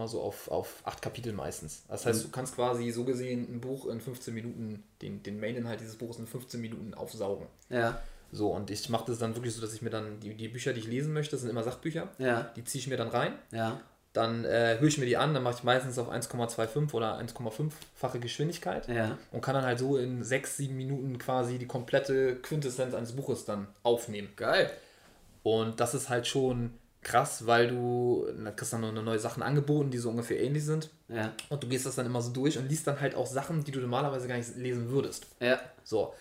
immer so auf, auf acht Kapitel meistens. Das heißt, Mhm. du kannst quasi so gesehen ein Buch in 15 Minuten, den, den Main-Inhalt dieses Buches in 15 Minuten aufsaugen. Ja, So, und ich mache das dann wirklich so, dass ich mir dann, die, die Bücher, die ich lesen möchte, sind immer Sachbücher. ja, Die ziehe ich mir dann rein. ja, Dann äh, höre ich mir die an, dann mache ich meistens auf 1,25 oder 1,5-fache Geschwindigkeit ja. und kann dann halt so in 6, 7 Minuten quasi die komplette Quintessenz eines Buches dann aufnehmen. Geil. Und das ist halt schon krass, weil du, da kriegst dann noch neue Sachen angeboten, die so ungefähr ähnlich sind. Ja, Und du gehst das dann immer so durch und liest dann halt auch Sachen, die du normalerweise gar nicht lesen würdest. ja. So.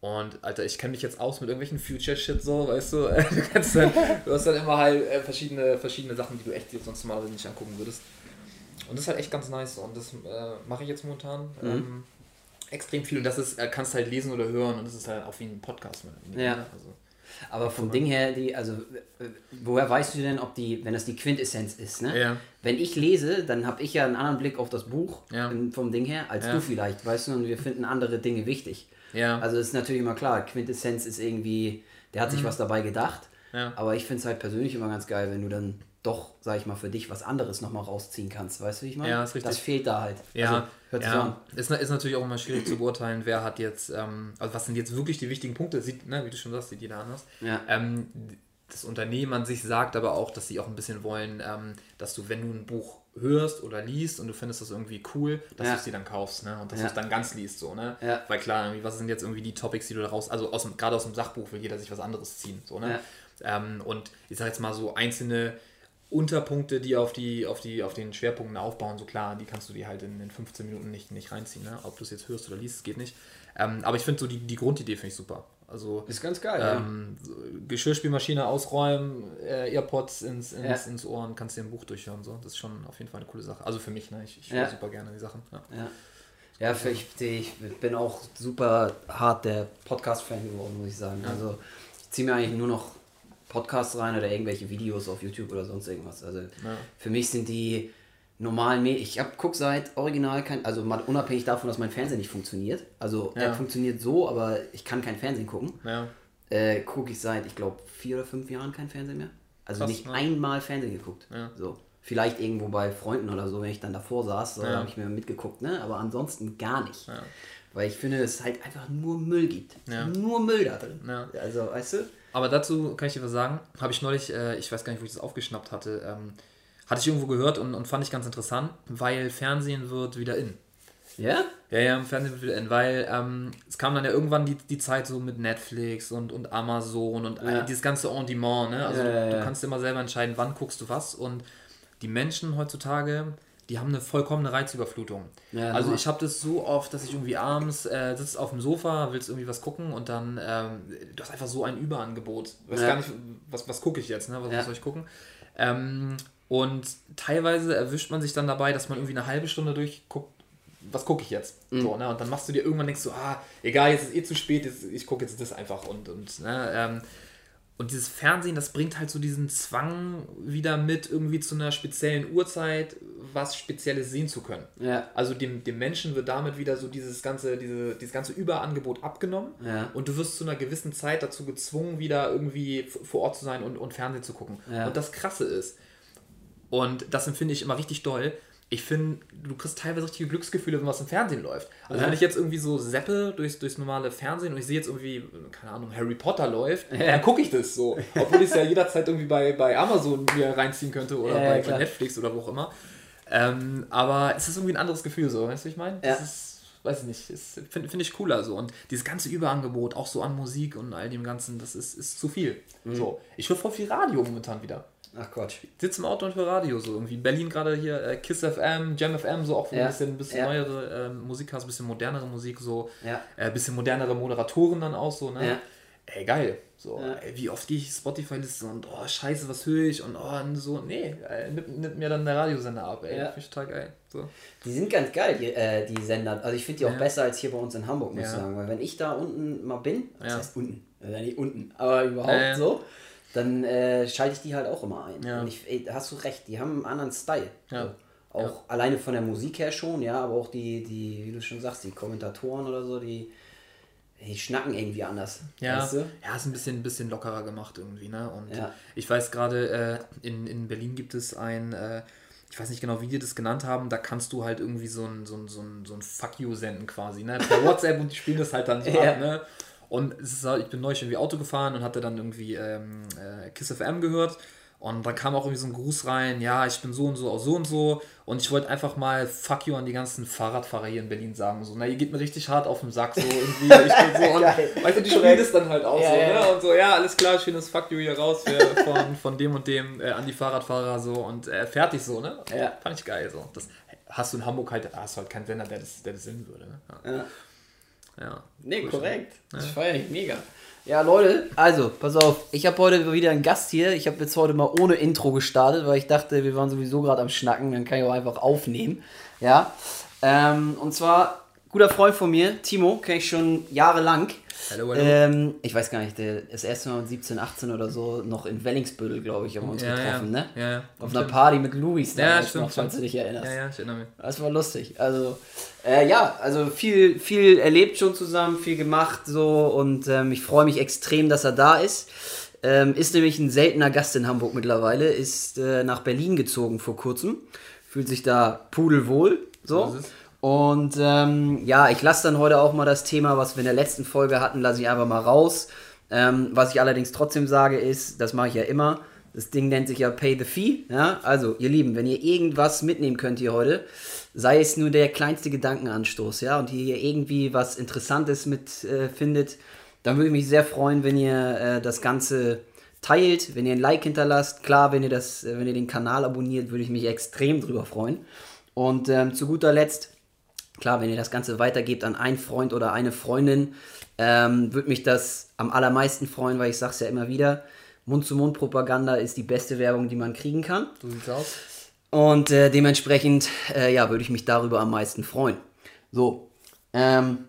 Und Alter, ich kenne mich jetzt aus mit irgendwelchen Future-Shit so, weißt du. Du, kannst dann, du hast dann immer halt äh, verschiedene, verschiedene Sachen, die du echt jetzt sonst normalerweise nicht angucken würdest. Und das ist halt echt ganz nice. Und das äh, mache ich jetzt momentan. Ähm, extrem viel. Und das ist, äh, kannst halt lesen oder hören. Und das ist halt auch wie ein Podcast. weniger, Ja. Also, Aber vom Ding her, die, also äh, woher weißt du denn, ob die, wenn das die Quintessenz ist, ne? Ja. Wenn ich lese, dann habe ich ja einen anderen Blick auf das Buch Ja. ähm, vom Ding her, als Ja. du vielleicht, weißt du, und wir finden andere Dinge wichtig. ja. Also ist natürlich immer klar, Quintessenz ist irgendwie, der hat sich was dabei gedacht. Mhm. Ja. Aber ich finde es halt persönlich immer ganz geil, wenn du dann doch, sag ich mal, für dich was anderes nochmal rausziehen kannst. Weißt du, wie ich meine? Ja, ist richtig. Das fehlt da halt. Ja, also, hört sich so an. ja. Ist, ist natürlich auch immer schwierig zu beurteilen, wer hat jetzt, ähm, also was sind jetzt wirklich die wichtigen Punkte, sieht, ne, wie du schon sagst, sieht jeder anders. Ja. Ähm, das Unternehmen an sich sagt aber auch, dass sie auch ein bisschen wollen, ähm, dass du, wenn du ein Buch hörst oder liest und du findest das irgendwie cool, dass Ja. du es dir dann kaufst, ne? Und dass Ja. du es dann ganz liest, so, ne? Ja. Weil klar, was sind jetzt irgendwie die Topics, die du daraus, also aus gerade aus dem Sachbuch will jeder sich was anderes ziehen, so, ne? Ähm, und ich sag jetzt mal so einzelne Unterpunkte, die auf die, auf die, auf den Schwerpunkten aufbauen, so klar, die kannst du dir halt in, in 15 Minuten nicht, nicht reinziehen, ne? Ob du es jetzt hörst oder liest, geht nicht. Ähm, aber ich finde so die, die Grundidee finde ich super. Also Ist ganz geil. ähm, so Geschirrspülmaschine ausräumen, äh, Earpods ins, ins, Ja. ins Ohr und kannst dir ein Buch durchhören. So. Das ist schon auf jeden Fall eine coole Sache. Also für mich, ne? ich, ich Ja. höre super gerne die Sachen. Ja. ja. Ja, ja für ich, ich bin auch super hart der Podcast-Fan geworden, muss ich sagen. Also ich ziehe mir eigentlich nur noch Podcasts rein oder irgendwelche Videos auf YouTube oder sonst irgendwas. Also für mich sind die normalen Medien. Ich hab, guck seit original kein, also mal unabhängig davon, dass mein Fernseher nicht funktioniert. Also Ja. er funktioniert so, aber ich kann kein Fernsehen gucken. Ja. Äh, gucke ich seit, ich glaube, vier oder fünf Jahren kein Fernsehen mehr. Also Krass, nicht ja. einmal Fernsehen geguckt. Ja. So. Vielleicht irgendwo bei Freunden oder so, wenn ich dann davor saß, so, Ja. habe ich mir mitgeguckt, ne? Aber ansonsten gar nicht. Ja. Weil ich finde, es halt einfach nur Müll gibt. Ja. Nur Müll da drin. Ja. Also, weißt du? Aber dazu kann ich dir was sagen. Habe ich neulich, äh, ich weiß gar nicht, wo ich das aufgeschnappt hatte, ähm, hatte ich irgendwo gehört und, und fand ich ganz interessant, weil Fernsehen wird wieder in. Ja? Ja, ja, im Fernsehen wird wieder in, weil ähm, es kam dann ja irgendwann die, die Zeit so mit Netflix und, und Amazon und Ja. all dieses ganze On-Demand, ne? Also Ja, ja, du, du ja. kannst immer selber entscheiden, wann guckst du was und die Menschen heutzutage, die haben eine vollkommene Reizüberflutung. Ja, also ich habe das so oft, dass ich irgendwie abends äh, sitzt auf dem Sofa, willst irgendwie was gucken und dann, ähm, du hast einfach so ein Überangebot. Weiß Ja. gar nicht, was, was gucke ich jetzt, ne? Was, Ja. soll ich gucken? Ähm, und teilweise erwischt man sich dann dabei, dass man irgendwie eine halbe Stunde durchguckt, was gucke ich jetzt? Mhm. So, ne? Und dann machst du dir irgendwann denkst du, ah, egal, jetzt ist eh zu spät, jetzt, ich gucke jetzt das einfach und, und, ne? ähm, und dieses Fernsehen, das bringt halt so diesen Zwang wieder mit, irgendwie zu einer speziellen Uhrzeit was Spezielles sehen zu können. Ja. Also dem, dem Menschen wird damit wieder so dieses ganze, diese, dieses ganze Überangebot abgenommen Ja. und du wirst zu einer gewissen Zeit dazu gezwungen, wieder irgendwie vor Ort zu sein und, und Fernsehen zu gucken. Ja. Und das Krasse ist, und das empfinde ich immer richtig doll, ich finde, du kriegst teilweise richtige Glücksgefühle, wenn was im Fernsehen läuft. Also Ja. wenn ich jetzt irgendwie so seppe durchs, durchs normale Fernsehen und ich sehe jetzt irgendwie, keine Ahnung, Harry Potter läuft, Ja. dann gucke ich das so. Obwohl ich es ja jederzeit irgendwie bei, bei Amazon mir reinziehen könnte oder Ja, bei, bei. Netflix oder wo auch immer. Ähm, aber es ist irgendwie ein anderes Gefühl so, weißt du, wie ich meine? Ja. Das ist, weiß ich nicht, finde find ich cooler so. Und dieses ganze Überangebot, auch so an Musik und all dem Ganzen, das ist, ist zu viel. Mhm. So. Ich höre voll viel Radio momentan wieder. Ach Quatsch. Sitze im Auto und höre Radio so irgendwie. Berlin gerade hier, äh, Kiss FM, Jam FM, so auch wo Ja. ein bisschen, bisschen Ja. neuere ähm, Musik hast, bisschen modernere Musik, so. Ja. Äh, bisschen modernere Moderatoren dann auch so, ne? Ja. Ey, geil. So, ey, wie oft gehe ich Spotify-Liste und oh, scheiße, was höre ich? Und oh, und so, nee, äh, nimmt, nimmt mir dann der Radiosender ab, ey. Ja. Finde ich total geil. So. Die sind ganz geil, die, äh, die Sender. Also ich finde die auch besser als hier bei uns in Hamburg, muss ich sagen. Weil wenn ich da unten mal bin, das heißt unten, also nicht unten, aber überhaupt so, dann äh, schalte ich die halt auch immer ein. Ja. Und ich, ey, hast du recht, die haben einen anderen Style. Ja. Auch alleine von der Musik her schon, ja, aber auch die, die, wie du schon sagst, die Kommentatoren oder so, die, die schnacken irgendwie anders. Ja, Weißt du? ja, ist ein bisschen, ein bisschen lockerer gemacht irgendwie, ne? Und Ja. ich weiß gerade, äh, in, in Berlin gibt es ein, äh, ich weiß nicht genau, wie die das genannt haben, da kannst du halt irgendwie so ein, so ein, so ein, so ein Fuck you senden quasi, ne? Per WhatsApp und die spielen das halt dann so ja. ab, ne? Und halt, ich bin neulich irgendwie Auto gefahren und hatte dann irgendwie ähm, äh, Kiss FM gehört und da kam auch irgendwie so ein Gruß rein, ja, ich bin so und so, auch so und so. Und ich wollte einfach mal fuck you an die ganzen Fahrradfahrer hier in Berlin sagen. So, na, ihr geht mir richtig hart auf den Sack. So irgendwie. Ich bin so, und, weißt du, die spielen das dann halt auch ja, so, ja, ne? Und so, ja, alles klar, schönes Fuck you hier raus für, von, von dem und dem äh, an die Fahrradfahrer so und äh, fertig so, ne? Ja. Fand ich geil so. Das hast du in Hamburg halt, hast du halt keinen Sender, der das, der das senden würde. Ne? Ja. Ja. Nee, korrekt. Das feiere ich mega. Ja, Leute, also, pass auf. Ich habe heute wieder einen Gast hier. Ich habe jetzt heute mal ohne Intro gestartet, weil ich dachte, wir waren sowieso gerade am Schnacken. Dann kann ich auch einfach aufnehmen. Ja. Ähm, und zwar, guter Freund von mir, Timo, kenne ich schon jahrelang. Hallo, hallo. Ähm, ich weiß gar nicht, der, das erste Mal mit 17, 18 oder so, noch in Wellingsbüttel, glaube ich, haben wir uns ja, getroffen, ja. ne? Ja, ja. Auf einer Party mit Louis, ja, stimmt, noch, falls du dich erinnerst. Ja, ja, ich erinnere mich. Das war lustig. Also, äh, ja, also viel, viel erlebt schon zusammen, viel gemacht so und ähm, ich freue mich extrem, dass er da ist. Ähm, ist nämlich ein seltener Gast in Hamburg mittlerweile, ist äh, nach Berlin gezogen vor kurzem, fühlt sich da pudelwohl, so. Und ähm, ja, ich lasse dann heute auch mal das Thema, was wir in der letzten Folge hatten, lasse ich einfach mal raus. Ähm, was ich allerdings trotzdem sage ist, das mache ich ja immer, das Ding nennt sich ja Pay the Fee. Ja? Also, ihr Lieben, wenn ihr irgendwas mitnehmen könnt hier heute, sei es nur der kleinste Gedankenanstoß, ja, und ihr hier irgendwie was Interessantes mit äh, dann würde ich mich sehr freuen, wenn ihr äh, das Ganze teilt, wenn ihr ein Like hinterlasst. Klar, wenn ihr das, äh, wenn ihr den Kanal abonniert, würde ich mich extrem drüber freuen. Und ähm, zu guter Letzt Klar, wenn ihr das Ganze weitergebt an einen Freund oder eine Freundin, ähm, würde mich das am allermeisten freuen, weil ich sage es ja immer wieder, Mund-zu-Mund-Propaganda ist die beste Werbung, die man kriegen kann. So sieht's aus. Und äh, dementsprechend, äh, ja, würde ich mich darüber am meisten freuen. So, ähm,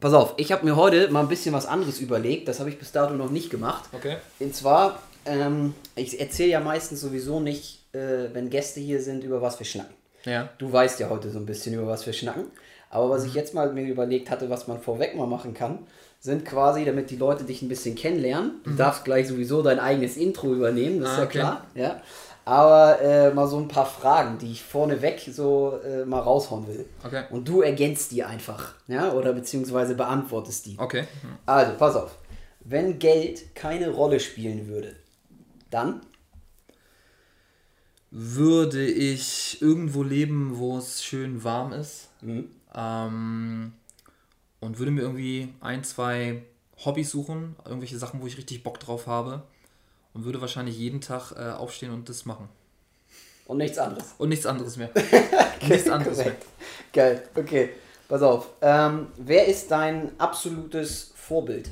pass auf, ich habe mir heute mal ein bisschen was anderes überlegt. Das habe ich bis dato noch nicht gemacht. Okay. Und zwar, ähm, ich erzähle ja meistens sowieso nicht, äh, wenn Gäste hier sind, über was wir schnacken. Ja. Du weißt ja heute so ein bisschen, über was wir schnacken. Aber was ich jetzt mal mir überlegt hatte, was man vorweg mal machen kann, sind quasi, damit die Leute dich ein bisschen kennenlernen. Du mhm. darfst gleich sowieso dein eigenes Intro übernehmen, das ist ah, ja okay. klar. Ja. Aber äh, mal so ein paar Fragen, die ich vorneweg so äh, mal raushauen will. Okay. Und du ergänzt die einfach, ja, oder beziehungsweise beantwortest die. Okay. Mhm. Also, pass auf. Wenn Geld keine Rolle spielen würde, dann würde ich irgendwo leben, wo es schön warm ist. Mhm. Ähm, und würde mir irgendwie ein, zwei Hobbys suchen, irgendwelche Sachen, wo ich richtig Bock drauf habe. Und würde wahrscheinlich jeden Tag äh, aufstehen und das machen. Und nichts anderes. Und nichts anderes mehr. nichts anderes mehr. Geil, okay. Pass auf. Ähm, wer ist dein absolutes Vorbild?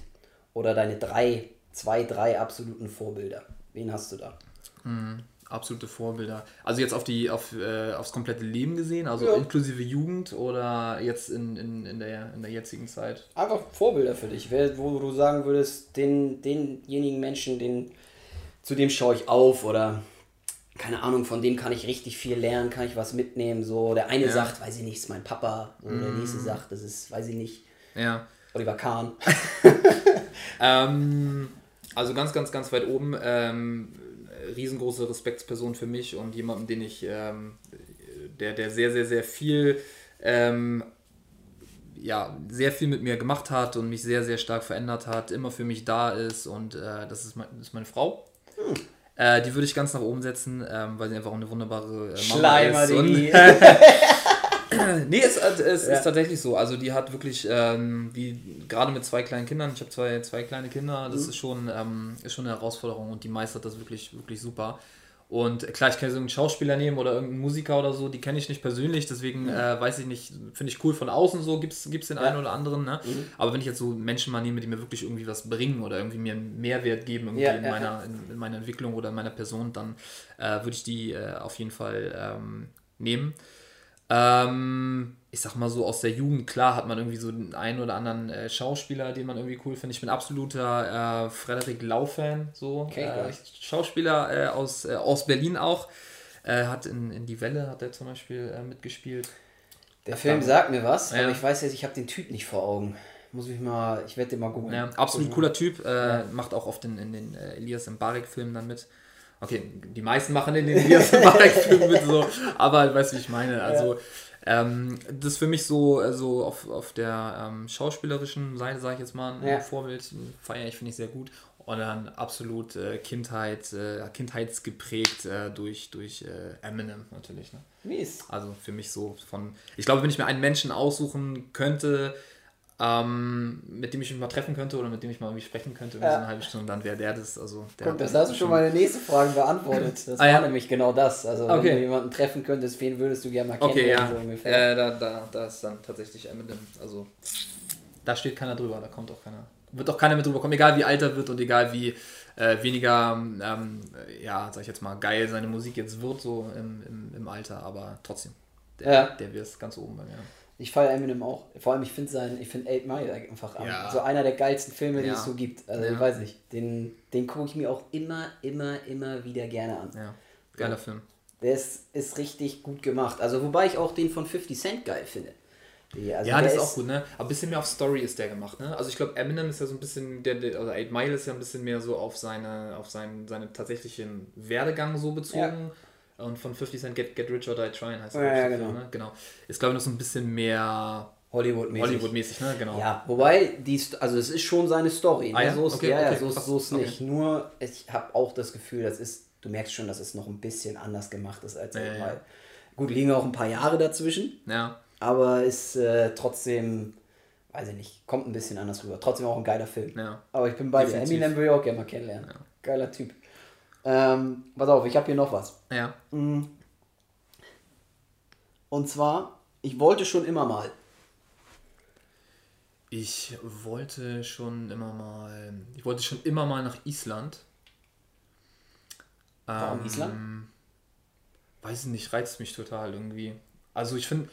Oder deine drei, zwei, drei absoluten Vorbilder? Wen hast du da? Mhm absolute Vorbilder. Also jetzt auf die, auf, äh, aufs komplette Leben gesehen, also ja. inklusive Jugend oder jetzt in, in, in, der, in der jetzigen Zeit? Einfach Vorbilder für dich, wo du sagen würdest, den, denjenigen Menschen, den, zu dem schaue ich auf oder keine Ahnung, von dem kann ich richtig viel lernen, kann ich was mitnehmen. So, der eine ja. sagt, weiß ich nicht, ist mein Papa. Und mm. der nächste sagt, das ist, weiß ich nicht, ja. Oliver Kahn. ähm, also ganz, ganz, ganz weit oben. Ähm, riesengroße Respektsperson für mich und jemanden, den ich, ähm, der, der sehr, sehr, sehr viel, ähm, ja, sehr viel mit mir gemacht hat und mich sehr, sehr stark verändert hat, immer für mich da ist und äh, das, ist mein, das ist meine Frau. Hm. Äh, die würde ich ganz nach oben setzen, ähm, weil sie einfach eine wunderbare äh, Mama Schleimer ist. Und, nee, es, es ja. ist tatsächlich so. Also die hat wirklich, ähm, wie gerade mit zwei kleinen Kindern, ich habe zwei, zwei kleine Kinder, das mhm. ist, schon, ähm, ist schon eine Herausforderung und die meistert das wirklich, wirklich super. Und klar, ich kann so einen Schauspieler nehmen oder irgendeinen Musiker oder so, die kenne ich nicht persönlich, deswegen mhm. äh, weiß ich nicht, finde ich cool von außen so, gibt es den ja. einen oder anderen. Ne? Mhm. Aber wenn ich jetzt so Menschen mal nehme, die mir wirklich irgendwie was bringen oder irgendwie mir einen Mehrwert geben irgendwie ja, in, ja, meiner, in, in, meiner Entwicklung oder in meiner Person, dann äh, würde ich die äh, auf jeden Fall ähm, nehmen. Ähm, ich sag mal so aus der Jugend, klar hat man irgendwie so den einen oder anderen äh, Schauspieler, den man irgendwie cool findet. Ich bin absoluter äh, Frederik Lau-Fan, so. Okay, äh, Schauspieler äh, aus, äh, aus Berlin auch. Äh, hat in, in Die Welle hat er zum Beispiel mitgespielt. Der hat Film dann, sagt mir was, ja. aber ich weiß jetzt, ich habe den Typ nicht vor Augen. Muss ich mal, ich werde den mal googeln. Ja, absolut cooler Typ, ja. macht auch oft in, in den Elias Mbarek-Filmen dann mit. Okay, die meisten machen in den Videos mit so, aber weißt du, wie ich meine? Also, ja. ähm, das ist für mich so also auf, auf der ähm, schauspielerischen Seite, sage ich jetzt mal, ein ja. Vorbild, feiere ich, finde ich sehr gut. Und dann absolut äh, Kindheit, äh, kindheitsgeprägt äh, durch, durch äh, Eminem natürlich. Ne? Mies. Also für mich so von. Ich glaube, wenn ich mir einen Menschen aussuchen könnte, ähm, mit dem ich mich mal treffen könnte oder mit dem ich mal irgendwie sprechen könnte, ja. so eine halbe Stunde, dann wäre der das. Also der Guck, das hast du schon meine nächste Frage beantwortet. Das ah, war ja? nämlich genau das. Also okay. wenn du jemanden treffen könntest, wen würdest du gerne mal kennenlernen? Okay, ja. So ungefähr. Äh, da, da, da ist dann tatsächlich Eminem. Also da steht keiner drüber, da kommt auch keiner wird auch keiner mit drüber kommen, egal wie alt er wird und egal wie äh, weniger, ähm, ja, sag ich jetzt mal, geil seine Musik jetzt wird, so im, im, im Alter, aber trotzdem, der, ja. der wird es ganz oben bei mir. Ich feiere Eminem auch. Vor allem, ich finde sein, ich finde 8 Mile einfach ja. so einer der geilsten Filme, die ja. es so gibt. Also, ja. ich weiß nicht, den, den gucke ich mir auch immer, immer, immer wieder gerne an. Ja, geiler Film. Der ist, ist richtig gut gemacht. Also, wobei ich auch den von 50 Cent geil finde. Also ja, das ist auch gut, ne? Aber ein bisschen mehr auf Story ist der gemacht, ne? Also ich glaube, Eminem ist ja so ein bisschen, der, der, also 8 Mile ist ja ein bisschen mehr so auf seine, auf seinen, seinen tatsächlichen Werdegang so bezogen. Ja. Und von 50 Cent Get, Get Rich or Die Trying heißt das. Ja, ja, genau. Ne? genau. Ist glaube ich noch so ein bisschen mehr Hollywood-mäßig. Hollywood-mäßig, ne? Genau. Ja, wobei, die, also es ist schon seine Story. Ne? Ah, ja? So ist, okay, ja, okay, so, ist, so ist okay. nicht. Nur, ich habe auch das Gefühl, das ist, du merkst schon, dass es noch ein bisschen anders gemacht ist als ja, ja. Gut, liegen auch ein paar Jahre dazwischen. Ja aber ist äh, trotzdem, weiß ich nicht, kommt ein bisschen anders rüber. Trotzdem auch ein geiler Film. Ja. Aber ich bin bei dir. Eminem will ich auch gerne mal kennenlernen. Ja. Geiler Typ. Ähm, pass auf, ich habe hier noch was. Ja. Mm. Und zwar, ich wollte schon immer mal. Ich wollte schon immer mal. Ich wollte schon immer mal nach Island. Warum ähm, Island? Weiß ich nicht, reizt mich total irgendwie. Also ich finde,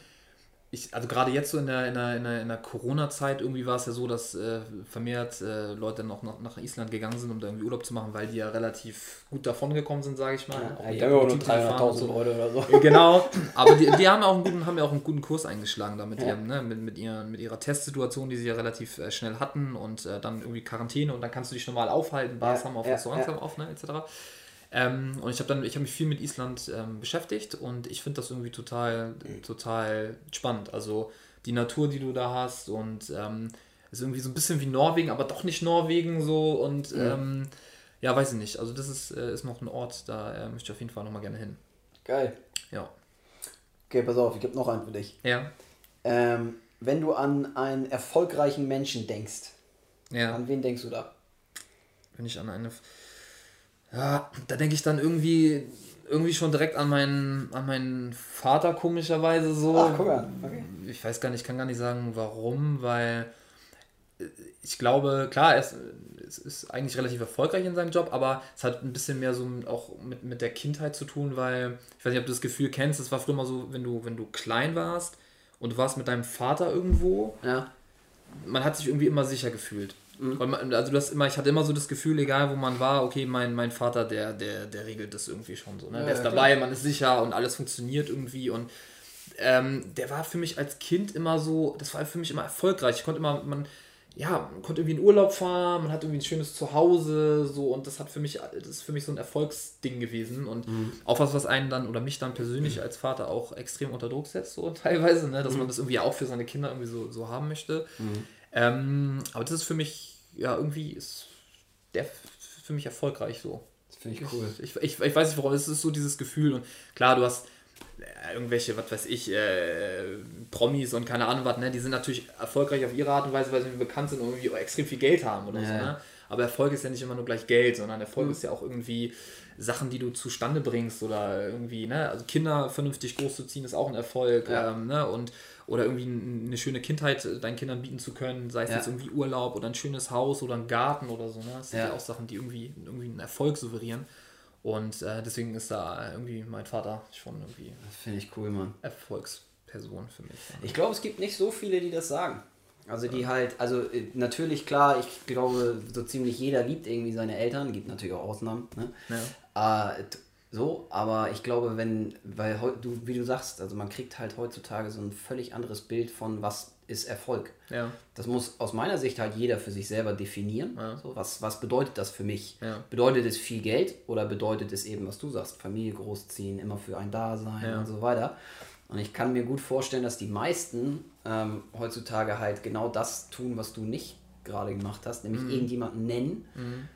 ich, also gerade jetzt so in der, in der, in der, in der Corona-Zeit irgendwie war es ja so, dass äh, vermehrt äh, Leute auch nach, nach Island gegangen sind, um da irgendwie Urlaub zu machen, weil die ja relativ gut davon gekommen sind, sage ich mal. Ja, ja, die haben ja nur 300.000 so. Leute oder so. Genau, aber die, die haben, auch einen guten, haben ja auch einen guten Kurs eingeschlagen damit, ja. ihrem, ne, mit, mit, ihren, mit ihrer Testsituation, die sie ja relativ äh, schnell hatten und äh, dann irgendwie Quarantäne und dann kannst du dich normal aufhalten, Bars ja, haben auf, Restaurants haben auf, ne, etc. Ähm, und ich habe dann, ich habe mich viel mit Island ähm, beschäftigt und ich finde das irgendwie total, total spannend. Also die Natur, die du da hast und ähm, ist irgendwie so ein bisschen wie Norwegen, aber doch nicht Norwegen so und mhm. ähm, ja, weiß ich nicht. Also das ist, äh, ist noch ein Ort, da äh, möchte ich auf jeden Fall nochmal gerne hin. Geil. Ja. Okay, pass auf, ich habe noch einen für dich. Ja. Ähm, wenn du an einen erfolgreichen Menschen denkst, ja. an wen denkst du da? Wenn ich an eine ja, da denke ich dann irgendwie, irgendwie schon direkt an meinen, an meinen Vater, komischerweise so. Ach, guck mal. Okay. Ich weiß gar nicht, ich kann gar nicht sagen, warum, weil äh, ich glaube, klar, er ist, es ist eigentlich relativ erfolgreich in seinem Job, aber es hat ein bisschen mehr so auch mit, mit der Kindheit zu tun, weil ich weiß nicht, ob du das Gefühl kennst, es war früher mal so, wenn du, wenn du klein warst und du warst mit deinem Vater irgendwo, ja. man hat sich irgendwie immer sicher gefühlt. Mhm. Also das immer, ich hatte immer so das Gefühl, egal wo man war, okay, mein, mein Vater, der, der, der regelt das irgendwie schon so. Ne? Ja, der ist ja, dabei, man ist sicher und alles funktioniert irgendwie. Und ähm, der war für mich als Kind immer so, das war für mich immer erfolgreich. Ich konnte immer, man, ja, man konnte irgendwie in Urlaub fahren, man hat irgendwie ein schönes Zuhause, so und das hat für mich, das ist für mich so ein Erfolgsding gewesen und mhm. auch was, was einen dann oder mich dann persönlich mhm. als Vater auch extrem unter Druck setzt, so teilweise, ne, dass mhm. man das irgendwie auch für seine Kinder irgendwie so, so haben möchte. Ähm, aber das ist für mich, ja, irgendwie ist der für mich erfolgreich so. Das finde ich cool. Ich, ich, ich, weiß nicht warum, es ist so dieses Gefühl und klar, du hast äh, irgendwelche, was weiß ich, äh, Promis und keine Ahnung was, ne, die sind natürlich erfolgreich auf ihre Art und Weise, weil sie bekannt sind und irgendwie extrem viel Geld haben oder ja. so, ne? Aber Erfolg ist ja nicht immer nur gleich Geld, sondern Erfolg mhm. ist ja auch irgendwie Sachen, die du zustande bringst oder irgendwie, ne, also Kinder vernünftig großzuziehen ist auch ein Erfolg, ja. ähm, ne, und oder irgendwie eine schöne Kindheit äh, deinen Kindern bieten zu können, sei es ja. jetzt irgendwie Urlaub oder ein schönes Haus oder ein Garten oder so. Ne? Das sind ja. ja auch Sachen, die irgendwie, irgendwie einen Erfolg suggerieren. Und äh, deswegen ist da irgendwie mein Vater schon irgendwie. Finde ich cool, Mann. Erfolgsperson für mich. Ja. Ich glaube, es gibt nicht so viele, die das sagen. Also die halt, also äh, natürlich klar, ich glaube, so ziemlich jeder liebt irgendwie seine Eltern, gibt natürlich auch Ausnahmen. Ne? Ja. Äh, So, aber ich glaube, wenn, weil du, wie du sagst, also man kriegt halt heutzutage so ein völlig anderes Bild von, was ist Erfolg. Ja. Das muss aus meiner Sicht halt jeder für sich selber definieren. Ja. So, was, was bedeutet das für mich? Ja. Bedeutet es viel Geld oder bedeutet es eben, was du sagst, Familie großziehen, immer für ein Dasein und so weiter? Und ich kann mir gut vorstellen, dass die meisten ähm, heutzutage halt genau das tun, was du nicht gerade gemacht hast, nämlich mhm. irgendjemanden nennen, mhm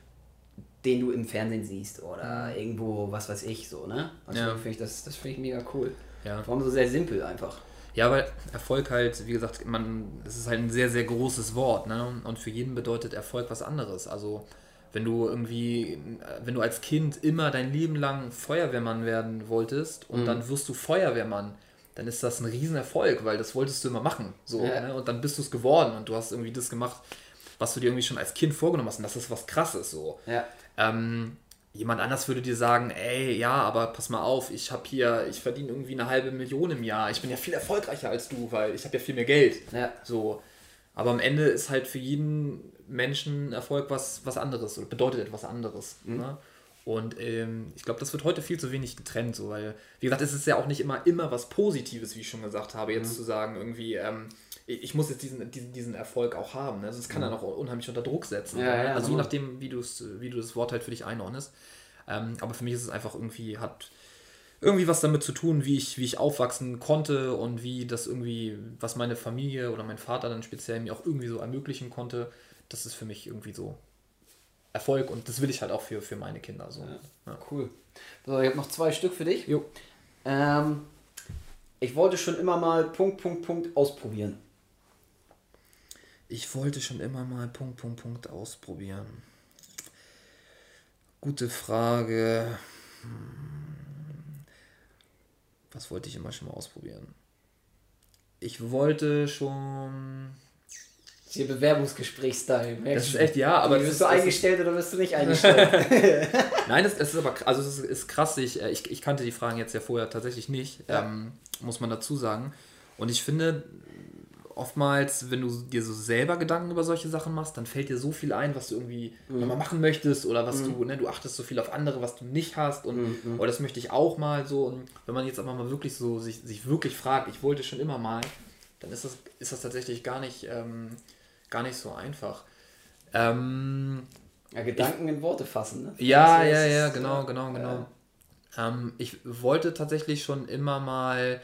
den du im Fernsehen siehst oder mhm. irgendwo, was weiß ich, so, ne? Also ja. finde ich, das, das finde ich mega cool. Ja. Vor allem so sehr simpel einfach. Ja, weil Erfolg halt, wie gesagt, man, es ist halt ein sehr, sehr großes Wort, ne? Und für jeden bedeutet Erfolg was anderes. Also wenn du irgendwie, wenn du als Kind immer dein Leben lang Feuerwehrmann werden wolltest und mhm. dann wirst du Feuerwehrmann, dann ist das ein Riesenerfolg, weil das wolltest du immer machen. So, ja. ne? Und dann bist du es geworden und du hast irgendwie das gemacht, was du dir irgendwie schon als Kind vorgenommen hast. Und das ist was krasses so. Ja. Ähm, jemand anders würde dir sagen, ey, ja, aber pass mal auf, ich habe hier, ich verdiene irgendwie eine halbe Million im Jahr. Ich bin ja viel erfolgreicher als du, weil ich habe ja viel mehr Geld. Ja. So. Aber am Ende ist halt für jeden Menschen Erfolg was, was anderes oder bedeutet etwas anderes. Mhm. Ne? Und ähm, ich glaube, das wird heute viel zu wenig getrennt, so, weil, wie gesagt, es ist ja auch nicht immer, immer was Positives, wie ich schon gesagt habe, jetzt mhm. zu sagen, irgendwie, ähm, ich muss jetzt diesen, diesen, diesen Erfolg auch haben. Ne? Also es kann mhm. dann auch unheimlich unter Druck setzen. Ja, ja, also je nachdem, wie, wie du das Wort halt für dich einordnest. Ähm, aber für mich ist es einfach irgendwie, hat irgendwie was damit zu tun, wie ich, wie ich aufwachsen konnte und wie das irgendwie, was meine Familie oder mein Vater dann speziell mir auch irgendwie so ermöglichen konnte. Das ist für mich irgendwie so Erfolg und das will ich halt auch für, für meine Kinder. So. Ja, cool. So, ich habe noch zwei Stück für dich. Jo. Ähm, ich wollte schon immer mal Punkt, Punkt, Punkt ausprobieren. Ich wollte schon immer mal Punkt, Punkt, Punkt ausprobieren. Gute Frage. Hm. Was wollte ich immer schon mal ausprobieren? Ich wollte schon. Hier Bewerbungsgesprächstyle. Das ist echt, ja, aber. Bist du eingestellt oder bist du nicht eingestellt? Nein, das, ist aber also es ist krass. Ich, äh, ich, ich kannte die Fragen jetzt ja vorher tatsächlich nicht, ja. ähm, muss man dazu sagen. Und ich finde, oftmals, wenn du dir so selber Gedanken über solche Sachen machst, dann fällt dir so viel ein, was du irgendwie mhm. mal machen möchtest oder was mhm. du, ne, du achtest so viel auf andere, was du nicht hast und mhm. oh, das möchte ich auch mal so. Und wenn man jetzt aber mal wirklich so sich, sich wirklich fragt, ich wollte schon immer mal, dann ist das, ist das tatsächlich gar nicht, ähm, gar nicht so einfach. Ähm, ja, Gedanken ich, in Worte fassen, ne? Ja, ja, ja, genau, genau, genau. Ja. Ähm, ich wollte tatsächlich schon immer mal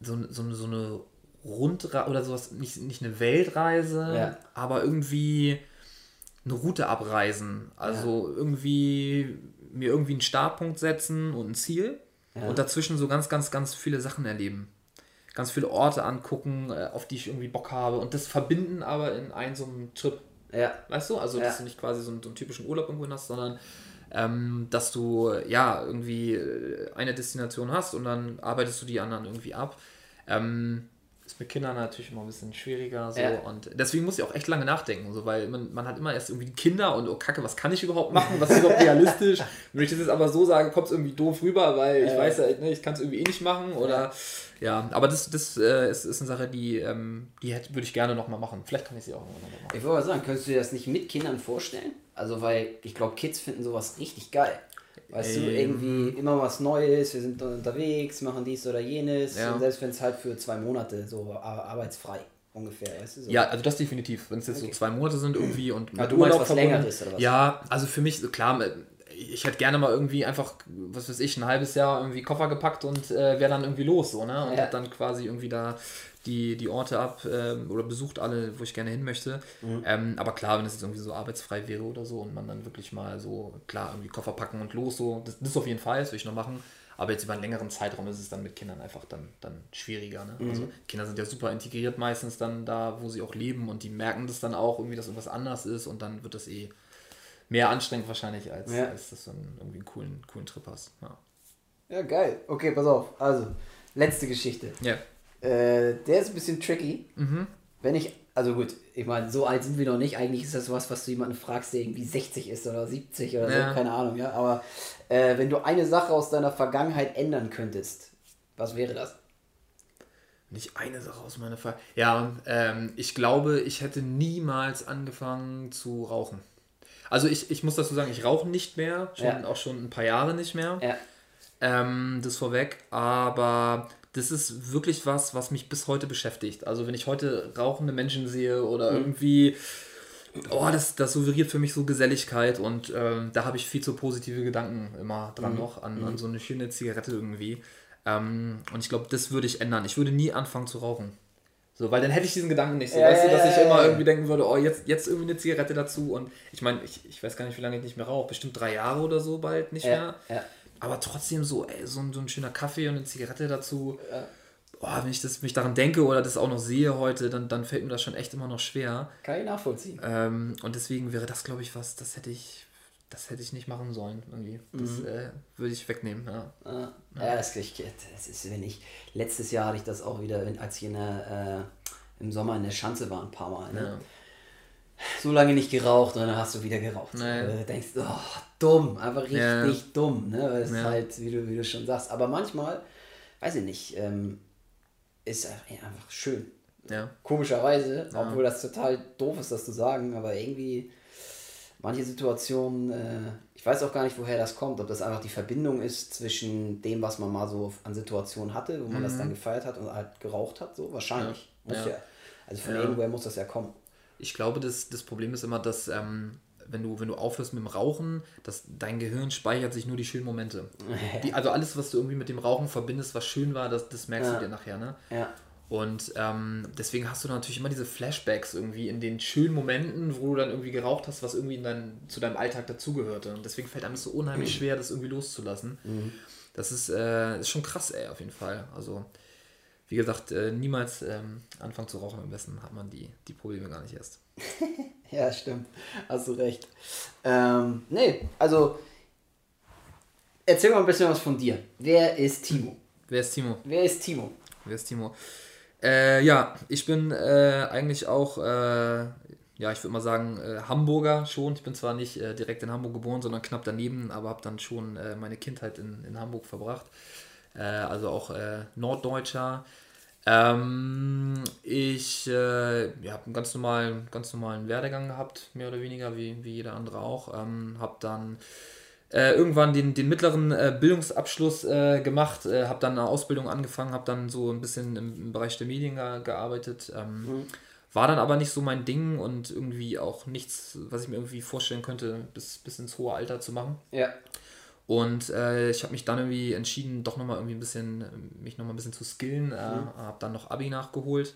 so, so, so eine Rundreise oder sowas, nicht, nicht eine Weltreise, ja. aber irgendwie eine Route abreisen. Also ja. irgendwie mir irgendwie einen Startpunkt setzen und ein Ziel ja. und dazwischen so ganz, ganz, ganz viele Sachen erleben. Ganz viele Orte angucken, äh, auf die ich irgendwie Bock habe und das verbinden aber in einen so einem Trip. Ja. Weißt du? Also, dass du nicht quasi so einen, so einen typischen Urlaub irgendwo hast, sondern ähm, dass du ja irgendwie äh, eine Destination hast und dann arbeitest du die anderen irgendwie ab. Ähm, ist mit Kindern natürlich immer ein bisschen schwieriger. So. Ja. Und deswegen muss ich auch echt lange nachdenken, so, weil man, man hat immer erst irgendwie Kinder und oh Kacke, was kann ich überhaupt machen? Was ist überhaupt realistisch? Wenn ich das jetzt aber so sage, kommt es irgendwie doof rüber, weil ich äh. weiß ja, ne, ich kann es irgendwie eh nicht machen. Oder ja, aber das, das äh, ist, ist eine Sache, die, ähm, die würde ich gerne nochmal machen. Vielleicht kann ich sie auch nochmal machen. Ich wollte mal sagen, könntest du dir das nicht mit Kindern vorstellen? Also, weil ich glaube, Kids finden sowas richtig geil. Weißt ähm. du, irgendwie immer was Neues, wir sind unterwegs, machen dies oder jenes. Ja. Und selbst wenn es halt für zwei Monate so arbeitsfrei ungefähr, weißt du? So. Ja, also das definitiv. Wenn es jetzt okay. so zwei Monate sind irgendwie und ja, du meinst was länger ist oder was? Ja, also für mich, klar, ich hätte gerne mal irgendwie einfach, was weiß ich, ein halbes Jahr irgendwie Koffer gepackt und äh, wäre dann irgendwie los, so, ne? Und ja. dann quasi irgendwie da die, die Orte ab ähm, oder besucht alle, wo ich gerne hin möchte. Mhm. Ähm, aber klar, wenn es jetzt irgendwie so arbeitsfrei wäre oder so und man dann wirklich mal so, klar, irgendwie Koffer packen und los, so, das, das auf jeden Fall, das würde ich noch machen. Aber jetzt über einen längeren Zeitraum ist es dann mit Kindern einfach dann, dann schwieriger. Ne? Mhm. Also Kinder sind ja super integriert meistens dann da, wo sie auch leben und die merken das dann auch irgendwie, dass irgendwas anders ist und dann wird das eh mehr anstrengend wahrscheinlich, als, ja. als dass du dann irgendwie einen coolen, coolen Trip hast. Ja. ja, geil. Okay, pass auf. Also, letzte Geschichte. Ja. Äh, der ist ein bisschen tricky. Mhm. Wenn ich, also gut, ich meine, so alt sind wir noch nicht. Eigentlich ist das was, was du jemanden fragst, der irgendwie 60 ist oder 70 oder ja. so, keine Ahnung, ja. Aber äh, wenn du eine Sache aus deiner Vergangenheit ändern könntest, was wäre das? Nicht eine Sache aus meiner Vergangenheit. Ja, ähm, ich glaube, ich hätte niemals angefangen zu rauchen. Also ich, ich muss dazu sagen, ich rauche nicht mehr, schon, ja. auch schon ein paar Jahre nicht mehr. Ja. Ähm, das vorweg, aber das ist wirklich was, was mich bis heute beschäftigt. Also wenn ich heute rauchende Menschen sehe oder mhm. irgendwie, oh, das, das suggeriert für mich so Geselligkeit und ähm, da habe ich viel zu positive Gedanken immer dran mhm. noch, an, an mhm. so eine schöne Zigarette irgendwie. Ähm, und ich glaube, das würde ich ändern. Ich würde nie anfangen zu rauchen. So, weil dann hätte ich diesen Gedanken nicht so, ja, weißt du, dass ich immer irgendwie denken würde, oh, jetzt, jetzt irgendwie eine Zigarette dazu und ich meine, ich, ich weiß gar nicht, wie lange ich nicht mehr rauche, bestimmt drei Jahre oder so bald nicht mehr. Aber trotzdem so, ey, so, so ein schöner Kaffee und eine Zigarette dazu. Boah, wenn ich das, mich daran denke oder das auch noch sehe heute, dann, dann fällt mir das schon echt immer noch schwer. Kann ich nachvollziehen. Ähm, und deswegen wäre das, glaube ich, was, das hätte ich, das hätte ich nicht machen sollen irgendwie. Das mhm. äh, würde ich wegnehmen, ja. Ah, ja, das, ich, das ist, wenn ich, letztes Jahr hatte ich das auch wieder, als ich in der, äh, im Sommer in der Schanze war, ein paar Mal. Ne? Ja. So lange nicht geraucht und dann hast du wieder geraucht. Nee. Du denkst, oh, dumm, einfach richtig ja. dumm. Ne? Weil es ja. ist halt, wie du, wie du schon sagst. Aber manchmal, weiß ich nicht, ähm, ist einfach schön. Ja. Komischerweise, obwohl das total doof ist, das zu sagen, aber irgendwie manche Situationen, äh, ich weiß auch gar nicht, woher das kommt, ob das einfach die Verbindung ist zwischen dem, was man mal so an Situationen hatte, wo man mhm. das dann gefeiert hat und halt geraucht hat, so wahrscheinlich. Ja. Muss ja. Also von irgendwoher muss das ja kommen. Ich glaube, das, das Problem ist immer, dass ähm, wenn du, wenn du aufhörst mit dem Rauchen, dass dein Gehirn speichert sich nur die schönen Momente. Die, also alles, was du irgendwie mit dem Rauchen verbindest, was schön war, das, das merkst ja. du dir nachher, ne? Ja. Und ähm, deswegen hast du natürlich immer diese Flashbacks irgendwie in den schönen Momenten, wo du dann irgendwie geraucht hast, was irgendwie in dein, zu deinem Alltag dazugehörte. Und deswegen fällt einem so unheimlich mhm. schwer, das irgendwie loszulassen. Mhm. Das ist, äh, ist schon krass, ey, auf jeden Fall. Also, wie gesagt, äh, niemals ähm, anfangen zu rauchen. Am besten hat man die, die Probleme gar nicht erst. ja, stimmt. Hast du recht. Ähm, nee, also, erzähl mal ein bisschen was von dir. Wer ist Timo? Wer ist Timo? Wer ist Timo? Wer ist Timo? Äh, ja, ich bin äh, eigentlich auch, äh, ja, ich würde mal sagen, äh, Hamburger schon. Ich bin zwar nicht direkt in Hamburg geboren, sondern knapp daneben, aber habe dann schon meine Kindheit in, in Hamburg verbracht. Also auch Norddeutscher. Ähm, ich äh, ja, habe einen ganz normalen, ganz normalen Werdegang gehabt, mehr oder weniger, wie, wie jeder andere auch. Ähm, habe dann äh, irgendwann den, den mittleren äh, Bildungsabschluss äh, gemacht, äh, habe dann eine Ausbildung angefangen, habe dann so ein bisschen im, im Bereich der Medien ge gearbeitet. Ähm, mhm. War dann aber nicht so mein Ding und irgendwie auch nichts, was ich mir irgendwie vorstellen könnte, bis, bis ins hohe Alter zu machen. Ja. Und äh, ich habe mich dann irgendwie entschieden, doch nochmal irgendwie ein bisschen, mich nochmal ein bisschen zu skillen. Äh, mhm. habe dann noch Abi nachgeholt.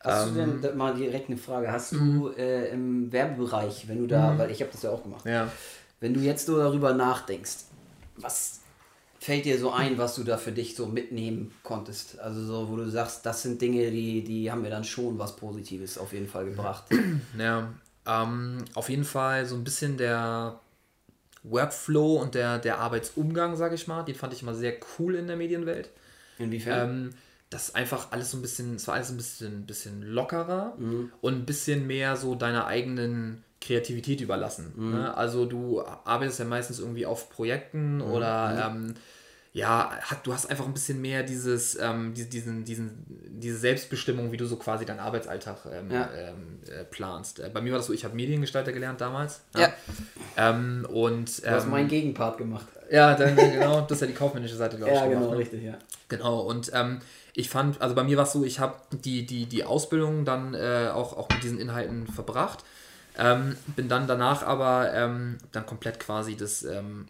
Hast ähm, du denn ähm, mal direkt eine Frage? Hast du mhm. äh, im Werbebereich, wenn du da, mhm. weil ich habe das ja auch gemacht, ja. Wenn du jetzt so darüber nachdenkst, was fällt dir so ein, was du da für dich so mitnehmen konntest? Also so, wo du sagst, das sind Dinge, die, die haben mir dann schon was Positives auf jeden Fall gebracht. Ja, ähm, auf jeden Fall so ein bisschen der Workflow und der, der Arbeitsumgang, sage ich mal, den fand ich immer sehr cool in der Medienwelt. Inwiefern? Ähm, das einfach alles so ein bisschen, es war alles ein bisschen, bisschen lockerer mhm. und ein bisschen mehr so deiner eigenen Kreativität überlassen. Mhm. Ne? Also du arbeitest ja meistens irgendwie auf Projekten mhm. oder mhm. ähm, ja, hat, du hast einfach ein bisschen mehr dieses, ähm, diesen, diesen, diese Selbstbestimmung, wie du so quasi deinen Arbeitsalltag ähm, ja. ähm, äh, planst. Äh, bei mir war das so, ich habe Mediengestalter gelernt damals. Ja. ja. Ähm, und, du hast ähm, meinen Gegenpart gemacht. Ja, dann, genau, das ist ja die kaufmännische Seite, glaube ich. Ja, genau, gemacht, ne? richtig, ja. Genau, und ähm, ich fand, also bei mir war es so, ich habe die, die, die Ausbildung dann äh, auch, auch mit diesen Inhalten verbracht ähm, bin dann danach aber ähm, dann komplett quasi das, ähm,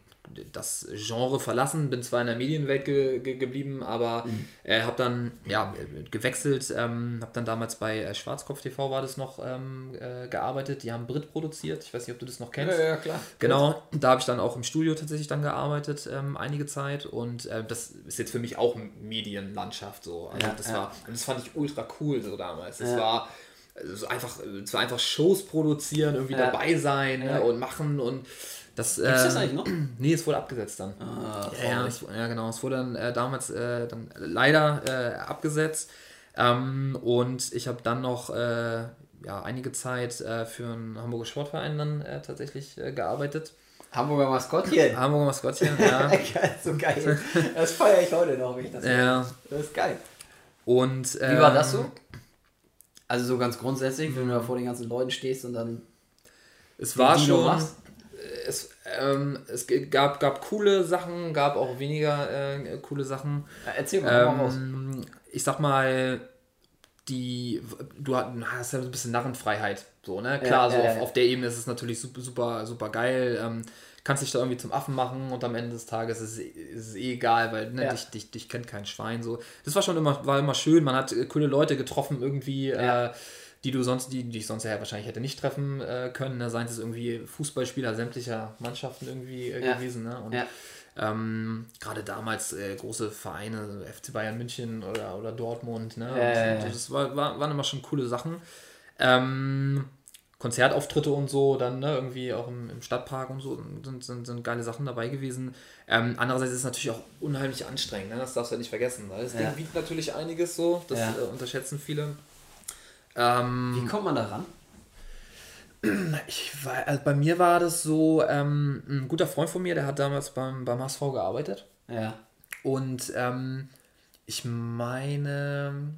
das Genre verlassen, bin zwar in der Medienwelt ge ge geblieben, aber mhm. äh, habe dann ja, gewechselt, ähm, habe dann damals bei äh, Schwarzkopf TV war das noch ähm, äh, gearbeitet, die haben Brit produziert, ich weiß nicht, ob du das noch kennst. Ja, ja klar. Genau, da habe ich dann auch im Studio tatsächlich dann gearbeitet, ähm, einige Zeit und äh, das ist jetzt für mich auch Medienlandschaft so, also ja, das ja. war, und das fand ich ultra cool so damals, das war also einfach, zwar einfach Shows produzieren, irgendwie dabei sein ne, und machen und das. Gibt's äh, das eigentlich noch? Nee, es wurde abgesetzt dann. Ah, ja, es, ja, genau. Es wurde dann äh, damals äh, dann leider äh, abgesetzt. Ähm, und ich habe dann noch äh, ja, einige Zeit äh, für einen Hamburger Sportverein dann tatsächlich gearbeitet. Hamburger Maskottchen. Hamburger Maskottchen, ja. so geil. Das feiere ich heute noch, wenn ich das ja. Das ist geil. Und, ähm, Wie war das so? Ähm, also so ganz grundsätzlich, wenn du da vor den ganzen Leuten stehst und dann. Es war schon. Es, ähm, es gab, gab coole Sachen, gab auch weniger äh, coole Sachen. Erzähl mal, ähm, mal raus. Ich sag mal, die, du hast ja ein bisschen Narrenfreiheit. So, ne? Klar, ja, so ja, auf, ja. auf der Ebene ist es natürlich super, super, super geil. Ähm, kannst dich da irgendwie zum Affen machen und am Ende des Tages ist es, ist es eh egal, weil ne, dich, dich, dich kennt kein Schwein. So. Das war schon immer, war immer schön. Man hat äh, coole Leute getroffen irgendwie. Äh, die du sonst, die, die ich sonst ja wahrscheinlich hätte nicht treffen äh, können. Ne? Seien es irgendwie Fußballspieler sämtlicher Mannschaften irgendwie äh, gewesen. Ne? Und ähm, gerade damals äh, große Vereine, FC Bayern München oder, oder Dortmund. Ne? Äh. Und, das war, war, waren immer schon coole Sachen. Ähm, Konzertauftritte und so, dann ne, irgendwie auch im, im Stadtpark und so, sind, sind, sind geile Sachen dabei gewesen. Ähm, andererseits ist es natürlich auch unheimlich anstrengend, ne? das darfst du ja nicht vergessen. Weil das ja. Ding wiegt natürlich einiges so, das ja. äh, unterschätzen viele. Ähm, Wie kommt man da ran? Ich war, also bei mir war das so, ähm, ein guter Freund von mir, der hat damals beim, beim HSV gearbeitet. Ja. Und ähm, ich meine,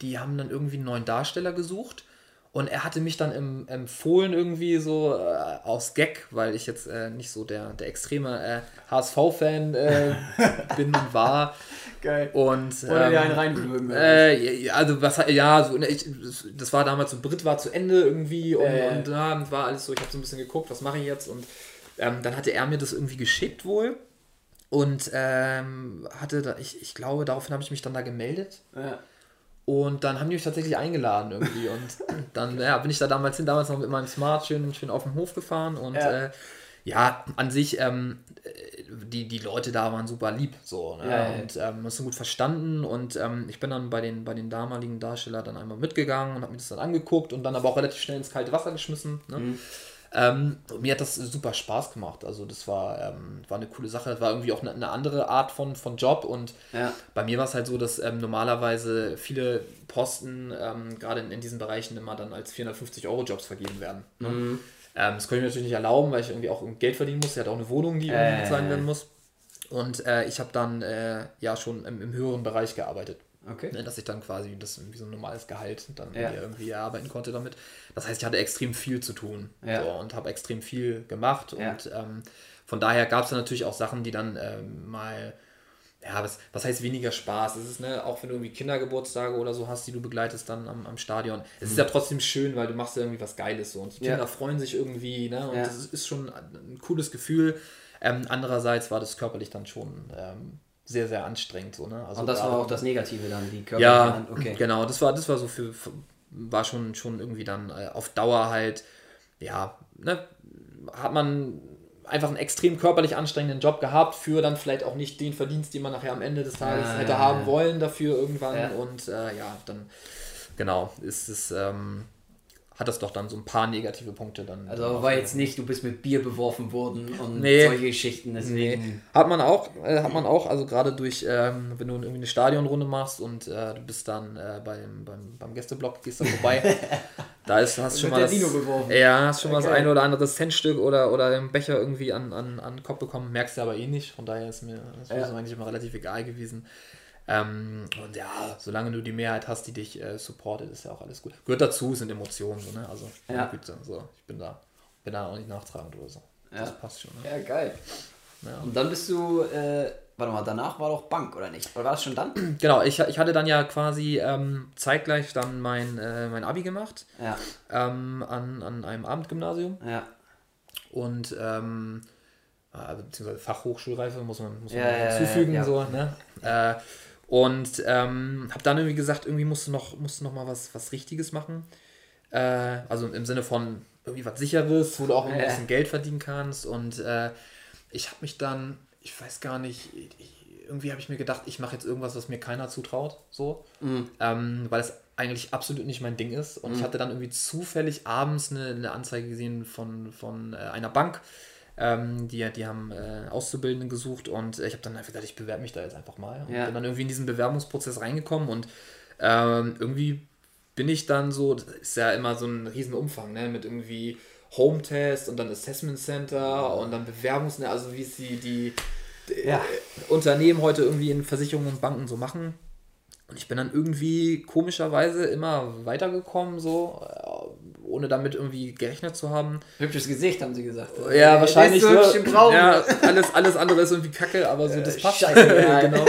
die haben dann irgendwie einen neuen Darsteller gesucht. Und er hatte mich dann im, empfohlen irgendwie so äh, aus Gag, weil ich jetzt äh, nicht so der, der extreme äh, HSV-Fan äh, bin und war. Geil. Und, Oder ähm, dir einen reinwürgen. Äh, also was ja, so, ne, ich, das war damals so, Brit war zu Ende irgendwie und, äh. und ja, war alles so, ich habe so ein bisschen geguckt, was mache ich jetzt? Und ähm, dann hatte er mir das irgendwie geschickt wohl. Und ähm, hatte da, ich, ich glaube, daraufhin habe ich mich dann da gemeldet. Ja. Und dann haben die mich tatsächlich eingeladen irgendwie. Und dann ja, bin ich da damals hin, damals noch mit meinem Smart schön, schön auf dem Hof gefahren. Und ja, äh, ja an sich, ähm, die, die Leute da waren super lieb. So, ne? ja, und ähm, so gut verstanden. Und ähm, ich bin dann bei den, bei den damaligen Darstellern dann einmal mitgegangen und habe mir das dann angeguckt und dann aber auch relativ schnell ins kalte Wasser geschmissen. Ne? Mhm. Ähm, mir hat das super Spaß gemacht. Also das war, ähm, war eine coole Sache. Das war irgendwie auch eine, eine andere Art von, von Job. Und ja. bei mir war es halt so, dass ähm, normalerweise viele Posten ähm, gerade in, in, diesen Bereichen immer dann als 450 Euro Jobs vergeben werden. Ne? Mhm. Ähm, das konnte ich mir natürlich nicht erlauben, weil ich irgendwie auch Geld verdienen muss. Ich hatte auch eine Wohnung, die äh. bezahlt werden muss. Und äh, ich habe dann äh, ja schon im, im höheren Bereich gearbeitet. Okay. Ne, dass ich dann quasi das wie so ein normales Gehalt dann ja. irgendwie erarbeiten konnte damit. Das heißt, ich hatte extrem viel zu tun ja. so, und habe extrem viel gemacht. Und ähm, von daher gab es dann natürlich auch Sachen, die dann ähm, mal, ja, was, was heißt weniger Spaß? Es ist, ne, auch wenn du irgendwie Kindergeburtstage oder so hast, die du begleitest dann am, am Stadion. Es mhm. ist ja trotzdem schön, weil du machst ja irgendwie was Geiles so. Und die Kinder freuen sich irgendwie, ne? Und das ist schon ein cooles Gefühl. Ähm, andererseits war das körperlich dann schon ähm, sehr, sehr anstrengend. So, ne? Also und das war auch das Negative dann, die körperliche ja. Okay. Genau, das war, das war so für, für war schon, schon irgendwie dann äh, auf Dauer halt, ja, ne, hat man einfach einen extrem körperlich anstrengenden Job gehabt für dann vielleicht auch nicht den Verdienst, den man nachher am Ende des Tages ah, hätte ja, haben ja. wollen dafür irgendwann. Ja. Und äh, ja, dann genau, ist es. Ähm, hat das doch dann so ein paar negative Punkte dann. Also war jetzt nicht, du bist mit Bier beworfen worden und nee, solche Geschichten, deswegen. Nee. Hat man auch, äh, hat man auch, also gerade durch, ähm, wenn du irgendwie eine Stadionrunde machst und äh, du bist dann äh, beim, beim, beim Gästeblock, gehst da vorbei, da ist, hast schon mal das, ja, hast schon okay. mal das eine oder andere Centstück oder, oder den Becher irgendwie an, an, an den Kopf bekommen, merkst du aber eh nicht, von daher ist mir das ja. eigentlich immer relativ egal gewesen. Ähm, und ja, solange du die Mehrheit hast, die dich äh, supportet, ist ja auch alles gut. Gehört dazu, sind Emotionen, so, ne? Also, ja. so, ich bin da, bin da auch nicht nachtragend oder so. Ja. Das passt schon. Ne? Ja, geil. Ja. Und dann bist du, äh, warte mal, danach war doch Bank, oder nicht? Oder war das schon dann? Genau, ich, ich hatte dann ja quasi ähm, zeitgleich dann mein, äh, mein Abi gemacht. Ja. Ähm, an, an einem Abendgymnasium. Ja. Und, ähm, äh, beziehungsweise Fachhochschulreife muss man, muss man ja, hinzufügen, ja, so, ne? Äh, und ähm, habe dann irgendwie gesagt, irgendwie musst du noch, musst du noch mal was, was Richtiges machen. Äh, also im Sinne von irgendwie was Sicheres, wo du auch ein bisschen Geld verdienen kannst. Und äh, ich habe mich dann, ich weiß gar nicht, ich, irgendwie habe ich mir gedacht, ich mache jetzt irgendwas, was mir keiner zutraut. So. Mhm. Ähm, weil es eigentlich absolut nicht mein Ding ist. Und mhm. ich hatte dann irgendwie zufällig abends eine, eine Anzeige gesehen von, von äh, einer Bank ähm, die, die haben äh, Auszubildenden gesucht und ich habe dann einfach gedacht, ich bewerbe mich da jetzt einfach mal. Und ja. bin dann irgendwie in diesen Bewerbungsprozess reingekommen und ähm, irgendwie bin ich dann so, das ist ja immer so ein Riesenumfang, ne, mit irgendwie Home-Test und dann Assessment Center und dann Bewerbungs, ne, also wie es die, die ja. äh, Unternehmen heute irgendwie in Versicherungen und Banken so machen. Und ich bin dann irgendwie komischerweise immer weitergekommen, so ohne damit irgendwie gerechnet zu haben. Hübsches Gesicht, haben sie gesagt. Ja, wahrscheinlich. So ja, alles, alles andere ist irgendwie kacke, aber so, das passt. Scheiße, genau.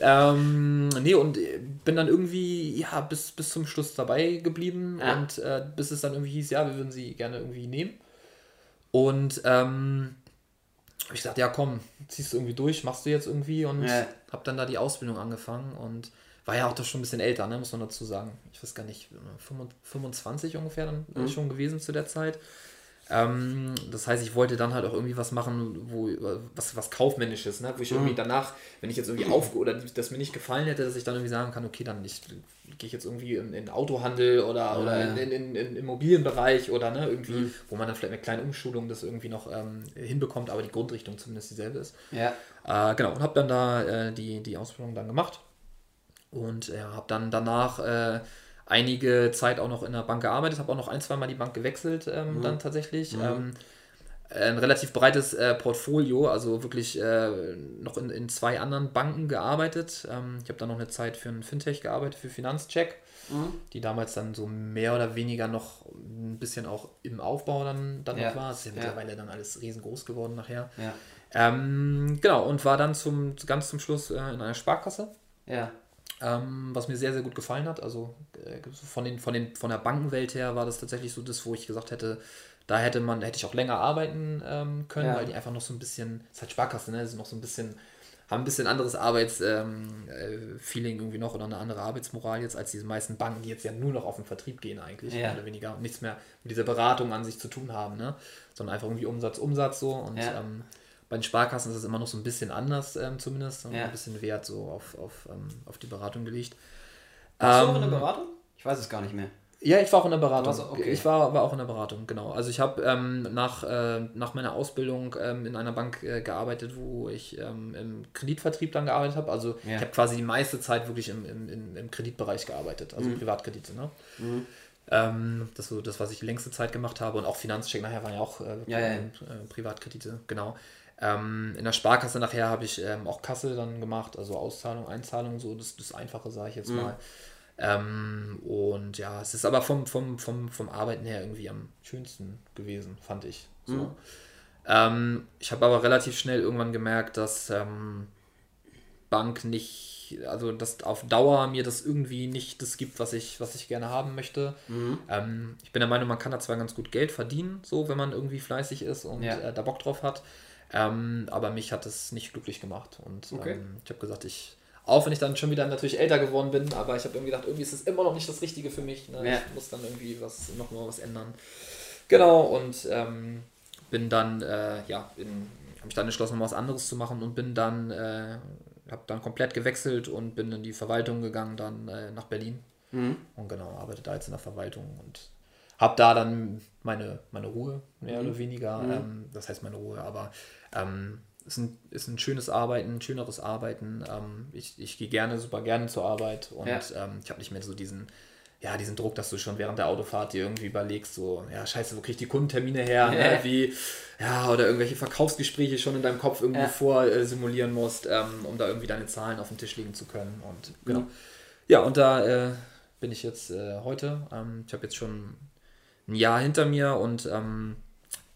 ähm, nee, und bin dann irgendwie, ja, bis, bis zum Schluss dabei geblieben ja. und äh, bis es dann irgendwie hieß, ja, wir würden sie gerne irgendwie nehmen. Und ähm, habe ich gesagt, ja komm, ziehst du irgendwie durch, machst du jetzt irgendwie und ja. habe dann da die Ausbildung angefangen und war ja auch doch schon ein bisschen älter, ne, muss man dazu sagen. Ich weiß gar nicht, 25 ungefähr dann mhm. schon gewesen zu der Zeit. Ähm, das heißt, ich wollte dann halt auch irgendwie was machen, wo was, was Kaufmännisches, ne? wo ich irgendwie mhm. danach, wenn ich jetzt irgendwie auf oder das mir nicht gefallen hätte, dass ich dann irgendwie sagen kann, okay, dann ich, gehe ich jetzt irgendwie in, in Autohandel oder, oder ja. in, in, in, Immobilienbereich oder ne, irgendwie, mhm. wo man dann vielleicht eine kleine Umschulung das irgendwie noch ähm, hinbekommt, aber die Grundrichtung zumindest dieselbe ist. Ja. Äh, genau, und habe dann da äh, die, die Ausbildung dann gemacht und ja, habe dann danach äh, einige Zeit auch noch in der Bank gearbeitet, habe auch noch ein, zwei Mal die Bank gewechselt ähm, mhm. dann tatsächlich. Mhm. Ähm, ein relativ breites äh, Portfolio, also wirklich äh, noch in, in zwei anderen Banken gearbeitet. Ähm, ich habe dann noch eine Zeit für ein Fintech gearbeitet, für Finanzcheck, mhm. die damals dann so mehr oder weniger noch ein bisschen auch im Aufbau dann, dann ja. noch war. Es ist ja, ja, mittlerweile dann alles riesengroß geworden nachher. Ja. Ähm, genau, und war dann zum, ganz zum Schluss äh, in einer Sparkasse. Ja ähm, was mir sehr, sehr gut gefallen hat. Also äh, von, den, von, den, von der Bankenwelt her war das tatsächlich so das, wo ich gesagt hätte, da hätte man, hätte ich auch länger arbeiten ähm, können, ja. weil die einfach noch so ein bisschen, das ist halt Sparkasse, ne? sind noch so ein bisschen, haben ein bisschen anderes Arbeitsfeeling ähm, äh, irgendwie noch oder eine andere Arbeitsmoral jetzt als diese meisten Banken, die jetzt ja nur noch auf den Vertrieb gehen eigentlich, ja. mehr oder weniger und nichts mehr mit dieser Beratung an sich zu tun haben, ne? sondern einfach irgendwie Umsatz, Umsatz so und ja. ähm, bei den Sparkassen ist es immer noch so ein bisschen anders, ähm, zumindest. Ja. Ein bisschen Wert so auf, auf, ähm, auf die Beratung gelegt. Warst du auch in der ähm, Beratung? Ich weiß es gar nicht mehr. Ja, ich war auch in der Beratung. Okay. Ich war, war auch in der Beratung, genau. Also ich habe ähm, nach, äh, nach meiner Ausbildung ähm, in einer Bank äh, gearbeitet, wo ich ähm, im Kreditvertrieb dann gearbeitet habe. Also ja. ich habe quasi die meiste Zeit wirklich im, im, im Kreditbereich gearbeitet, also mhm. Privatkredite. Ne? Mhm. Ähm, das so das, was ich die längste Zeit gemacht habe. Und auch Finanzcheck nachher waren ja auch äh, ja, ja. Äh, Privatkredite, genau. Ähm, in der Sparkasse nachher habe ich ähm, auch Kasse dann gemacht, also Auszahlung, Einzahlung, so das, das Einfache, sage ich jetzt mhm. mal. Ähm, und ja, es ist aber vom, vom, vom, vom Arbeiten her irgendwie am schönsten gewesen, fand ich. So. Mhm. Ähm, ich habe aber relativ schnell irgendwann gemerkt, dass ähm, Bank nicht, also dass auf Dauer mir das irgendwie nicht das gibt, was ich, was ich gerne haben möchte. Mhm. Ähm, ich bin der Meinung, man kann da zwar ganz gut Geld verdienen, so wenn man irgendwie fleißig ist und ja. äh, da Bock drauf hat. Ähm, aber mich hat es nicht glücklich gemacht. Und okay. ähm, ich habe gesagt, ich, auch wenn ich dann schon wieder natürlich älter geworden bin, aber ich habe irgendwie gedacht, irgendwie ist es immer noch nicht das Richtige für mich. Ne? Ja. Ich muss dann irgendwie was, noch mal was ändern. Genau, und ähm, bin dann, äh, ja, habe mich dann entschlossen, mal was anderes zu machen und bin dann, äh, habe dann komplett gewechselt und bin in die Verwaltung gegangen, dann äh, nach Berlin. Mhm. Und genau, arbeite da jetzt in der Verwaltung und habe da dann meine, meine Ruhe, mehr mhm. oder weniger. Mhm. Ähm, das heißt meine Ruhe, aber ähm, ist, ein, ist ein schönes Arbeiten, ein schöneres Arbeiten. Ähm, ich ich gehe gerne, super gerne zur Arbeit und ja. ähm, ich habe nicht mehr so diesen, ja, diesen Druck, dass du schon während der Autofahrt dir irgendwie überlegst, so, ja, scheiße, wo kriege ich die Kundentermine her? Ne? Wie, ja, oder irgendwelche Verkaufsgespräche schon in deinem Kopf irgendwie ja. vorsimulieren äh, musst, ähm, um da irgendwie deine Zahlen auf den Tisch legen zu können. Und genau. Mhm. Ja, und da äh, bin ich jetzt äh, heute. Ähm, ich habe jetzt schon ein Jahr hinter mir und ähm,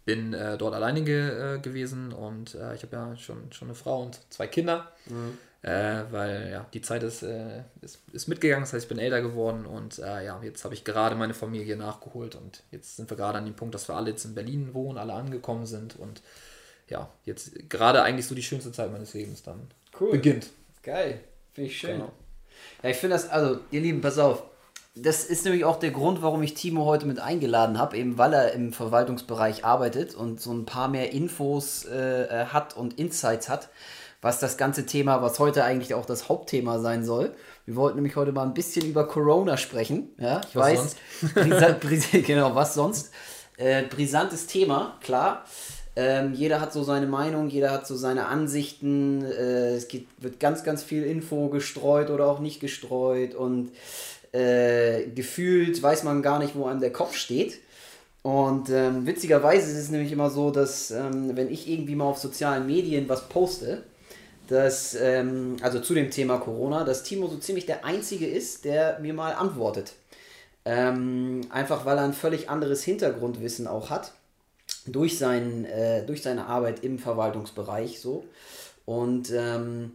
bin äh, dort alleine ge, äh, gewesen und äh, ich habe ja schon, schon eine Frau und zwei Kinder, mhm. Äh, weil ja die Zeit ist, äh, ist, ist, mitgegangen, das heißt ich bin älter geworden und äh, ja jetzt habe ich gerade meine Familie nachgeholt und jetzt sind wir gerade an dem Punkt, dass wir alle jetzt in Berlin wohnen, alle angekommen sind und ja jetzt gerade eigentlich so die schönste Zeit meines Lebens dann cool. beginnt. Geil, finde ich schön. Genau. Ja, ich finde das, also ihr Lieben, pass auf, das ist nämlich auch der Grund, warum ich Timo heute mit eingeladen habe, eben weil er im Verwaltungsbereich arbeitet und so ein paar mehr Infos äh, äh, hat und Insights hat, was das ganze Thema, was heute eigentlich auch das Hauptthema sein soll. Wir wollten nämlich heute mal ein bisschen über Corona sprechen. Ja, ich was weiß. Sonst? Brisant, bris genau, was sonst? Äh, brisantes Thema, klar. Ähm, jeder hat so seine Meinung, jeder hat so seine Ansichten. Äh, es gibt, wird ganz, ganz viel Info gestreut oder auch nicht gestreut und äh, gefühlt weiß man gar nicht, wo einem der Kopf steht. Und ähm, witzigerweise ist es nämlich immer so, dass ähm, wenn ich irgendwie mal auf sozialen Medien was poste, dass, ähm, also zu dem Thema Corona, dass Timo so ziemlich der Einzige ist, der mir mal antwortet. Ähm, einfach weil er ein völlig anderes Hintergrundwissen auch hat. Durch, sein, äh, durch seine Arbeit im Verwaltungsbereich so. Und ähm,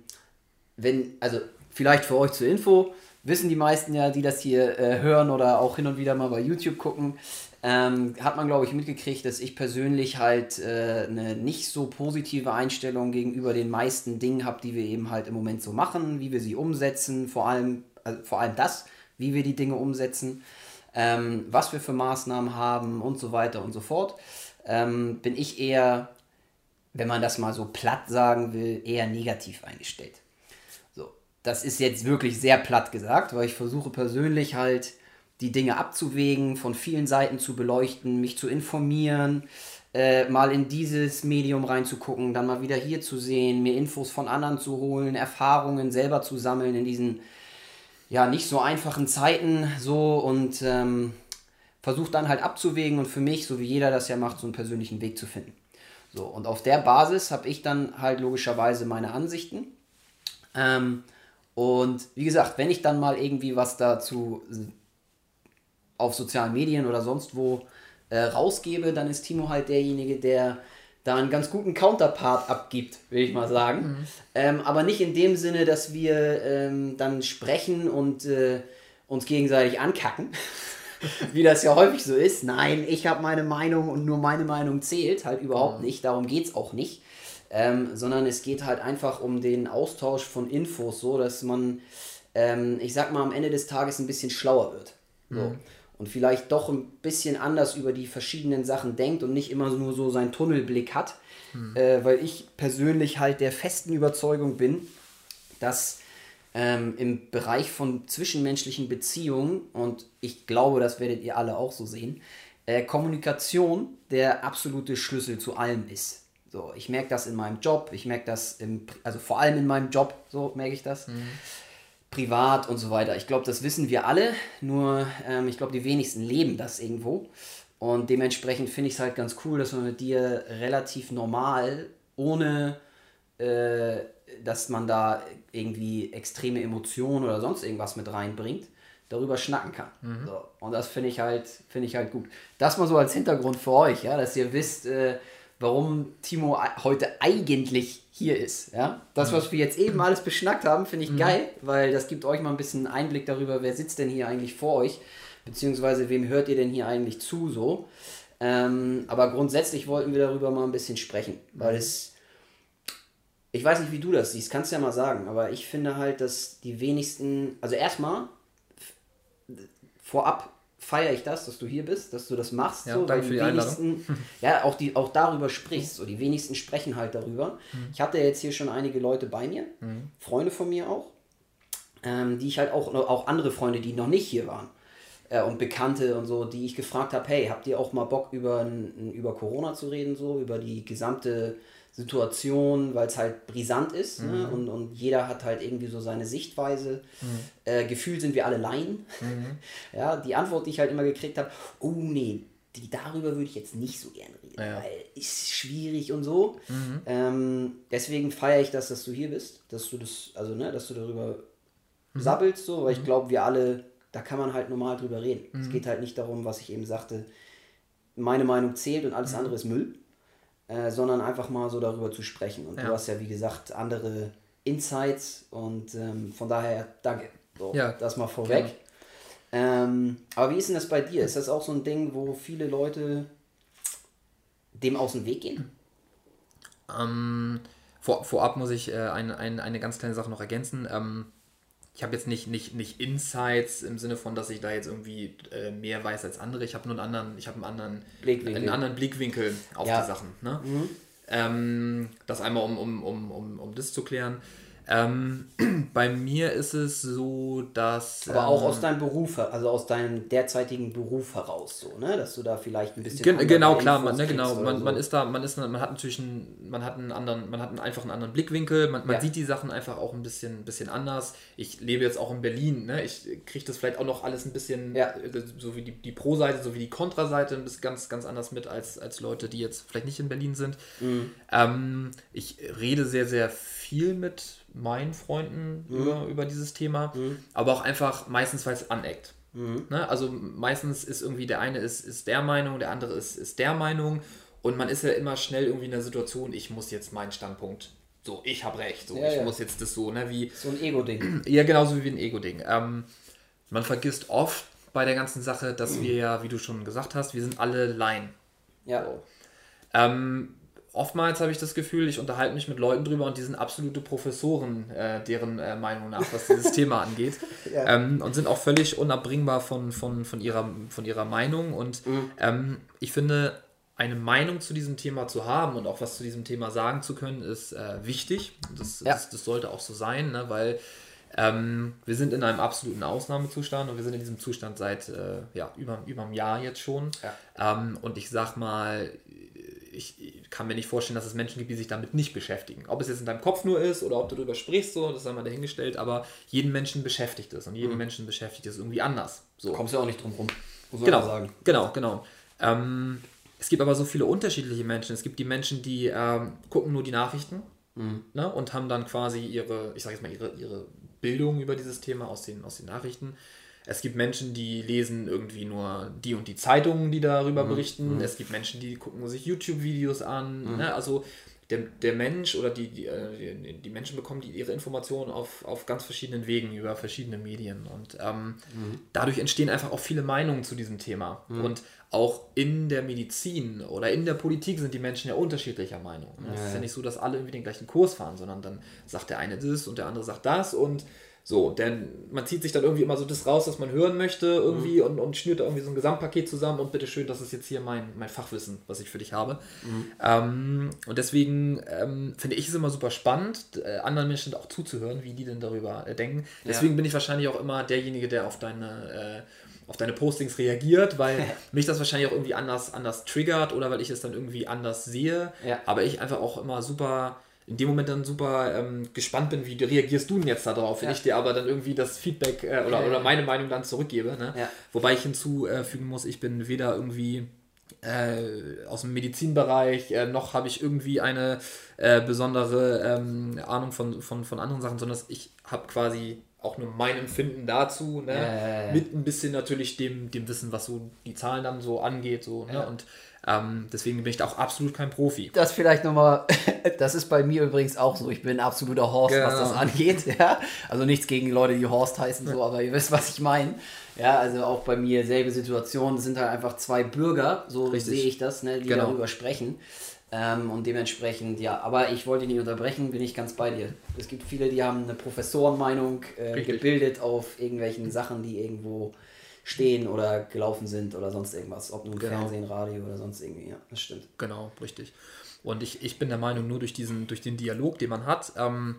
wenn, also vielleicht für euch zur Info, wissen die meisten ja, die das hier äh, hören oder auch hin und wieder mal bei YouTube gucken, ähm, hat man, glaube ich, mitgekriegt, dass ich persönlich halt äh, eine nicht so positive Einstellung gegenüber den meisten Dingen habe, die wir eben halt im Moment so machen, wie wir sie umsetzen, vor allem, also vor allem das, wie wir die Dinge umsetzen, ähm, was wir für Maßnahmen haben und so weiter und so fort. Ähm, bin ich eher, wenn man das mal so platt sagen will, eher negativ eingestellt. Das ist jetzt wirklich sehr platt gesagt, weil ich versuche persönlich halt die Dinge abzuwägen, von vielen Seiten zu beleuchten, mich zu informieren, äh, mal in dieses Medium reinzugucken, dann mal wieder hier zu sehen, mir Infos von anderen zu holen, Erfahrungen selber zu sammeln in diesen ja nicht so einfachen Zeiten so und ähm, versucht dann halt abzuwägen und für mich, so wie jeder das ja macht, so einen persönlichen Weg zu finden. So, und auf der Basis habe ich dann halt logischerweise meine Ansichten. Ähm, und wie gesagt, wenn ich dann mal irgendwie was dazu auf sozialen Medien oder sonst wo äh, rausgebe, dann ist Timo halt derjenige, der da einen ganz guten Counterpart abgibt, will ich mal sagen. Mhm. Ähm, aber nicht in dem Sinne, dass wir ähm, dann sprechen und äh, uns gegenseitig ankacken, wie das ja häufig so ist. Nein, ich habe meine Meinung und nur meine Meinung zählt, halt überhaupt mhm. nicht. Darum geht es auch nicht. Ähm, sondern es geht halt einfach um den Austausch von Infos, so dass man, ähm, ich sag mal, am Ende des Tages ein bisschen schlauer wird. So. Mhm und vielleicht doch ein bisschen anders über die verschiedenen Sachen denkt und nicht immer nur so seinen Tunnelblick hat. Mhm. Äh, weil ich persönlich halt der festen Überzeugung bin, dass ähm, im Bereich von zwischenmenschlichen Beziehungen, und ich glaube, das werdet ihr alle auch so sehen, äh, Kommunikation der absolute Schlüssel zu allem ist. So, ich merke das in meinem Job, ich merke das im, also vor allem in meinem Job, so merke ich das. Mhm privat und so weiter. Ich glaube, das wissen wir alle, nur ähm, ich glaube, die wenigsten leben das irgendwo. Und dementsprechend finde ich es halt ganz cool, dass man mit dir relativ normal, ohne äh, dass man da irgendwie extreme Emotionen oder sonst irgendwas mit reinbringt, darüber schnacken kann. Mhm. So. Und das finde ich halt, finde ich halt gut. Das mal so als Hintergrund für euch, ja, dass ihr wisst, äh, warum Timo heute eigentlich hier ist. Ja? Das, was wir jetzt eben alles beschnackt haben, finde ich mhm. geil, weil das gibt euch mal ein bisschen Einblick darüber, wer sitzt denn hier eigentlich vor euch, beziehungsweise wem hört ihr denn hier eigentlich zu so. Ähm, aber grundsätzlich wollten wir darüber mal ein bisschen sprechen, weil es, ich weiß nicht, wie du das siehst, kannst du ja mal sagen, aber ich finde halt, dass die wenigsten, also erstmal vorab feiere ich das, dass du hier bist, dass du das machst. Ja, so, danke für die wenigsten, Ja, auch, die, auch darüber sprichst. So, die wenigsten sprechen halt darüber. Mhm. Ich hatte jetzt hier schon einige Leute bei mir, mhm. Freunde von mir auch, ähm, die ich halt auch, auch andere Freunde, die noch nicht hier waren äh, und Bekannte und so, die ich gefragt habe, hey, habt ihr auch mal Bock über, über Corona zu reden, so, über die gesamte Situation, weil es halt brisant ist ne? mhm. ne? und, und jeder hat halt irgendwie so seine Sichtweise. Mhm. Äh, gefühlt sind wir alle Laien. Mhm. Ja, die Antwort, die ich halt immer gekriegt habe, oh nee, die, darüber würde ich jetzt nicht so gerne reden, ja. weil ist schwierig und so. Mhm. Ähm, deswegen feiere ich das, dass du hier bist, dass du das, also ne, dass du darüber mhm. sabbelst, so, weil ich mhm. glaube, wir alle, da kann man halt normal drüber reden. Es geht halt nicht darum, was ich eben sagte, meine Meinung zählt und alles andere ist Müll. Äh, sondern einfach mal so darüber zu sprechen. Und ja. du hast ja, wie gesagt, andere Insights und ähm, von daher danke. So, ja, das mal vorweg. Ähm, aber wie ist denn das bei dir? Ist das auch so ein Ding, wo viele Leute dem aus dem Weg gehen? Ähm, vor, vorab muss ich äh, ein, ein, eine ganz kleine Sache noch ergänzen. Ähm, ich habe jetzt nicht, nicht, nicht Insights im Sinne von, dass ich da jetzt irgendwie äh, mehr weiß als andere. Ich habe nur einen anderen, ich habe einen anderen Blickwinkel, einen anderen Blickwinkel auf ja. die Sachen. Ne? Mhm. Ähm, das einmal, um, um, um, um, um das zu klären. Ähm, bei mir ist es so, dass. Aber auch aus ähm, deinem Beruf, also aus deinem derzeitigen Beruf heraus, so, ne? Dass du da vielleicht ein bisschen. Gen genau, klar, man, ne, genau. Man, so. man ist da, man ist, man hat natürlich einen, man hat einen anderen, man hat einen, einfach einen anderen Blickwinkel, man, man ja. sieht die Sachen einfach auch ein bisschen, bisschen anders. Ich lebe jetzt auch in Berlin, ne? Ich kriege das vielleicht auch noch alles ein bisschen, ja. Äh, so wie die, die Pro-Seite, so wie die Kontra-Seite, ein bisschen ganz, ganz anders mit als, als Leute, die jetzt vielleicht nicht in Berlin sind. Mhm. Ähm, ich rede sehr, sehr viel mit meinen Freunden mhm. über, über dieses Thema, mhm. aber auch einfach meistens, weil es aneckt. Mhm. Ne? Also meistens ist irgendwie der eine ist, ist der Meinung, der andere ist, ist der Meinung. Und man ist ja immer schnell irgendwie in der Situation, ich muss jetzt meinen Standpunkt, so, ich habe recht, so, ja, ich ja. muss jetzt das so, ne, wie. So ein Ego-Ding. Ja, genauso wie ein Ego-Ding. Ähm, man vergisst oft bei der ganzen Sache, dass wir ja, wie du schon gesagt hast, wir sind alle Laien. Ja. So. Ähm, oftmals habe ich das Gefühl, ich unterhalte mich mit Leuten drüber und die sind absolute Professoren, äh, deren äh, Meinung nach, was dieses Thema angeht. Ja. Ähm, und sind auch völlig unabbringbar von, von, von, ihrer, von ihrer Meinung. Und mhm. ähm, ich finde, eine Meinung zu diesem Thema zu haben und auch was zu diesem Thema sagen zu können, ist äh, wichtig. Das, ja. das, das, sollte auch so sein, ne? weil ähm, wir sind in einem absoluten Ausnahmezustand und wir sind in diesem Zustand seit äh, ja, über, über einem Jahr jetzt schon. Ja. Ähm, und ich sag mal, ich kann mir nicht vorstellen, dass es Menschen gibt, die sich damit nicht beschäftigen. Ob es jetzt in deinem Kopf nur ist oder ob du darüber sprichst, so, das sei mal dahingestellt, aber jeden Menschen beschäftigt es und jeden mhm. Menschen beschäftigt es irgendwie anders. So. Kommst du auch nicht drum rum, muss genau, sagen. Genau, genau. Ähm, es gibt aber so viele unterschiedliche Menschen. Es gibt die Menschen, die ähm, gucken nur die Nachrichten mhm. ne, und haben dann quasi ihre, ich sage jetzt mal, ihre, ihre Bildung über dieses Thema aus den, aus den Nachrichten. Es gibt Menschen, die lesen irgendwie nur die und die Zeitungen, die darüber mhm. berichten. Mhm. Es gibt Menschen, die gucken sich YouTube-Videos an. Mhm. Ne? Also der, der Mensch oder die, die, äh, die Menschen bekommen die, ihre Informationen auf, auf ganz verschiedenen Wegen über verschiedene Medien. Und ähm, mhm. dadurch entstehen einfach auch viele Meinungen zu diesem Thema. Mhm. Und auch in der Medizin oder in der Politik sind die Menschen ja unterschiedlicher Meinung. Ne? Es ist ja nicht so, dass alle irgendwie den gleichen Kurs fahren, sondern dann sagt der eine das und der andere sagt das und so, denn man zieht sich dann irgendwie immer so das raus, was man hören möchte, irgendwie mhm. und, und schnürt da irgendwie so ein Gesamtpaket zusammen und bitteschön, das ist jetzt hier mein, mein Fachwissen, was ich für dich habe. Mhm. Ähm, und deswegen ähm, finde ich es immer super spannend, äh, anderen Menschen auch zuzuhören, wie die denn darüber äh, denken. Deswegen ja. bin ich wahrscheinlich auch immer derjenige, der auf deine, äh, auf deine Postings reagiert, weil mich das wahrscheinlich auch irgendwie anders, anders triggert oder weil ich es dann irgendwie anders sehe. Ja. Aber ich einfach auch immer super in dem Moment dann super ähm, gespannt bin, wie reagierst du denn jetzt darauf, wenn ja. ich dir aber dann irgendwie das Feedback äh, oder, ja, oder meine Meinung dann zurückgebe. Ne? Wobei ich hinzufügen muss, ich bin weder irgendwie äh, aus dem Medizinbereich, äh, noch habe ich irgendwie eine äh, besondere ähm, Ahnung von, von, von anderen Sachen, sondern ich habe quasi auch nur mein Empfinden dazu, ne? mit ein bisschen natürlich dem, dem Wissen, was so die Zahlen dann so angeht. So, ne? Und ähm, deswegen bin ich da auch absolut kein Profi. Das vielleicht nochmal, das ist bei mir übrigens auch so. Ich bin ein absoluter Horst, genau. was das genau. angeht. Ja? Also nichts gegen Leute, die Horst heißen, so, aber ihr wisst, was ich meine. Ja, also auch bei mir selbe Situation, sind halt einfach zwei Bürger, so sehe ich das, ne, die genau. darüber sprechen. Ähm, und dementsprechend, ja, aber ich wollte dich nicht unterbrechen, bin ich ganz bei dir. Es gibt viele, die haben eine Professorenmeinung äh, gebildet auf irgendwelchen Sachen, die irgendwo stehen oder gelaufen sind oder sonst irgendwas. Ob nun genau. Fernsehen, Radio oder sonst irgendwie. Ja, das stimmt. Genau, richtig. Und ich, ich bin der Meinung, nur durch, diesen, durch den Dialog, den man hat, ähm,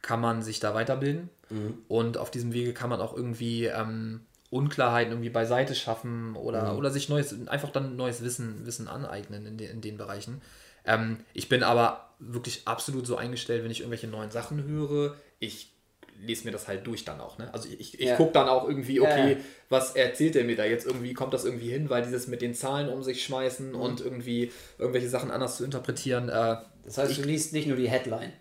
kann man sich da weiterbilden. Mhm. Und auf diesem Wege kann man auch irgendwie ähm, Unklarheiten irgendwie beiseite schaffen oder, mhm. oder sich neues, einfach dann neues Wissen, Wissen aneignen in, de, in den Bereichen. Ähm, ich bin aber wirklich absolut so eingestellt, wenn ich irgendwelche neuen Sachen höre. Ich lese mir das halt durch dann auch. Ne? Also ich, ich ja. gucke dann auch irgendwie, okay, ja. was erzählt er mir da jetzt irgendwie? Kommt das irgendwie hin? Weil dieses mit den Zahlen um sich schmeißen mhm. und irgendwie irgendwelche Sachen anders zu interpretieren. Äh, das heißt, ich, du liest nicht nur die Headline.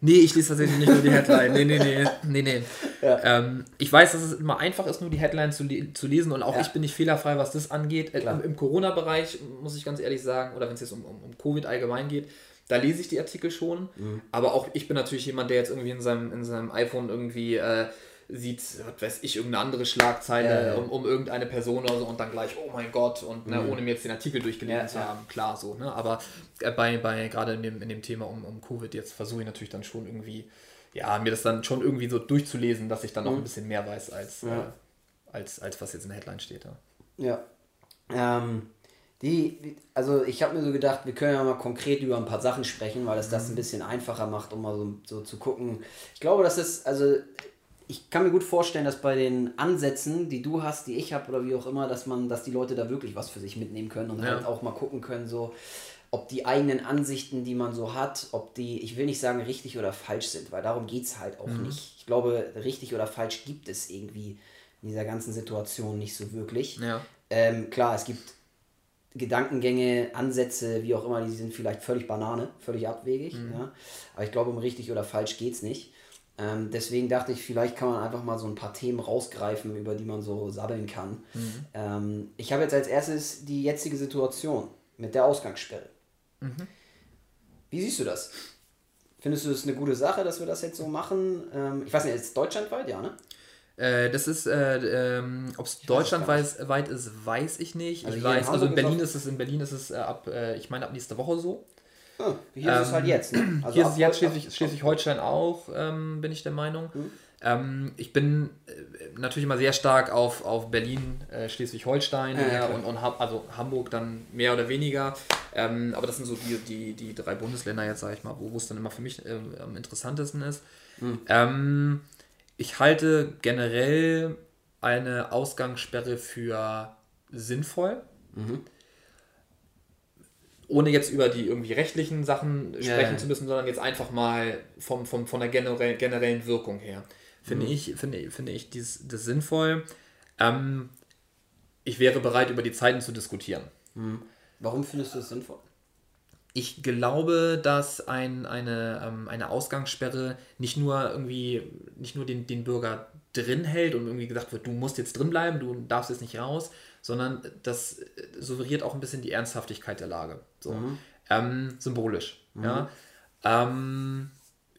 Nee, ich lese tatsächlich nicht nur die Headline. Nee, nee, nee. nee, nee. Ja. Ähm, ich weiß, dass es immer einfach ist, nur die Headline zu, zu lesen und auch ja. ich bin nicht fehlerfrei, was das angeht. Äh, Im, Corona-Bereich, muss ich ganz ehrlich sagen, oder wenn es jetzt um, um, um Covid allgemein geht, da lese ich die Artikel schon. Mhm. Aber auch ich bin natürlich jemand, der jetzt irgendwie in seinem, in seinem iPhone irgendwie äh, sieht, was weiß ich, irgendeine andere Schlagzeile ja, ja. Um, um, irgendeine Person oder so und dann gleich, oh mein Gott, und ne, mhm. ohne mir jetzt den Artikel durchgelesen ja, zu haben, klar so. Ne? Aber äh, bei, bei gerade in dem, in dem Thema um, um Covid, jetzt versuche ich natürlich dann schon irgendwie, ja, mir das dann schon irgendwie so durchzulesen, dass ich dann noch mhm. ein bisschen mehr weiß, als, äh, als, als was jetzt in der Headline steht. Ja. Ähm, die, also ich habe mir so gedacht, wir können ja mal konkret über ein paar Sachen sprechen, weil es das ein mhm. bisschen einfacher macht, um mal so, so zu gucken. Ich glaube, das ist, also ich kann mir gut vorstellen, dass bei den Ansätzen, die du hast, die ich habe oder wie auch immer, dass man, dass die Leute da wirklich was für sich mitnehmen können und ja. halt auch mal gucken können, so ob die eigenen Ansichten, die man so hat, ob die, ich will nicht sagen richtig oder falsch sind, weil darum geht es halt auch mhm. nicht. Ich glaube, richtig oder falsch gibt es irgendwie in dieser ganzen Situation nicht so wirklich. Ja. Ähm, klar, es gibt Gedankengänge, Ansätze, wie auch immer, die sind vielleicht völlig Banane, völlig abwegig. Mhm. Ja? Aber ich glaube, um richtig oder falsch geht es nicht. Ähm, deswegen dachte ich, vielleicht kann man einfach mal so ein paar Themen rausgreifen, über die man so sabbeln kann. Mhm. Ähm, ich habe jetzt als erstes die jetzige Situation mit der Ausgangssperre. Mhm. Wie siehst du das? Findest du es eine gute Sache, dass wir das jetzt so machen? Ähm, ich weiß nicht, ist es deutschlandweit, ja, ne? Äh, das ist, äh, ähm, ob es deutschlandweit ist, weiß ich nicht. Also ich weiß, also in Berlin ist es, in Berlin ist es äh, ab, äh, ich meine ab nächste Woche so. Ah, hier ähm, ist es halt jetzt. Ne? Also hier ist es jetzt Schleswig, Schleswig-Holstein auch, ähm, bin ich der Meinung. Mhm. Ähm, ich bin äh, natürlich immer sehr stark auf, auf Berlin, äh, Schleswig-Holstein ja, ja, und, und also Hamburg dann mehr oder weniger. Ähm, aber das sind so die, die, die drei Bundesländer jetzt, sage ich mal, wo es dann immer für mich äh, am interessantesten ist. Mhm. Ähm, ich halte generell eine Ausgangssperre für sinnvoll. Mhm. Ohne jetzt über die irgendwie rechtlichen Sachen sprechen ja. zu müssen, sondern jetzt einfach mal vom, vom, von der generell, generellen Wirkung her. Finde mhm. ich, finde, finde ich dies, das sinnvoll. Ähm, ich wäre bereit, über die Zeiten zu diskutieren. Mhm. Warum findest du es sinnvoll? Ich glaube, dass ein, eine, ähm, eine Ausgangssperre nicht nur irgendwie, nicht nur den, den Bürger drin hält und irgendwie gesagt wird, du musst jetzt drin bleiben, du darfst jetzt nicht raus, sondern das suggeriert auch ein bisschen die Ernsthaftigkeit der Lage. So. Mhm. Ähm, symbolisch. Mhm. Ja. Ähm,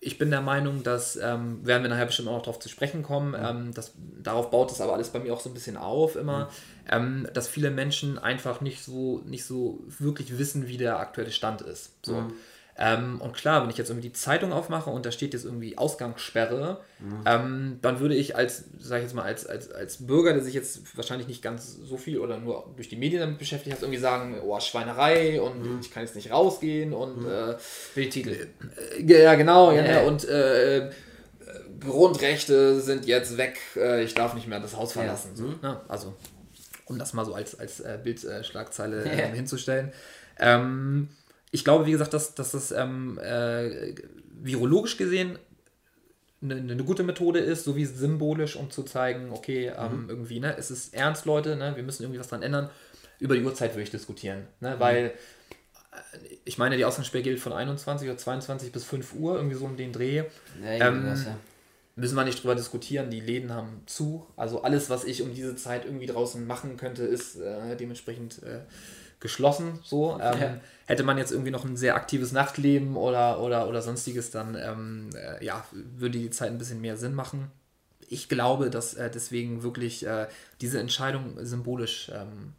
ich bin der Meinung, dass, ähm, werden wir nachher bestimmt auch noch darauf zu sprechen kommen, mhm. ähm, dass, darauf baut das aber alles bei mir auch so ein bisschen auf immer, mhm. ähm, dass viele Menschen einfach nicht so, nicht so wirklich wissen, wie der aktuelle Stand ist. So. Mhm. Ähm, und klar, wenn ich jetzt irgendwie die Zeitung aufmache und da steht jetzt irgendwie Ausgangssperre, mhm. ähm, dann würde ich als, sag ich jetzt mal, als, als, als Bürger, der sich jetzt wahrscheinlich nicht ganz so viel oder nur durch die Medien damit beschäftigt hat, irgendwie sagen, oh, Schweinerei und mhm. ich kann jetzt nicht rausgehen und mhm. äh, Bildtitel. Äh, ja, genau, ja, ja, und äh, Grundrechte sind jetzt weg, äh, ich darf nicht mehr das Haus verlassen. Ja. So, ne? Also, um das mal so als, als äh, Bildschlagzeile äh, hinzustellen. Ähm, ich glaube, wie gesagt, dass, dass das ähm, äh, virologisch gesehen eine, eine, gute Methode ist, sowie symbolisch, um zu zeigen, okay, ähm, mhm. irgendwie, ne, es ist ernst, Leute, ne, wir müssen irgendwie was dran ändern. Über die Uhrzeit würde ich diskutieren, ne, mhm. weil äh, ich meine, die Ausgangssperre gilt von 21 oder 22 bis 5 Uhr, irgendwie so um den Dreh. Ja, ähm, ja. Müssen wir nicht drüber diskutieren, die Läden haben zu. Also alles, was ich um diese Zeit irgendwie draußen machen könnte, ist äh, dementsprechend äh, geschlossen. So. Ähm, ja. Hätte man jetzt irgendwie noch ein sehr aktives Nachtleben oder, oder, oder sonstiges, dann ähm, äh, ja, würde die Zeit ein bisschen mehr Sinn machen. Ich glaube, dass äh, deswegen wirklich äh, diese Entscheidung symbolisch ähm,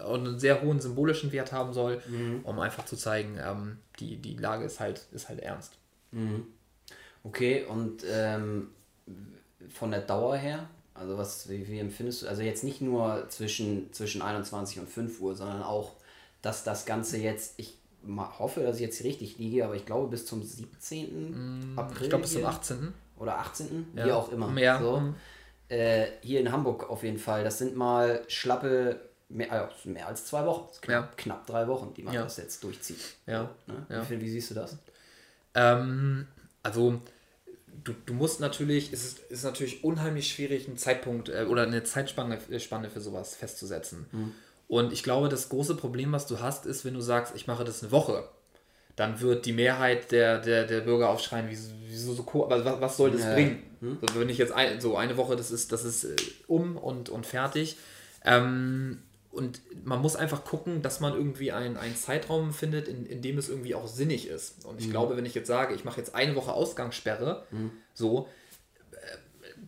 einen sehr hohen symbolischen Wert haben soll, mhm. um einfach zu zeigen, ähm, die, die Lage ist halt, ist halt ernst. Mhm. Okay, und ähm, von der Dauer her, also was, wie, wie empfindest du, also jetzt nicht nur zwischen, zwischen 21 und 5 Uhr, sondern auch dass das Ganze jetzt, ich hoffe, dass ich jetzt richtig liege, aber ich glaube bis zum 17. Mm, April. Ich glaube bis zum 18. Oder 18. Ja. Wie auch immer. Mehr. So. Äh, hier in Hamburg auf jeden Fall. Das sind mal schlappe mehr, äh, mehr als zwei Wochen. Knapp, ja. knapp drei Wochen, die man ja. das jetzt durchzieht. Ja. Ne? ja. Wie, wie, siehst du das? Ähm, also du, du musst natürlich, es ist, ist natürlich unheimlich schwierig, einen Zeitpunkt äh, oder eine Zeitspanne äh, Spanne für sowas festzusetzen. Mhm. Und ich glaube, das große Problem, was du hast, ist, wenn du sagst, ich mache das eine Woche, dann wird die Mehrheit der, der, der Bürger aufschreien, wieso, wieso so aber was, was soll das ja. bringen? Hm? So, wenn ich jetzt ein, so eine Woche, das ist, das ist äh, um und, und fertig. Ähm, und man muss einfach gucken, dass man irgendwie einen, einen Zeitraum findet, in, in dem es irgendwie auch sinnig ist. Und ich mhm. glaube, wenn ich jetzt sage, ich mache jetzt eine Woche Ausgangssperre, mhm. so,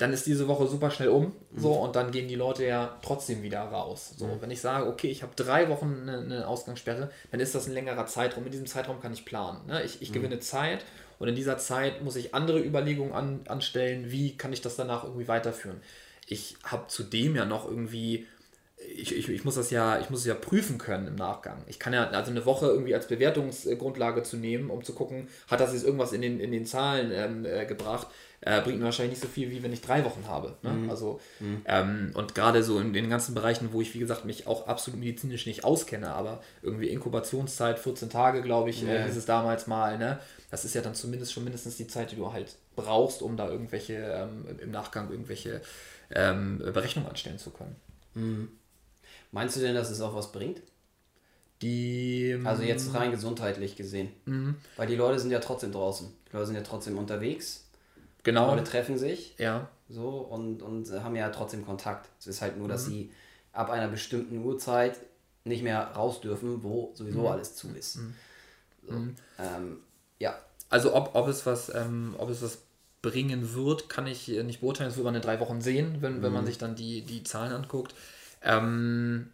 dann ist diese Woche super schnell um so mhm. und dann gehen die Leute ja trotzdem wieder raus. So, mhm. wenn ich sage, okay, ich habe drei Wochen eine, eine, Ausgangssperre, dann ist das ein längerer Zeitraum. In diesem Zeitraum kann ich planen. Ne? Ich, ich mhm. gewinne Zeit und in dieser Zeit muss ich andere Überlegungen an, anstellen, wie kann ich das danach irgendwie weiterführen. Ich habe zudem ja noch irgendwie ich, ich, ich, muss das ja, ich muss es ja prüfen können im Nachgang. Ich kann ja, also eine Woche irgendwie als Bewertungsgrundlage zu nehmen, um zu gucken, hat das jetzt irgendwas in den, in den Zahlen ähm, äh, gebracht, äh, bringt mir wahrscheinlich nicht so viel, wie wenn ich drei Wochen habe. Ne? Mhm. Also, mhm. ähm, und gerade so in den ganzen Bereichen, wo ich, wie gesagt, mich auch absolut medizinisch nicht auskenne, aber irgendwie Inkubationszeit, 14 Tage, glaube ich, ja. äh, hieß es damals mal, ne? Das ist ja dann zumindest schon mindestens die Zeit, die du halt brauchst, um da irgendwelche, ähm, im Nachgang irgendwelche ähm, Berechnungen anstellen zu können. Meinst du denn, dass es auch was bringt? Die. Also jetzt mm, rein gesundheitlich gesehen. Mhm. Weil die Leute sind ja trotzdem draußen. Die Leute sind ja trotzdem unterwegs. Genau. Leute treffen sich. Ja. So und, und haben ja trotzdem Kontakt. Es ist halt nur, dass mhm. sie ab einer bestimmten Uhrzeit nicht mehr raus dürfen, wo sowieso mhm. alles zu ist. Mhm. So, mhm. ähm, ja. Also ob, ob es was, ähm, ob es was bringen wird, kann ich nicht beurteilen. Das wird man in drei Wochen sehen, wenn, wenn man mhm. sich dann die, die Zahlen anguckt. Ähm,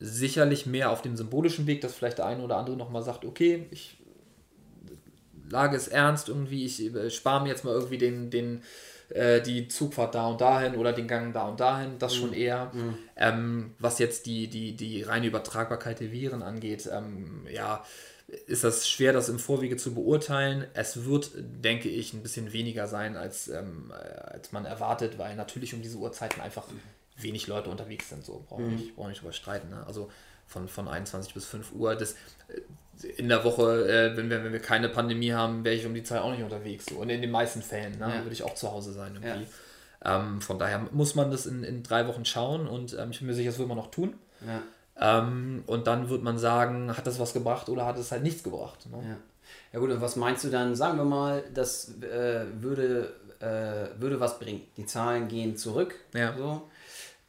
sicherlich mehr auf dem symbolischen Weg, dass vielleicht der eine oder andere nochmal sagt, okay, ich Lage ist ernst irgendwie, ich äh, spare mir jetzt mal irgendwie den, den, äh, die Zugfahrt da und dahin oder den Gang da und dahin, das mhm. schon eher. Mhm. Ähm, was jetzt die, die, die reine Übertragbarkeit der Viren angeht, ähm, ja, ist das schwer, das im Vorwege zu beurteilen. Es wird, denke ich, ein bisschen weniger sein, als, ähm, als man erwartet, weil natürlich um diese Uhrzeiten einfach wenig Leute unterwegs sind. So brauchen wir mhm. nicht, brauchen nicht drüber streiten. Ne? Also von, von 21 bis 5 Uhr. Das, äh, in der Woche, äh, wenn, wir, wenn wir keine Pandemie haben, wäre ich um die Zeit auch nicht unterwegs. So. Und in den meisten Fällen ne, ja. würde ich auch zu Hause sein. Irgendwie. Ja. Ähm, von daher muss man das in, in drei Wochen schauen und ähm, ich bin mir sicher, das wird man noch tun. Ja. Ähm, und dann wird man sagen, hat das was gebracht oder hat es halt nichts gebracht. Ne? Ja. ja gut, und was meinst du dann? Sagen wir mal, das äh, würde, äh, würde was bringen. Die Zahlen gehen zurück. Ja. So.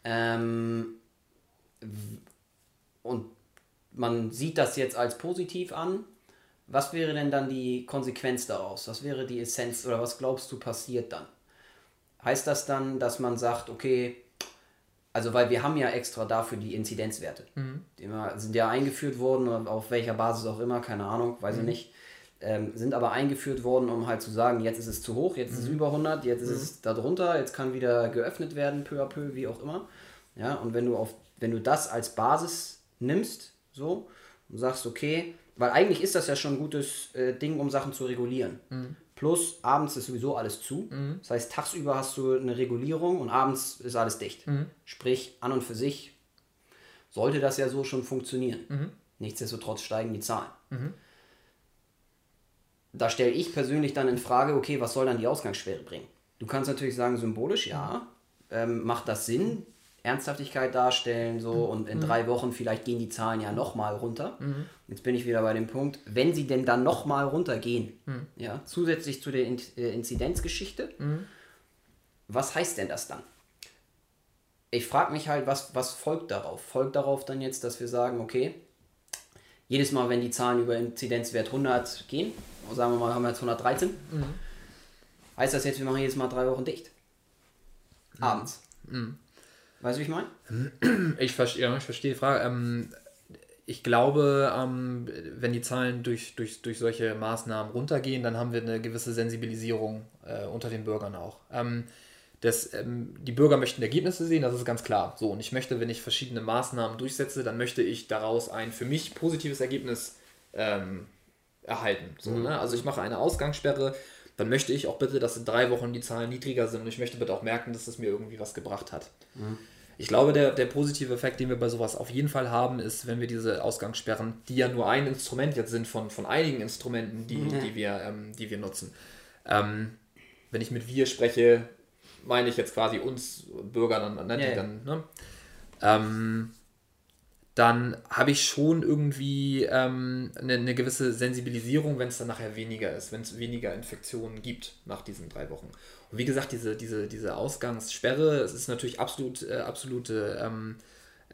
Ähm, und man sieht das jetzt als positiv an. Was wäre denn dann die Konsequenz daraus? Was wäre die Essenz oder was glaubst du passiert dann? Heißt das dann, dass man sagt, okay, also weil wir haben ja extra dafür die Inzidenzwerte. Mhm. Die sind ja eingeführt worden, auf welcher Basis auch immer, keine Ahnung, weiß mhm. ich nicht. Ähm, sind aber eingeführt worden, um halt zu sagen, jetzt ist es zu hoch, jetzt mhm. ist es mhm. über 100, jetzt ist es mhm. darunter, jetzt kann wieder geöffnet werden, peu à peu, wie auch immer. Ja, und wenn du, auf, wenn du das als Basis nimmst, so, und sagst, okay, weil eigentlich ist das ja schon ein gutes äh, Ding, um Sachen zu regulieren. Mhm. Plus abends ist sowieso alles zu. Mhm. Das heißt, tagsüber hast du eine Regulierung und abends ist alles dicht. Mhm. Sprich, an und für sich sollte das ja so schon funktionieren. Mhm. Nichtsdestotrotz steigen die Zahlen. Da stelle ich persönlich dann in Frage, okay, was soll dann die Ausgangssperre bringen? Du kannst natürlich sagen, symbolisch, ja, ähm, macht das Sinn, Ernsthaftigkeit darstellen, so mhm. und in mhm. drei Wochen vielleicht gehen die Zahlen ja nochmal runter. Mhm. Jetzt bin ich wieder bei dem Punkt, wenn sie denn dann nochmal runtergehen, mhm. ja, zusätzlich zu der In äh, Inzidenzgeschichte, mhm. was heißt denn das dann? Ich frage mich halt, was, was folgt darauf? Folgt darauf dann jetzt, dass wir sagen, okay, jedes Mal, wenn die Zahlen über Inzidenzwert 100 gehen, sagen wir mal, haben wir jetzt 113, mhm. heißt das jetzt, wir machen jedes Mal drei Wochen dicht. Abends. Weißt du, wie ich meine? Ich verstehe, ja, ich verstehe die Frage. Ähm, ich glaube, ähm, wenn die Zahlen durch, durch, durch solche Maßnahmen runtergehen, dann haben wir eine gewisse Sensibilisierung äh, unter den Bürgern auch. Ähm, das, ähm, die Bürger möchten Ergebnisse sehen, das ist ganz klar. So, und ich möchte, wenn ich verschiedene Maßnahmen durchsetze, dann möchte ich daraus ein für mich positives Ergebnis ähm, erhalten. So, mhm. ne? Also ich mache eine Ausgangssperre, dann möchte ich auch bitte, dass in drei Wochen die Zahlen niedriger sind und ich möchte bitte auch merken, dass das mir irgendwie was gebracht hat. Mhm. Ich glaube, der, der positive Effekt, den wir bei sowas auf jeden Fall haben, ist, wenn wir diese Ausgangssperren, die ja nur ein Instrument jetzt sind von, von einigen Instrumenten, die, mhm. die, wir, ähm, die wir nutzen. Ähm, wenn ich mit wir spreche, meine ich jetzt quasi uns Bürger, dann, ne, ja, dann, ne? Ähm, dann habe ich schon irgendwie ähm, eine, eine, gewisse Sensibilisierung, wenn es dann nachher weniger ist, wenn es weniger Infektionen gibt nach diesen drei Wochen. Und wie gesagt, diese, diese, diese Ausgangssperre, es ist natürlich absolut, äh, absolute, ähm,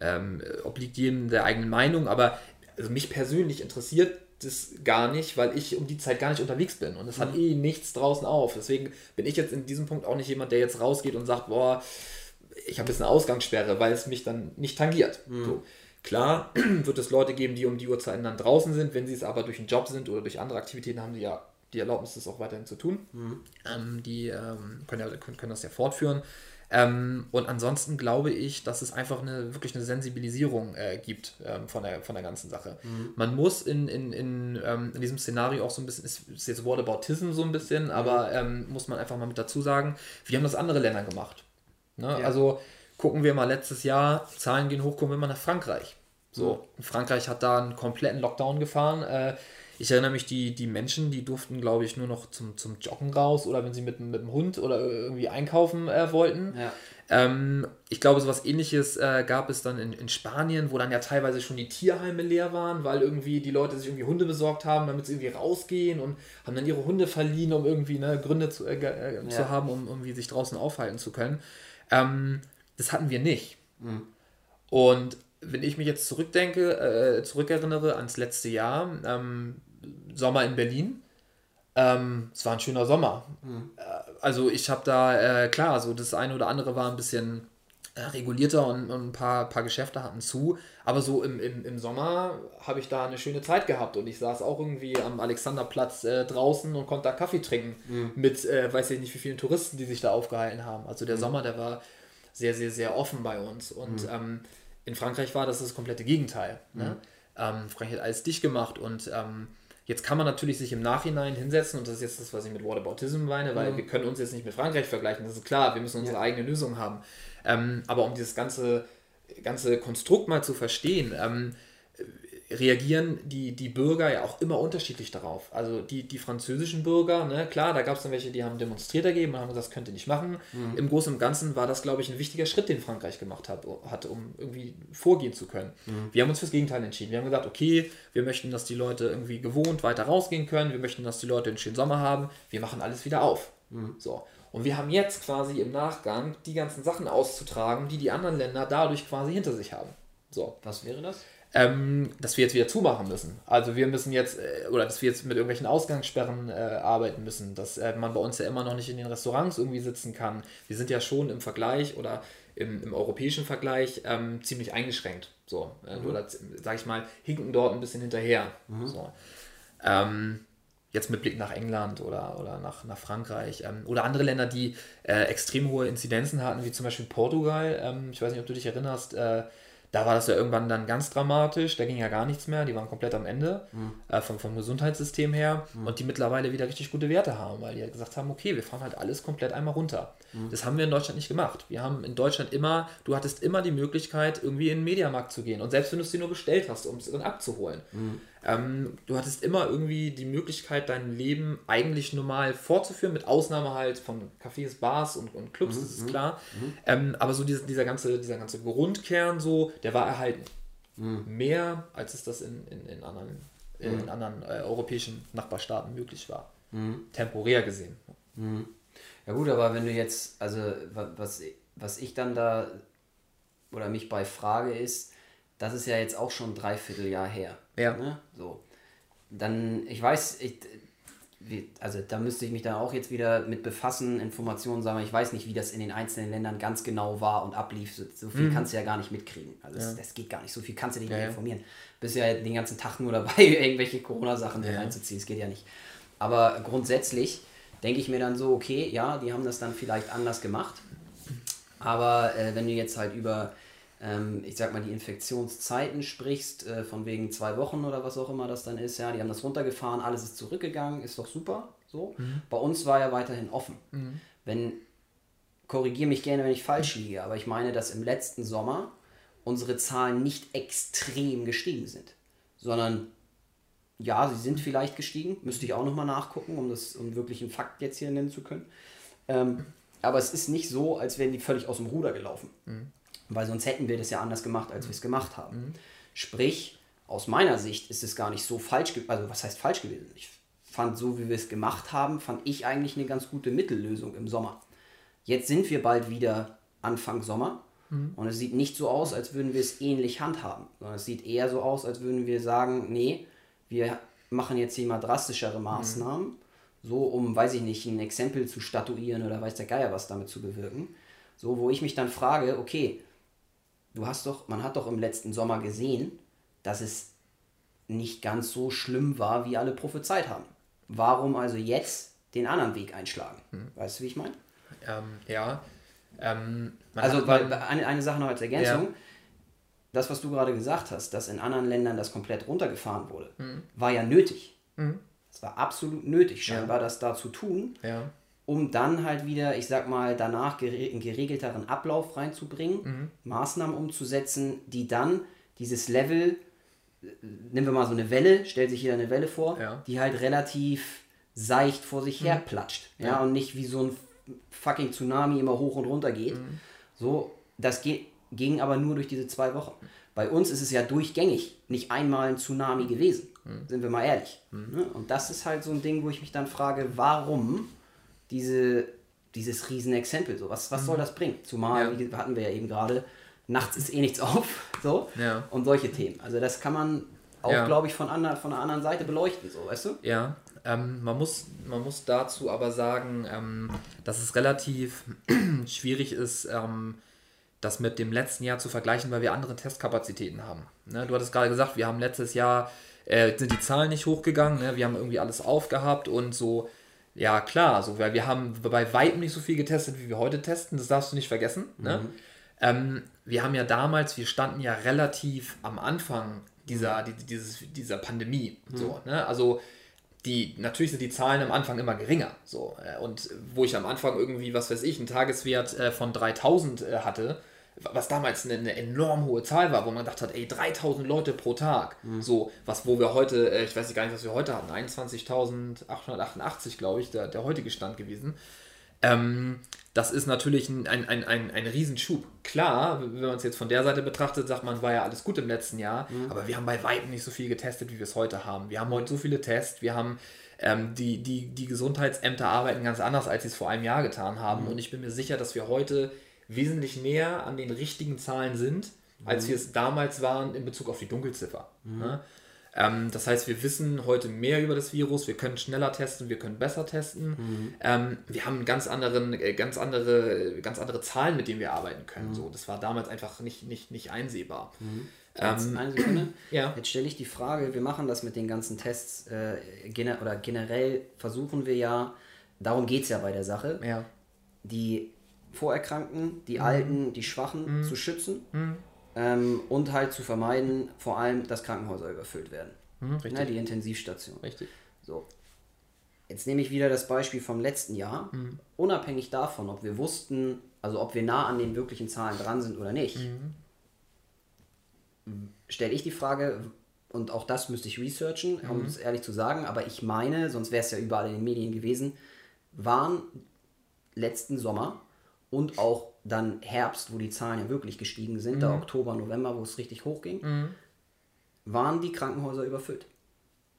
ähm, obliegt jedem der eigenen Meinung, aber also mich persönlich interessiert das gar nicht, weil ich um die Zeit gar nicht unterwegs bin und es mhm. hat eh nichts draußen auf. Deswegen bin ich jetzt in diesem Punkt auch nicht jemand, der jetzt rausgeht und sagt, boah, ich habe jetzt eine Ausgangssperre, weil es mich dann nicht tangiert. Mhm. So. Klar wird es Leute geben, die um die Uhrzeiten dann draußen sind. Wenn sie es aber durch einen Job sind oder durch andere Aktivitäten, haben sie ja die Erlaubnis, das auch weiterhin zu tun. Mhm. Ähm, die ähm, können, ja, können, können, das ja fortführen. Ähm, und ansonsten glaube ich, dass es einfach eine wirklich eine Sensibilisierung äh, gibt ähm, von, der, von der ganzen Sache. Mhm. Man muss in, in, in, ähm, in diesem Szenario auch so ein bisschen, ist, ist jetzt Whataboutism so ein bisschen, mhm. aber ähm, muss man einfach mal mit dazu sagen, wie haben das andere Länder gemacht? Ne? Ja. Also Gucken wir mal letztes Jahr, Zahlen gehen hoch, gucken wir mal nach Frankreich. So. Frankreich hat da einen kompletten Lockdown gefahren. Äh, ich erinnere mich, die, die Menschen, die durften, glaube ich, nur noch zum, zum Joggen raus oder wenn sie mit, mit dem Hund oder irgendwie einkaufen äh, wollten. Ja. Ähm, ich glaube, so was ähnliches äh, gab es dann in, in Spanien, wo dann ja teilweise schon die Tierheime leer waren, weil irgendwie die Leute sich irgendwie Hunde besorgt haben, damit sie irgendwie rausgehen und haben dann ihre Hunde verliehen, um irgendwie ne, Gründe zu, äh, äh, ja. zu haben, um irgendwie sich draußen aufhalten zu können. Ähm, das hatten wir nicht. Mhm. Und wenn ich mich jetzt zurückdenke, äh, zurückerinnere ans letzte Jahr, ähm, Sommer in Berlin, ähm, es war ein schöner Sommer. Mhm. also ich habe da, äh, klar, so das eine oder andere war ein bisschen äh, regulierter und, und, ein paar, paar Geschäfte hatten zu. Aber so im, im, im Sommer habe ich da eine schöne Zeit gehabt und ich saß auch irgendwie am Alexanderplatz äh, draußen und konnte da Kaffee trinken mhm. mit, äh, weiß ich nicht, wie vielen Touristen, die sich da aufgehalten haben. Also der mhm. Sommer, der war sehr, sehr, sehr offen bei uns. Und mhm. ähm, in Frankreich war das das komplette Gegenteil. Ne? Mhm. Ähm, Frankreich hat alles dicht gemacht und ähm, Jetzt kann man natürlich sich im Nachhinein hinsetzen und das ist jetzt das, was ich mit Whataboutism meine, weil mhm. wir können uns jetzt nicht mit Frankreich vergleichen, das ist klar, wir müssen unsere ja. eigene Lösung haben. Ähm, aber um dieses ganze, ganze Konstrukt mal zu verstehen, ähm, reagieren die, die Bürger ja auch immer unterschiedlich darauf. Also die, die französischen Bürger, ne, klar, da gab es dann welche, die haben demonstriert dagegen und haben gesagt, das könnt ihr nicht machen. Mhm. Im Großen und Ganzen war das, glaube ich, ein wichtiger Schritt, den Frankreich gemacht hat, hatte, um irgendwie vorgehen zu können. Mhm. Wir haben uns fürs Gegenteil entschieden. Wir haben gesagt, okay, wir möchten, dass die Leute irgendwie gewohnt weiter rausgehen können, wir möchten, dass die Leute einen schönen Sommer haben, wir machen alles wieder auf. Mhm. So. Und wir haben jetzt quasi im Nachgang die ganzen Sachen auszutragen, die die anderen Länder dadurch quasi hinter sich haben. So. Was wäre das? Ähm, dass wir jetzt wieder zumachen müssen. Also wir müssen jetzt, äh, oder dass wir jetzt mit irgendwelchen Ausgangssperren äh, arbeiten müssen, dass äh, man bei uns ja immer noch nicht in den Restaurants irgendwie sitzen kann. Wir sind ja schon im Vergleich oder im, im europäischen Vergleich ähm, ziemlich eingeschränkt. So, äh, mhm. oder sag ich mal, hinken dort ein bisschen hinterher. Mhm. So. Ähm, jetzt mit Blick nach England oder, oder nach, nach Frankreich ähm, oder andere Länder, die äh, extrem hohe Inzidenzen hatten, wie zum Beispiel Portugal. Ähm, ich weiß nicht, ob du dich erinnerst, äh, da war das ja irgendwann dann ganz dramatisch, da ging ja gar nichts mehr, die waren komplett am Ende mhm. äh, vom, vom Gesundheitssystem her mhm. und die mittlerweile wieder richtig gute Werte haben, weil die ja gesagt haben, okay, wir fahren halt alles komplett einmal runter. Mhm. Das haben wir in Deutschland nicht gemacht. Wir haben in Deutschland immer, du hattest immer die Möglichkeit, irgendwie in den Mediamarkt zu gehen und selbst wenn du es dir nur bestellt hast, um es dann abzuholen. Mhm. Ähm, du hattest immer irgendwie die Möglichkeit, dein Leben eigentlich normal fortzuführen, mit Ausnahme halt von Cafés, Bars und, und Clubs, mhm, das ist mhm, klar. Mhm. Ähm, aber so dieser, dieser, ganze, dieser ganze Grundkern, so, der war erhalten. Mhm. Mehr, als es das in, in, in anderen, in mhm. anderen äh, europäischen Nachbarstaaten möglich war. Mhm. Temporär gesehen. Ja gut, aber wenn du jetzt, also was, was ich dann da oder mich bei frage ist, das ist ja jetzt auch schon ein Dreivierteljahr her. Ja. Ne? So. Dann, ich weiß, ich, also da müsste ich mich dann auch jetzt wieder mit befassen, Informationen sammeln. Ich weiß nicht, wie das in den einzelnen Ländern ganz genau war und ablief. So, so viel mhm. kannst du ja gar nicht mitkriegen. Also ja. das, das, geht gar nicht. So viel kannst du dich ja, nicht informieren. Bist ja den ganzen Tag nur dabei, irgendwelche Corona-Sachen ja. reinzuziehen. Das geht ja nicht. Aber grundsätzlich denke ich mir dann so, okay, ja, die haben das dann vielleicht anders gemacht. Aber äh, wenn du jetzt halt über ähm, ich sag mal, die Infektionszeiten sprichst, äh, von wegen zwei Wochen oder was auch immer das dann ist, ja, die haben das runtergefahren, alles ist zurückgegangen, ist doch super. So. Mhm. Bei uns war ja weiterhin offen. Mhm. Wenn, korrigiere mich gerne, wenn ich falsch liege, aber ich meine, dass im letzten Sommer unsere Zahlen nicht extrem gestiegen sind, sondern ja, sie sind vielleicht gestiegen, müsste ich auch nochmal nachgucken, um das um wirklich einen Fakt jetzt hier nennen zu können. Ähm, aber es ist nicht so, als wären die völlig aus dem Ruder gelaufen. Mhm. Weil sonst hätten wir das ja anders gemacht, als wir es gemacht haben. Mhm. Sprich, aus meiner Sicht ist es gar nicht so falsch, also was heißt falsch gewesen? Ich fand, so wie wir es gemacht haben, fand ich eigentlich eine ganz gute Mittellösung im Sommer. Jetzt sind wir bald wieder Anfang Sommer mhm. und es sieht nicht so aus, als würden wir es ähnlich handhaben, sondern es sieht eher so aus, als würden wir sagen, nee, wir machen jetzt hier mal drastischere Maßnahmen, mhm. so um, weiß ich nicht, ein Exempel zu statuieren oder weiß der Geier was damit zu bewirken. So, wo ich mich dann frage, okay, du hast doch, man hat doch im letzten Sommer gesehen, dass es nicht ganz so schlimm war, wie alle prophezeit haben. Warum also jetzt den anderen Weg einschlagen? Hm. Weißt du, wie ich meine? Ähm, ja. Ähm, also weil, eine, eine Sache noch als Ergänzung. Ja. Das, was du gerade gesagt hast, dass in anderen Ländern das komplett runtergefahren wurde, hm. war ja nötig. Hm. Es war absolut nötig, scheinbar, ja. das da zu tun. Ja um dann halt wieder, ich sag mal, danach einen geregelteren Ablauf reinzubringen, mhm. Maßnahmen umzusetzen, die dann dieses Level, nehmen wir mal so eine Welle, stellt sich hier eine Welle vor, ja. die halt relativ seicht vor sich mhm. her platscht. Ja, ja, und nicht wie so ein fucking Tsunami immer hoch und runter geht. Mhm. So, das geht, ging aber nur durch diese zwei Wochen. Bei uns ist es ja durchgängig nicht einmal ein Tsunami gewesen, mhm. sind wir mal ehrlich. Mhm. Und das ist halt so ein Ding, wo ich mich dann frage, warum diese, dieses Riesenexempel, so, was, was mhm. soll das bringen? Zumal, ja. wie hatten wir ja eben gerade, nachts ist eh nichts auf, so, ja. und solche Themen. Also das kann man auch, ja. glaube ich, von, ander, von einer anderen Seite beleuchten, so, weißt du? Ja, ähm, man, muss, man muss dazu aber sagen, ähm, dass es relativ schwierig ist, ähm, das mit dem letzten Jahr zu vergleichen, weil wir andere Testkapazitäten haben. Ne? Du hattest gerade gesagt, wir haben letztes Jahr, äh, sind die Zahlen nicht hochgegangen, ne? wir haben irgendwie alles aufgehabt und so, ja klar, so, weil wir haben bei weitem nicht so viel getestet, wie wir heute testen, das darfst du nicht vergessen. Ne? Mhm. Ähm, wir haben ja damals, wir standen ja relativ am Anfang dieser, die, dieses, dieser Pandemie. Mhm. So, ne? Also die, natürlich sind die Zahlen am Anfang immer geringer. So, äh, und wo ich am Anfang irgendwie, was weiß ich, einen Tageswert äh, von 3000 äh, hatte, was damals eine, eine, enorm hohe Zahl war, wo man gedacht hat, ey, 3000 Leute pro Tag. Mhm. So, was, wo wir heute, ich weiß gar nicht, was wir heute hatten, 21.888, glaube ich, der, der heutige Stand gewesen. Ähm, das ist natürlich ein, ein, ein, ein, ein Riesenschub. Klar, wenn man es jetzt von der Seite betrachtet, sagt man, war ja alles gut im letzten Jahr, mhm. aber wir haben bei weitem nicht so viel getestet, wie wir es heute haben. Wir haben heute so viele Tests, wir haben ähm, die, die, die Gesundheitsämter arbeiten ganz anders, als sie es vor einem Jahr getan haben. Mhm. Und ich bin mir sicher, dass wir heute wesentlich näher an den richtigen Zahlen sind, als mhm. wir es damals waren in Bezug auf die Dunkelziffer. Mhm. Ne? Ähm, das heißt, wir wissen heute mehr über das Virus, wir können schneller testen, wir können besser testen. Mhm. Ähm, wir haben ganz, anderen, äh, ganz, andere, ganz andere Zahlen, mit denen wir arbeiten können. Mhm. So, das war damals einfach nicht, nicht, nicht einsehbar. Mhm. Ähm, eine Sekunde. ja. Jetzt stelle ich die Frage, wir machen das mit den ganzen Tests äh, gener oder generell versuchen wir ja, darum geht es ja bei der Sache, ja. die Vorerkrankten, die mhm. Alten, die Schwachen mhm. zu schützen mhm. ähm, und halt zu vermeiden, vor allem, dass Krankenhäuser überfüllt werden. Mhm, richtig. Ne, die Intensivstation. Richtig. So. Jetzt nehme ich wieder das Beispiel vom letzten Jahr. Mhm. Unabhängig davon, ob wir wussten, also ob wir nah an den wirklichen Zahlen dran sind oder nicht, mhm. stelle ich die Frage, und auch das müsste ich researchen, um es ehrlich zu sagen, aber ich meine, sonst wäre es ja überall in den Medien gewesen, waren letzten Sommer und auch dann Herbst, wo die Zahlen ja wirklich gestiegen sind, mhm. da Oktober, November, wo es richtig hochging, mhm. waren die Krankenhäuser überfüllt.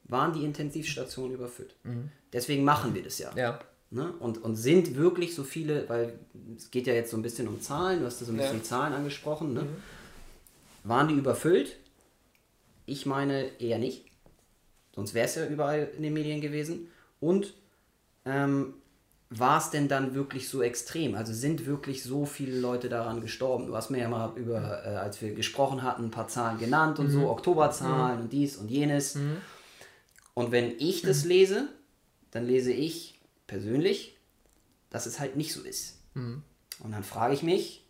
Waren die Intensivstationen überfüllt. Mhm. Deswegen machen wir das ja. ja. Ne? Und, und sind wirklich so viele, weil es geht ja jetzt so ein bisschen um Zahlen, du hast da so ein bisschen ja. die Zahlen angesprochen, ne? Mhm. waren die überfüllt? Ich meine eher nicht. Sonst wäre es ja überall in den Medien gewesen. Und ähm, war es denn dann wirklich so extrem? Also sind wirklich so viele Leute daran gestorben? Du hast mir ja mal über, äh, als wir gesprochen hatten, ein paar Zahlen genannt und mhm. so, Oktoberzahlen mhm. und dies und jenes. Mhm. Und wenn ich das mhm. lese, dann lese ich persönlich, dass es halt nicht so ist. Mhm. Und dann frage ich mich,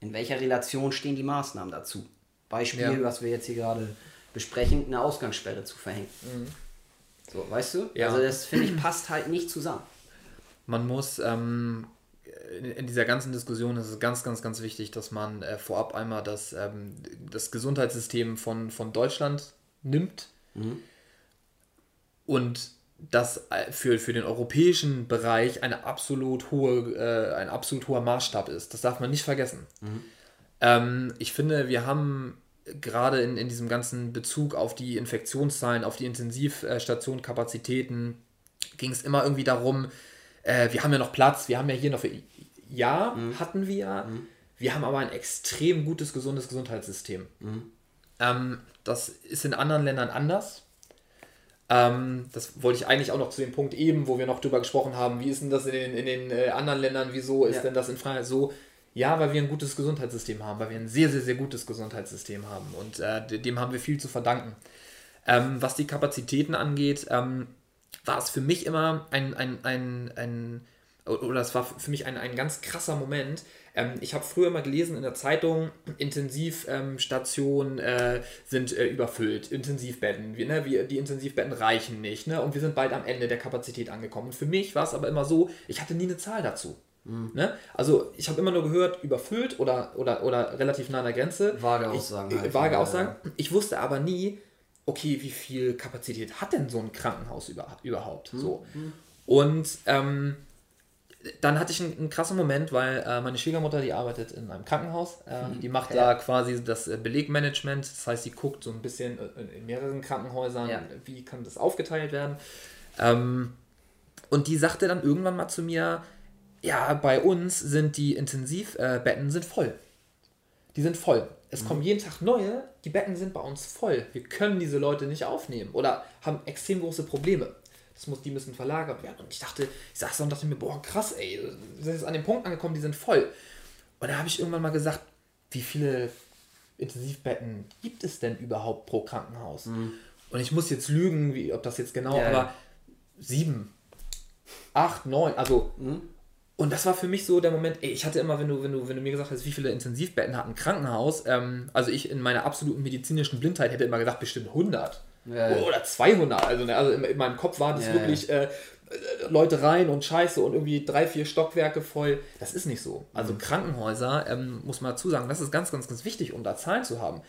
in welcher Relation stehen die Maßnahmen dazu? Beispiel, ja. was wir jetzt hier gerade besprechen, eine Ausgangssperre zu verhängen. Mhm. So, weißt du? Ja. Also das finde ich passt halt nicht zusammen man muss ähm, in, dieser ganzen Diskussion ist es ganz, ganz, ganz wichtig, dass man äh, vorab einmal das, ähm, das Gesundheitssystem von, von Deutschland nimmt mhm. und das äh, für, für den europäischen Bereich eine absolut hohe, äh, ein absolut hoher Maßstab ist. Das darf man nicht vergessen. Mhm. Ähm, ich finde, wir haben gerade in, in diesem ganzen Bezug auf die Infektionszahlen, auf die Intensivstationkapazitäten, ging es immer irgendwie darum, äh, wir haben ja noch Platz, wir haben ja hier noch, ja, mhm. hatten wir, mhm. wir haben aber ein extrem gutes, gesundes Gesundheitssystem. Mhm. Ähm, das ist in anderen Ländern anders. Ähm, das wollte ich eigentlich auch noch zu dem Punkt eben, wo wir noch drüber gesprochen haben, wie ist denn das in den, in den äh, anderen Ländern, wieso ist ja. denn das in Freiheit so? Ja, weil wir ein gutes Gesundheitssystem haben, weil wir ein sehr, sehr, sehr gutes Gesundheitssystem haben und äh, dem haben wir viel zu verdanken. Ähm, was die Kapazitäten angeht, ähm, war es für mich immer ein, ein, ein, ein oder es war für mich ein, ein ganz krasser Moment. Ähm, ich habe früher mal gelesen in der Zeitung, Intensivstationen ähm, äh, sind äh, überfüllt, Intensivbetten, wir, ne, wir, die Intensivbetten reichen nicht ne, und wir sind bald am Ende der Kapazität angekommen. Und für mich war es aber immer so, ich hatte nie eine Zahl dazu. Mhm. Ne? Also ich habe immer nur gehört, überfüllt oder, oder, oder relativ nah an der Grenze. Vage Aussagen. Ich, halt, vage Aussagen. Ich wusste aber nie, okay, wie viel Kapazität hat denn so ein Krankenhaus über, überhaupt? Mhm. So. Und ähm, dann hatte ich einen, einen krassen Moment, weil äh, meine Schwiegermutter, die arbeitet in einem Krankenhaus, äh, die macht ja. da quasi das äh, Belegmanagement, das heißt, sie guckt so ein bisschen äh, in mehreren Krankenhäusern, ja. wie kann das aufgeteilt werden. Ähm, und die sagte dann irgendwann mal zu mir, ja, bei uns sind die Intensivbetten sind voll. Die sind voll. Es mhm. kommen jeden Tag neue, die Betten sind bei uns voll. Wir können diese Leute nicht aufnehmen oder haben extrem große Probleme. Das muss, die müssen verlagert werden. Und ich dachte, ich saß da und dachte mir, boah, krass, ey, wir sind jetzt an dem Punkt angekommen, die sind voll. Und da habe ich irgendwann mal gesagt, wie viele Intensivbetten gibt es denn überhaupt pro Krankenhaus? Mhm. Und ich muss jetzt lügen, wie, ob das jetzt genau, ja, aber sieben, acht, neun, also. Mhm. Und das war für mich so der Moment, ey, ich hatte immer, wenn du, wenn du, wenn du mir gesagt hast, wie viele Intensivbetten hat ein Krankenhaus, ähm, also ich in meiner absoluten medizinischen Blindheit hätte immer gesagt, bestimmt 100. Ja, Oder 200. Also, ne, also in, in, meinem Kopf war das ja, wirklich äh, Leute rein und Scheiße und irgendwie drei, vier Stockwerke voll. Das ist nicht so. Also mhm. Krankenhäuser, ähm, muss man dazu sagen, das ist ganz, ganz, ganz wichtig, um da Zahlen zu haben.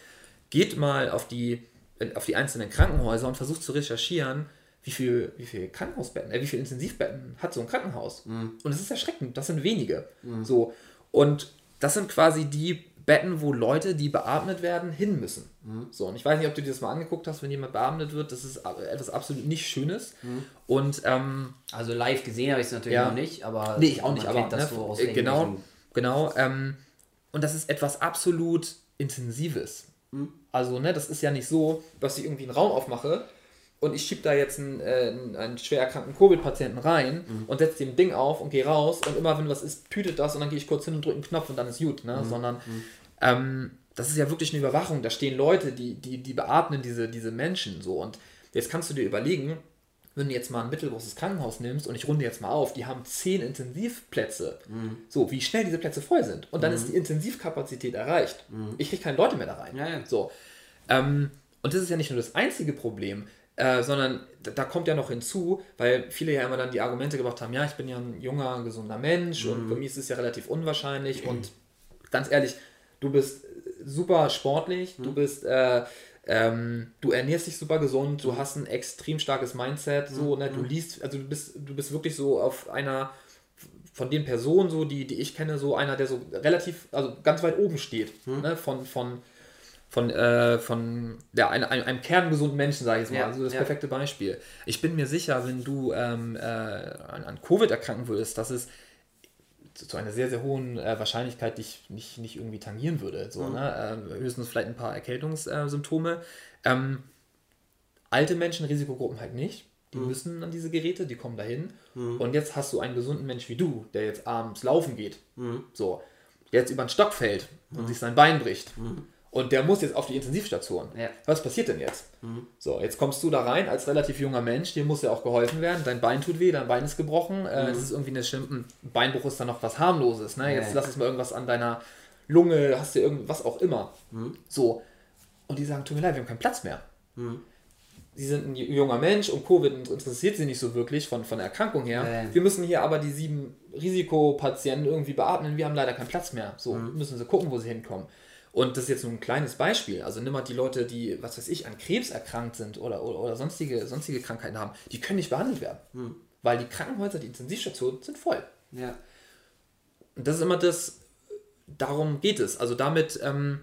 Geht mal auf die, auf die einzelnen Krankenhäuser und versucht zu recherchieren, wie viel, wie viel Krankenhausbetten, äh, wie viel Intensivbetten hat so ein Krankenhaus. Mhm. Und es ist erschreckend, das sind wenige. Mhm. So. Und das sind quasi die Betten, wo Leute, die beatmet werden, hin müssen. Mhm. So, und ich weiß nicht, ob du dir das mal angeguckt hast, wenn jemand beatmet wird, das ist etwas absolut nicht Schönes. Mhm. Und ähm, also live gesehen habe ich es natürlich ja, noch nicht, aber nee, ich auch nicht, aber das ne, so aus äh, genau, genau. Ähm, und das ist etwas absolut Intensives. Mhm. Also, ne, das ist ja nicht so, dass ich irgendwie einen Raum aufmache und ich schiebe da jetzt einen, äh, einen schwer erkrankten Covid-Patienten rein mhm. und setze dem Ding auf und gehe raus und immer wenn was ist, tütet das und dann gehe ich kurz hin und drücke einen Knopf und dann ist gut, ne? Mhm. Sondern mhm. ähm, das ist ja wirklich eine Überwachung. Da stehen Leute, die, die, die beatmen diese, diese Menschen so. Und jetzt kannst du dir überlegen, wenn du jetzt mal ein mittelgroßes Krankenhaus nimmst und ich runde jetzt mal auf, die haben zehn Intensivplätze. Mhm. So, wie schnell diese Plätze voll sind. Und dann mhm. ist die Intensivkapazität erreicht. Mhm. Ich kriege keine Leute mehr da rein. Ja, ja. So. Ähm, und das ist ja nicht nur das einzige Problem. Äh, sondern da kommt ja noch hinzu, weil viele ja immer dann die Argumente gebracht haben, ja, ich bin ja ein junger, gesunder Mensch mhm. und bei mir ist es ja relativ unwahrscheinlich mhm. und ganz ehrlich, du bist super sportlich, mhm. du bist, äh, ähm, du ernährst dich super gesund, du mhm. hast ein extrem starkes Mindset, so, mhm. ne, du mhm. liest, also du bist, du bist wirklich so auf einer von den Personen, so, die, die ich kenne, so einer, der so relativ, also ganz weit oben steht, ne, von, von von, äh, von ja, einem, einem kerngesunden Menschen, sage ich jetzt mal. Ja, also das ja. perfekte Beispiel. Ich bin mir sicher, wenn du ähm, äh, an, an, Covid erkranken würdest, dass es zu, zu einer sehr, sehr hohen äh, Wahrscheinlichkeit dich nicht, nicht irgendwie tangieren würde. So, mhm. ne? Ähm, höchstens vielleicht ein paar Erkältungssymptome. Ähm, alte Menschen, Risikogruppen halt nicht. Die mhm. müssen an diese Geräte, die kommen dahin. Mhm. Und jetzt hast du einen gesunden Mensch wie du, der jetzt abends laufen geht. Mhm. So, der jetzt über den Stock fällt und mhm. sich sein Bein bricht. Und der muss jetzt auf die Intensivstation. Ja. Was passiert denn jetzt? Mhm. So, jetzt kommst du da rein als relativ junger Mensch, dir muss ja auch geholfen werden. Dein Bein tut weh, dein Bein ist gebrochen. Äh, mhm. das ist irgendwie eine schlimme. Beinbruch ist dann noch was harmloses. Ne? Jetzt ja. lass es mal irgendwas an deiner Lunge, hast du irgendwas auch immer. Mhm. So. Und die sagen, tut mir leid, wir haben keinen Platz mehr. Mhm. Sie sind ein junger Mensch und Covid interessiert sie nicht so wirklich von, von der Erkrankung her. Ja. Wir müssen hier aber die sieben Risikopatienten irgendwie beatmen. Wir haben leider keinen Platz mehr. So mhm. müssen sie gucken, wo sie hinkommen. Und das ist jetzt nur ein kleines Beispiel. Also nimm mal die Leute, die, was weiß ich, an Krebs erkrankt sind oder, oder, oder sonstige, sonstige Krankheiten haben, die können nicht behandelt werden. Hm. Weil die Krankenhäuser, die Intensivstationen sind voll. Ja. Und das ist immer das, darum geht es. Also damit, ähm,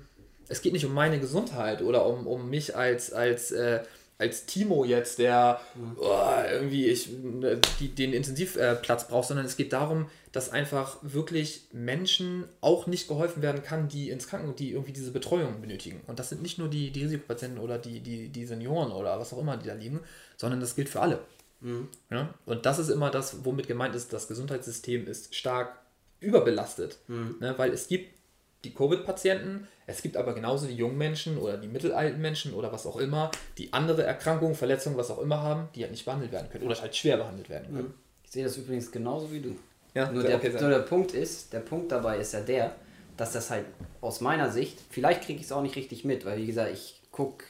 es geht nicht um meine Gesundheit oder um, um mich als, als äh, als Timo jetzt, der mhm. oh, irgendwie ich, ne, die, den Intensivplatz braucht, sondern es geht darum, dass einfach wirklich Menschen auch nicht geholfen werden kann, die ins Krankenhaus, die irgendwie diese Betreuung benötigen. Und das sind nicht nur die, die Risikopatienten oder die, die, die Senioren oder was auch immer, die da liegen, sondern das gilt für alle. Mhm. Ja? Und das ist immer das, womit gemeint ist, das Gesundheitssystem ist stark überbelastet. Mhm. Ne? Weil es gibt die Covid-Patienten. Es gibt aber genauso die jungen Menschen oder die mittelalten Menschen oder was auch immer, die andere Erkrankungen, Verletzungen, was auch immer haben, die halt nicht behandelt werden können oder halt schwer behandelt werden können. Ich sehe das übrigens genauso wie du. Ja, nur, der, okay nur der Punkt ist, der Punkt dabei ist ja der, dass das halt aus meiner Sicht, vielleicht kriege ich es auch nicht richtig mit, weil wie gesagt, ich gucke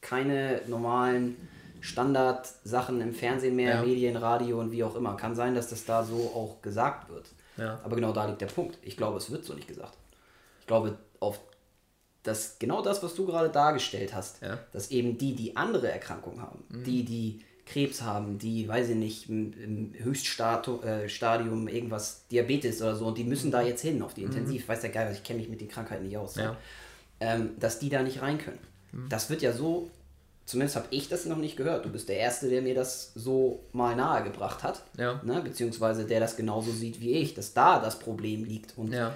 keine normalen Standardsachen im Fernsehen mehr, ja. Medien, Radio und wie auch immer. Kann sein, dass das da so auch gesagt wird. Ja. Aber genau da liegt der Punkt. Ich glaube, es wird so nicht gesagt glaube, auf das, genau das, was du gerade dargestellt hast, ja. dass eben die, die andere Erkrankungen haben, mhm. die, die Krebs haben, die, weiß ich nicht, im, im Höchststadium äh, irgendwas Diabetes oder so und die müssen da jetzt hin auf die Intensiv. Mhm. Weiß der Geil, ich kenne mich mit den Krankheiten nicht aus. Ja. Ähm, dass die da nicht rein können. Mhm. Das wird ja so, zumindest habe ich das noch nicht gehört. Du bist der Erste, der mir das so mal nahegebracht hat. Ja. Ne? Beziehungsweise der das genauso sieht wie ich, dass da das Problem liegt. Und ja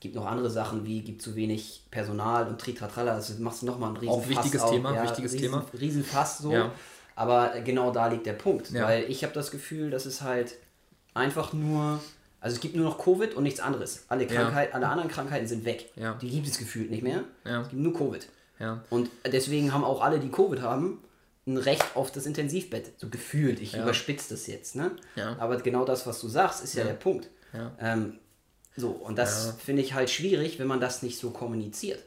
gibt noch andere Sachen wie gibt zu wenig Personal und Tritratralla, das machst du nochmal ein riesen Auch wichtiges auf, Thema, ja, wichtiges riesen, Thema. Riesenfass so. Ja. Aber genau da liegt der Punkt, ja. weil ich habe das Gefühl, dass es halt einfach nur also es gibt nur noch Covid und nichts anderes. Alle Krankheiten, alle anderen Krankheiten sind weg. Die gibt es gefühlt nicht mehr. Es gibt nur Covid. Und deswegen haben auch alle, die Covid haben, ein Recht auf das Intensivbett. So gefühlt. Ich überspitze das jetzt. Ne? Aber genau das, was du sagst, ist ja, der Punkt. Ähm, so, und das ja. finde ich halt schwierig, wenn man das nicht so kommuniziert.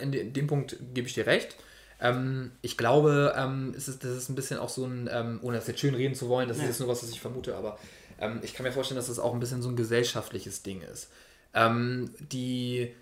In dem Punkt gebe ich dir recht. Ähm, ich glaube, ähm, es ist, das ist ein bisschen auch so ein, ähm, ohne das jetzt schön reden zu wollen, das ja. ist jetzt nur was, was ich vermute, aber ähm, ich kann mir vorstellen, dass das auch ein bisschen so ein gesellschaftliches Ding ist. Ähm, die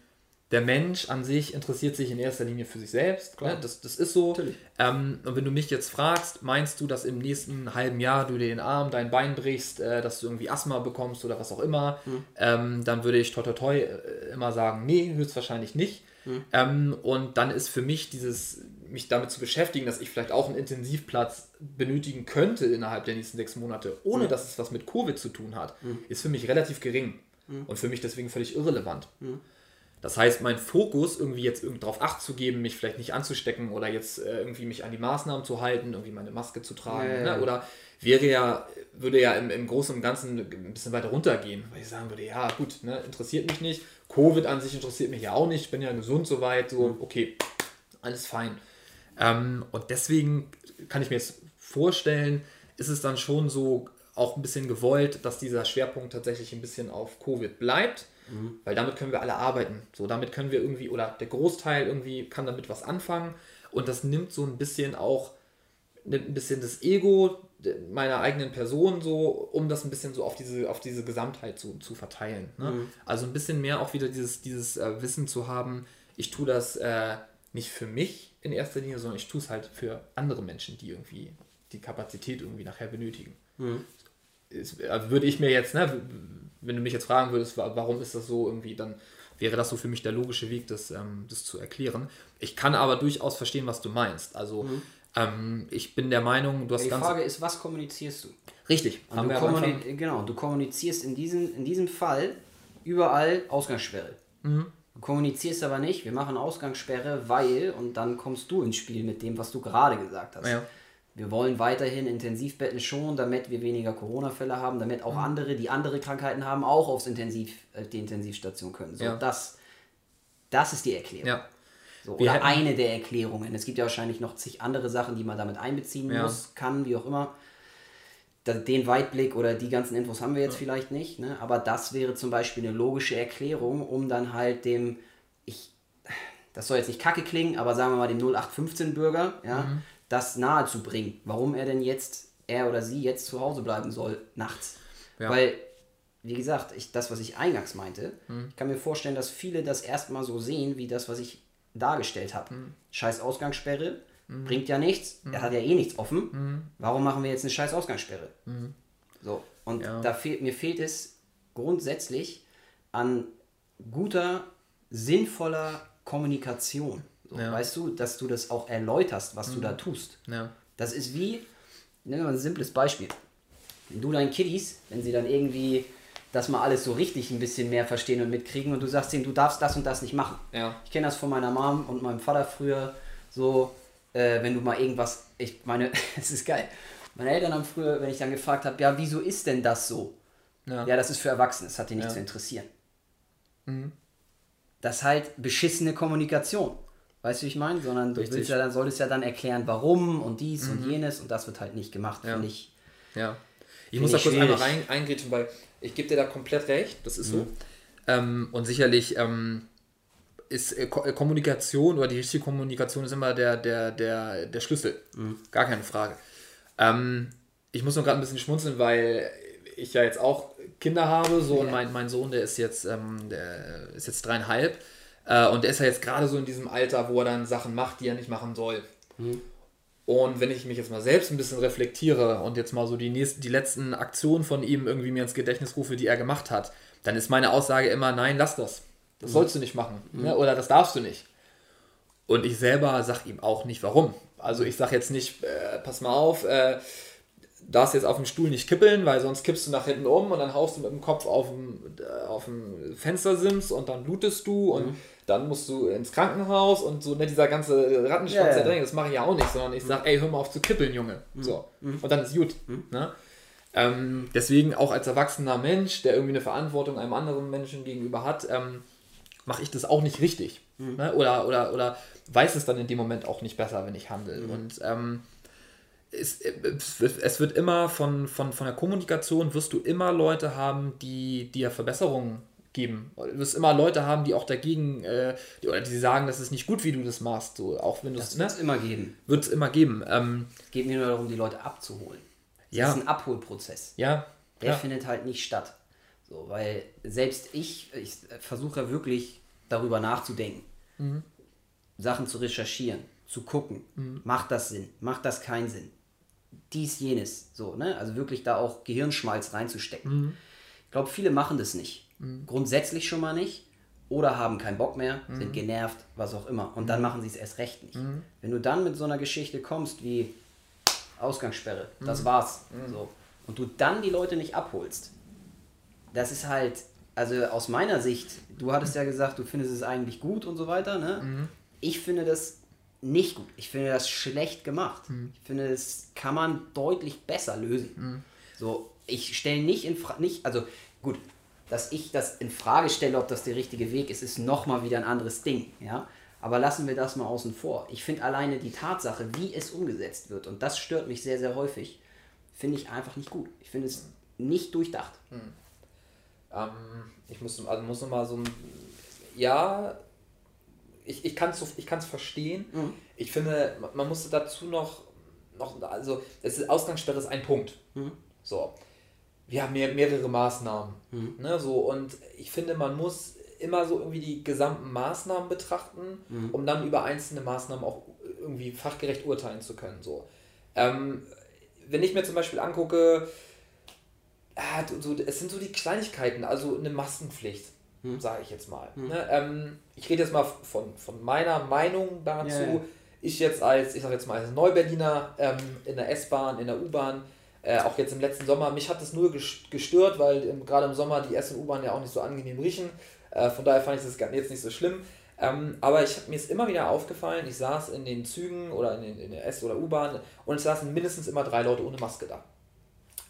der Mensch an sich interessiert sich in erster Linie für sich selbst. Ne? Das, das ist so. Ähm, und wenn du mich jetzt fragst, meinst du, dass im nächsten halben Jahr du dir den Arm, dein Bein brichst, äh, dass du irgendwie Asthma bekommst oder was auch immer, mhm. ähm, dann würde ich toi toi toi äh, immer sagen, nee, höchstwahrscheinlich nicht. Mhm. Ähm, und dann ist für mich dieses, mich damit zu beschäftigen, dass ich vielleicht auch einen Intensivplatz benötigen könnte innerhalb der nächsten sechs Monate, ohne mhm. dass es was mit Covid zu tun hat, mhm. ist für mich relativ gering. Mhm. Und für mich deswegen völlig irrelevant. Das heißt, mein Fokus, irgendwie jetzt darauf Acht zu geben, mich vielleicht nicht anzustecken oder jetzt äh, irgendwie mich an die Maßnahmen zu halten, irgendwie meine Maske zu tragen, ja, ja. Ne? oder wäre ja, würde ja im, im Großen und Ganzen ein bisschen weiter runtergehen, weil ich sagen würde, ja gut, ne, interessiert mich nicht. Covid an sich interessiert mich ja auch nicht, ich bin ja gesund soweit, so, mhm. okay, alles fein. Ähm, und deswegen kann ich mir jetzt vorstellen, ist es dann schon so auch ein bisschen gewollt, dass dieser Schwerpunkt tatsächlich ein bisschen auf Covid bleibt Mhm. Weil damit können wir alle arbeiten. So, damit können wir irgendwie, oder der Großteil irgendwie kann damit was anfangen. Und das nimmt so ein bisschen auch, nimmt ein bisschen das Ego meiner eigenen Person so, um das ein bisschen so auf diese, auf diese Gesamtheit zu, zu verteilen. Ne? Mhm. Also ein bisschen mehr auch wieder dieses, dieses äh, Wissen zu haben, ich tue das äh, nicht für mich in erster Linie, sondern ich tue es halt für andere Menschen, die irgendwie die Kapazität irgendwie nachher benötigen. Mhm. Ist, also würde ich mir jetzt, ne, wenn du mich jetzt fragen würdest, warum ist das so irgendwie, dann wäre das so für mich der logische Weg, das, ähm, das zu erklären. Ich kann aber durchaus verstehen, was du meinst. Also mhm. ähm, ich bin der Meinung, du hast Die Frage ist, was kommunizierst du? Richtig. Und du kommuni genau, du kommunizierst in diesem, in diesem Fall überall Ausgangssperre. Mhm. Du kommunizierst aber nicht, wir machen Ausgangssperre, weil, und dann kommst du ins Spiel mit dem, was du gerade gesagt hast. Ja. Wir wollen weiterhin Intensivbetten schonen, damit wir weniger Corona-Fälle haben, damit auch mhm. andere, die andere Krankheiten haben, auch aufs Intensiv, äh, die Intensivstation können. So, ja. das, das ist die Erklärung. Ja. So, oder hätten, eine der Erklärungen. Es gibt ja wahrscheinlich noch zig andere Sachen, die man damit einbeziehen ja. muss, kann, wie auch immer. Den Weitblick oder die ganzen Infos haben wir jetzt vielleicht nicht, ne? aber das wäre zum Beispiel eine logische Erklärung, um dann halt dem, ich, das soll jetzt nicht kacke klingen, aber sagen wir mal dem 0815-Bürger, ja, mhm das nahe zu bringen, warum er denn jetzt, er oder sie jetzt zu Hause bleiben soll, nachts. Ja. Weil, wie gesagt, ich, das, was ich eingangs meinte, mhm. ich kann mir vorstellen, dass viele das erstmal so sehen, wie das, was ich dargestellt habe. Mhm. Scheiß Ausgangssperre, mhm. bringt ja nichts, er hat ja eh nichts offen. Mhm. Warum machen wir jetzt eine scheiß Ausgangssperre? Mhm. So, und ja. da fehlt, mir fehlt es grundsätzlich an guter, sinnvoller Kommunikation. So, ja. Weißt du, dass du das auch erläuterst, was mhm. du da tust. Ja. Das ist wie, nehmen wir mal ein simples Beispiel. Wenn du deinen Kiddies, wenn sie dann irgendwie das mal alles so richtig ein bisschen mehr verstehen und mitkriegen und du sagst ihnen, du darfst das und das nicht machen. Ja. Ich kenne das von meiner Mom und meinem Vater früher so, äh, wenn du mal irgendwas, ich meine, es ist geil. Meine Eltern haben früher, wenn ich dann gefragt habe, ja, wieso ist denn das so? Ja, ja das ist für Erwachsene, das hat die nicht ja. zu interessieren. Mhm. Das ist halt beschissene Kommunikation. Weißt du, wie ich meine? Sondern du willst ja, dann solltest ja dann erklären, warum und dies mhm. und jenes und das wird halt nicht gemacht, ja. finde ich. Ja. Ich muss da kurz schwierig. einmal rein, eingrätschen, weil ich gebe dir da komplett recht, das ist mhm. so. Ähm, und sicherlich ähm, ist äh, äh, Kommunikation oder die richtige Kommunikation ist immer der, der, der, der Schlüssel. Mhm. Gar keine Frage. Ähm, ich muss noch gerade ein bisschen schmunzeln, weil ich ja jetzt auch Kinder habe, so ja. und mein, mein Sohn, der ist jetzt, ähm, der ist jetzt dreieinhalb. Äh, und der ist ja jetzt gerade so in diesem Alter, wo er dann Sachen macht, die er nicht machen soll. Mhm. Und wenn ich mich jetzt mal selbst ein bisschen reflektiere und jetzt mal so die, nächsten, die letzten Aktionen von ihm irgendwie mir ins Gedächtnis rufe, die er gemacht hat, dann ist meine Aussage immer, nein, lass das. Das mhm. sollst du nicht machen. Mhm. Ne? Oder das darfst du nicht. Und ich selber sage ihm auch nicht, warum. Also ich sage jetzt nicht, äh, pass mal auf, äh, darfst jetzt auf dem Stuhl nicht kippeln, weil sonst kippst du nach hinten um und dann haust du mit dem Kopf auf dem, äh, auf dem Fenstersims und dann blutest du und mhm. Dann musst du ins Krankenhaus und so, ne, dieser ganze Rattenschwanz ja, ja. das mache ich ja auch nicht, sondern ich sage, ey, hör mal auf zu kippeln, Junge. Mhm. So. Mhm. Und dann ist gut. Mhm. Ne? Ähm, deswegen auch als erwachsener Mensch, der irgendwie eine Verantwortung einem anderen Menschen gegenüber hat, ähm, mache ich das auch nicht richtig. Mhm. Ne? Oder, oder, oder weiß es dann in dem Moment auch nicht besser, wenn ich handle. Mhm. Und ähm, es, es, wird immer von, von, von der Kommunikation, wirst du immer Leute haben, die dir Verbesserungen geben. Du wirst immer Leute haben, die auch dagegen, äh, die, oder die sagen, das ist nicht gut, wie du das machst. So, auch wenn das wird es ne? immer geben. Wird es immer geben. Ähm, es geht mir nur darum, die Leute abzuholen. Das ja. ist ein Abholprozess. Ja. Der ja. findet halt nicht statt. So, weil selbst ich, ich versuche wirklich darüber nachzudenken, mhm. Sachen zu recherchieren, zu gucken, mhm. macht das Sinn, macht das keinen Sinn. Dies, jenes, so, ne? Also wirklich da auch Gehirnschmalz reinzustecken. Mhm. Ich glaube, viele machen das nicht. Mhm. Grundsätzlich schon mal nicht. Oder haben keinen Bock mehr, sind mhm. genervt, was auch immer. Und dann mhm. machen sie es erst recht nicht. Wenn du dann mit so einer Geschichte kommst wie Ausgangssperre, das war's. So. Und du dann die Leute nicht abholst, das ist halt, also aus meiner Sicht, du hattest ja gesagt, du findest es eigentlich gut und so weiter, ne? Mhm. Ich finde das nicht gut. Ich finde das schlecht gemacht. Mhm. Ich finde, das kann man deutlich besser lösen. Mhm. So, ich stelle nicht in Frage, nicht, also gut, dass ich das in Frage stelle, ob das der richtige Weg ist, ist nochmal wieder ein anderes Ding, ja. Aber lassen wir das mal außen vor. Ich finde alleine die Tatsache, wie es umgesetzt wird, und das stört mich sehr, sehr häufig, finde ich einfach nicht gut. Ich finde es nicht durchdacht. Mhm. Ähm, ich muss, also muss nochmal so ein. Ja, ich, ich kann es ich kann's verstehen. Mhm. Ich finde, man muss dazu noch, noch also es ist, Ausgangssperre ist ein Punkt. Mhm. So. Wir haben mehr, mehrere Maßnahmen. Mhm. Ne, so, und ich finde, man muss immer so irgendwie die gesamten Maßnahmen betrachten, mhm. um dann über einzelne Maßnahmen auch irgendwie fachgerecht urteilen zu können. So. Ähm, wenn ich mir zum Beispiel angucke, ah, so, es sind so die Kleinigkeiten, also eine Maskenpflicht, hm. sage ich jetzt mal. Hm. Ne? Ähm, ich rede jetzt mal von, von meiner Meinung dazu. Ja, ja. Ich jetzt als, ich sage jetzt mal als Neuberliner ähm, in der S-Bahn, in der U-Bahn, äh, auch jetzt im letzten Sommer, mich hat das nur gestört, weil im, gerade im Sommer die S- und U-Bahn ja auch nicht so angenehm riechen. Äh, von daher fand ich das jetzt nicht so schlimm. Ähm, aber ich, mir ist immer wieder aufgefallen, ich saß in den Zügen oder in, den, in der S- oder U-Bahn und es saßen mindestens immer drei Leute ohne Maske da.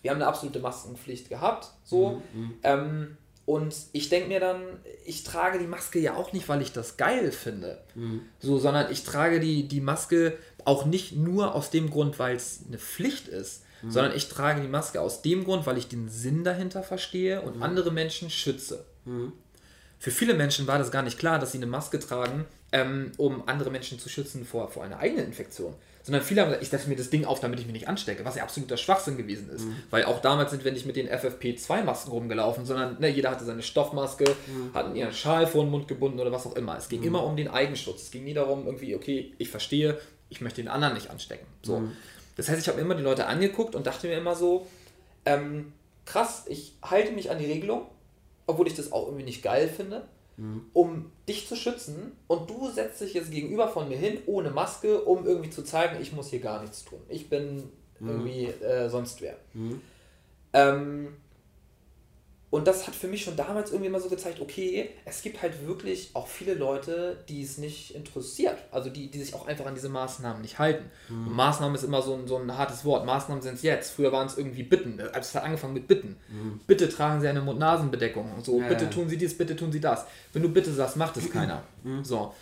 Wir haben eine absolute Maskenpflicht gehabt, so. Mhm. mhm. Ähm, und ich denke mir dann, ich trage die Maske ja auch nicht, weil ich das geil finde. Mhm. So, sondern ich trage die, die Maske auch nicht nur aus dem Grund, weil es eine Pflicht ist, mhm. sondern ich trage die Maske aus dem Grund, weil ich den Sinn dahinter verstehe und mhm. andere Menschen schütze. Mhm. Für viele Menschen war das gar nicht klar, dass sie eine Maske tragen, ähm, um andere Menschen zu schützen vor, vor einer eigenen Infektion sondern viele haben gesagt, ich setze mir das Ding auf, damit ich mich nicht anstecke, was ja absoluter Schwachsinn gewesen ist. Mhm. Weil auch damals sind wir nicht mit den FFP2-Masken rumgelaufen, sondern ne, jeder hatte seine Stoffmaske, mhm. hat ihren Schal vor den Mund gebunden oder was auch immer. Es ging mhm. immer um den Eigenschutz. Es ging nie darum, irgendwie, okay, ich verstehe, ich möchte den anderen nicht anstecken. So. Das heißt, ich habe immer die Leute angeguckt und dachte mir immer so, ähm, krass, ich halte mich an die Regelung, obwohl ich das auch irgendwie nicht geil finde mhm. um dich zu schützen und du setzt dich jetzt gegenüber von mir hin ohne Maske, um irgendwie zu zeigen, ich muss hier gar nichts tun. Ich bin mhm. irgendwie äh, sonst wer. Mhm. Ähm, und das hat für mich schon damals irgendwie immer so gezeigt, okay, es gibt halt wirklich auch viele Leute, die es nicht interessiert. Also die, die sich auch einfach an diese Maßnahmen nicht halten. Mhm. Maßnahmen ist immer so ein, so ein hartes Wort. Maßnahmen sind es jetzt. Früher waren es irgendwie Bitten. Also es hat angefangen mit Bitten. Mhm. Bitte tragen Sie eine Mund-Nasen-Bedeckung. So, ja, bitte ja. tun Sie dies, bitte tun Sie das. Wenn du bitte sagst, macht es keiner. Mhm. So.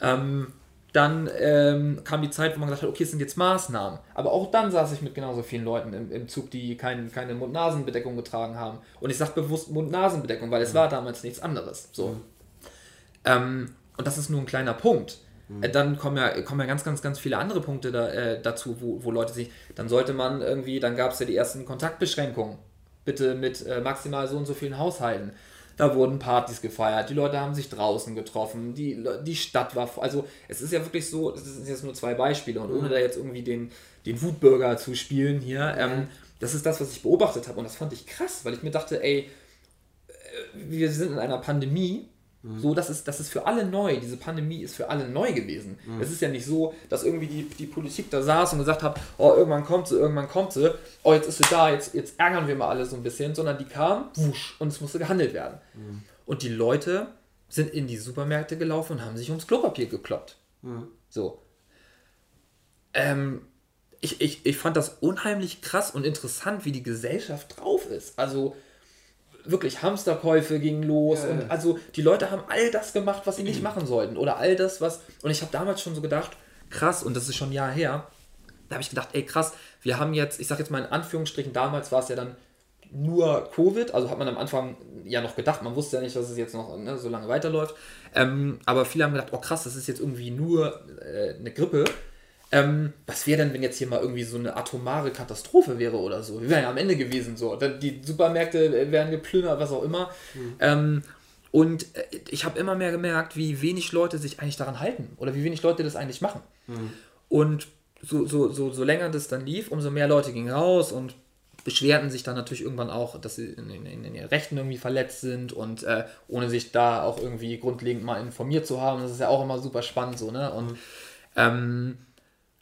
Ähm, dann ähm, kam die Zeit, wo man gesagt hat, okay, es sind jetzt Maßnahmen. Aber auch dann saß ich mit genauso vielen Leuten im, im Zug, die kein, keine Mund-Nasen-Bedeckung getragen haben. Und ich sage bewusst Mund-Nasen-Bedeckung, weil es mhm. war damals nichts anderes. So. Mhm. Ähm, und das ist nur ein kleiner Punkt. Mhm. Äh, dann kommen ja, kommen ja ganz, ganz, ganz viele andere Punkte da, äh, dazu, wo, wo Leute sich, dann sollte man irgendwie, dann gab es ja die ersten Kontaktbeschränkungen. Bitte mit äh, maximal so und so vielen Haushalten. Da wurden Partys gefeiert, die Leute haben sich draußen getroffen, die, die Stadt war, also es ist ja wirklich so, das sind jetzt nur zwei Beispiele und ohne da jetzt irgendwie den, den Wutbürger zu spielen hier, ähm, das ist das, was ich beobachtet habe und das fand ich krass, weil ich mir dachte, ey, äh, wir sind in einer Pandemie, Mhm. So, das ist, das ist für alle neu. Diese Pandemie ist für alle neu gewesen. Mhm. Es ist ja nicht so, dass irgendwie die, die Politik da saß und gesagt hat, oh, irgendwann kommt sie, irgendwann kommt sie, oh, jetzt ist sie da, jetzt, jetzt ärgern wir mal alle so ein bisschen, sondern die kam, wusch, und es musste gehandelt werden. Mhm. Und die Leute sind in die Supermärkte gelaufen und haben sich ums Klopapier gekloppt. Mhm. So. Ähm, ich, ich, ich fand das unheimlich krass und interessant, wie die Gesellschaft drauf ist. Also, wirklich Hamsterkäufe gingen los ja, und also die Leute haben all das gemacht, was sie nicht machen sollten oder all das, was und ich habe damals schon so gedacht, krass und das ist schon ein Jahr her, da habe ich gedacht, ey krass, wir haben jetzt, ich sage jetzt mal in Anführungsstrichen, damals war es ja dann nur Covid, also hat man am Anfang ja noch gedacht, man wusste ja nicht, dass es jetzt noch ne, so lange weiterläuft, ähm, aber viele haben gedacht, oh krass, das ist jetzt irgendwie nur äh, eine Grippe ähm, was wäre denn, wenn jetzt hier mal irgendwie so eine atomare Katastrophe wäre oder so? Wir wären ja am Ende gewesen so. Die Supermärkte wären geplündert, was auch immer. Mhm. Ähm, und äh, ich habe immer mehr gemerkt, wie wenig Leute sich eigentlich daran halten oder wie wenig Leute das eigentlich machen. Mhm. Und so, so, so, so länger das dann lief, umso mehr Leute gingen raus und beschwerten sich dann natürlich irgendwann auch, dass sie in, in, in ihren Rechten irgendwie verletzt sind und äh, ohne sich da auch irgendwie grundlegend mal informiert zu haben. Das ist ja auch immer super spannend so, ne? Und mhm. ähm,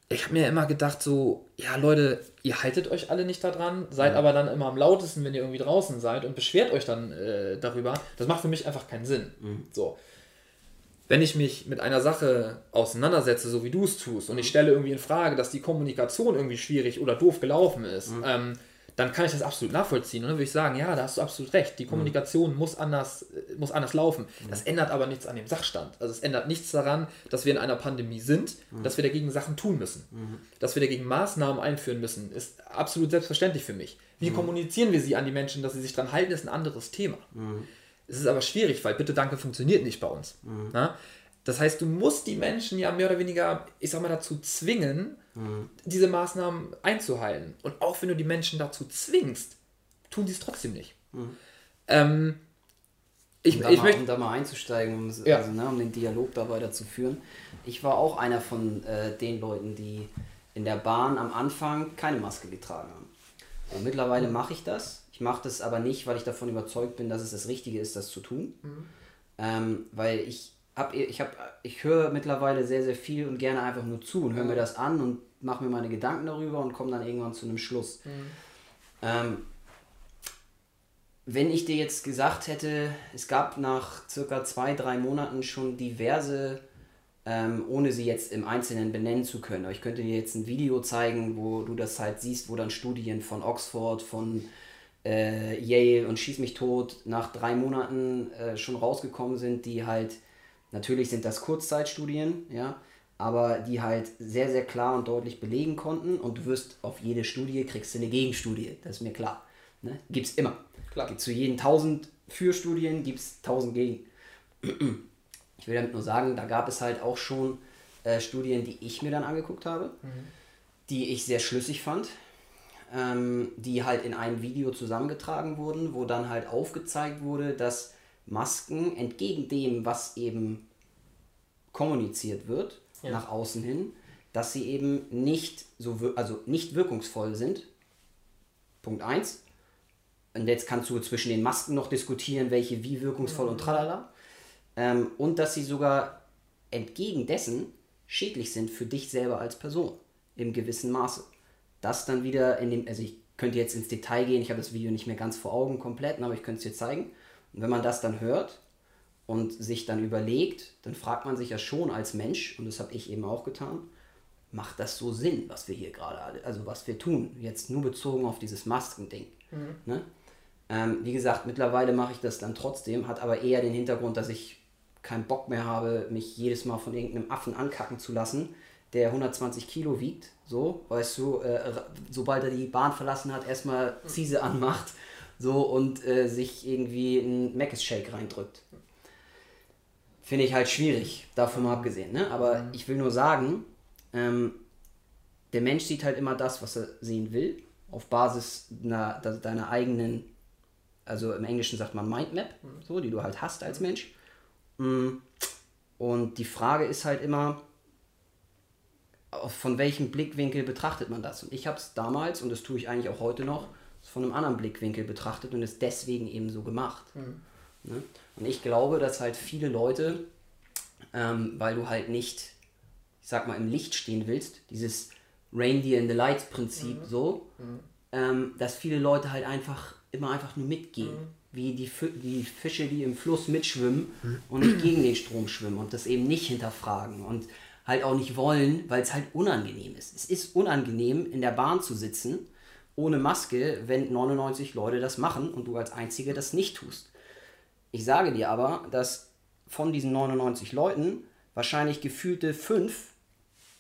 ich habe mir immer gedacht, so, ja Leute, ihr haltet euch alle nicht daran, seid ja. aber dann immer am lautesten, wenn ihr irgendwie draußen seid und beschwert euch dann äh, darüber. Das macht für mich einfach keinen Sinn. Mhm. So. Wenn ich mich mit einer Sache auseinandersetze, so wie du es tust, und ich stelle irgendwie in Frage, dass die Kommunikation irgendwie schwierig oder doof gelaufen ist, mhm. ähm, dann kann ich das absolut nachvollziehen. Und dann würde ich sagen, ja, da hast du absolut recht. Die mhm. Kommunikation mhm. muss, anders, äh, muss anders laufen. Mhm. Das ändert aber nichts an dem Sachstand. Also es ändert nichts daran, dass wir in einer Pandemie sind, mhm. dass wir dagegen Sachen tun müssen. Mhm. Dass wir dagegen Maßnahmen einführen müssen, ist absolut selbstverständlich für mich. Wie mhm. kommunizieren wir sie an die Menschen, dass sie sich dran halten, ist ein anderes Thema. Es ist aber schwierig, weil bitte danke funktioniert nicht bei uns. Das heißt, du musst die Menschen ja mehr oder weniger, ich sag mal, dazu zwingen, mhm. diese Maßnahmen einzuhalten. Und auch wenn du die Menschen dazu zwingst, tun sie es trotzdem nicht. Mhm. Ähm, ich, um, da ich mal, möchte, um da mal einzusteigen, um, ja. also, ne, um den Dialog da weiterzuführen. Ich war auch einer von äh, den Leuten, die in der Bahn am Anfang keine Maske getragen haben. Und mittlerweile mhm. mache ich das. Ich mache das aber nicht, weil ich davon überzeugt bin, dass es das Richtige ist, das zu tun. Mhm. Ähm, weil ich hab, ich, hab, ich höre mittlerweile sehr, sehr viel und gerne einfach nur zu und höre mhm. mir das an und mache mir meine Gedanken darüber und komme dann irgendwann zu einem Schluss. Mhm. Ähm, wenn ich dir jetzt gesagt hätte, es gab nach circa zwei, drei Monaten schon diverse, ähm, ohne sie jetzt im Einzelnen benennen zu können, aber ich könnte dir jetzt ein Video zeigen, wo du das halt siehst, wo dann Studien von Oxford, von äh, Yale und Schieß mich tot nach drei Monaten äh, schon rausgekommen sind, die halt Natürlich sind das Kurzzeitstudien, ja, aber die halt sehr, sehr klar und deutlich belegen konnten und du wirst auf jede Studie kriegst du eine Gegenstudie, das ist mir klar. Ne? Gibt es immer. Klar. Zu jeden 1000 Fürstudien gibt es 1000 Gegen. Ich will damit nur sagen, da gab es halt auch schon äh, Studien, die ich mir dann angeguckt habe, mhm. die ich sehr schlüssig fand, ähm, die halt in einem Video zusammengetragen wurden, wo dann halt aufgezeigt wurde, dass Masken entgegen dem, was eben kommuniziert wird ja. nach außen hin, dass sie eben nicht so also nicht wirkungsvoll sind. Punkt 1. Und jetzt kannst du zwischen den Masken noch diskutieren, welche wie wirkungsvoll mhm. und tralala. Ähm, und dass sie sogar entgegen dessen schädlich sind für dich selber als Person im gewissen Maße. Das dann wieder in dem, also ich könnte jetzt ins Detail gehen, ich habe das Video nicht mehr ganz vor Augen komplett, aber ich könnte es dir zeigen. Und wenn man das dann hört und sich dann überlegt, dann fragt man sich ja schon als Mensch, und das habe ich eben auch getan, macht das so Sinn, was wir hier gerade, also was wir tun, jetzt nur bezogen auf dieses Maskending. Mhm. Ne? Ähm, wie gesagt, mittlerweile mache ich das dann trotzdem, hat aber eher den Hintergrund, dass ich keinen Bock mehr habe, mich jedes Mal von irgendeinem Affen ankacken zu lassen, der 120 Kilo wiegt, so, weißt du, äh, sobald er die Bahn verlassen hat, erstmal Ziese anmacht so und äh, sich irgendwie ein Mc's Shake reindrückt. Finde ich halt schwierig, davon mal abgesehen. Ne? Aber mhm. ich will nur sagen, ähm, der Mensch sieht halt immer das, was er sehen will, auf Basis einer, deiner eigenen Also im Englischen sagt man Mindmap, so, die du halt hast als Mensch. Mm. Und die Frage ist halt immer, von welchem Blickwinkel betrachtet man das? Und ich habe es damals, und das tue ich eigentlich auch heute noch, von einem anderen Blickwinkel betrachtet und es deswegen eben so gemacht. Mhm. Ne? Und ich glaube, dass halt viele Leute, ähm, weil du halt nicht, ich sag mal, im Licht stehen willst, dieses Reindeer in the Lights Prinzip mhm. so, mhm. Ähm, dass viele Leute halt einfach immer einfach nur mitgehen. Mhm. Wie die, die Fische, die im Fluss mitschwimmen mhm. und nicht gegen den Strom schwimmen und das eben nicht hinterfragen und halt auch nicht wollen, weil es halt unangenehm ist. Es ist unangenehm, in der Bahn zu sitzen, ohne Maske, wenn 99 Leute das machen und du als Einzige das nicht tust. Ich sage dir aber, dass von diesen 99 Leuten wahrscheinlich gefühlte fünf,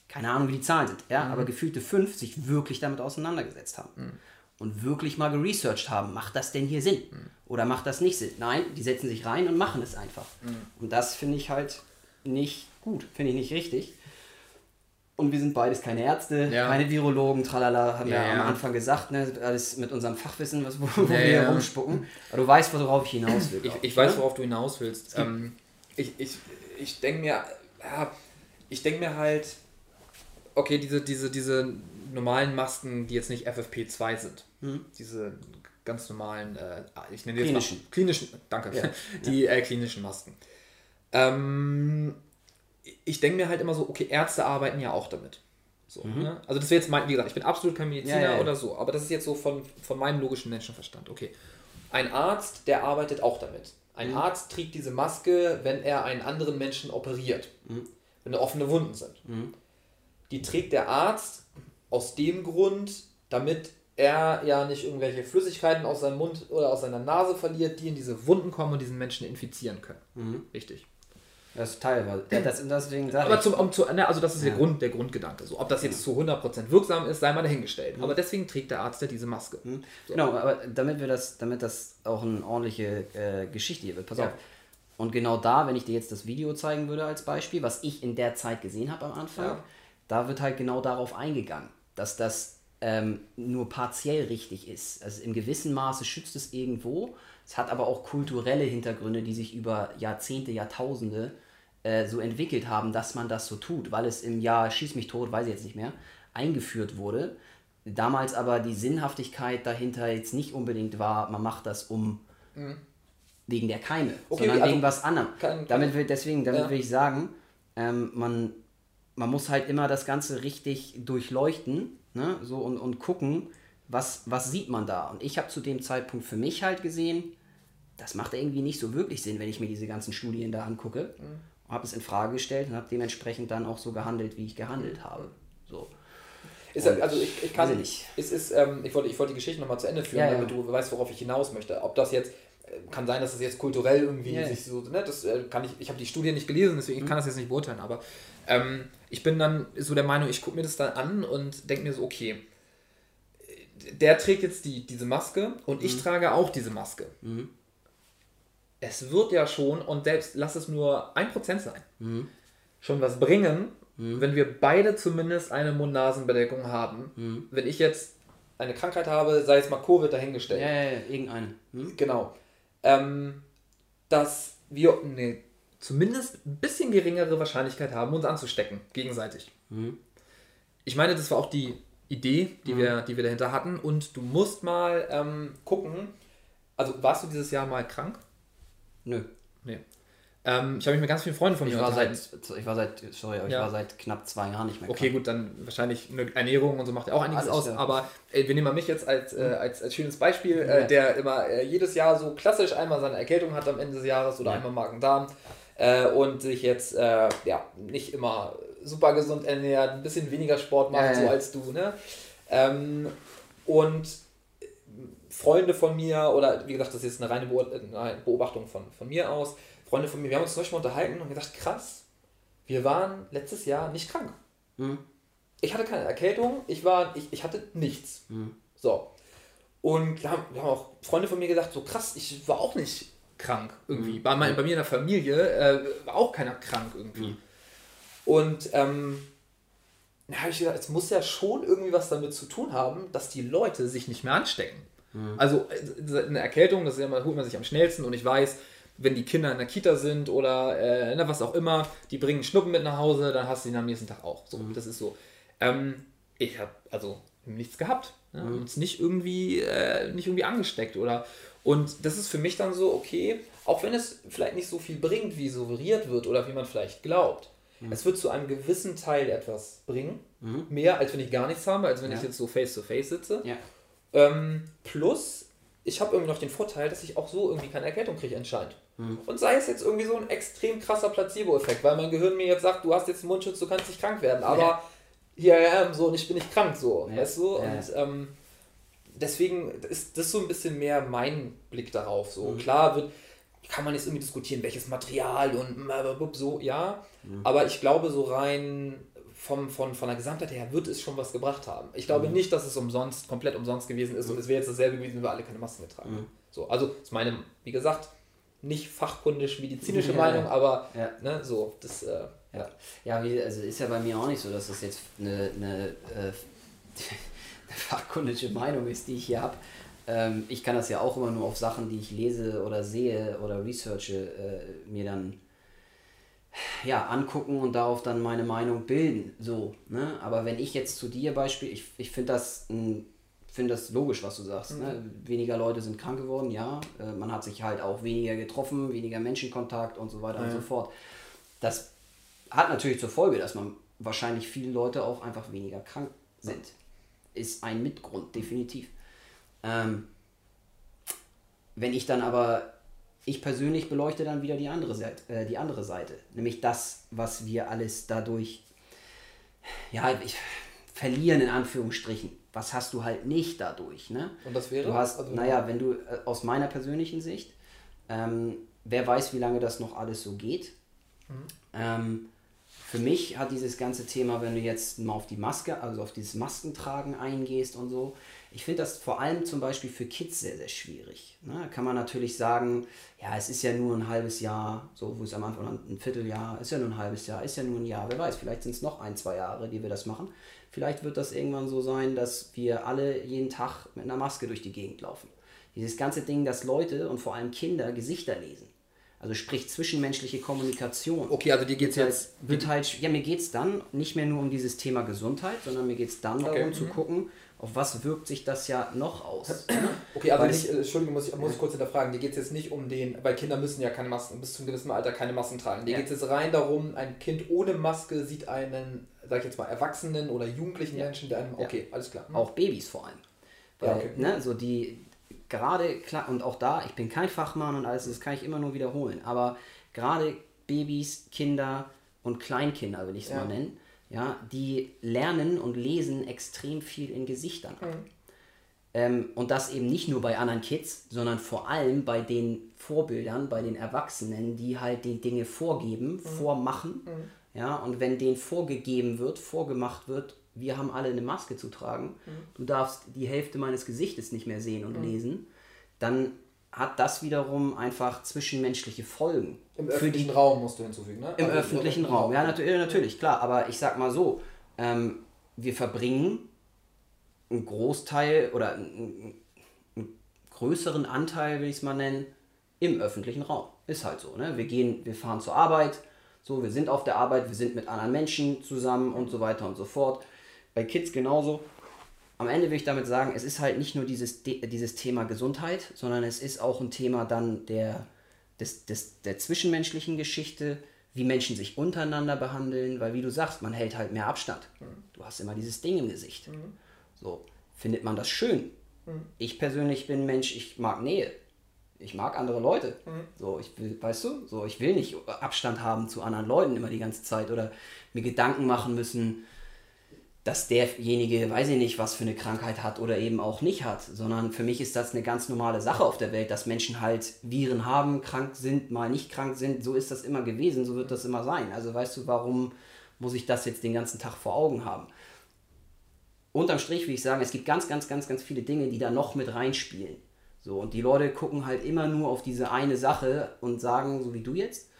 keine Ahnung wie die Zahlen sind, ja, mhm. aber gefühlte fünf sich wirklich damit auseinandergesetzt haben. Mhm. Und wirklich mal geresearched haben, macht das denn hier Sinn? Mhm. Oder macht das nicht Sinn? Nein, die setzen sich rein und machen es einfach. Mhm. Und das finde ich halt nicht gut, finde ich nicht richtig. Und wir sind beides keine Ärzte, ja. keine Virologen, tralala, haben ja, ja, am Anfang gesagt, ne, alles mit unserem Fachwissen, was, wo, wo wir hier rumspucken. Aber du weißt, worauf ich hinaus will. Ich, ich weiß, worauf du hinaus willst. Ähm, ich ich, ich denke mir, ja, ich denke mir halt, okay, diese, diese, diese normalen Masken, die jetzt nicht FFP2 sind, hm. diese ganz normalen, äh, ich nenne jetzt klinischen. Mal, klinischen, danke, die äh, klinischen Masken. Ähm, ich denke mir halt immer so, okay, Ärzte arbeiten ja auch damit. So, mhm. ne? Also das wäre jetzt mein, wie gesagt, ich bin absolut kein Mediziner ja, ja, ja. oder so, aber das ist jetzt so von, von meinem logischen Menschenverstand. Okay. Ein Arzt, der arbeitet auch damit. Ein mhm. Arzt trägt diese Maske, wenn er einen anderen Menschen operiert. Mhm. Wenn da offene Wunden sind. Mhm. Die trägt der Arzt aus dem Grund, damit er ja nicht irgendwelche Flüssigkeiten aus seinem Mund oder aus seiner Nase verliert, die in diese Wunden kommen und diesen Menschen infizieren können. Mhm. Richtig. Das ist teilweise. Ja, das, deswegen sage Aber zum, um zu, ne, also das ist ja. der, Grund, der Grundgedanke. So, ob das jetzt zu 100% wirksam ist, sei mal dahingestellt. Mhm. Aber deswegen trägt der Arzt ja diese Maske. Mhm. So. Genau, aber damit wir das, damit das auch eine ordentliche äh, Geschichte hier wird. Pass ja. auf. Und genau da, wenn ich dir jetzt das Video zeigen würde als Beispiel, was ich in der Zeit gesehen habe am Anfang, ja. da wird halt genau darauf eingegangen, dass das ähm, nur partiell richtig ist. Also im gewissen Maße schützt es irgendwo. Es hat aber auch kulturelle Hintergründe, die sich über Jahrzehnte, Jahrtausende äh, so entwickelt haben, dass man das so tut, weil es im Jahr Schieß mich tot, weiß ich jetzt nicht mehr, eingeführt wurde. Damals aber die Sinnhaftigkeit dahinter jetzt nicht unbedingt war, man macht das um mhm. wegen der Keime, okay, sondern also wegen was anderem. Kann, damit will, deswegen, damit ja. will ich sagen, ähm, man, man muss halt immer das Ganze richtig durchleuchten ne? so, und, und gucken, was, was sieht man da. Und ich habe zu dem Zeitpunkt für mich halt gesehen, das macht irgendwie nicht so wirklich Sinn, wenn ich mir diese ganzen Studien da angucke. Mhm habe es in Frage gestellt und habe dementsprechend dann auch so gehandelt, wie ich gehandelt habe. So. Ist, also ich, ich kann nicht. Es ist, ähm, ich, wollte, ich wollte die Geschichte nochmal zu Ende führen, ja, damit ja. du weißt, worauf ich hinaus möchte. Ob das jetzt äh, kann sein, dass das jetzt kulturell irgendwie ja. sich so, ne, das äh, kann ich, ich habe die Studie nicht gelesen, deswegen mhm. kann das jetzt nicht beurteilen, aber ähm, ich bin dann so der Meinung, ich gucke mir das dann an und denke mir so, okay, der trägt jetzt die, diese Maske und mhm. ich trage auch diese Maske. Mhm es wird ja schon, und selbst lass es nur ein Prozent sein, mhm. schon was bringen, mhm. wenn wir beide zumindest eine Mund-Nasen-Bedeckung haben. Mhm. Wenn ich jetzt eine Krankheit habe, sei es mal Covid dahingestellt. Ja, ja, ja irgendeine. Mhm. Genau. Ähm, dass wir eine zumindest ein bisschen geringere Wahrscheinlichkeit haben, uns anzustecken, gegenseitig. Mhm. Ich meine, das war auch die Idee, die, mhm. wir, die wir dahinter hatten. Und du musst mal ähm, gucken, also warst du dieses Jahr mal krank? Nö. Nee. Ähm, ich habe mich mit ganz vielen Freunden von mir ich war seit, Ich war seit, sorry, ja. ich war seit knapp zwei Jahren nicht mehr Okay, krank. gut, dann wahrscheinlich eine Ernährung und so macht ja auch einiges Alles, aus. Ja. Aber äh, wir nehmen mal mich jetzt als, äh, mhm. als, als schönes Beispiel, äh, ja. der immer äh, jedes Jahr so klassisch einmal seine Erkältung hat am Ende des Jahres oder einmal Magen-Darm äh, und sich jetzt äh, ja, nicht immer super gesund ernährt, ein bisschen weniger Sport macht, so als du. Ne? Ähm, und Freunde von mir, oder wie gesagt, das ist jetzt eine reine Beobachtung von, von mir aus, Freunde von mir, wir haben uns zum Beispiel unterhalten und gedacht, krass, wir waren letztes Jahr nicht krank. Mhm. Ich hatte keine Erkältung, ich, war, ich, ich hatte nichts. Mhm. So. Und wir haben, wir haben auch Freunde von mir gesagt, so krass, ich war auch nicht krank irgendwie. Mhm. Bei, bei mir in der Familie äh, war auch keiner krank irgendwie. Mhm. Und ähm, da habe ich gedacht, es muss ja schon irgendwie was damit zu tun haben, dass die Leute sich nicht mehr anstecken. Mhm. Also äh, eine Erkältung, das ist ja, holt man sich am schnellsten und ich weiß, wenn die Kinder in der Kita sind oder äh, was auch immer, die bringen Schnuppen mit nach Hause, dann hast du ihn am nächsten Tag auch. So, mhm. das ist so. Ähm, ich habe also nichts gehabt. Ja, mhm. Uns nicht irgendwie, äh, nicht irgendwie angesteckt oder. Und das ist für mich dann so, okay, auch wenn es vielleicht nicht so viel bringt, wie suggeriert wird oder wie man vielleicht glaubt, mhm. es wird zu einem gewissen Teil etwas bringen. Mhm. Mehr, als wenn ich gar nichts habe, als wenn ja. ich jetzt so face to face sitze. Ja. Ähm, plus, ich habe irgendwie noch den Vorteil, dass ich auch so irgendwie keine Erkältung kriege anscheinend. Mhm. Und sei es jetzt irgendwie so ein extrem krasser Placebo-Effekt, weil mein Gehirn mir jetzt sagt, du hast jetzt einen Mundschutz, du kannst nicht krank werden, aber ja. hier ja, so und ich bin nicht krank, so, ja. weißt du? Und ähm, deswegen ist das so ein bisschen mehr mein Blick darauf. So mhm. klar wird, kann man jetzt irgendwie diskutieren, welches Material und so, ja. Mhm. Aber ich glaube, so rein vom, von, von der Gesamtheit her wird es schon was gebracht haben. Ich glaube mhm. nicht, dass es umsonst, komplett umsonst gewesen ist und es wäre jetzt dasselbe gewesen, wenn wir alle keine Masken getragen mhm. So, also ist meine, wie gesagt, nicht fachkundisch-medizinische ja, Meinung, aber ja. ne, so, das. Äh, ja, ja wie, also ist ja bei mir auch nicht so, dass das jetzt eine, eine, äh, eine fachkundische Meinung ist, die ich hier habe. Ähm, ich kann das ja auch immer nur auf Sachen, die ich lese oder sehe oder researche, äh, mir dann ja, angucken und darauf dann meine Meinung bilden. So, ne? Aber wenn ich jetzt zu dir Beispiel, ich, ich finde das, find das logisch, was du sagst. Ne? Mhm. Ne? Weniger Leute sind krank geworden, ja. Äh, man hat sich halt auch weniger getroffen, weniger Menschenkontakt und so weiter ja. und so fort. Das hat natürlich zur Folge, dass man wahrscheinlich viele Leute auch einfach weniger krank sind. Ist ein Mitgrund, definitiv. Ähm, wenn ich dann aber ich persönlich beleuchte dann wieder die andere Seite, äh, die andere Seite, nämlich das, was wir alles dadurch, ja, ich, verlieren in Anführungsstrichen. Was hast du halt nicht dadurch, ne? Und das wäre? Du hast, also, naja, wenn du äh, aus meiner persönlichen Sicht, ähm, wer weiß, wie lange das noch alles so geht. Mhm. Ähm, für mich hat dieses ganze Thema, wenn du jetzt mal auf die Maske, also auf dieses Maskentragen eingehst und so, ich finde das vor allem zum Beispiel für Kids sehr, sehr schwierig. Ne? Kann man natürlich sagen, ja, es ist ja nur ein halbes Jahr, so wo es am Anfang ein Vierteljahr, ist ja nur ein halbes Jahr, ist ja nur ein Jahr, wer weiß, vielleicht sind es noch ein, zwei Jahre, die wir das machen. Vielleicht wird das irgendwann so sein, dass wir alle jeden Tag mit einer Maske durch die Gegend laufen. Dieses ganze Ding, dass Leute und vor allem Kinder Gesichter lesen. Also sprich zwischenmenschliche Kommunikation. Okay, also dir geht es jetzt. Wird halt, ja, mir geht es dann nicht mehr nur um dieses Thema Gesundheit, sondern mir geht es dann okay. darum mhm. zu gucken, auf was wirkt sich das ja noch aus? Okay, aber nicht, äh, Entschuldigung, muss ich, muss ich kurz hinterfragen. Dir geht es jetzt nicht um den, weil Kinder müssen ja keine Masken, bis zu einem gewissen Alter keine Masken tragen. Dir ja. geht es jetzt rein darum, ein Kind ohne Maske sieht einen, sag ich jetzt mal, Erwachsenen oder jugendlichen ja. Menschen, der einem, okay, alles klar. Auch Babys vor allem. Weil, ja, okay. ne, so die, gerade, klar, und auch da, ich bin kein Fachmann und alles, das kann ich immer nur wiederholen, aber gerade Babys, Kinder und Kleinkinder, will ich es mal nennen, ja, die lernen und lesen extrem viel in Gesichtern. Mhm. Ähm, und das eben nicht nur bei anderen Kids, sondern vor allem bei den Vorbildern, bei den Erwachsenen, die halt die Dinge vorgeben, mhm. vormachen. Mhm. Ja, und wenn denen vorgegeben wird, vorgemacht wird, wir haben alle eine Maske zu tragen, mhm. du darfst die Hälfte meines Gesichtes nicht mehr sehen und mhm. lesen, dann hat das wiederum einfach zwischenmenschliche Folgen. Im öffentlichen die, Raum musst du hinzufügen, ne? Im also öffentlichen Raum, Raum. ja, natürlich, natürlich, klar. Aber ich sag mal so, ähm, wir verbringen einen Großteil oder einen, einen größeren Anteil, will ich es mal nennen, im öffentlichen Raum. Ist halt so, ne? Wir gehen, wir fahren zur Arbeit, so, wir sind auf der Arbeit, wir sind mit anderen Menschen zusammen und so weiter und so fort. Bei Kids genauso am Ende will ich damit sagen, es ist halt nicht nur dieses, dieses Thema Gesundheit, sondern es ist auch ein Thema dann der, des, des, der zwischenmenschlichen Geschichte, wie Menschen sich untereinander behandeln, weil wie du sagst, man hält halt mehr Abstand. Mhm. Du hast immer dieses Ding im Gesicht. Mhm. So, findet man das schön? Mhm. Ich persönlich bin Mensch, ich mag Nähe. Ich mag andere Leute. Mhm. So, ich will, weißt du, so, ich will nicht Abstand haben zu anderen Leuten immer die ganze Zeit oder mir Gedanken machen müssen, dass derjenige, weiß ich nicht, was für eine Krankheit hat oder eben auch nicht hat, sondern für mich ist das eine ganz normale Sache auf der Welt, dass Menschen halt Viren haben, krank sind, mal nicht krank sind. So ist das immer gewesen, so wird das immer sein. Also weißt du, warum muss ich das jetzt den ganzen Tag vor Augen haben? Unterm Strich will ich sagen, es gibt ganz, ganz, ganz, ganz viele Dinge, die da noch mit reinspielen. So, und die Leute gucken halt immer nur auf diese eine Sache und sagen, so wie du jetzt,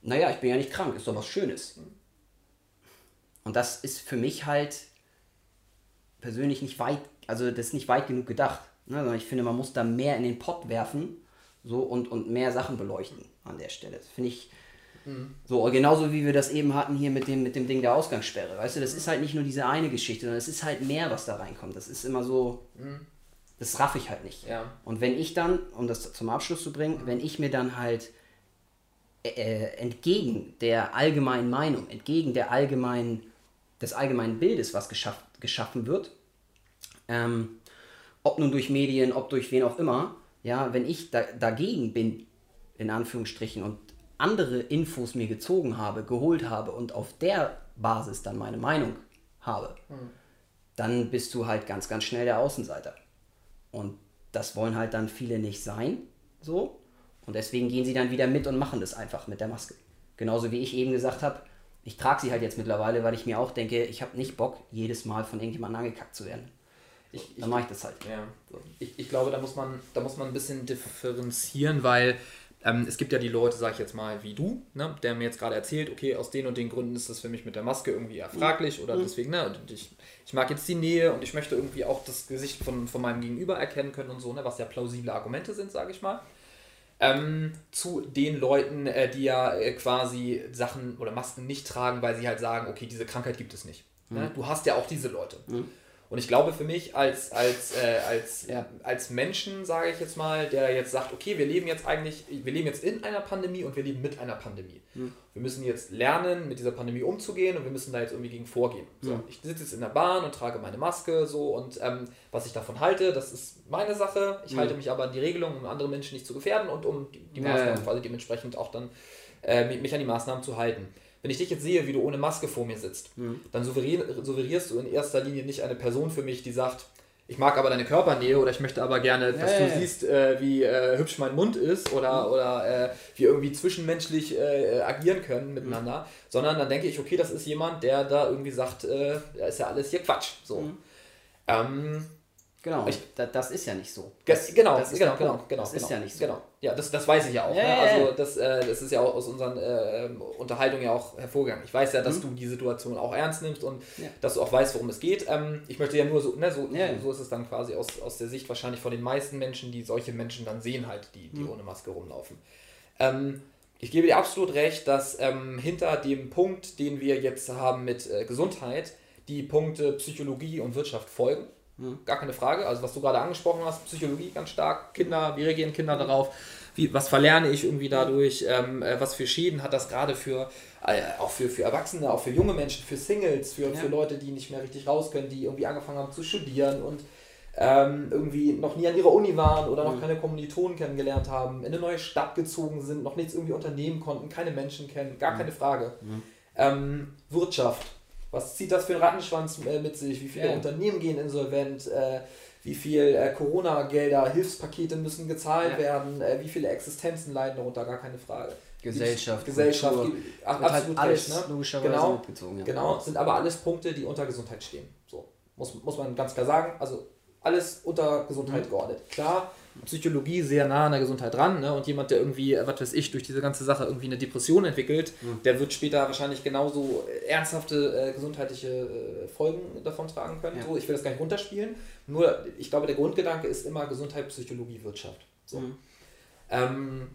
naja, ich bin ja nicht krank, ist doch was Schönes. Und das ist für mich halt persönlich nicht weit, also das ist nicht weit genug gedacht. Also ich finde, man muss da mehr in den Pott werfen so und, und mehr Sachen beleuchten an der Stelle. Das finde ich mhm. so, genauso wie wir das eben hatten hier mit dem, mit dem Ding der Ausgangssperre. Weißt du, das ist halt nicht nur diese eine Geschichte, sondern es ist halt mehr, was da reinkommt. Das ist immer so, mhm. das raff ich halt nicht. Ja. Und wenn ich dann, um das zum Abschluss zu bringen, wenn ich mir dann halt äh, äh entgegen der allgemeinen Meinung, entgegen der allgemeinen, des allgemeinen Bildes, was geschaff, geschaffen wird, ähm, ob nun durch Medien, ob durch wen auch immer, ja, wenn ich da, dagegen bin, in Anführungsstrichen, und andere Infos mir gezogen habe, geholt habe und auf der Basis dann meine Meinung habe, mhm. dann bist du halt ganz, ganz schnell der Außenseiter. Und das wollen halt dann viele nicht sein, so. Und deswegen gehen sie dann wieder mit und machen das einfach mit der Maske. Genauso wie ich eben gesagt habe, ich trage sie halt jetzt mittlerweile, weil ich mir auch denke, ich habe nicht Bock, jedes Mal von irgendjemandem angekackt zu werden. Ich, dann mache ich das halt. Ja. Ich, ich glaube, da muss, man, da muss man ein bisschen differenzieren, weil ähm, es gibt ja die Leute, sag ich jetzt mal, wie du, ne, der mir jetzt gerade erzählt, okay, aus den und den Gründen ist das für mich mit der Maske irgendwie erfraglich oder mhm. deswegen, ne, ich, ich mag jetzt die Nähe und ich möchte irgendwie auch das Gesicht von, von meinem Gegenüber erkennen können und so, ne, was ja plausible Argumente sind, sage ich mal. Ähm, zu den Leuten, äh, die ja äh, quasi Sachen oder Masken nicht tragen, weil sie halt sagen, okay, diese Krankheit gibt es nicht. Ne? Mhm. Ne? Du hast ja auch diese Leute. Mhm. Und ich glaube für mich als, als, äh, als, ja. als Menschen, sage ich jetzt mal, der jetzt sagt, okay, wir leben jetzt eigentlich, wir leben jetzt in einer Pandemie und wir leben mit einer Pandemie. Mhm. Wir müssen jetzt lernen, mit dieser Pandemie umzugehen und wir müssen da jetzt irgendwie gegen vorgehen. So, mhm. Ich sitze jetzt in der Bahn und trage meine Maske so und ähm, was ich davon halte, das ist meine Sache. Ich mhm. halte mich aber an die Regelung, um andere Menschen nicht zu gefährden und um die, die Maßnahmen quasi dementsprechend auch dann äh, mich an die Maßnahmen zu halten. Wenn ich dich jetzt sehe, wie du ohne Maske vor mir sitzt, mhm. dann souverierst du in erster Linie nicht eine Person für mich, die sagt, ich mag aber deine Körpernähe oder ich möchte aber gerne, dass ja, du siehst, äh, wie äh, hübsch mein Mund ist oder, mhm. oder äh, wir irgendwie zwischenmenschlich äh, agieren können miteinander, mhm. sondern dann denke ich, okay, das ist jemand, der da irgendwie sagt, äh, da ist ja alles hier Quatsch. So. Mhm. Ähm, Genau, ich, das, ist ja nicht so. Das, genau, das genau, genau, genau. Das genau, ist ja nicht so. Genau. Ja, das, das weiß ich ja auch. Ja, ne? Also das, äh, das ist ja auch aus unseren äh, Unterhaltungen ja auch hervorgegangen. Ich weiß ja, dass mhm. du die Situation auch ernst nimmst und ja. dass du auch weißt, worum es geht. Ähm, ich möchte ja nur so, ne, so, ja. so ist es dann quasi aus, aus der Sicht wahrscheinlich von den meisten Menschen, die solche Menschen dann sehen halt, die, die mhm. ohne Maske rumlaufen. Ähm, ich gebe dir absolut recht, dass ähm, hinter dem Punkt, den wir jetzt haben mit äh, Gesundheit, die Punkte Psychologie und Wirtschaft folgen. Hm, gar keine Frage. Also was du gerade angesprochen hast, Psychologie ganz stark, Kinder, wie reagieren Kinder darauf? Wie, was verlerne ich irgendwie dadurch? Ähm, äh, was für Schäden hat das gerade für, äh, auch für, für Erwachsene, auch für junge Menschen, für Singles, für, ja. für Leute, die nicht mehr richtig raus können, die irgendwie angefangen haben zu studieren und ähm, irgendwie noch nie an ihrer Uni waren oder noch mhm. keine Kommilitonen kennengelernt haben, in eine neue Stadt gezogen sind, noch nichts irgendwie unternehmen konnten, keine Menschen kennen, gar mhm. keine Frage. Mhm. Ähm, Wirtschaft was zieht das für einen Rattenschwanz äh, mit sich? Wie viele ja. Unternehmen gehen insolvent? Äh, wie viel äh, Corona-Gelder, Hilfspakete müssen gezahlt ja. werden? Äh, wie viele Existenzen leiden darunter? Gar keine Frage. Gesellschaft, Gesellschaft, Kultur, halt absolut halt recht. Ne? Logischerweise genau, mitgezogen. Ja. Genau, sind aber alles Punkte, die unter Gesundheit stehen. So muss, muss man ganz klar sagen. Also alles unter Gesundheit mhm. geordnet. Klar, Psychologie sehr nah an der Gesundheit dran. Ne? Und jemand, der irgendwie, was weiß ich, durch diese ganze Sache irgendwie eine Depression entwickelt, mhm. der wird später wahrscheinlich genauso ernsthafte äh, gesundheitliche äh, Folgen davon tragen können. Ja. So, ich will das gar nicht runterspielen. Nur, ich glaube, der Grundgedanke ist immer Gesundheit, Psychologie, Wirtschaft. So. Mhm. Ähm,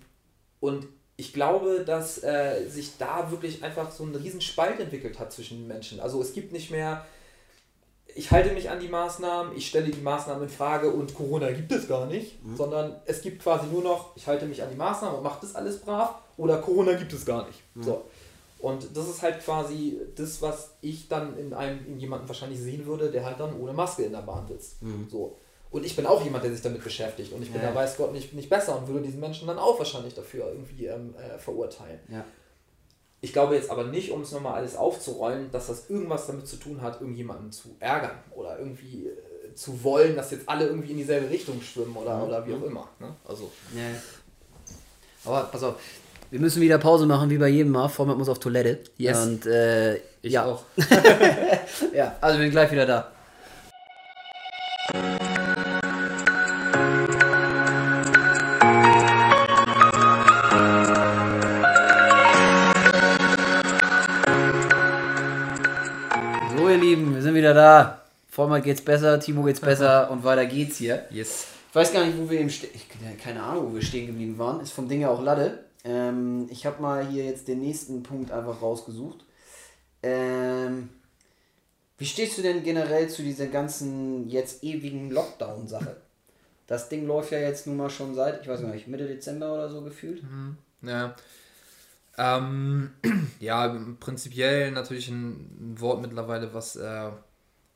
und ich glaube, dass äh, sich da wirklich einfach so ein Riesenspalt entwickelt hat zwischen den Menschen. Also es gibt nicht mehr ich halte mich an die Maßnahmen, ich stelle die Maßnahmen in Frage und Corona gibt es gar nicht, mhm. sondern es gibt quasi nur noch, ich halte mich an die Maßnahmen und mache das alles brav oder Corona gibt es gar nicht. Mhm. So. Und das ist halt quasi das, was ich dann in einem in jemanden wahrscheinlich sehen würde, der halt dann ohne Maske in der Bahn sitzt. Mhm. So. Und ich bin auch jemand, der sich damit beschäftigt. Und ich bin ja. da weiß Gott nicht, nicht besser und würde diesen Menschen dann auch wahrscheinlich dafür irgendwie ähm, äh, verurteilen. Ja. Ich glaube jetzt aber nicht, um es nochmal alles aufzurollen, dass das irgendwas damit zu tun hat, irgendjemanden zu ärgern oder irgendwie äh, zu wollen, dass jetzt alle irgendwie in dieselbe Richtung schwimmen oder, mhm. oder wie auch immer. Ne? Also. Ja. Aber pass auf, wir müssen wieder Pause machen, wie bei jedem Mal. Vormat muss auf Toilette. Yes. Und äh, ich ja. auch. ja, also wir sind gleich wieder da. Vollmer geht's besser, Timo geht's besser und weiter geht's hier. Yes. Ich weiß gar nicht, wo wir im Ste ich, keine Ahnung, wo wir stehen geblieben waren. Ist vom Ding ja auch Lade. Ähm, ich habe mal hier jetzt den nächsten Punkt einfach rausgesucht. Ähm, wie stehst du denn generell zu dieser ganzen jetzt ewigen Lockdown-Sache? Das Ding läuft ja jetzt nun mal schon seit, ich weiß nicht, Mitte Dezember oder so gefühlt. Mhm. Ja. Ähm, ja, prinzipiell natürlich ein, ein, Wort mittlerweile, was äh,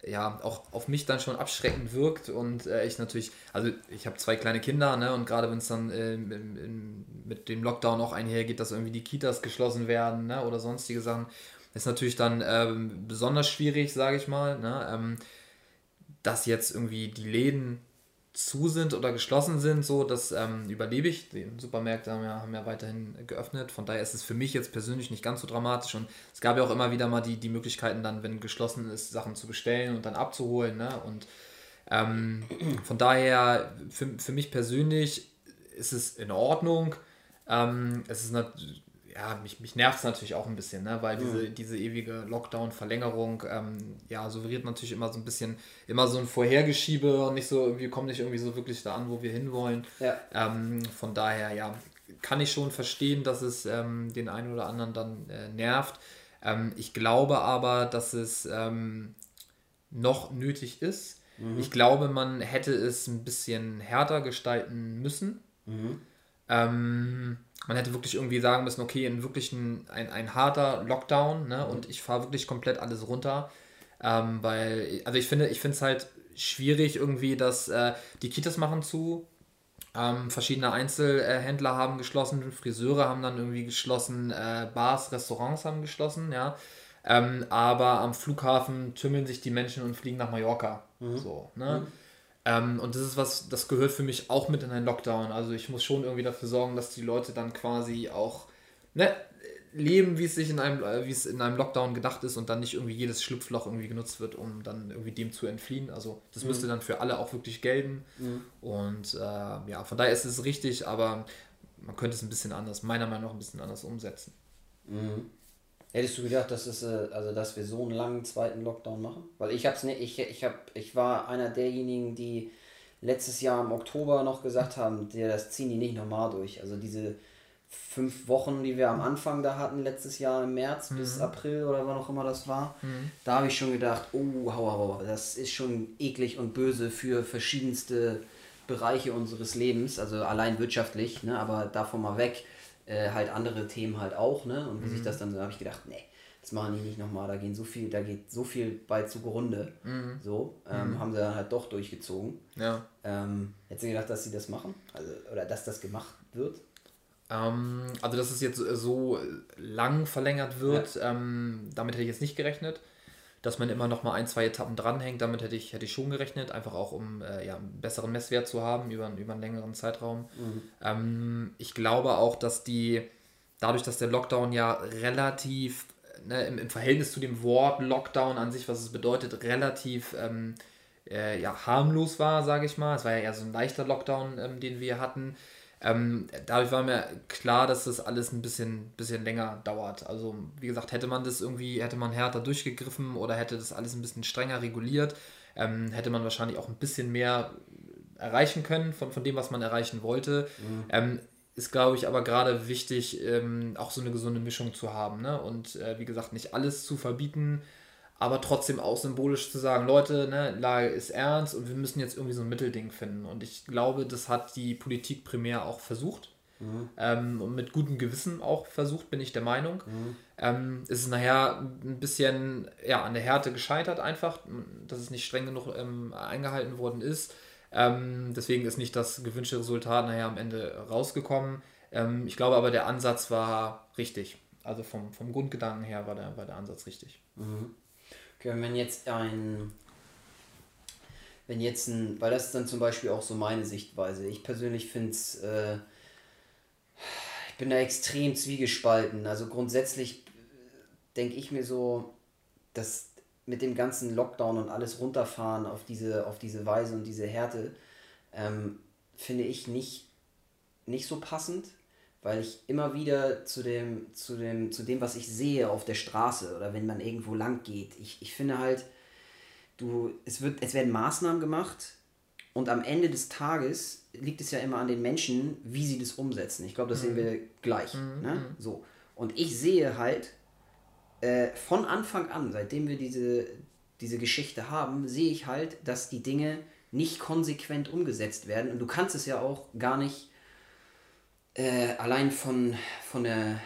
ja auch auf mich dann schon abschreckend wirkt und äh, ich natürlich, also ich habe zwei kleine Kinder, ne, und gerade wenn es dann äh, mit dem Lockdown auch einhergeht, dass irgendwie die Kitas geschlossen werden, ne, oder sonstige Sachen, ist natürlich dann ähm, besonders schwierig, sage ich mal, ne, ähm, dass jetzt irgendwie die Läden zu sind oder geschlossen sind, so das ähm, überlebe ich. Die Supermärkte haben ja, haben ja weiterhin geöffnet. Von daher ist es für mich jetzt persönlich nicht ganz so dramatisch. Und es gab ja auch immer wieder mal die, die Möglichkeiten, dann, wenn geschlossen ist, Sachen zu bestellen und dann abzuholen. Ne? Und ähm, von daher, für, für mich persönlich ist es in Ordnung. Ähm, es ist ja, mich, mich nervt es natürlich auch ein bisschen, ne? weil diese, mhm. diese ewige Lockdown-Verlängerung, ähm, ja, suggeriert natürlich immer so ein bisschen, immer so ein Vorhergeschiebe und nicht so, wir kommen nicht irgendwie so wirklich da an, wo wir hinwollen. Ja. Ähm, von daher, ja, kann ich schon verstehen, dass es ähm, den einen oder anderen dann äh, nervt. Ähm, ich glaube aber, dass es ähm, noch nötig ist. Mhm. Ich glaube, man hätte es ein bisschen härter gestalten müssen. Mhm. Ähm, man hätte wirklich irgendwie sagen müssen, okay, in wirklich ein, ein, ein harter Lockdown, ne? Und ich fahre wirklich komplett alles runter. Ähm, weil, also ich finde, ich finde es halt schwierig irgendwie, dass äh, die Kitas machen zu, ähm, verschiedene Einzelhändler haben geschlossen, Friseure haben dann irgendwie geschlossen, äh, Bars, Restaurants haben geschlossen, ja. Ähm, aber am Flughafen tümmeln sich die Menschen und fliegen nach Mallorca. Mhm. So, ne? Mhm. Ähm, und das ist was, das gehört für mich auch mit in einen Lockdown. Also ich muss schon irgendwie dafür sorgen, dass die Leute dann quasi auch ne, leben, wie es sich in einem, äh, wie es in einem Lockdown gedacht ist und dann nicht irgendwie jedes Schlupfloch irgendwie genutzt wird, um dann irgendwie dem zu entfliehen. Also das mhm. müsste dann für alle auch wirklich gelten. Mhm. Und äh, ja, von daher ist es richtig, aber man könnte es ein bisschen anders, meiner Meinung nach ein bisschen anders umsetzen. Mhm. Hättest du gedacht, dass, es, äh, also, dass wir so einen langen zweiten Lockdown machen? Weil ich hab's nicht, ich, ich, hab, ich war einer derjenigen, die letztes Jahr im Oktober noch gesagt haben, das ziehen die nicht nochmal durch. Also diese fünf Wochen, die wir am Anfang da hatten, letztes Jahr im März mhm. bis April oder wann auch immer das war, mhm. da habe ich schon gedacht, oh, hau, hau, das ist schon eklig und böse für verschiedenste Bereiche unseres Lebens, also allein wirtschaftlich, ne, aber davon mal weg äh, halt andere Themen halt auch, ne? Und wie mhm. sich das dann so, habe ich gedacht, nee, das machen die nicht nochmal, da gehen so viel, da geht so viel bei zugrunde. Mhm. So, ähm, mhm. haben sie dann halt doch durchgezogen. Ja. Ähm, hättest du gedacht, dass sie das machen? Also, oder dass das gemacht wird? Ähm, also, dass es jetzt so lang verlängert wird, ja. ähm, damit hätte ich jetzt nicht gerechnet dass man immer noch mal ein, zwei Etappen dranhängt. Damit hätte ich, hätte ich schon gerechnet, einfach auch um äh, ja, einen besseren Messwert zu haben über, über einen längeren Zeitraum. Mhm. Ähm, ich glaube auch, dass die, dadurch, dass der Lockdown ja relativ ne, im, im, Verhältnis zu dem Wort Lockdown an sich, was es bedeutet, relativ ähm, äh, ja, harmlos war, sage ich mal. Es war ja eher so ein leichter Lockdown, ähm, den wir hatten. Ähm, dadurch war mir klar, dass das alles ein bisschen, bisschen länger dauert. Also, wie gesagt, hätte man das irgendwie, hätte man härter durchgegriffen oder hätte das alles ein bisschen strenger reguliert, ähm, hätte man wahrscheinlich auch ein bisschen mehr erreichen können von, von dem, was man erreichen wollte. Mhm. Ähm, ist, glaube ich, aber gerade wichtig, ähm, auch so eine gesunde Mischung zu haben. Ne? Und äh, wie gesagt, nicht alles zu verbieten, aber trotzdem auch symbolisch zu sagen, Leute, ne, Lage ist ernst und wir müssen jetzt irgendwie so ein Mittelding finden. Und ich glaube, das hat die Politik primär auch versucht. Mhm. Ähm, und mit gutem Gewissen auch versucht, bin ich der Meinung. Mhm. Ähm, es ist nachher ein bisschen ja, an der Härte gescheitert, einfach, dass es nicht streng genug ähm, eingehalten worden ist. Ähm, deswegen ist nicht das gewünschte Resultat nachher am Ende rausgekommen. Ähm, ich glaube aber, der Ansatz war richtig. Also vom, vom Grundgedanken her war der, war der Ansatz richtig. Mhm. Okay, wenn jetzt ein, wenn jetzt ein, weil das ist dann zum Beispiel auch so meine Sichtweise. Ich persönlich finde es, äh, ich bin da extrem zwiegespalten. Also grundsätzlich denke ich mir so, dass mit dem ganzen Lockdown und alles runterfahren auf diese, auf diese Weise und diese Härte, ähm, finde ich nicht, nicht so passend weil ich immer wieder zu dem, zu dem, zu dem, was ich sehe auf der Straße oder wenn man irgendwo lang geht, ich, ich finde halt, du, es, wird, es werden Maßnahmen gemacht Und am Ende des Tages liegt es ja immer an den Menschen, wie sie das umsetzen. Ich glaube, das mhm. sehen wir gleich. Mhm. Ne? Mhm. So. Und ich sehe halt äh, von Anfang an, seitdem wir diese, diese Geschichte haben, sehe ich halt, dass die Dinge nicht konsequent umgesetzt werden. Und du kannst es ja auch gar nicht äh, allein von, von, der,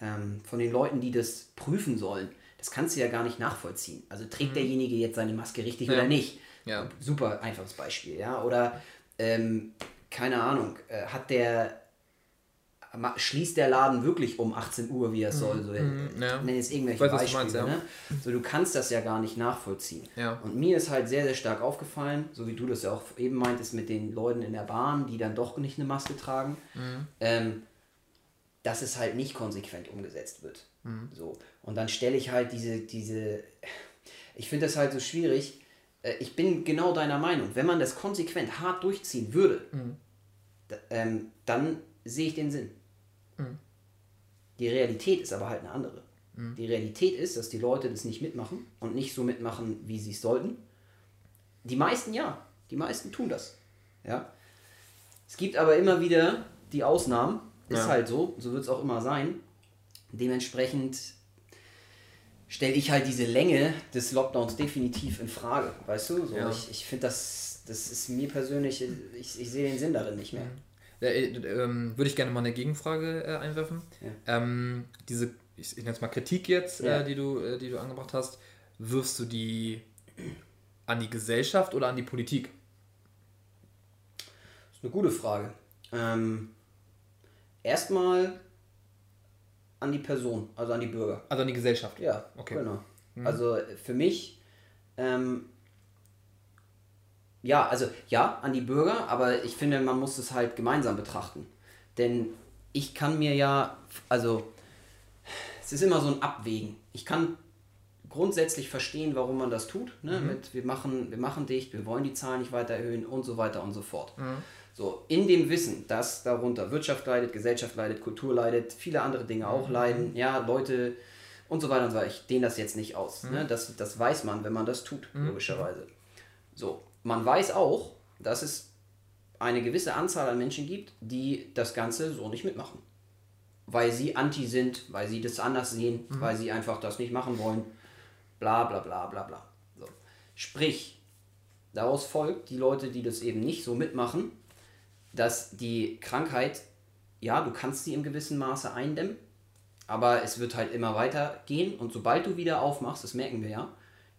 ähm, von den Leuten, die das prüfen sollen, das kannst du ja gar nicht nachvollziehen. Also trägt mhm. derjenige jetzt seine Maske richtig ja. oder nicht? Ja. Super einfaches Beispiel, ja. Oder ähm, keine Ahnung, äh, hat der schließt der Laden wirklich um 18 Uhr, wie er mhm. soll. So, mhm, ja. Nenne jetzt irgendwelche weiß, Beispiele. Meinst, ja. ne? So, du kannst das ja gar nicht nachvollziehen. Ja. Und mir ist halt sehr, sehr stark aufgefallen, so wie du das ja auch eben meintest mit den Leuten in der Bahn, die dann doch nicht eine Maske tragen, mhm. ähm, dass es halt nicht konsequent umgesetzt wird. Mhm. So. Und dann stelle ich halt diese, diese, ich finde das halt so schwierig. Äh, ich bin genau deiner Meinung. Wenn man das konsequent hart durchziehen würde, mhm. ähm, dann sehe ich den Sinn. Mhm. Die Realität ist aber halt eine andere. Mhm. Die Realität ist, dass die Leute das nicht mitmachen und nicht so mitmachen, wie sie es sollten. Die meisten ja. Die meisten tun das. Ja. Es gibt aber immer wieder die Ausnahmen. Ist ja. halt so. So wird es auch immer sein. Dementsprechend stelle ich halt diese Länge des Lockdowns definitiv in Frage. Weißt du? So, ja. Ich, ich finde das, das ist mir persönlich, ich, ich sehe den Sinn darin nicht mehr. Äh, ähm, würde ich gerne mal eine Gegenfrage äh, einwerfen. Ja. Ähm, diese, ich, ich nenne es mal Kritik jetzt, ja. äh, die, du, äh, die du angebracht hast, wirfst du die an die Gesellschaft oder an die Politik? Das ist eine gute Frage. Ähm, erstmal an die Person, also an die Bürger. Also an die Gesellschaft. Ja, okay. Genau. Mhm. Also für mich ähm, ja, also ja, an die Bürger, aber ich finde, man muss es halt gemeinsam betrachten. Denn ich kann mir ja, also es ist immer so ein Abwägen. Ich kann grundsätzlich verstehen, warum man das tut. Ne? Mhm. Mit, wir, machen, wir machen dicht, wir wollen die Zahlen nicht weiter erhöhen und so weiter und so fort. Mhm. So, in dem Wissen, dass darunter Wirtschaft leidet, Gesellschaft leidet, Kultur leidet, viele andere Dinge auch mhm. leiden, ja, Leute und so weiter und so weiter. Ich dehne das jetzt nicht aus. Ne? Mhm. Das, das weiß man, wenn man das tut, mhm. logischerweise. So, man weiß auch, dass es eine gewisse Anzahl an Menschen gibt, die das Ganze so nicht mitmachen. Weil sie anti sind, weil sie das anders sehen, mhm. weil sie einfach das nicht machen wollen. Bla bla bla bla bla. So. Sprich, daraus folgt, die Leute, die das eben nicht so mitmachen, dass die Krankheit, ja, du kannst sie im gewissen Maße eindämmen, aber es wird halt immer weiter gehen und sobald du wieder aufmachst, das merken wir ja,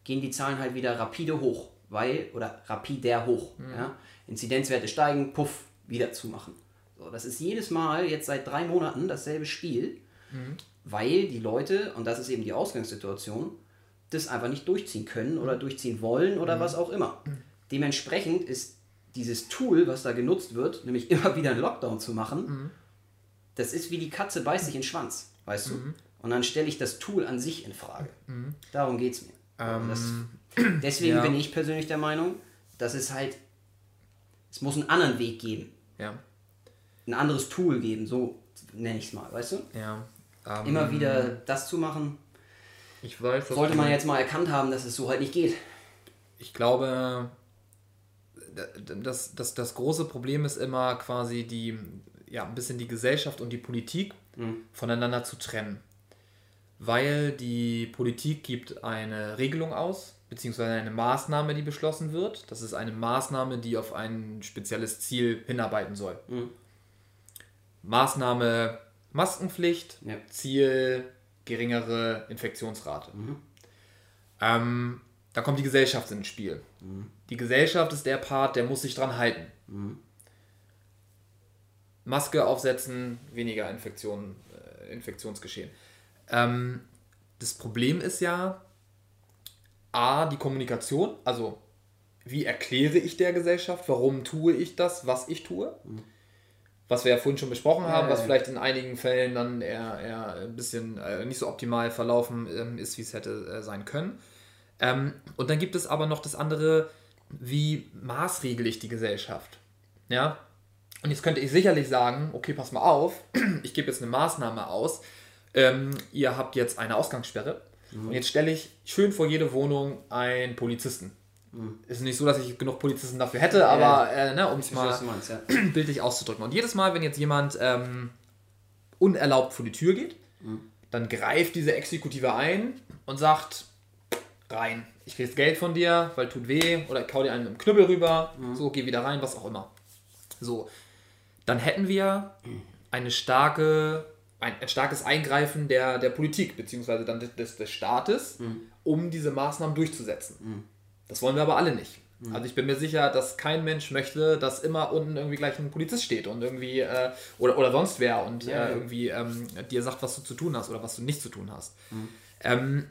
gehen die Zahlen halt wieder rapide hoch weil, oder rapidär hoch. Mhm. Ja? Inzidenzwerte steigen, puff, wieder zumachen. So, das ist jedes Mal jetzt seit drei Monaten dasselbe Spiel, mhm. weil die Leute, und das ist eben die Ausgangssituation, das einfach nicht durchziehen können oder mhm. durchziehen wollen oder mhm. was auch immer. Mhm. Dementsprechend ist dieses Tool, was da genutzt wird, nämlich immer wieder einen Lockdown zu machen, mhm. das ist wie die Katze beißt sich in den Schwanz, weißt du? Und dann stelle ich das Tool an sich in Frage. Darum geht es mir. Ähm, Deswegen ja. bin ich persönlich der Meinung, dass es halt, es muss einen anderen Weg geben. Ja. Ein anderes Tool geben, so nenne ich es mal, weißt du? Ja. Ähm, Immer wieder das zu machen. Ich weiß, sollte man jetzt mal erkannt haben, dass es so halt nicht geht. Ich glaube, das, das, das große Problem ist immer quasi die, ja, ein bisschen die Gesellschaft und die Politik mhm. voneinander zu trennen. Weil die Politik gibt eine Regelung aus, beziehungsweise eine Maßnahme, die beschlossen wird. Das ist eine Maßnahme, die auf ein spezielles Ziel hinarbeiten soll. Mhm. Maßnahme Maskenpflicht, ja. Ziel geringere Infektionsrate. Mhm. Ähm, da kommt die Gesellschaft ins Spiel. Mhm. Die Gesellschaft ist der Part, der muss sich dran halten. Mhm. Maske aufsetzen, weniger Infektion, äh, Infektionsgeschehen. Ähm, das Problem ist ja, A, die Kommunikation, also wie erkläre ich der Gesellschaft, warum tue ich das, was ich tue. Mhm. Was wir ja vorhin schon besprochen haben, was vielleicht in einigen Fällen dann eher, eher ein bisschen äh, nicht so optimal verlaufen ähm, ist, wie es hätte äh, sein können. Ähm, und dann gibt es aber noch das andere, wie maßregel ich die Gesellschaft. Ja, und jetzt könnte ich sicherlich sagen, okay, pass mal auf, ich gebe jetzt eine Maßnahme aus. Ähm, ihr habt jetzt eine Ausgangssperre. Mhm. Und jetzt stelle ich schön vor jede Wohnung einen Polizisten. Mhm. Ist nicht so, dass ich genug Polizisten dafür hätte, ja, aber äh, ne, um es mal meinst, ja. bildlich auszudrücken. Und jedes Mal, wenn jetzt jemand ähm, unerlaubt vor die Tür geht, mhm. dann greift diese Exekutive ein und sagt, rein, ich kriege Geld von dir, weil tut weh, oder kau dir einen mit dem Knüppel rüber, mhm. so, geh wieder rein, was auch immer. So, dann hätten wir eine starke, ein, ein starkes Eingreifen der, der Politik, beziehungsweise dann des, des Staates, mhm. um diese Maßnahmen durchzusetzen. Mhm. Das wollen wir aber alle nicht. Mhm. Also ich bin mir sicher, dass kein Mensch möchte, dass immer unten irgendwie gleich ein Polizist steht und irgendwie äh, oder, oder sonst wer und ja, äh, irgendwie ähm, dir sagt, was du zu tun hast oder was du nicht zu tun hast. Mhm. Ähm,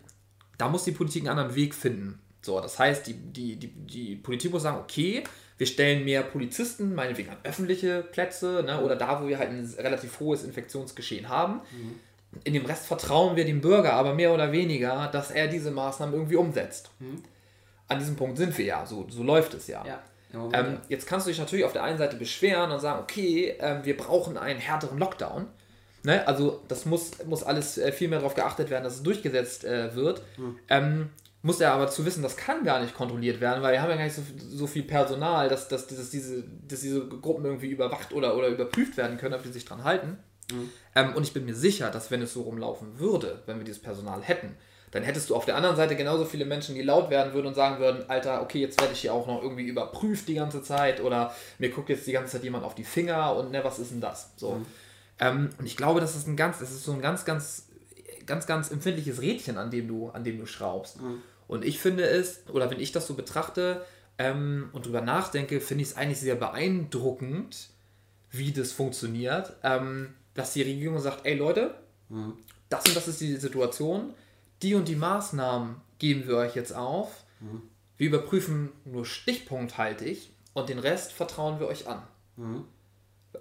da muss die Politik einen anderen Weg finden. So, das heißt, die, die, die, die Politik muss sagen, okay, wir stellen mehr Polizisten, meinetwegen an öffentliche Plätze ne, oder da, wo wir halt ein relativ hohes Infektionsgeschehen haben. Mhm. In dem Rest vertrauen wir dem Bürger aber mehr oder weniger, dass er diese Maßnahmen irgendwie umsetzt. Mhm. An diesem Punkt sind wir ja, so, so läuft es ja. ja. Ähm, ja. Jetzt kannst du dich natürlich auf der einen Seite beschweren und sagen, okay, ähm, wir brauchen einen härteren Lockdown. Ne? Also das muss, muss alles äh, viel mehr darauf geachtet werden, dass es durchgesetzt äh, wird. Hm. Ähm, muss er aber zu wissen, das kann gar nicht kontrolliert werden, weil wir haben ja gar nicht so, so viel Personal, dass, dass, dass, diese, dass diese Gruppen irgendwie überwacht oder, oder überprüft werden können, ob die sich dran halten. Mhm. Ähm, und ich bin mir sicher, dass wenn es so rumlaufen würde, wenn wir dieses Personal hätten, dann hättest du auf der anderen Seite genauso viele Menschen, die laut werden würden und sagen würden, Alter, okay, jetzt werde ich hier auch noch irgendwie überprüft die ganze Zeit oder mir guckt jetzt die ganze Zeit jemand auf die Finger und ne, was ist denn das? So. Mhm. Ähm, und ich glaube, das ist ein ganz, das ist so ein ganz, ganz, ganz, ganz empfindliches Rädchen, an dem du, an dem du schraubst. Mhm. Und ich finde es, oder wenn ich das so betrachte ähm, und drüber nachdenke, finde ich es eigentlich sehr beeindruckend, wie das funktioniert, ähm, dass die Regierung sagt, ey Leute, mhm. das und das ist die Situation, die und die Maßnahmen geben wir euch jetzt auf, mhm. wir überprüfen nur stichpunkthaltig und den Rest vertrauen wir euch an. Mhm.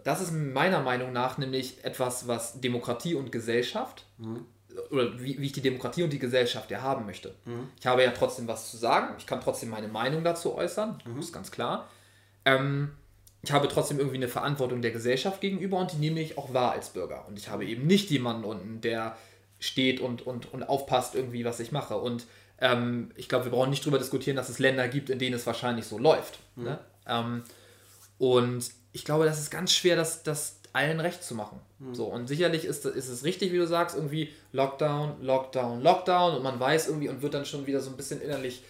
Das ist meiner Meinung nach nämlich etwas, was Demokratie und Gesellschaft mhm oder wie, wie ich die Demokratie und die Gesellschaft ja haben möchte. Mhm. Ich habe ja trotzdem was zu sagen, ich kann trotzdem meine Meinung dazu äußern, mhm. ist ganz klar. Ähm, ich habe trotzdem irgendwie eine Verantwortung der Gesellschaft gegenüber und die nehme ich auch wahr als Bürger. Und ich habe eben nicht jemanden unten, der steht und, und, und aufpasst irgendwie, was ich mache. Und ähm, ich glaube, wir brauchen nicht darüber diskutieren, dass es Länder gibt, in denen es wahrscheinlich so läuft. Mhm. Ne? Ähm, und ich glaube, das ist ganz schwer, das, das allen recht zu machen. Mhm. So, und sicherlich ist, ist es richtig, wie du sagst, irgendwie Lockdown, Lockdown, Lockdown und man weiß irgendwie und wird dann schon wieder so ein bisschen innerlich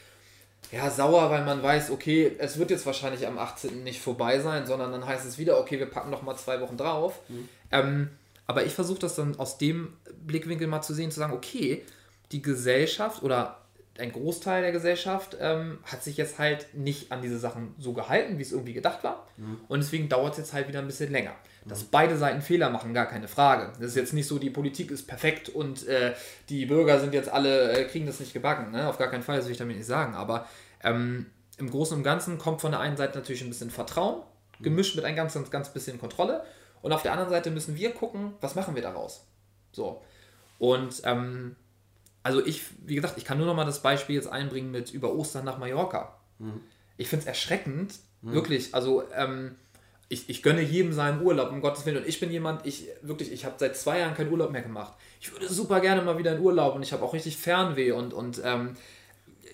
ja, sauer, weil man weiß, okay, es wird jetzt wahrscheinlich am 18. nicht vorbei sein, sondern dann heißt es wieder, okay, wir packen noch mal zwei Wochen drauf. Mhm. Ähm, aber ich versuche das dann aus dem Blickwinkel mal zu sehen, zu sagen, okay, die Gesellschaft oder ein Großteil der Gesellschaft ähm, hat sich jetzt halt nicht an diese Sachen so gehalten, wie es irgendwie gedacht war. Mhm. Und deswegen dauert es jetzt halt wieder ein bisschen länger. Dass beide Seiten Fehler machen, gar keine Frage. Das ist jetzt nicht so, die Politik ist perfekt und äh, die Bürger sind jetzt alle, äh, kriegen das nicht gebacken. Ne? Auf gar keinen Fall, das will ich damit nicht sagen. Aber ähm, im Großen und Ganzen kommt von der einen Seite natürlich ein bisschen Vertrauen, gemischt mit ein ganz, ganz, ganz bisschen Kontrolle. Und auf der anderen Seite müssen wir gucken, was machen wir daraus. So. Und ähm, also ich, wie gesagt, ich kann nur noch mal das Beispiel jetzt einbringen mit über Ostern nach Mallorca. Mhm. Ich finde es erschreckend, mhm. wirklich. Also ähm, ich, ich gönne jedem seinen Urlaub, um Gottes Willen. Und ich bin jemand, ich wirklich, ich habe seit zwei Jahren keinen Urlaub mehr gemacht. Ich würde super gerne mal wieder in Urlaub und ich habe auch richtig Fernweh und, und ähm,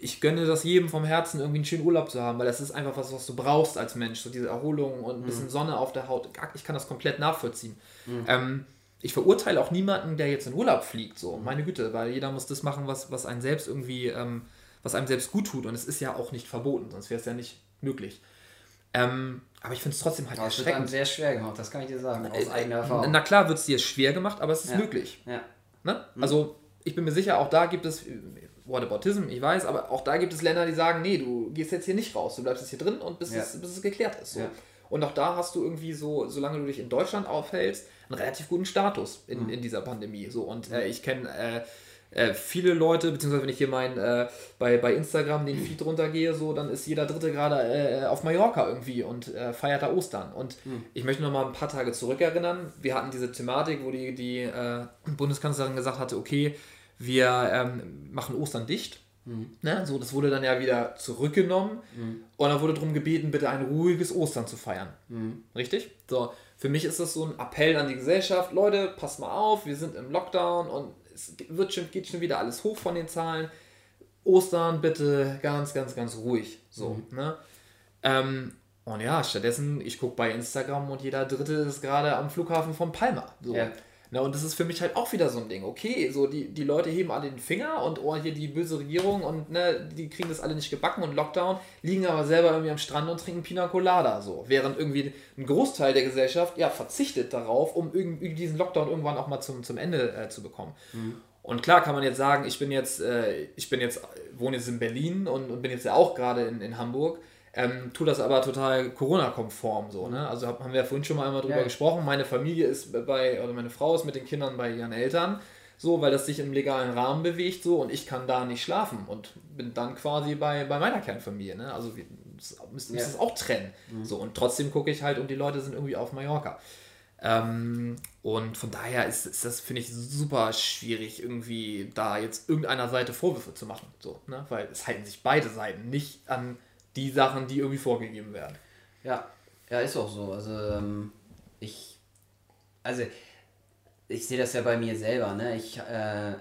ich gönne das jedem vom Herzen, irgendwie einen schönen Urlaub zu haben, weil das ist einfach was, was du brauchst als Mensch. So diese Erholung und ein bisschen mhm. Sonne auf der Haut. Ich kann das komplett nachvollziehen. Mhm. Ähm, ich verurteile auch niemanden, der jetzt in Urlaub fliegt, so, meine Güte, weil jeder muss das machen, was, was einem selbst irgendwie, ähm, was einem selbst gut tut und es ist ja auch nicht verboten, sonst wäre es ja nicht möglich. Ähm, aber ich finde es trotzdem halt das erschreckend. Das wird sehr schwer gemacht, das kann ich dir sagen, aus äh, eigener Erfahrung. Na klar wird es dir schwer gemacht, aber es ist ja. möglich. Ja. Ne? Mhm. Also ich bin mir sicher, auch da gibt es, Whataboutism, ich weiß, aber auch da gibt es Länder, die sagen, nee, du gehst jetzt hier nicht raus, du bleibst jetzt hier drin und bis, ja. es, bis es geklärt ist. So. Und auch da hast du irgendwie so, solange du dich in Deutschland aufhältst, einen relativ guten Status in, mhm. in dieser Pandemie. So, und äh, ich kenne äh, äh, viele Leute, beziehungsweise wenn ich hier mein, äh, bei, bei Instagram den Feed runtergehe, so, dann ist jeder Dritte gerade äh, auf Mallorca irgendwie und äh, feiert da Ostern. Und mhm. ich möchte noch mal ein paar Tage zurückerinnern. Wir hatten diese Thematik, wo die, die Bundeskanzlerin gesagt hatte, okay, wir ähm, machen Ostern dicht. Mhm. Ne? So, das wurde dann ja wieder zurückgenommen mhm. und dann wurde darum gebeten, bitte ein ruhiges Ostern zu feiern. Mhm. Richtig? So, für mich ist das so ein Appell an die Gesellschaft, Leute, passt mal auf, wir sind im Lockdown und es wird schon, geht schon wieder alles hoch von den Zahlen. Ostern bitte ganz, ganz, ganz ruhig. So, mhm. ne? Ähm, und ja, stattdessen, ich gucke bei Instagram und jeder Dritte ist gerade am Flughafen von Palma. So. Ja. Na, und das ist für mich halt auch wieder so ein Ding. Okay, so die, die Leute heben alle den Finger und oh, hier die böse Regierung und ne, die kriegen das alle nicht gebacken und Lockdown, liegen aber selber irgendwie am Strand und trinken Pina Colada. So. Während irgendwie ein Großteil der Gesellschaft ja verzichtet darauf, um irgendwie diesen Lockdown irgendwann auch mal zum, zum Ende äh, zu bekommen. Mhm. Und klar kann man jetzt sagen, ich bin jetzt, äh, ich bin jetzt, wohne jetzt in Berlin und, und bin jetzt ja auch gerade in, in Hamburg. Ähm, tut das aber total Corona-konform so, ne? Also haben wir ja vorhin schon mal einmal drüber ja. gesprochen. Meine Familie ist bei, oder meine Frau ist mit den Kindern bei ihren Eltern, so, weil das sich im legalen Rahmen bewegt, so, und ich kann da nicht schlafen und bin dann quasi bei, bei meiner Kernfamilie, ne? Also wir müssen ja. das auch trennen. Mhm. So, und trotzdem gucke ich halt und die Leute sind irgendwie auf Mallorca. Ähm, und von daher ist, ist das, finde ich, super schwierig, irgendwie da jetzt irgendeiner Seite Vorwürfe zu machen. So, ne? Weil es halten sich beide Seiten nicht an die Sachen, die irgendwie vorgegeben werden. Ja, ja, ist auch so. Also ähm, ich, also ich sehe das ja bei mir selber. Ne? Ich, äh,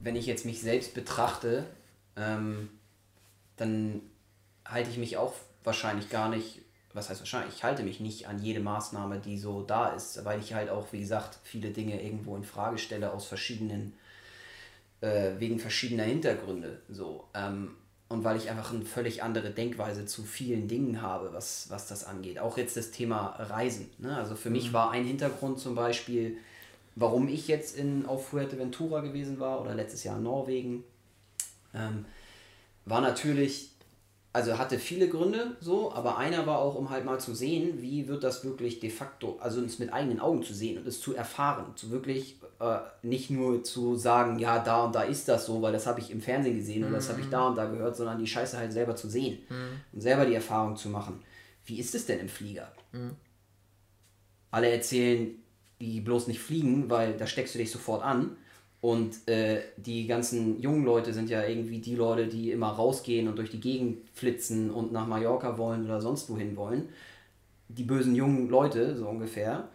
wenn ich jetzt mich selbst betrachte, ähm, dann halte ich mich auch wahrscheinlich gar nicht, was heißt wahrscheinlich, ich halte mich nicht an jede Maßnahme, die so da ist, weil ich halt auch, wie gesagt, viele Dinge irgendwo in Frage stelle aus verschiedenen, äh, wegen verschiedener Hintergründe. So. Ähm, und weil ich einfach eine völlig andere Denkweise zu vielen Dingen habe, was, was das angeht. Auch jetzt das Thema Reisen. Ne? Also für mhm. mich war ein Hintergrund zum Beispiel, warum ich jetzt in, auf Fuerteventura gewesen war oder letztes Jahr in Norwegen, ähm, war natürlich also hatte viele Gründe so, aber einer war auch, um halt mal zu sehen, wie wird das wirklich de facto, also uns mit eigenen Augen zu sehen und es zu erfahren, zu wirklich äh, nicht nur zu sagen, ja, da und da ist das so, weil das habe ich im Fernsehen gesehen oder das habe ich da und da gehört, sondern die Scheiße halt selber zu sehen mhm. und selber die Erfahrung zu machen. Wie ist es denn im Flieger? Mhm. Alle erzählen, die bloß nicht fliegen, weil da steckst du dich sofort an. Und äh, die ganzen jungen Leute sind ja irgendwie die Leute, die immer rausgehen und durch die Gegend flitzen und nach Mallorca wollen oder sonst wohin wollen. Die bösen jungen Leute, so ungefähr.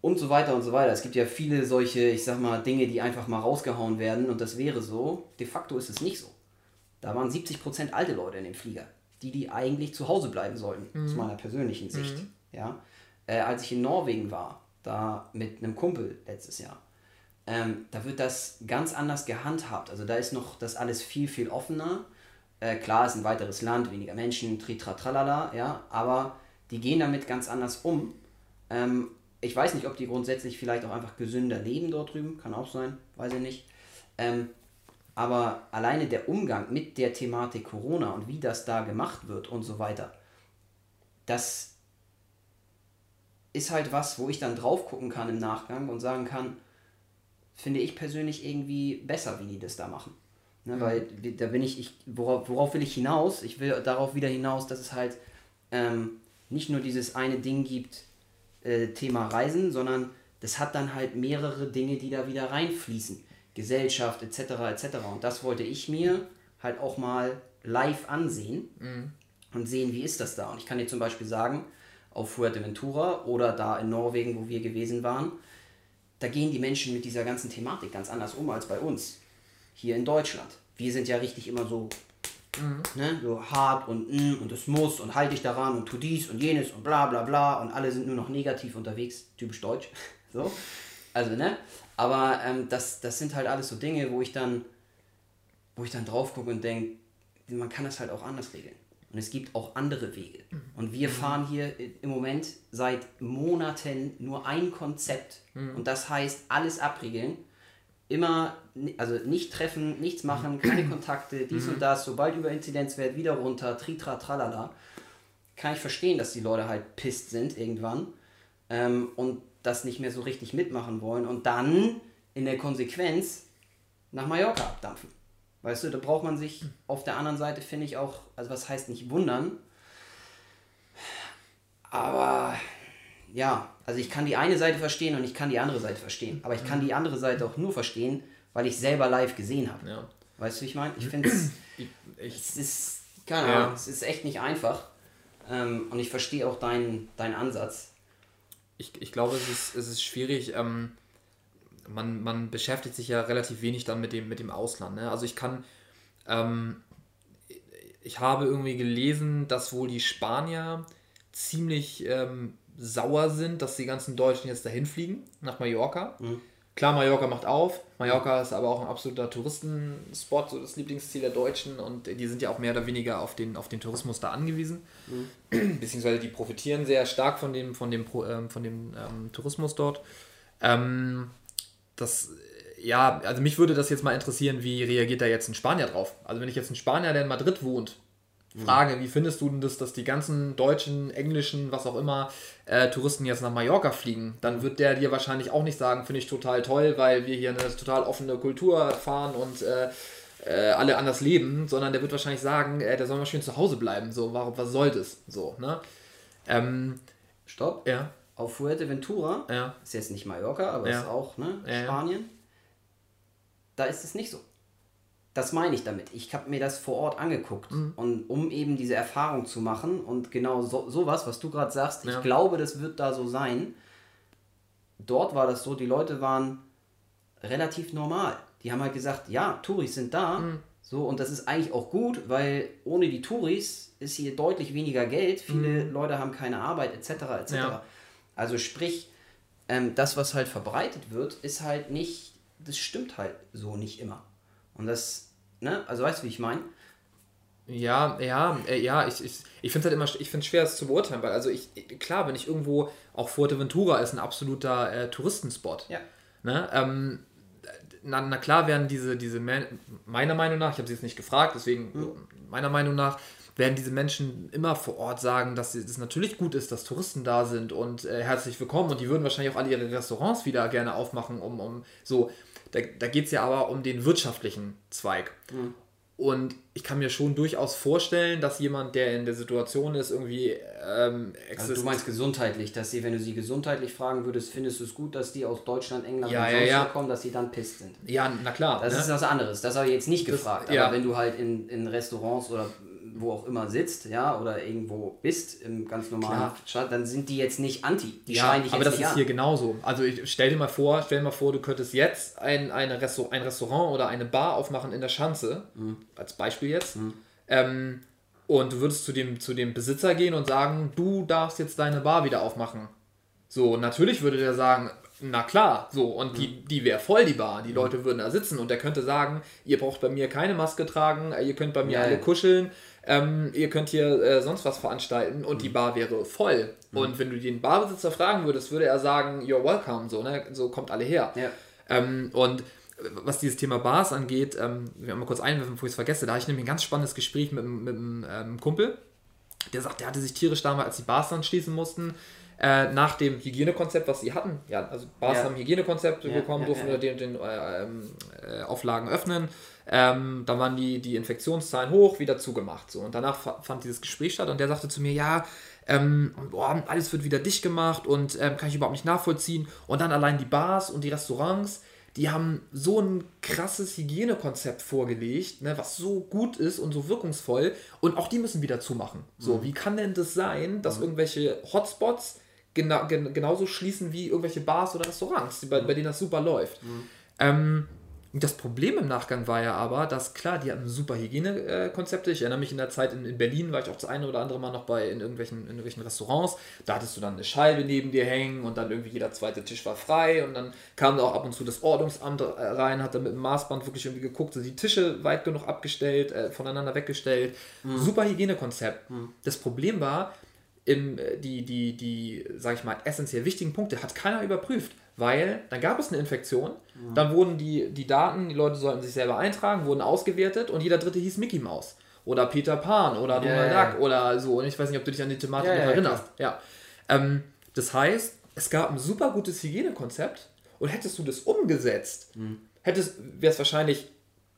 Und so weiter und so weiter. Es gibt ja viele solche, ich sag mal, Dinge, die einfach mal rausgehauen werden und das wäre so. De facto ist es nicht so. Da waren 70% alte Leute in dem Flieger, die, die eigentlich zu Hause bleiben sollten, mhm. aus meiner persönlichen Sicht. Mhm. Ja? Äh, als ich in Norwegen war, da mit einem Kumpel letztes Jahr, ähm, da wird das ganz anders gehandhabt. Also da ist noch das alles viel, viel offener. Äh, klar, ist ein weiteres Land, weniger Menschen, tritra, tralala, ja, aber die gehen damit ganz anders um. Ähm, ich weiß nicht, ob die grundsätzlich vielleicht auch einfach gesünder leben dort drüben, kann auch sein, weiß ich nicht. Ähm, aber alleine der Umgang mit der Thematik Corona und wie das da gemacht wird und so weiter, das ist halt was, wo ich dann drauf gucken kann im Nachgang und sagen kann, finde ich persönlich irgendwie besser, wie die das da machen. Ne, mhm. Weil da bin ich, ich worauf, worauf will ich hinaus? Ich will darauf wieder hinaus, dass es halt ähm, nicht nur dieses eine Ding gibt, äh, Thema Reisen, sondern das hat dann halt mehrere Dinge, die da wieder reinfließen. Gesellschaft etc. etc. Und das wollte ich mir halt auch mal live ansehen mhm. und sehen, wie ist das da. Und ich kann dir zum Beispiel sagen, auf Fuerteventura oder da in Norwegen, wo wir gewesen waren, da gehen die Menschen mit dieser ganzen Thematik ganz anders um als bei uns hier in Deutschland. Wir sind ja richtig immer so, mhm. ne, so hart und mm, und es muss und halte dich daran und tu dies und jenes und bla bla bla und alle sind nur noch negativ unterwegs, typisch deutsch. so. Also, ne? Aber ähm, das, das sind halt alles so Dinge, wo ich dann, wo ich dann drauf gucke und denke, man kann das halt auch anders regeln. Und es gibt auch andere Wege. Mhm. Und wir mhm. fahren hier im Moment seit Monaten nur ein Konzept. Mhm. Und das heißt, alles abriegeln. Immer, also nicht treffen, nichts machen, keine Kontakte, dies und das, sobald über Inzidenzwert wieder runter, tritra, tralala. Kann ich verstehen, dass die Leute halt pisst sind irgendwann ähm, und das nicht mehr so richtig mitmachen wollen und dann in der Konsequenz nach Mallorca abdampfen. Weißt du, da braucht man sich auf der anderen Seite, finde ich auch, also was heißt nicht wundern, aber ja, also ich kann die eine Seite verstehen und ich kann die andere Seite verstehen. Aber ich kann die andere Seite auch nur verstehen, weil ich selber live gesehen habe. Ja. Weißt du, wie ich meine? Ich finde es. Es ist. Keine Ahnung, ja. es ist echt nicht einfach. Ähm, und ich verstehe auch deinen, deinen Ansatz. Ich, ich glaube, es ist, es ist schwierig. Ähm, man, man beschäftigt sich ja relativ wenig dann mit dem, mit dem Ausland. Ne? Also ich kann, ähm, ich habe irgendwie gelesen, dass wohl die Spanier ziemlich ähm, sauer sind, dass die ganzen Deutschen jetzt dahin fliegen, nach Mallorca. Mhm. Klar, Mallorca macht auf. Mallorca ist aber auch ein absoluter Touristenspot, so das Lieblingsziel der Deutschen und die sind ja auch mehr oder weniger auf den, auf den Tourismus da angewiesen. Mhm. Beziehungsweise die profitieren sehr stark von dem, von dem, ähm, von dem ähm, Tourismus dort. Ähm, das, ja, also mich würde das jetzt mal interessieren, wie reagiert da jetzt ein Spanier drauf? Also wenn ich jetzt ein Spanier, der in Madrid wohnt, Frage, wie findest du denn das, dass die ganzen deutschen, englischen, was auch immer, äh, Touristen jetzt nach Mallorca fliegen? Dann wird der dir wahrscheinlich auch nicht sagen, finde ich total toll, weil wir hier eine total offene Kultur fahren und äh, äh, alle anders leben, sondern der wird wahrscheinlich sagen, äh, der soll mal schön zu Hause bleiben. So, warum, was soll das? So, ne? Ähm, Stopp. Ja. Auf Fuerteventura, ja. ist jetzt nicht Mallorca, aber ja. ist auch ne, Spanien, da ist es nicht so. Das meine ich damit. Ich habe mir das vor Ort angeguckt. Mhm. Und um eben diese Erfahrung zu machen und genau so, sowas, was du gerade sagst, ja. ich glaube, das wird da so sein. Dort war das so, die Leute waren relativ normal. Die haben halt gesagt, ja, Touris sind da. Mhm. So, und das ist eigentlich auch gut, weil ohne die Touris ist hier deutlich weniger Geld. Viele mhm. Leute haben keine Arbeit, etc. etc. Ja. Also sprich, ähm, das, was halt verbreitet wird, ist halt nicht, das stimmt halt so nicht immer. Und das Ne? Also weißt du, wie ich meine? Ja, ja, äh, ja, ich, ich, ich finde es halt immer ich find's schwer, es zu beurteilen, weil also ich, klar, wenn ich irgendwo, auch Fuerteventura ist ein absoluter äh, Touristenspot. Ja. Ne? Ähm, na, na klar werden diese, diese meiner Meinung nach, ich habe sie jetzt nicht gefragt, deswegen mhm. meiner Meinung nach, werden diese Menschen immer vor Ort sagen, dass es natürlich gut ist, dass Touristen da sind und äh, herzlich willkommen und die würden wahrscheinlich auch alle ihre Restaurants wieder gerne aufmachen, um, um so da, da geht es ja aber um den wirtschaftlichen Zweig. Mhm. Und ich kann mir schon durchaus vorstellen, dass jemand, der in der Situation ist, irgendwie. Ähm, also du meinst gesundheitlich, dass sie, wenn du sie gesundheitlich fragen würdest, findest du es gut, dass die aus Deutschland, England ja, und sonst ja, ja. kommen, dass sie dann pisst sind? Ja, na klar. Das ne? ist was anderes. Das habe ich jetzt nicht gefragt. Das, aber wenn du halt in, in Restaurants oder wo auch immer sitzt, ja, oder irgendwo bist im ganz normalen Stadt, dann sind die jetzt nicht anti. Die ja, schreien dich aber das ist an. hier genauso. Also ich stell dir mal vor, stell dir mal vor, du könntest jetzt ein, eine Resto ein Restaurant oder eine Bar aufmachen in der Schanze, mhm. als Beispiel jetzt. Mhm. Ähm, und du würdest zu dem, zu dem Besitzer gehen und sagen, du darfst jetzt deine Bar wieder aufmachen. So, natürlich würde der sagen, na klar, so, und mhm. die, die wäre voll, die Bar. Die mhm. Leute würden da sitzen und der könnte sagen, ihr braucht bei mir keine Maske tragen, ihr könnt bei mir ja, alle kuscheln, ähm, ihr könnt hier äh, sonst was veranstalten und mhm. die Bar wäre voll. Mhm. Und wenn du den Barbesitzer fragen würdest, würde er sagen, you're welcome, so, ne? so kommt alle her. Ja. Ähm, und was dieses Thema Bars angeht, ähm, wir haben mal kurz einwerfen, bevor ich es vergesse, da hatte ich nämlich ein ganz spannendes Gespräch mit, mit, einem ähm, Kumpel, der sagt, der hatte sich tierisch damals, als die Bars dann schließen mussten, äh, nach dem Hygienekonzept, was sie hatten. Ja, also Bars ja. haben Hygienekonzepte ja, bekommen, ja, durften ja. den, den äh, äh, Auflagen öffnen. Ähm, dann waren die, die Infektionszahlen hoch, wieder zugemacht. So. Und danach fand dieses Gespräch statt und der sagte zu mir, ja, ähm, boah, alles wird wieder dicht gemacht und ähm, kann ich überhaupt nicht nachvollziehen. Und dann allein die Bars und die Restaurants, die haben so ein krasses Hygienekonzept vorgelegt, ne, was so gut ist und so wirkungsvoll. Und auch die müssen wieder zumachen. So, mhm. wie kann denn das sein, dass mhm. irgendwelche Hotspots gena gen genauso schließen wie irgendwelche Bars oder Restaurants, bei, bei denen das super läuft? Mhm. Ähm, das Problem im Nachgang war ja aber, dass klar, die hatten super Hygienekonzepte. Ich erinnere mich in der Zeit in, in, Berlin, war ich auch das eine oder andere Mal noch bei in irgendwelchen, in irgendwelchen Restaurants. Da hattest du dann eine Scheibe neben dir hängen und dann irgendwie jeder zweite Tisch war frei und dann kam da auch ab und zu das Ordnungsamt rein, hat dann mit dem Maßband wirklich irgendwie geguckt, so die Tische weit genug abgestellt, äh, voneinander weggestellt. Mhm. Super Hygienekonzept. Mhm. Das Problem war, im, äh, die, die, die, sag ich mal, essentiell wichtigen Punkte hat keiner überprüft. Weil dann gab es eine Infektion, mhm. dann wurden die, die Daten, die Leute sollten sich selber eintragen, wurden ausgewertet und jeder dritte hieß Mickey Mouse. Oder Peter Pan oder Donald yeah, Duck oder so. Und ich weiß nicht, ob du dich an die Thematik yeah, noch erinnerst. Ja. Ähm, das heißt, es gab ein super gutes Hygienekonzept und hättest du das umgesetzt, mhm. wäre es wahrscheinlich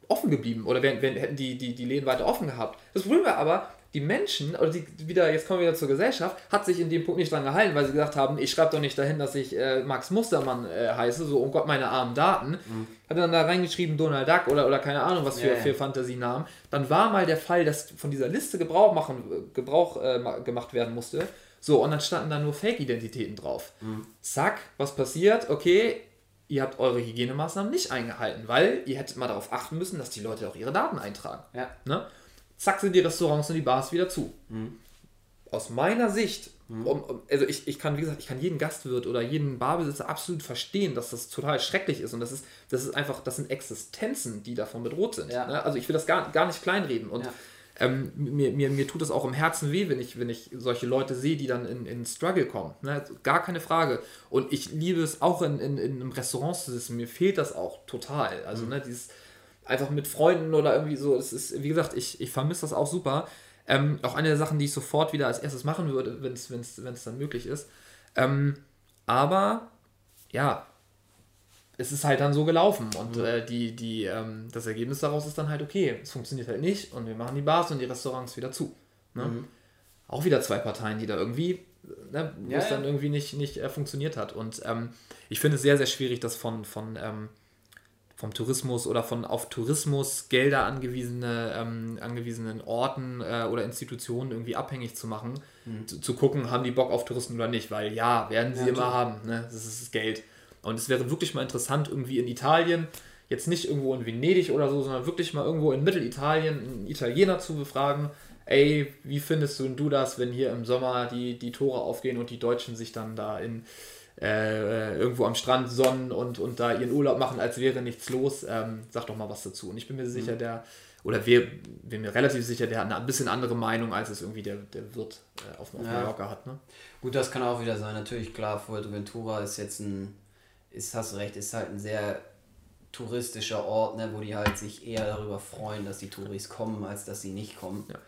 offen geblieben oder wär, wär, hätten die, die, die Läden weiter offen gehabt. Das Problem war aber, die Menschen, oder die, wieder, jetzt kommen wir wieder zur Gesellschaft, hat sich in dem Punkt nicht dran gehalten, weil sie gesagt haben, ich schreibe doch nicht dahin, dass ich äh, Max Mustermann äh, heiße, so um Gott meine armen Daten. Mhm. Hat dann da reingeschrieben Donald Duck oder, oder keine Ahnung, was für, ja. für Fantasienamen. Dann war mal der Fall, dass von dieser Liste Gebrauch, machen, Gebrauch äh, gemacht werden musste. So, und dann standen da nur Fake-Identitäten drauf. Mhm. Zack, was passiert? Okay, ihr habt eure Hygienemaßnahmen nicht eingehalten, weil ihr hättet mal darauf achten müssen, dass die Leute auch ihre Daten eintragen. Ja. Ne? Zack sind die Restaurants und die Bars wieder zu. Mhm. Aus meiner Sicht, mhm. um, also ich, ich kann, wie gesagt, ich kann jeden Gastwirt oder jeden Barbesitzer absolut verstehen, dass das total schrecklich ist und das ist, das ist einfach, das sind Existenzen, die davon bedroht sind. Ja. Ne? Also ich will das gar, gar nicht kleinreden und ja ähm, mir, mir, mir tut es auch im Herzen weh, wenn ich, wenn ich solche Leute sehe, die dann in, in Struggle kommen. Ne? Gar keine Frage. Und ich liebe es auch in, in, in einem Restaurant zu sitzen. Mir fehlt das auch total. Also, mhm. ne, dieses einfach mit Freunden oder irgendwie so, es ist, wie gesagt, ich, ich vermisse das auch super. Ähm, auch eine der Sachen, die ich sofort wieder als erstes machen würde, wenn es dann möglich ist. Ähm, aber ja, es ist halt dann so gelaufen und mhm. äh, die, die, ähm, das Ergebnis daraus ist dann halt, okay, es funktioniert halt nicht und wir machen die Bars und die Restaurants wieder zu. Ne? Mhm. Auch wieder zwei Parteien, die da irgendwie, ne, wo ja, es dann irgendwie nicht, nicht äh, funktioniert hat. Und ähm, ich finde es sehr, sehr schwierig, das von, von ähm, vom Tourismus oder von auf Tourismus Gelder angewiesene, ähm, angewiesenen Orten äh, oder Institutionen irgendwie abhängig zu machen, mhm. zu, zu, gucken, haben die Bock auf Touristen oder nicht, weil ja, werden sie ja, immer haben, ne? das ist das Geld. Und es wäre wirklich mal interessant, irgendwie in Italien, jetzt nicht irgendwo in Venedig oder so, sondern wirklich mal irgendwo in Mittelitalien einen Italiener zu befragen, ey, wie findest du, du das, wenn hier im Sommer die, die Tore aufgehen und die Deutschen sich dann da in äh, irgendwo am Strand sonnen und, und da ihren Urlaub machen, als wäre nichts los. Ähm, sag doch mal was dazu. Und ich bin mir sicher, mhm. der, oder wir, bin mir relativ sicher, der hat eine ein bisschen andere Meinung, als es irgendwie der, der Wirt äh, auf, auf ja. Mallorca hat. Ne? Gut, das kann auch wieder sein. Natürlich, klar, Fuerteventura ist jetzt ein ist, hast du recht, ist halt ein sehr touristischer Ort, ne, wo die halt sich eher darüber freuen, dass die Touris kommen, als dass sie nicht kommen. Ja.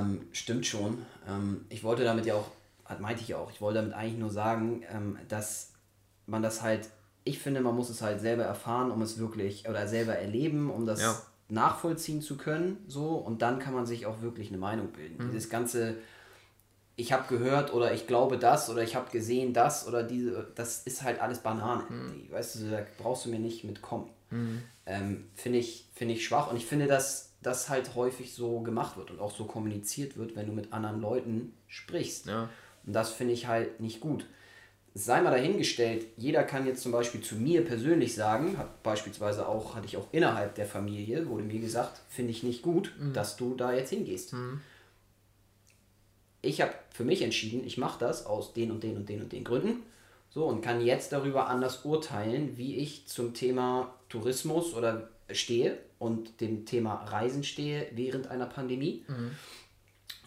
Ähm, stimmt schon. Ähm, ich wollte damit ja auch, meinte ich auch, ich wollte damit eigentlich nur sagen, ähm, dass man das halt, ich finde, man muss es halt selber erfahren, um es wirklich, oder selber erleben, um das ja. nachvollziehen zu können, so, und dann kann man sich auch wirklich eine Meinung bilden. Mhm. Dieses ganze ich habe gehört oder ich glaube das oder ich habe gesehen das oder diese, das ist halt alles Banane. Mhm. Weißt du, da brauchst du mir nicht mitkommen. Mhm. Ähm, finde ich, find ich schwach und ich finde, dass das halt häufig so gemacht wird und auch so kommuniziert wird, wenn du mit anderen Leuten sprichst. Ja. Und das finde ich halt nicht gut. Sei mal dahingestellt, jeder kann jetzt zum Beispiel zu mir persönlich sagen, hat beispielsweise auch, hatte ich auch innerhalb der Familie, wurde mir gesagt, finde ich nicht gut, mhm. dass du da jetzt hingehst. Mhm ich habe für mich entschieden, ich mache das aus den und den und den und den Gründen. So, und kann jetzt darüber anders urteilen, wie ich zum Thema Tourismus oder stehe und dem Thema Reisen stehe während einer Pandemie. Mhm.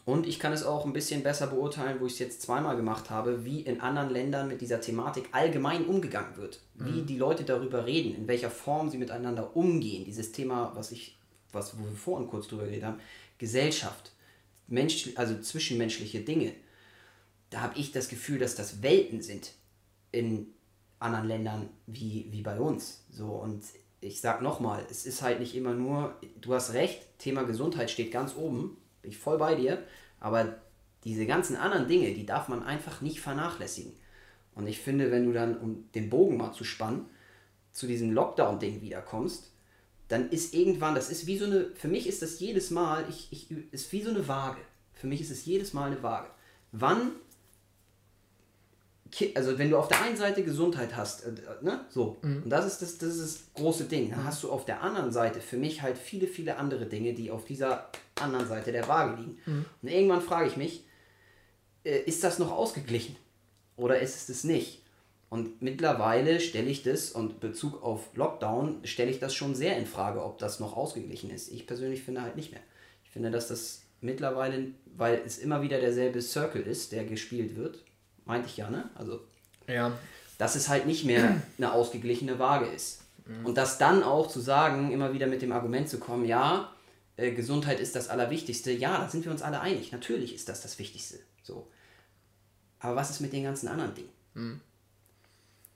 Und ich kann es auch ein bisschen besser beurteilen, wo ich es jetzt zweimal gemacht habe, wie in anderen Ländern mit dieser Thematik allgemein umgegangen wird. Mhm. Wie die Leute darüber reden, in welcher Form sie miteinander umgehen. Dieses Thema, was ich, was, wo wir vorhin kurz drüber geredet haben, Gesellschaft. Mensch, also zwischenmenschliche Dinge, da habe ich das Gefühl, dass das Welten sind in anderen Ländern wie, wie bei uns. So, und ich sag nochmal, es ist halt nicht immer nur, du hast recht, Thema Gesundheit steht ganz oben, bin ich voll bei dir, aber diese ganzen anderen Dinge, die darf man einfach nicht vernachlässigen. Und ich finde, wenn du dann, um den Bogen mal zu spannen, zu diesem Lockdown-Ding wiederkommst, dann ist irgendwann, das ist wie so eine, für mich ist das jedes Mal, ich, ich, ist wie so eine Waage. Für mich ist es jedes Mal eine Waage. Wann, also wenn du auf der einen Seite Gesundheit hast, äh, ne, so, mhm. und das ist das, das ist das große Ding, dann mhm. hast du auf der anderen Seite für mich halt viele, viele andere Dinge, die auf dieser anderen Seite der Waage liegen. Mhm. Und irgendwann frage ich mich, äh, ist das noch ausgeglichen oder ist es das nicht? Und mittlerweile stelle ich das und Bezug auf Lockdown stelle ich das schon sehr in Frage, ob das noch ausgeglichen ist. Ich persönlich finde halt nicht mehr. Ich finde, dass das mittlerweile, weil es immer wieder derselbe Circle ist, der gespielt wird, meinte ich ja, ne? Also, ja. dass es halt nicht mehr eine ausgeglichene Waage ist. Mhm. Und das dann auch zu sagen, immer wieder mit dem Argument zu kommen, ja, äh, Gesundheit ist das Allerwichtigste. Ja, da sind wir uns alle einig. Natürlich ist das das Wichtigste. So. Aber was ist mit den ganzen anderen Dingen? Mhm.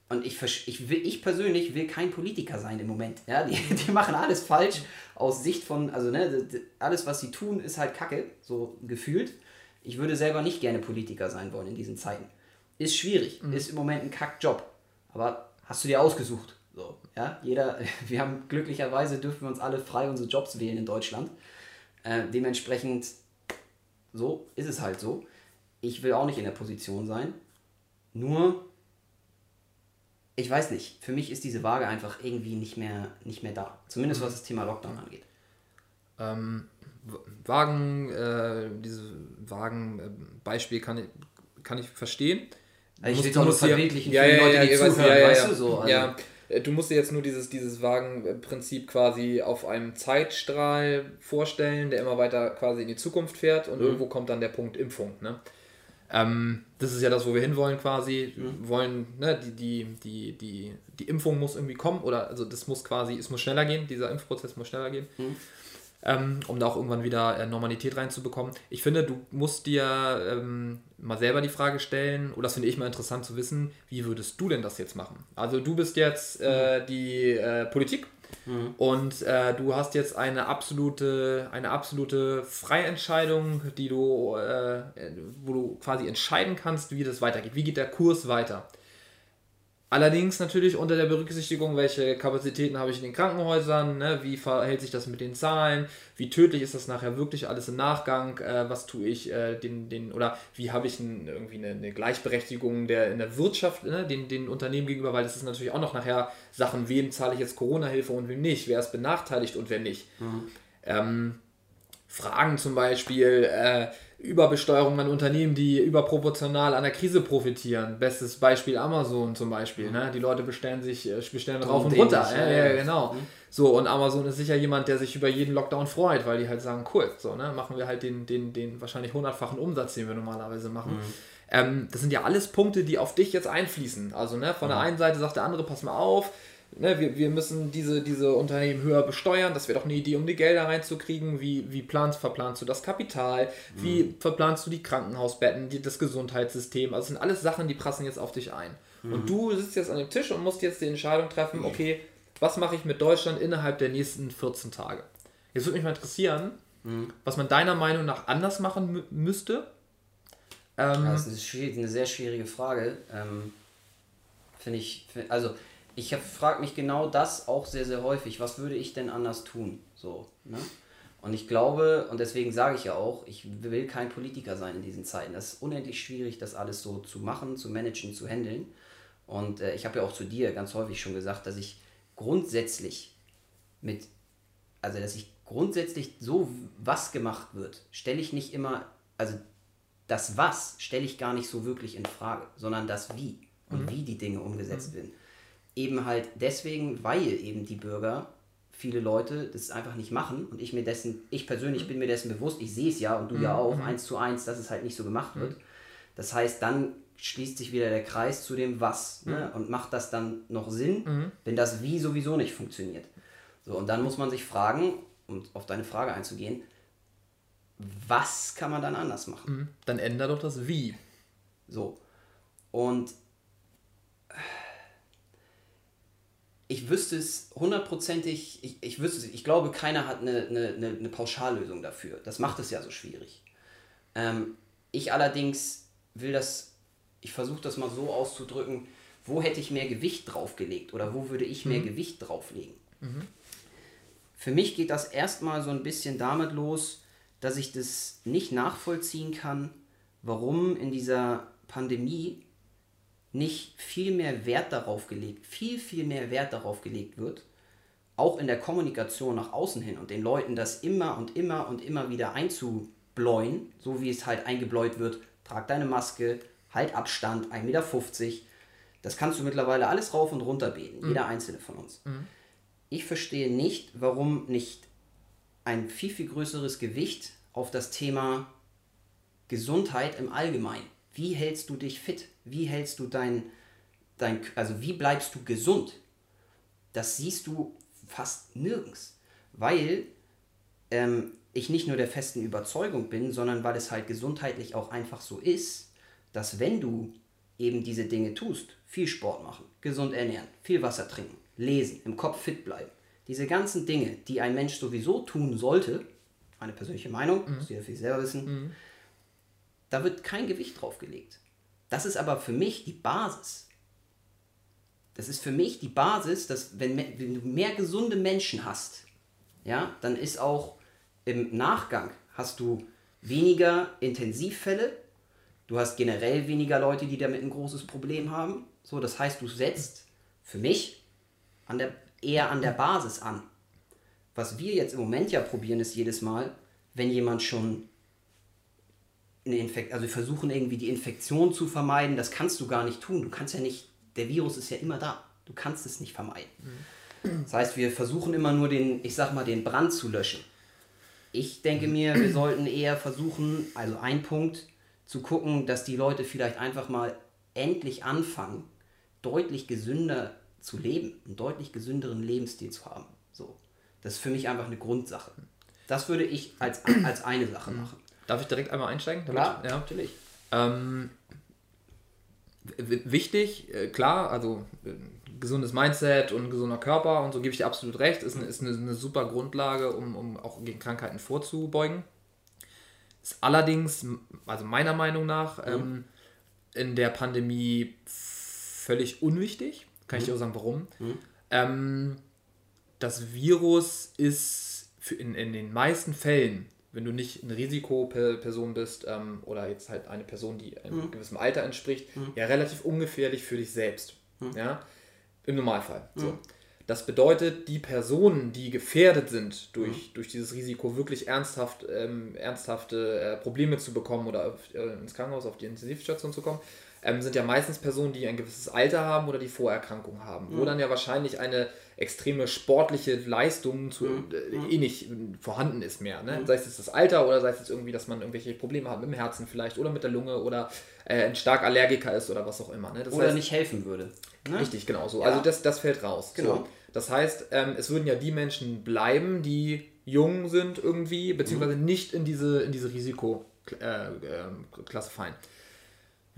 Und ich, ich, will, ich persönlich will kein Politiker sein im Moment. Ja? Die, die machen alles falsch aus Sicht von, also ne, alles, was sie tun, ist halt Kacke, so gefühlt. Ich würde selber nicht gerne Politiker sein wollen in diesen Zeiten. Ist schwierig, mhm. ist im Moment ein Kackjob. Aber hast du dir ausgesucht. So, ja? Jeder, wir haben glücklicherweise dürfen wir uns alle frei unsere Jobs wählen in Deutschland. Äh, dementsprechend, so ist es halt so. Ich will auch nicht in der Position sein. Nur ich weiß nicht, für mich ist diese Waage einfach irgendwie nicht mehr, nicht mehr da. Zumindest was das Thema Lockdown angeht. Ähm, Wagen, äh, diese Wagen-Beispiel kann ich, kann ich verstehen. Also ich will es auch verbildlichen ja, für ja, Leute, ja, die zuhören, weißt du so. Also. Ja, du musst dir jetzt nur dieses, dieses Wagenprinzip quasi auf einem Zeitstrahl vorstellen, der immer weiter quasi in die Zukunft fährt und mhm. irgendwo kommt dann der Punkt Impfung. Ne? Ähm, das ist ja das, wo wir hinwollen quasi. Mhm. wollen, ne, die, die, die, die, die Impfung muss irgendwie kommen oder also das muss quasi, es muss schneller gehen, dieser Impfprozess muss schneller gehen. Mhm ähm, um da auch irgendwann wieder äh, Normalität reinzubekommen. Ich finde, du musst dir ähm, mal selber die Frage stellen, oder das finde ich mal interessant zu wissen, wie würdest du denn das jetzt machen? Also du bist jetzt äh, mhm. die äh, Politik mhm. und äh, du hast jetzt eine absolute, eine absolute Freientscheidung, die du, äh, wo du quasi entscheiden kannst, wie das weitergeht. Wie geht der Kurs weiter? Allerdings natürlich unter der Berücksichtigung, welche Kapazitäten habe ich in den Krankenhäusern, ne? wie verhält sich das mit den Zahlen, wie tödlich ist das nachher wirklich alles im Nachgang, äh, was tue ich äh, den, den, oder wie habe ich ein, irgendwie eine, eine, Gleichberechtigung der, in der Wirtschaft, ne? den, den Unternehmen gegenüber, weil das ist natürlich auch noch nachher Sachen, wem zahle ich jetzt Corona-Hilfe und wem nicht, wer ist benachteiligt und wer nicht. Mhm. Ähm, Fragen zum Beispiel, äh, Überbesteuerung an Unternehmen, die überproportional an der Krise profitieren. Bestes Beispiel Amazon zum Beispiel. Ne? Die Leute bestellen sich, äh, bestellen rauf und runter. Ja, ja, genau. Mhm. So, und Amazon ist sicher jemand, der sich über jeden Lockdown freut, weil die halt sagen, cool, so, ne, machen wir halt den, den, den wahrscheinlich hundertfachen Umsatz, den wir normalerweise machen. Mhm. Ähm, das sind ja alles Punkte, die auf dich jetzt einfließen. Also, ne, von mhm. der einen Seite sagt der andere, pass mal auf, ne, wir, wir müssen diese, diese Unternehmen höher besteuern. Das wäre doch eine Idee, um die Gelder reinzukriegen. Wie, wie planst, verplanst du das Kapital? Mhm. Wie verplanst du die Krankenhausbetten, die, das Gesundheitssystem? Also das sind alles Sachen, die prassen jetzt auf dich ein. Mhm. Und du sitzt jetzt an dem Tisch und musst jetzt die Entscheidung treffen, okay, was mache ich mit Deutschland innerhalb der nächsten 14 Tage? Jetzt würde mich mal interessieren, mhm. was man deiner Meinung nach anders machen müsste. Ähm, das ist eine sehr schwierige Frage. Ähm, Finde ich, also ich frage mich genau das auch sehr, sehr häufig. Was würde ich denn anders tun? So, ne? Und ich glaube, und deswegen sage ich ja auch, ich will kein Politiker sein in diesen Zeiten. Das ist unendlich schwierig, das alles so zu machen, zu managen, zu handeln. Und äh, ich habe ja auch zu dir ganz häufig schon gesagt, dass ich grundsätzlich mit, also dass ich grundsätzlich so, was gemacht wird, stelle ich nicht immer, also das Was stelle ich gar nicht so wirklich in Frage, sondern das Wie und mhm. wie die Dinge umgesetzt mhm. werden. Eben halt deswegen, weil eben die Bürger, viele Leute das einfach nicht machen und ich mir dessen, ich persönlich bin mir dessen bewusst, ich sehe es ja und du mhm. ja auch, mhm. eins zu eins, dass es halt nicht so gemacht wird. Mhm. Das heißt, dann schließt sich wieder der Kreis zu dem Was ne? Mhm. und macht das dann noch Sinn, mhm. wenn das Wie sowieso nicht funktioniert. So, und dann muss man sich fragen, um auf deine Frage einzugehen, was kann man dann anders machen? Dann ändere doch das Wie. So. Und ich wüsste es hundertprozentig, ich, ich wüsste es, ich glaube, keiner hat eine, eine, eine Pauschallösung dafür. Das macht es ja so schwierig. Ähm, ich allerdings will das, ich versuche das mal so auszudrücken, wo hätte ich mehr Gewicht draufgelegt oder wo würde ich mehr mhm. Gewicht drauflegen? Mhm. Für mich geht das erstmal so ein bisschen damit los, dass ich das nicht nachvollziehen kann, warum in dieser Pandemie nicht viel mehr Wert darauf gelegt, viel, viel mehr Wert darauf gelegt wird, auch in der Kommunikation nach außen hin und den Leuten das immer und immer und immer wieder einzubläuen, so wie es halt eingebläut wird, trag deine Maske, halt Abstand, 1,50 Meter. Das kannst du mittlerweile alles rauf und runter beten, mhm. jeder einzelne von uns. Mhm. Ich verstehe nicht, warum nicht ein viel, viel größeres Gewicht auf das Thema Gesundheit im Allgemeinen. Wie hältst du dich fit? Wie hältst du dein, dein, also wie bleibst du gesund? Das siehst du fast nirgends, weil ähm, ich nicht nur der festen Überzeugung bin, sondern weil es halt gesundheitlich auch einfach so ist, dass wenn du eben diese Dinge tust, viel Sport machen, gesund ernähren, viel Wasser trinken, lesen, im Kopf fit bleiben, diese ganzen Dinge, die ein Mensch sowieso tun sollte, meine persönliche Meinung, mhm. muss jeder für sich selber wissen, mhm. da wird kein Gewicht drauf gelegt. Das ist aber für mich die Basis. Das ist für mich die Basis, dass wenn, wenn du mehr gesunde Menschen hast, ja, dann ist auch im Nachgang hast du weniger Intensivfälle, du hast generell weniger Leute, die damit ein großes Problem haben. So, das heißt, du setzt für mich an der, eher an der Basis an. Was wir jetzt im Moment ja probieren, ist jedes Mal, wenn jemand schon eine Infektion, also wir versuchen irgendwie die Infektion zu vermeiden, das kannst du gar nicht tun. Du kannst ja nicht, der Virus ist ja immer da. Du kannst es nicht vermeiden. Mhm. Das heißt, wir versuchen immer nur den, ich sag mal, den Brand zu löschen. Ich denke mir, wir sollten eher versuchen, also ein Punkt, zu gucken, dass die Leute vielleicht einfach mal endlich anfangen, deutlich gesünder zu leben, einen deutlich gesünderen Lebensstil zu haben. So. Das ist für mich einfach eine Grundsache. Das würde ich als, als eine Sache machen. Darf ich direkt einmal einsteigen? Damit, klar, ja, natürlich. Ähm, wichtig, äh, klar, also äh, gesundes Mindset und gesunder Körper und so gebe ich dir absolut recht, ist, eine, ist eine, eine super Grundlage, um, um auch gegen Krankheiten vorzubeugen. Ist allerdings, also meiner Meinung nach, mhm. ähm, in der Pandemie völlig unwichtig. Kann mhm. ich dir auch sagen, warum. Mhm. Ähm, das Virus ist in, in den meisten Fällen, wenn du nicht eine Risikoperson bist ähm, oder jetzt halt eine Person, die einem mhm. gewissen Alter entspricht, mhm. ja relativ ungefährlich für dich selbst. Mhm. Ja? Im Normalfall. So. Mhm. Das bedeutet, die Personen, die gefährdet sind, durch, mhm. durch dieses Risiko wirklich ernsthaft, ähm, ernsthafte äh, Probleme zu bekommen oder auf, äh, ins Krankenhaus, auf die Intensivstation zu kommen, ähm, sind ja meistens Personen, die ein gewisses Alter haben oder die Vorerkrankungen haben, mhm. wo dann ja wahrscheinlich eine extreme sportliche Leistung zu, mhm. äh, eh nicht vorhanden ist mehr. Ne? Mhm. Sei es jetzt das Alter oder sei es jetzt irgendwie, dass man irgendwelche Probleme hat mit dem Herzen vielleicht oder mit der Lunge oder äh, ein stark Allergiker ist oder was auch immer. Ne? oder heißt, nicht helfen würde. Ne? Richtig, genau so. Ja. Also das, das fällt raus. Genau. So. Das heißt, ähm, es würden ja die Menschen bleiben, die jung sind irgendwie, beziehungsweise mhm. nicht in diese, in diese Risikoklasse äh, äh, fallen.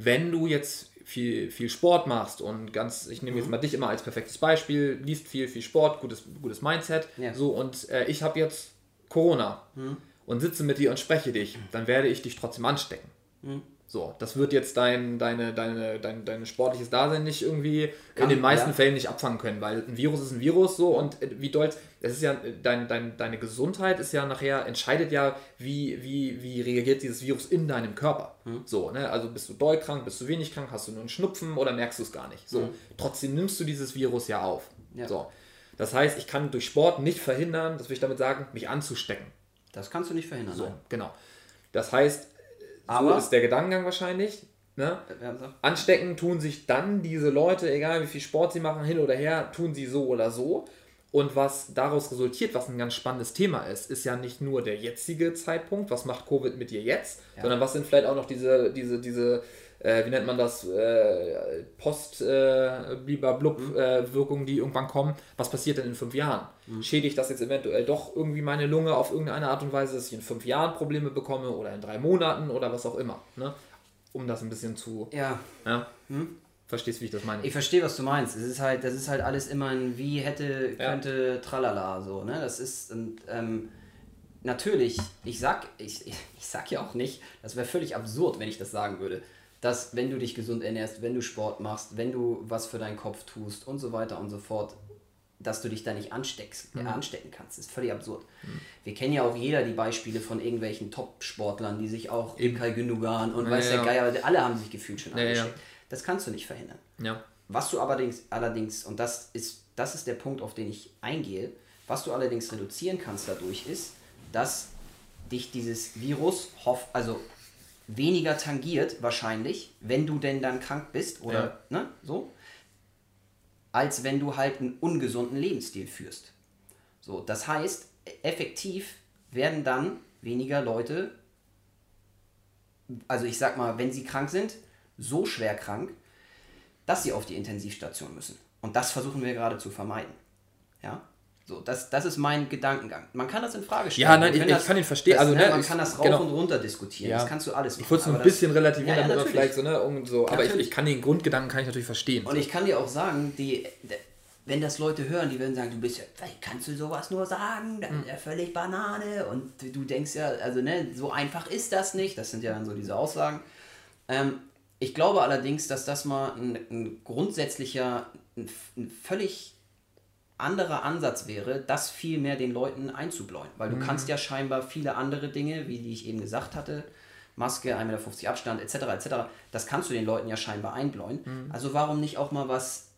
Wenn du jetzt viel, viel Sport machst und ganz, ich nehme jetzt mhm. mal dich immer als perfektes Beispiel, liest viel, viel Sport, gutes, gutes Mindset, ja. so und äh, ich habe jetzt Corona mhm. und sitze mit dir und spreche dich, dann werde ich dich trotzdem anstecken. Mhm. So, das wird jetzt dein, deine, deine, dein, dein sportliches Dasein nicht irgendwie Kann, in den meisten ja. Fällen nicht abfangen können, weil ein Virus ist ein Virus so und äh, wie doll, es ist ja, dein, dein, deine Gesundheit ist ja nachher, entscheidet ja, wie, wie, wie reagiert dieses Virus in deinem Körper. Mhm. So, ne? Also bist du doll krank, bist du wenig krank, hast du nur einen Schnupfen oder merkst du es gar nicht. So, mhm. trotzdem nimmst du dieses Virus ja auf. Ja. So. Das heißt, ich kann durch Sport nicht verhindern, das will ich damit sagen, mich anzustecken. Das kannst du nicht verhindern. So, nein. genau. Das heißt, aber so ist der Gedankengang wahrscheinlich. Ne? Anstecken tun sich dann diese Leute, egal wie viel Sport sie machen, hin oder her, tun sie so oder so. Und was daraus resultiert, was ein ganz spannendes Thema ist, ist ja nicht nur der jetzige Zeitpunkt, was macht Covid mit dir jetzt, ja. sondern was sind vielleicht auch noch diese, diese, diese äh, wie nennt man das, äh, post äh, mhm. äh, wirkungen die irgendwann kommen. Was passiert denn in fünf Jahren? Mhm. Schädigt das jetzt eventuell doch irgendwie meine Lunge auf irgendeine Art und Weise, dass ich in fünf Jahren Probleme bekomme oder in drei Monaten oder was auch immer? Ne? Um das ein bisschen zu. Ja. ja? Hm? Verstehst, wie ich das meine? Ich verstehe, was du meinst. Es ist halt, das ist halt alles immer ein wie hätte, könnte, ja. tralala, so, ne? Das ist, und, ähm, natürlich, ich sag, ich, ich sag ja auch nicht, das wäre völlig absurd, wenn ich das sagen würde dass wenn du dich gesund ernährst, wenn du Sport machst, wenn du was für deinen Kopf tust und so weiter und so fort, dass du dich da nicht ansteckst, mhm. anstecken kannst. Das ist völlig absurd. Mhm. Wir kennen ja auch jeder die Beispiele von irgendwelchen Top-Sportlern, die sich auch Ilkay Gündogan und ja, weiß der Geier, alle haben sich gefühlt schon angesteckt. Ja, das kannst du nicht verhindern. Ja. Was du allerdings, allerdings, und das ist, das ist der Punkt, auf den ich eingehe, was du allerdings reduzieren kannst dadurch ist, dass dich dieses Virus, hoff, also weniger tangiert, wahrscheinlich, wenn du denn dann krank bist oder ja. ne, so, als wenn du halt einen ungesunden Lebensstil führst. So, das heißt, effektiv werden dann weniger Leute, also ich sag mal, wenn sie krank sind, so schwer krank, dass sie auf die Intensivstation müssen. Und das versuchen wir gerade zu vermeiden. Ja? So, das, das ist mein Gedankengang. Man kann das in Frage stellen. Ja, nein, ich, das, ich, kann ihn verstehen. also, ne, man kann das rauf genau. und runter diskutieren. Ja. Das kannst du alles machen. Ich wollte es ein bisschen relativieren, ja, ja, damit vielleicht so, ne, und so. Aber ich, ich, kann den Grundgedanken kann ich natürlich verstehen. Und ich kann dir auch sagen, die, wenn das Leute hören, die werden sagen, du bist ja, kannst du sowas nur sagen? Das ist ja völlig Banane. Und du denkst ja, also ne, so einfach ist das nicht. Das sind ja dann so diese Aussagen. Ähm, ich glaube allerdings, dass das mal ein, ein grundsätzlicher, ein, ein völlig anderer Ansatz wäre, das viel mehr den Leuten einzubläuen. Weil du mhm. kannst ja scheinbar viele andere Dinge, wie die ich eben gesagt hatte, Maske, 1,50 Meter Abstand etc. etc., das kannst du den Leuten ja scheinbar einbläuen. Mhm. Also warum nicht auch mal was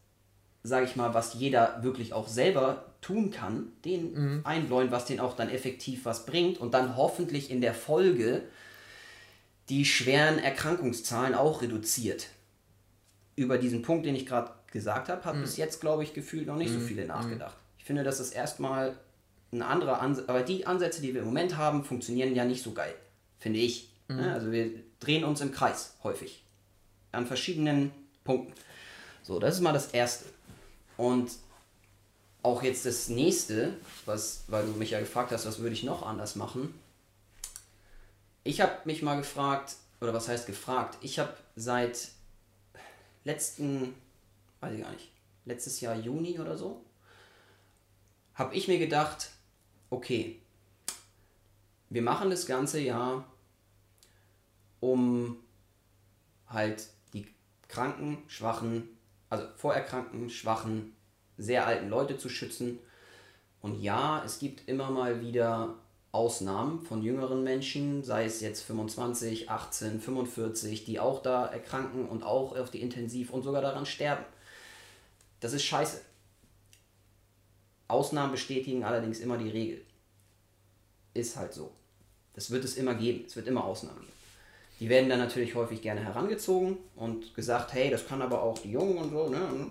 sage ich mal, was jeder wirklich auch selber tun kann, den Mhm. einbläuen, was den auch dann effektiv was bringt und dann hoffentlich in der Folge die schweren Erkrankungszahlen auch reduziert. Über diesen Punkt, den ich gerade gesagt habe, hat bis jetzt, glaube ich, gefühlt noch nicht so viele nachgedacht. Ich finde, das ist erstmal ein anderer Ansatz, aber die Ansätze, die wir im Moment haben, funktionieren ja nicht so geil, finde ich. Ne? Also wir drehen uns im Kreis häufig an verschiedenen Punkten. So, das ist mal das Erste. Und auch jetzt das nächste, was, weil du mich ja gefragt hast, was würde ich noch anders machen? Ich habe mich mal gefragt, oder was heißt gefragt? Ich habe seit letzten, weiß ich gar nicht, letztes Jahr Juni oder so, habe ich mir gedacht, okay, wir machen das ganze Jahr, um halt die kranken, schwachen, also vorerkrankten, schwachen, sehr alten Leute zu schützen. Und ja, es gibt immer mal wieder Ausnahmen von jüngeren Menschen, sei es jetzt 25, 18, 45, die auch da erkranken und auch auf die Intensiv und sogar daran sterben. Das ist scheiße. Ausnahmen bestätigen allerdings immer die Regel. Ist halt so. Das wird es immer geben. Es wird immer Ausnahmen geben. Die werden dann natürlich häufig gerne herangezogen und gesagt, hey, das kann aber auch die Jungen und so. Ne?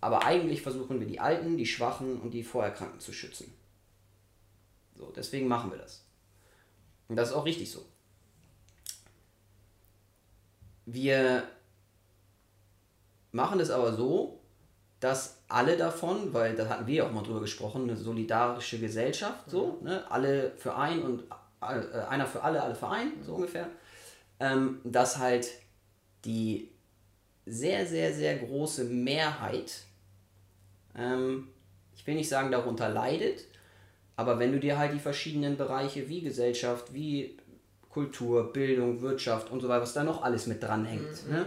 Aber eigentlich versuchen wir die Alten, die Schwachen und die Vorerkrankten zu schützen. So, deswegen machen wir das. Und das ist auch richtig so. Wir machen es aber so, dass alle davon, weil da hatten wir ja auch mal drüber gesprochen, eine solidarische Gesellschaft, so, ne? alle für ein und äh, einer für alle, alle für ein, so ungefähr, ähm, dass halt die sehr, sehr, sehr große Mehrheit, ähm, ich will nicht sagen, darunter leidet, aber wenn du dir halt die verschiedenen Bereiche wie Gesellschaft, wie Kultur, Bildung, Wirtschaft und so weiter, was da noch alles mit dranhängt, ne,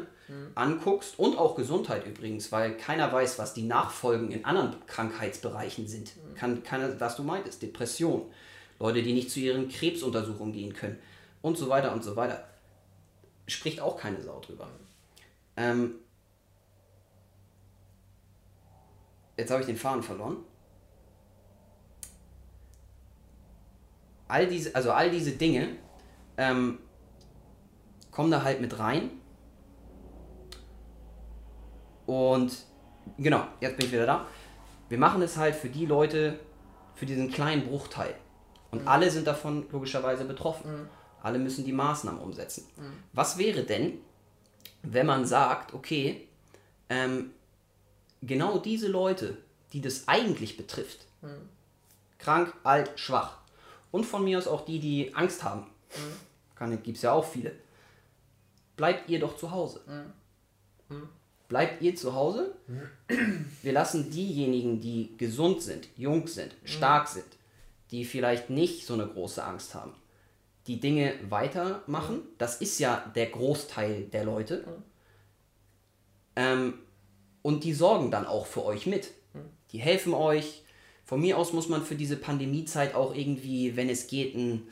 anguckst und auch Gesundheit übrigens, weil keiner weiß, was die Nachfolgen in anderen Krankheitsbereichen sind. Kann keiner, was du meintest, Depression, Leute, die nicht zu ihren Krebsuntersuchungen gehen können und so weiter und so weiter. Spricht auch keine Sau drüber. Ähm, jetzt habe ich den Faden verloren. All diese, also all diese Dinge ähm, kommen da halt mit rein. Und genau, jetzt bin ich wieder da. Wir machen es halt für die Leute, für diesen kleinen Bruchteil. Und alle sind davon logischerweise betroffen. Alle müssen die Maßnahmen umsetzen. Was wäre denn, wenn man sagt, okay, ähm, genau diese Leute, die das eigentlich betrifft, krank, alt, schwach, und von mir aus auch die, die Angst haben, mhm. gibt es ja auch viele, bleibt ihr doch zu Hause. Bleibt ihr zu Hause. Wir lassen diejenigen, die gesund sind, jung sind, stark sind, die vielleicht nicht so eine große Angst haben, die Dinge weitermachen. Das ist ja der Großteil der Leute. Ähm, und die sorgen dann auch für euch mit. Die helfen euch. Von mir aus muss man für diese Pandemiezeit auch irgendwie, wenn es geht, ein,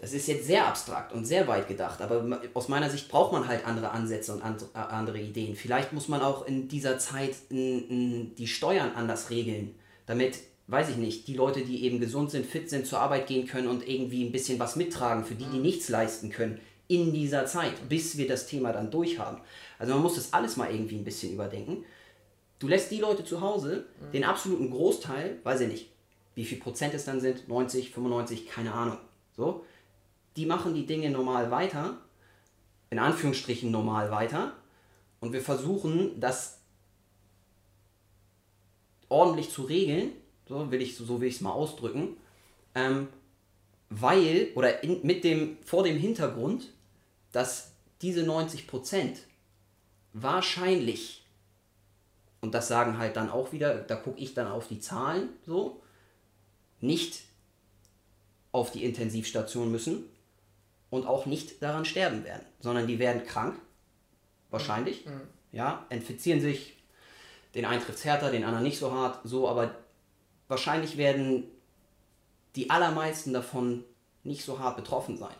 das ist jetzt sehr abstrakt und sehr weit gedacht, aber aus meiner Sicht braucht man halt andere Ansätze und andere Ideen. Vielleicht muss man auch in dieser Zeit die Steuern anders regeln, damit, weiß ich nicht, die Leute, die eben gesund sind, fit sind, zur Arbeit gehen können und irgendwie ein bisschen was mittragen für die, die nichts leisten können in dieser Zeit, bis wir das Thema dann durchhaben. Also man muss das alles mal irgendwie ein bisschen überdenken. Du lässt die Leute zu Hause, mhm. den absoluten Großteil, weiß ich nicht, wie viel Prozent es dann sind, 90, 95, keine Ahnung. So, die machen die Dinge normal weiter, in Anführungsstrichen normal weiter, und wir versuchen, das ordentlich zu regeln, so will ich so es mal ausdrücken, ähm, weil oder in, mit dem vor dem Hintergrund, dass diese 90 Prozent wahrscheinlich und das sagen halt dann auch wieder, da gucke ich dann auf die Zahlen so, nicht auf die Intensivstation müssen und auch nicht daran sterben werden, sondern die werden krank, wahrscheinlich, mhm. ja, infizieren sich, den einen trifft härter, den anderen nicht so hart, so, aber wahrscheinlich werden die allermeisten davon nicht so hart betroffen sein.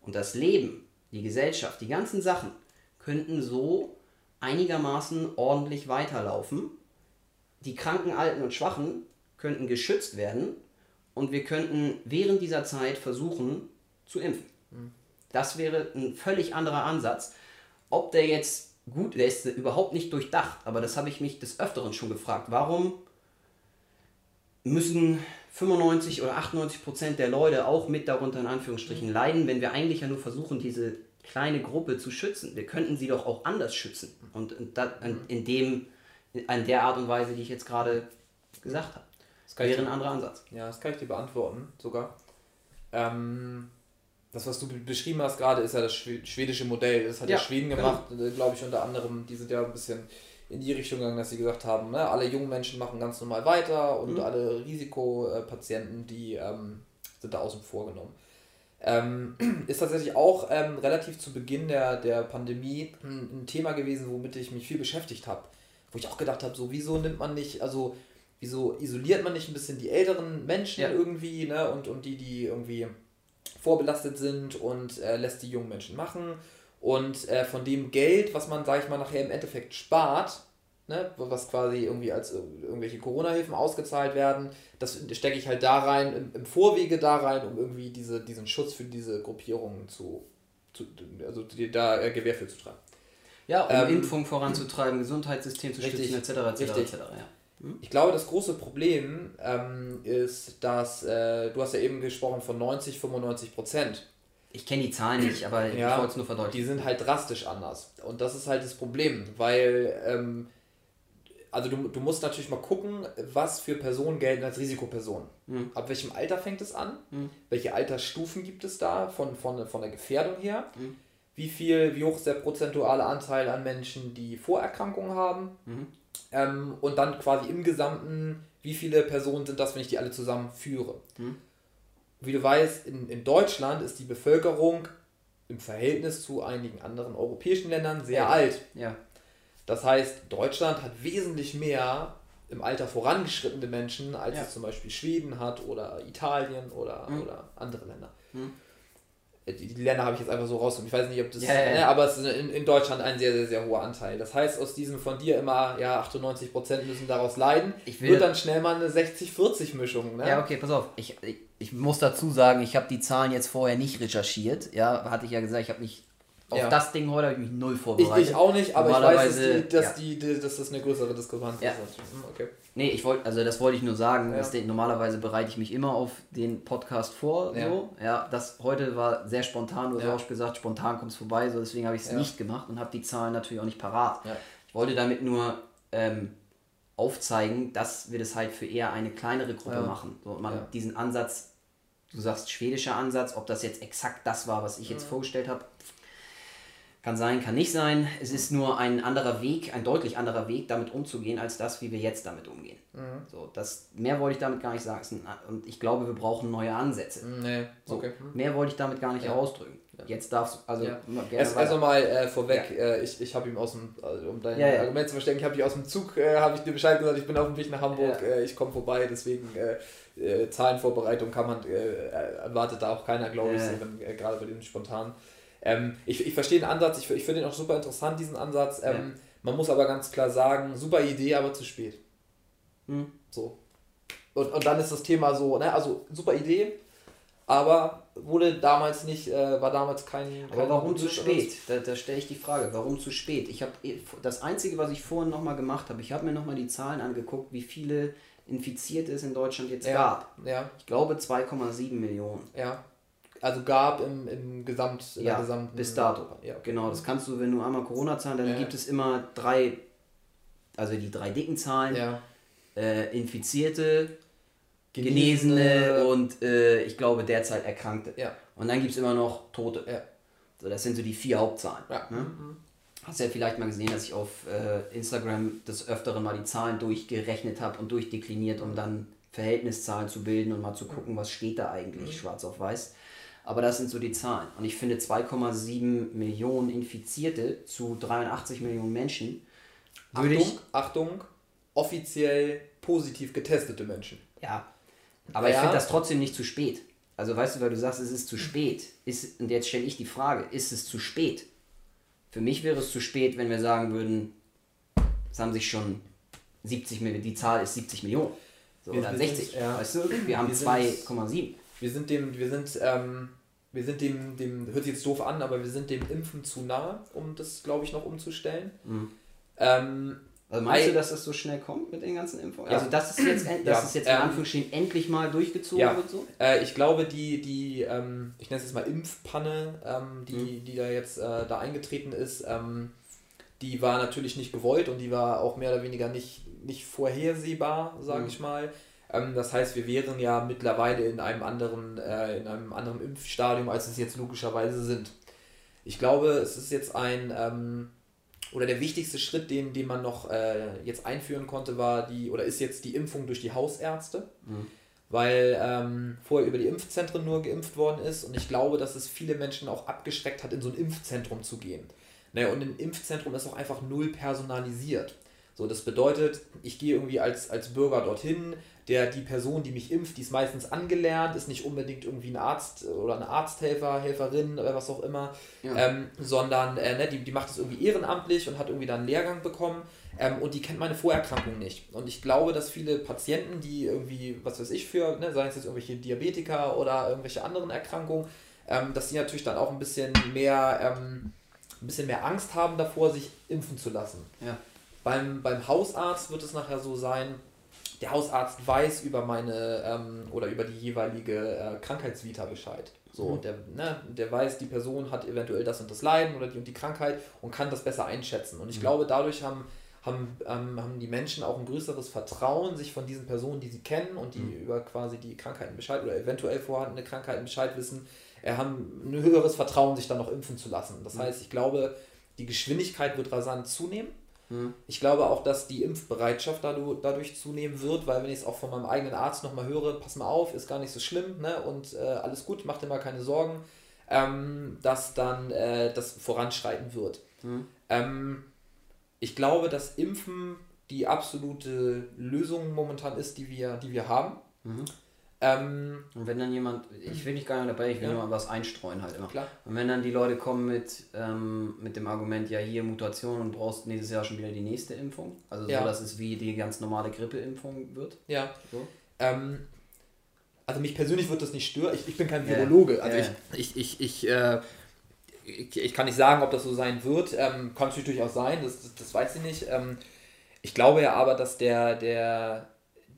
Und das Leben, die Gesellschaft, die ganzen Sachen könnten so einigermaßen ordentlich weiterlaufen, die Kranken, Alten und Schwachen könnten geschützt werden und wir könnten während dieser Zeit versuchen zu impfen. Mhm. Das wäre ein völlig anderer Ansatz. Ob der jetzt gut, der ist überhaupt nicht durchdacht, aber das habe ich mich des Öfteren schon gefragt. Warum müssen 95 oder 98 Prozent der Leute auch mit darunter in Anführungsstrichen leiden, wenn wir eigentlich ja nur versuchen, diese kleine Gruppe zu schützen? Wir könnten sie doch auch anders schützen. Und in, dem, in der Art und Weise, die ich jetzt gerade gesagt habe. Das wäre ein anderer Ansatz. Ja, das kann ich dir beantworten, sogar. Ähm, das, was du beschrieben hast gerade, ist ja das schwedische Modell. Das hat ja, ja Schweden gemacht, genau. glaube ich, unter anderem. Die sind ja ein bisschen in die Richtung gegangen, dass sie gesagt haben, ne, alle jungen Menschen machen ganz normal weiter und mhm. alle Risikopatienten, die ähm, sind da außen vor genommen. Ähm, ist tatsächlich auch ähm, relativ zu Beginn der, der Pandemie ein, ein Thema gewesen, womit ich mich viel beschäftigt habe. Wo ich auch gedacht habe, so wieso nimmt man nicht, also wieso isoliert man nicht ein bisschen die älteren Menschen ja. irgendwie, ne? Und, und die, die irgendwie vorbelastet sind und äh, lässt die jungen Menschen machen. Und äh, von dem Geld, was man, sag ich mal, nachher im Endeffekt spart, ne, was quasi irgendwie als irgendwelche Corona-Hilfen ausgezahlt werden, das stecke ich halt da rein, im, im, Vorwege da rein, um irgendwie diese, diesen Schutz für diese Gruppierungen zu, zu also da äh, Gewähr für zu tragen. Ja, um ähm, Impfung voranzutreiben, Gesundheitssystem zu richtig, stützen, etc. etc. etc. Ja. Ich glaube, das große Problem ähm, ist, dass äh, du hast ja eben gesprochen von 90, 95 Prozent. Ich kenne die Zahlen nicht, aber ja, ich wollte es nur verdeutlichen. Die sind halt drastisch anders. Und das ist halt das Problem, weil, ähm, also du, du musst natürlich mal gucken, was für Personen gelten als Risikopersonen. Mhm. Ab welchem Alter fängt es an? Mhm. Welche Altersstufen gibt es da von, von, von der Gefährdung her? Mhm. Wie viel, wie hoch ist der prozentuale Anteil an Menschen, die Vorerkrankungen haben? Mhm. Ähm, und dann quasi im Gesamten, wie viele Personen sind das, wenn ich die alle zusammen führe? Mhm wie du weißt, in, in Deutschland ist die Bevölkerung im Verhältnis zu einigen anderen europäischen Ländern sehr ja. alt. Ja. Das heißt, Deutschland hat wesentlich mehr im Alter vorangeschrittene Menschen, als ja. es zum Beispiel Schweden hat oder Italien oder, mhm. oder andere Länder. Mhm die, Länder habe ich jetzt einfach so rausgenommen. Ich weiß nicht, ob das, ja. Ne, aber es ist in, in Deutschland ein sehr, sehr, sehr hoher Anteil. Das heißt, aus diesem von dir immer, ja, 98% müssen daraus leiden, wird dann schnell mal eine 60-40-Mischung. Ne? Ja, okay, pass auf. Ich, ich, ich muss dazu sagen, ich habe die Zahlen jetzt vorher nicht recherchiert. Ja, hatte ich ja gesagt, ich habe mich auf ja. das Ding heute habe ich mich null vorbereitet. Ich, ich auch nicht, aber ich weiß, dass, die, dass, ja. die, dass das eine größere Diskrepanz ja. ist. Hm, okay. Nee, ich wollte, also das wollte ich nur sagen. Ja. Den, normalerweise bereite ich mich immer auf den Podcast vor. Ja. So. Ja, das heute war sehr spontan, du hast auch gesagt, spontan kommst vorbei, so deswegen habe ich es nicht gemacht und habe die Zahlen natürlich auch nicht parat. Ich wollte damit nur ähm, aufzeigen, dass wir das halt für eher eine kleinere Gruppe machen. So, man diesen Ansatz, du sagst schwedischer Ansatz, ob das jetzt exakt das war, was ich jetzt vorgestellt habe, kann sein, kann nicht sein. Es ist nur ein anderer Weg, ein deutlich anderer Weg, damit umzugehen, als das, wie wir jetzt damit umgehen. Mhm. So, das, mehr wollte ich damit gar nicht sagen. Und ich glaube, wir brauchen neue Ansätze. Mhm, nee, okay. So, mehr wollte ich damit gar nicht ja. ausdrücken. Jetzt darfst du, also ja. gerne Also mal äh, vorweg, ja. äh, ich, ich habe ihm aus dem, also um dein ja, Argument zu verstecken, ich habe dich aus dem Zug, äh, habe ich dir Bescheid gesagt, ich bin auf dem Weg nach Hamburg, äh, ich komme vorbei, deswegen äh, äh, Zahlenvorbereitung kann man, erwartet da auch keiner, glaube ich, gerade bei diesem spontanen. Ähm, ich, ich verstehe den Ansatz, ich, ich finde ihn auch super interessant, diesen Ansatz. Ähm, ja. Man muss aber ganz klar sagen, super Idee, aber zu spät. Mhm. So. Und, und dann ist das Thema so, ne, also super Idee, aber wurde damals nicht, äh, war damals kein. Aber warum zu spät? Da, da stelle ich die Frage, warum zu spät? Ich habe eh, das Einzige, was ich vorhin nochmal gemacht habe, ich habe mir nochmal die Zahlen angeguckt, wie viele Infizierte es in Deutschland jetzt ja. gab. Ja. Ich glaube 2,7 Millionen. Ja. Also gab im, im Gesamt, ja, gesamten, bis dato. Ja, okay. Genau, das kannst du, wenn du einmal Corona-Zahlen, dann ja. gibt es immer drei, also die drei dicken Zahlen, ja. äh, Infizierte, Genesene, Genesene und äh, ich glaube derzeit Erkrankte. Ja. Und dann gibt es immer noch Tote. Ja. So, das sind so die vier Hauptzahlen. Ja. Ne? Mhm. Hast ja vielleicht mal gesehen, dass ich auf äh, Instagram des Öfteren mal die Zahlen durchgerechnet habe und durchdekliniert, um dann Verhältniszahlen zu bilden und mal zu gucken, was steht da eigentlich mhm. schwarz auf weiß. Aber das sind so die Zahlen. Und ich finde 2,7 Millionen Infizierte zu 83 Millionen Menschen. Achtung, ich, Achtung, offiziell positiv getestete Menschen. Ja. Aber ja. ich finde das trotzdem nicht zu spät. Also weißt du, weil du sagst, es ist zu spät. Ist, und jetzt stelle ich die Frage, ist es zu spät? Für mich wäre es zu spät, wenn wir sagen würden, es haben sich schon 70 Millionen, die Zahl ist 70 Millionen. So, wir, oder wir 60, sind, ja. weißt du? Wir haben 2,7. Wir sind dem, wir sind, ähm, wir sind dem, dem, hört sich jetzt doof an, aber wir sind dem Impfen zu nahe, um das, glaube ich, noch umzustellen. Mhm. Ähm, also meinst du, dass das so schnell kommt mit den ganzen Impfungen? Ja. Also das ist jetzt, das ja. ist jetzt in ähm, Anführungsstrichen endlich mal durchgezogen ja. wird so? Äh, ich glaube, die, die ähm, ich nenne es jetzt mal Impfpanne, ähm, die, mhm. die da jetzt äh, da eingetreten ist, ähm, die war natürlich nicht gewollt und die war auch mehr oder weniger nicht, nicht vorhersehbar, sage mhm. ich mal. Ähm, das heißt, wir wären ja mittlerweile in einem anderen, äh, in einem anderen Impfstadium, als es jetzt logischerweise sind. Ich glaube, es ist jetzt ein ähm, oder der wichtigste Schritt, den, den man noch äh, jetzt einführen konnte, war die, oder ist jetzt die Impfung durch die Hausärzte. Mhm. Weil ähm, vorher über die Impfzentren nur geimpft worden ist und ich glaube, dass es viele Menschen auch abgeschreckt hat, in so ein Impfzentrum zu gehen. Naja, und ein Impfzentrum ist auch einfach null personalisiert. So, das bedeutet, ich gehe irgendwie als, als Bürger dorthin, der die Person, die mich impft, die ist meistens angelernt, ist nicht unbedingt irgendwie ein Arzt oder eine Arzthelfer, Helferin oder was auch immer, ja. ähm, sondern äh, ne, die, die macht es irgendwie ehrenamtlich und hat irgendwie dann einen Lehrgang bekommen ähm, und die kennt meine Vorerkrankung nicht. Und ich glaube, dass viele Patienten, die irgendwie, was weiß ich für, ne, seien es jetzt irgendwelche Diabetiker oder irgendwelche anderen Erkrankungen, ähm, dass die natürlich dann auch ein bisschen mehr, ähm, ein bisschen mehr Angst haben davor, sich impfen zu lassen. Ja. Beim, beim Hausarzt wird es nachher so sein, der Hausarzt weiß über meine ähm, oder über die jeweilige äh, Krankheitsvita Bescheid. So, mhm. der, ne, der weiß, die Person hat eventuell das und das Leiden oder die und die Krankheit und kann das besser einschätzen. Und ich mhm. glaube, dadurch haben, haben, ähm, haben die Menschen auch ein größeres Vertrauen, sich von diesen Personen, die sie kennen und die mhm. über quasi die Krankheiten Bescheid oder eventuell vorhandene Krankheiten Bescheid wissen, äh, haben ein höheres Vertrauen, sich dann noch impfen zu lassen. Das mhm. heißt, ich glaube, die Geschwindigkeit wird rasant zunehmen. Hm. Ich glaube auch, dass die Impfbereitschaft dadurch zunehmen wird, weil wenn ich es auch von meinem eigenen Arzt nochmal höre, pass mal auf, ist gar nicht so schlimm ne? und äh, alles gut, mach dir mal keine Sorgen, ähm, dass dann äh, das voranschreiten wird. Hm. Ähm, ich glaube, dass Impfen die absolute Lösung momentan ist, die wir, die wir haben. Mhm. Ähm, und wenn dann jemand, ich will nicht gar nicht dabei, ich will ja. nur was einstreuen halt immer. Klar. Und wenn dann die Leute kommen mit, ähm, mit dem Argument, ja hier Mutation und brauchst nächstes Jahr schon wieder die nächste Impfung, also ja. so, dass es wie die ganz normale Grippeimpfung wird. Ja. So. Ähm, also mich persönlich wird das nicht stören, ich, ich bin kein Virologe, also ich, ich, ich, ich, äh, ich, ich, kann nicht sagen, ob das so sein wird, ähm, kann natürlich durchaus sein, das, das, das weiß ich nicht. Ähm, ich glaube ja aber, dass der, der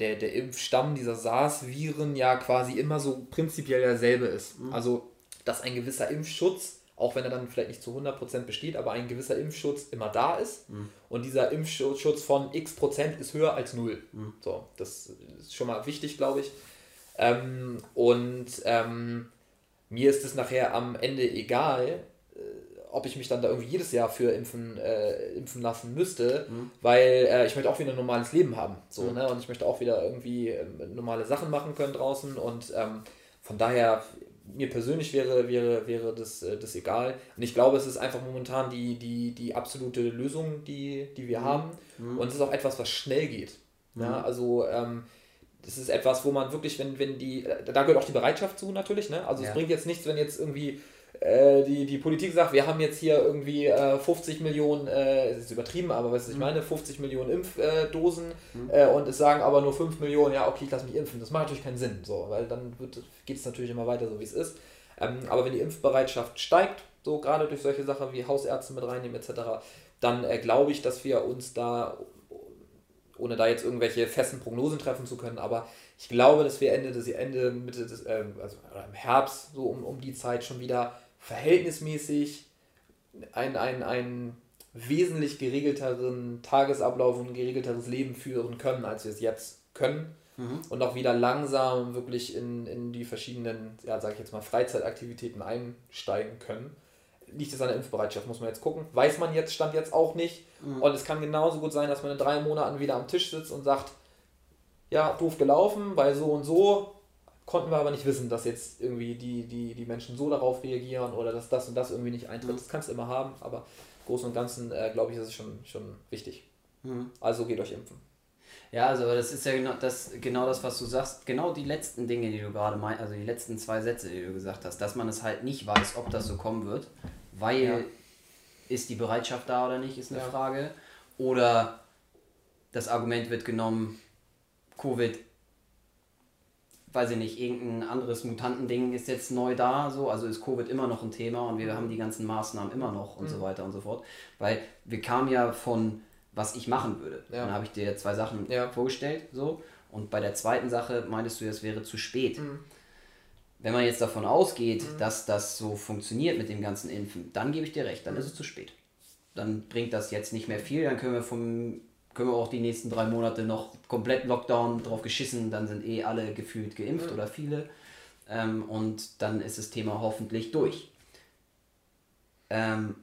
der, der Impfstamm dieser SARS-Viren ja quasi immer so prinzipiell derselbe ist. Mhm. Also, dass ein gewisser Impfschutz, auch wenn er dann vielleicht nicht zu 100% besteht, aber ein gewisser Impfschutz immer da ist. Mhm. Und dieser Impfschutz von x Prozent ist höher als null. Mhm. So, das ist schon mal wichtig, glaube ich. Ähm, und ähm, mir ist es nachher am Ende egal, ob ich mich dann da irgendwie jedes Jahr für impfen, äh, impfen lassen müsste, mhm. weil äh, ich möchte auch wieder ein normales Leben haben. So, mhm. ne? Und ich möchte auch wieder irgendwie äh, normale Sachen machen können draußen. Und ähm, von daher, mir persönlich wäre, wäre, wäre das, äh, das egal. Und ich glaube, es ist einfach momentan die, die, die absolute Lösung, die, die wir mhm. haben. Mhm. Und es ist auch etwas, was schnell geht. Ja? Mhm. Also ähm, das ist etwas, wo man wirklich, wenn, wenn die, äh, da gehört auch die Bereitschaft zu natürlich, ne? Also ja. es bringt jetzt nichts, wenn jetzt irgendwie die, die Politik sagt, wir haben jetzt hier irgendwie äh, 50 Millionen, äh, ist übertrieben, aber was ich mhm. meine, 50 Millionen Impfdosen mhm. äh, und es sagen aber nur 5 Millionen, ja, okay, ich lasse mich impfen. Das macht natürlich keinen Sinn, so, weil dann geht es natürlich immer weiter, so wie es ist. Ähm, aber wenn die Impfbereitschaft steigt, so gerade durch solche Sachen wie Hausärzte mit reinnehmen etc., dann äh, glaube ich, dass wir uns da, ohne da jetzt irgendwelche festen Prognosen treffen zu können, aber ich glaube, dass wir Ende des Ende, Mitte des, äh, also im Herbst, so um, um die Zeit schon wieder verhältnismäßig ein, ein, ein wesentlich geregelteren Tagesablauf und ein geregelteres Leben führen können, als wir es jetzt können. Mhm. Und auch wieder langsam wirklich in, in die verschiedenen, ja, sag ich jetzt mal, Freizeitaktivitäten einsteigen können. Liegt es an der Impfbereitschaft, muss man jetzt gucken. Weiß man jetzt, stand jetzt auch nicht. Mhm. Und es kann genauso gut sein, dass man in drei Monaten wieder am Tisch sitzt und sagt, ja, doof gelaufen, weil so und so konnten wir aber nicht wissen, dass jetzt irgendwie die, die, die Menschen so darauf reagieren oder dass das und das irgendwie nicht eintritt. Mhm. Das kannst du immer haben, aber im Großen und Ganzen, äh, glaube ich, ist es schon, schon wichtig. Mhm. Also geht euch impfen. Ja, also das ist ja genau das, genau das, was du sagst. Genau die letzten Dinge, die du gerade meinst, also die letzten zwei Sätze, die du gesagt hast, dass man es halt nicht weiß, ob das so kommen wird, weil ja. ist die Bereitschaft da oder nicht, ist eine ja. Frage. Oder das Argument wird genommen, Covid, weiß ich nicht, irgendein anderes Mutantending ist jetzt neu da, so, also ist Covid immer noch ein Thema und wir haben die ganzen Maßnahmen immer noch und mhm. so weiter und so fort. Weil wir kamen ja von, was ich machen würde. Ja. Dann habe ich dir zwei Sachen ja. vorgestellt, so. Und bei der zweiten Sache meintest du, es wäre zu spät. Mhm. Wenn man jetzt davon ausgeht, mhm. dass das so funktioniert mit dem ganzen Impfen, dann gebe ich dir recht, dann ist es zu spät. Dann bringt das jetzt nicht mehr viel, dann können wir vom können wir auch die nächsten drei Monate noch komplett Lockdown drauf geschissen, dann sind eh alle gefühlt geimpft mhm. oder viele. Ähm, und dann ist das Thema hoffentlich durch. Ähm,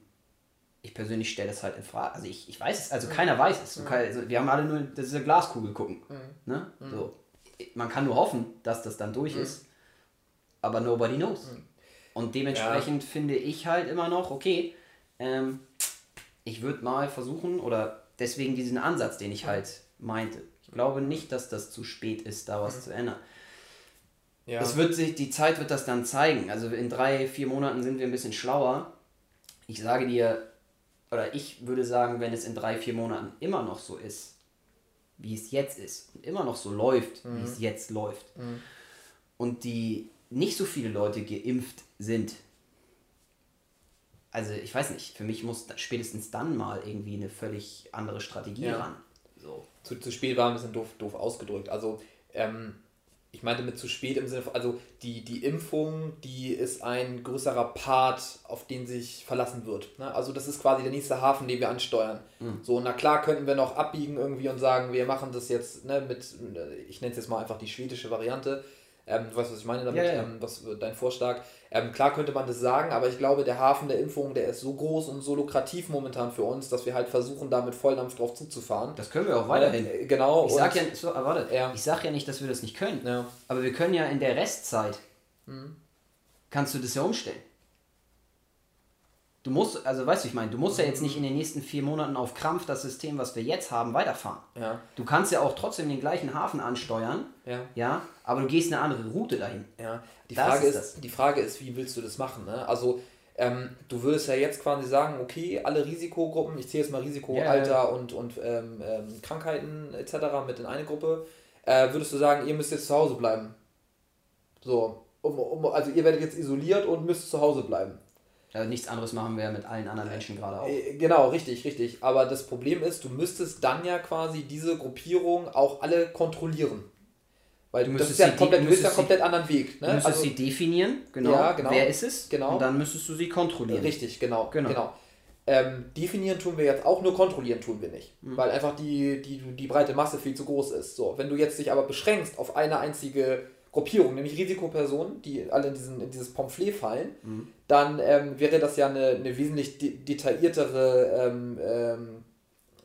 ich persönlich stelle das halt in Frage. Also ich, ich weiß es, also mhm. keiner weiß es. Kann, also wir haben alle nur diese Glaskugel gucken. Mhm. Ne? So. Man kann nur hoffen, dass das dann durch ist, aber nobody knows. Und dementsprechend ja. finde ich halt immer noch, okay, ähm, ich würde mal versuchen, oder deswegen diesen Ansatz, den ich halt meinte. Ich glaube nicht, dass das zu spät ist, da was mhm. zu ändern. Ja. Es wird sich, die Zeit wird das dann zeigen. Also in drei, vier Monaten sind wir ein bisschen schlauer. Ich sage dir, oder ich würde sagen, wenn es in drei, vier Monaten immer noch so ist, wie es jetzt ist, und immer noch so läuft, mhm. wie es jetzt läuft, mhm. und die nicht so viele Leute geimpft sind, also ich weiß nicht, für mich muss spätestens dann mal irgendwie eine völlig andere Strategie ja. ran. So. Zu, zu spät war ein bisschen doof, doof ausgedrückt. Also ähm, ich meinte mit zu spät im Sinne von, also die, die Impfung, die ist ein größerer Part, auf den sich verlassen wird. Ne? Also das ist quasi der nächste Hafen, den wir ansteuern. Mhm. So, na klar könnten wir noch abbiegen irgendwie und sagen, wir machen das jetzt ne, mit, ich nenne es jetzt mal einfach die schwedische Variante, ähm, du weißt, was ich meine damit, ja, ja. Ähm, was dein Vorschlag. Ähm, klar könnte man das sagen, aber ich glaube, der Hafen der Impfung, der ist so groß und so lukrativ momentan für uns, dass wir halt versuchen, da mit Volldampf drauf zuzufahren. Das können wir auch weiterhin. Äh, genau. Ich sag ja, so, warte, ja. ich sag ja nicht, dass wir das nicht können, aber wir können ja in der Restzeit, mhm. kannst du das ja umstellen. Du musst, also weißt du, ich meine, du musst ja jetzt nicht in den nächsten vier Monaten auf Krampf das System, was wir jetzt haben, weiterfahren. Ja. Du kannst ja auch trotzdem den gleichen Hafen ansteuern, ja. ja aber du gehst eine andere Route dahin. Ja. Die, Frage ist, ist die Frage ist, wie willst du das machen? Ne? Also, ähm, du würdest ja jetzt quasi sagen, okay, alle Risikogruppen, ich zähle jetzt mal Risiko, yeah. Alter und, und ähm, ähm, Krankheiten etc. mit in eine Gruppe, äh, würdest du sagen, ihr müsst jetzt zu Hause bleiben. So, um, um, also ihr werdet jetzt isoliert und müsst zu Hause bleiben. Also nichts anderes machen wir mit allen anderen Menschen gerade auch. Äh, genau, richtig, richtig. Aber das Problem ist, du müsstest dann ja quasi diese Gruppierung auch alle kontrollieren. Weil du das ist ja komplett, du bist ja komplett anderen Weg. Ne? Du müsstest also, sie definieren, genau, ja, genau. Wer ist es? Genau. Und dann müsstest du sie kontrollieren. Richtig, genau. genau. genau. Ähm, definieren tun wir jetzt auch, nur kontrollieren tun wir nicht. Mhm. Weil einfach die, die, die breite Masse viel zu groß ist. So, wenn du jetzt dich aber beschränkst auf eine einzige Gruppierung, nämlich Risikopersonen, die alle in, diesen, in dieses Pamphlet fallen, mhm. dann ähm, wäre das ja eine, eine wesentlich de detailliertere ähm, ähm,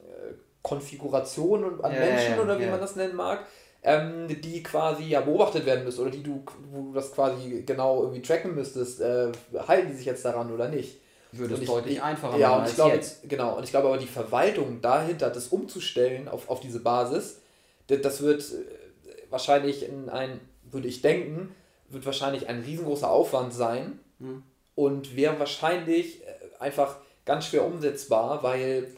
äh, Konfiguration an ja, Menschen ja, oder wie ja. man das nennen mag, ähm, die quasi ja beobachtet werden müsste oder die du, wo du das quasi genau irgendwie tracken müsstest, äh, halten die sich jetzt daran oder nicht. Würde es deutlich ich, einfacher ja, machen. Ja, und ich glaube, jetzt. genau, und ich glaube aber die Verwaltung dahinter, das umzustellen auf, auf diese Basis, das, das wird äh, wahrscheinlich in ein würde ich denken, wird wahrscheinlich ein riesengroßer Aufwand sein mhm. und wäre wahrscheinlich äh, einfach ganz schwer umsetzbar, weil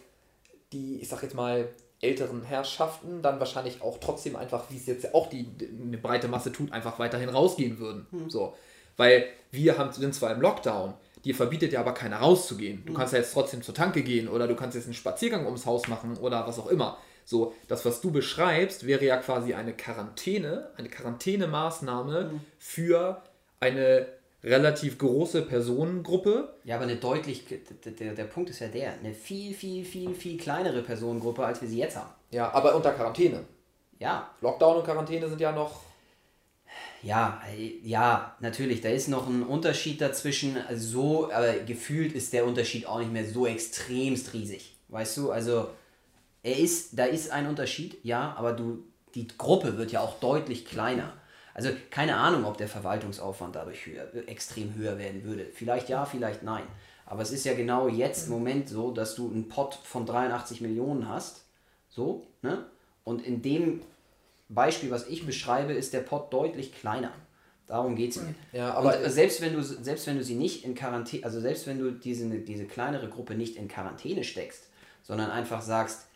die, ich sag jetzt mal, älteren Herrschaften dann wahrscheinlich auch trotzdem einfach, wie es jetzt auch die, eine breite Masse tut, einfach weiterhin rausgehen würden. Mhm. So. Weil wir haben, sind zwar im Lockdown, dir verbietet ja aber keiner rauszugehen. Du mhm. kannst ja jetzt trotzdem zur Tanke gehen oder du kannst jetzt einen Spaziergang ums Haus machen oder was auch immer. So, das, was du beschreibst, wäre ja quasi eine Quarantäne, eine Quarantänemaßnahme mhm. für eine relativ große Personengruppe. Ja, aber eine deutlich, der, der Punkt ist ja der, eine viel, viel, viel, viel kleinere Personengruppe, als wir sie jetzt haben. Ja, aber unter Quarantäne. Ja. Lockdown und Quarantäne sind ja noch. Ja, ja, natürlich, da ist noch ein Unterschied dazwischen. Also so, aber gefühlt ist der Unterschied auch nicht mehr so extremst riesig. Weißt du, also er ist, da ist ein Unterschied, ja, aber du, die Gruppe wird ja auch deutlich kleiner. Also keine Ahnung, ob der Verwaltungsaufwand dadurch höher, extrem höher werden würde. Vielleicht ja, vielleicht nein. Aber es ist ja genau jetzt im Moment so, dass du einen Pot von 83 Millionen hast. So, ne? Und in dem Beispiel, was ich beschreibe, ist der Pot deutlich kleiner. Darum geht es mir. Ja, aber Und selbst wenn du selbst wenn du sie nicht in Quarantäne, also selbst wenn du diese, diese kleinere Gruppe nicht in Quarantäne steckst, sondern einfach sagst, äh,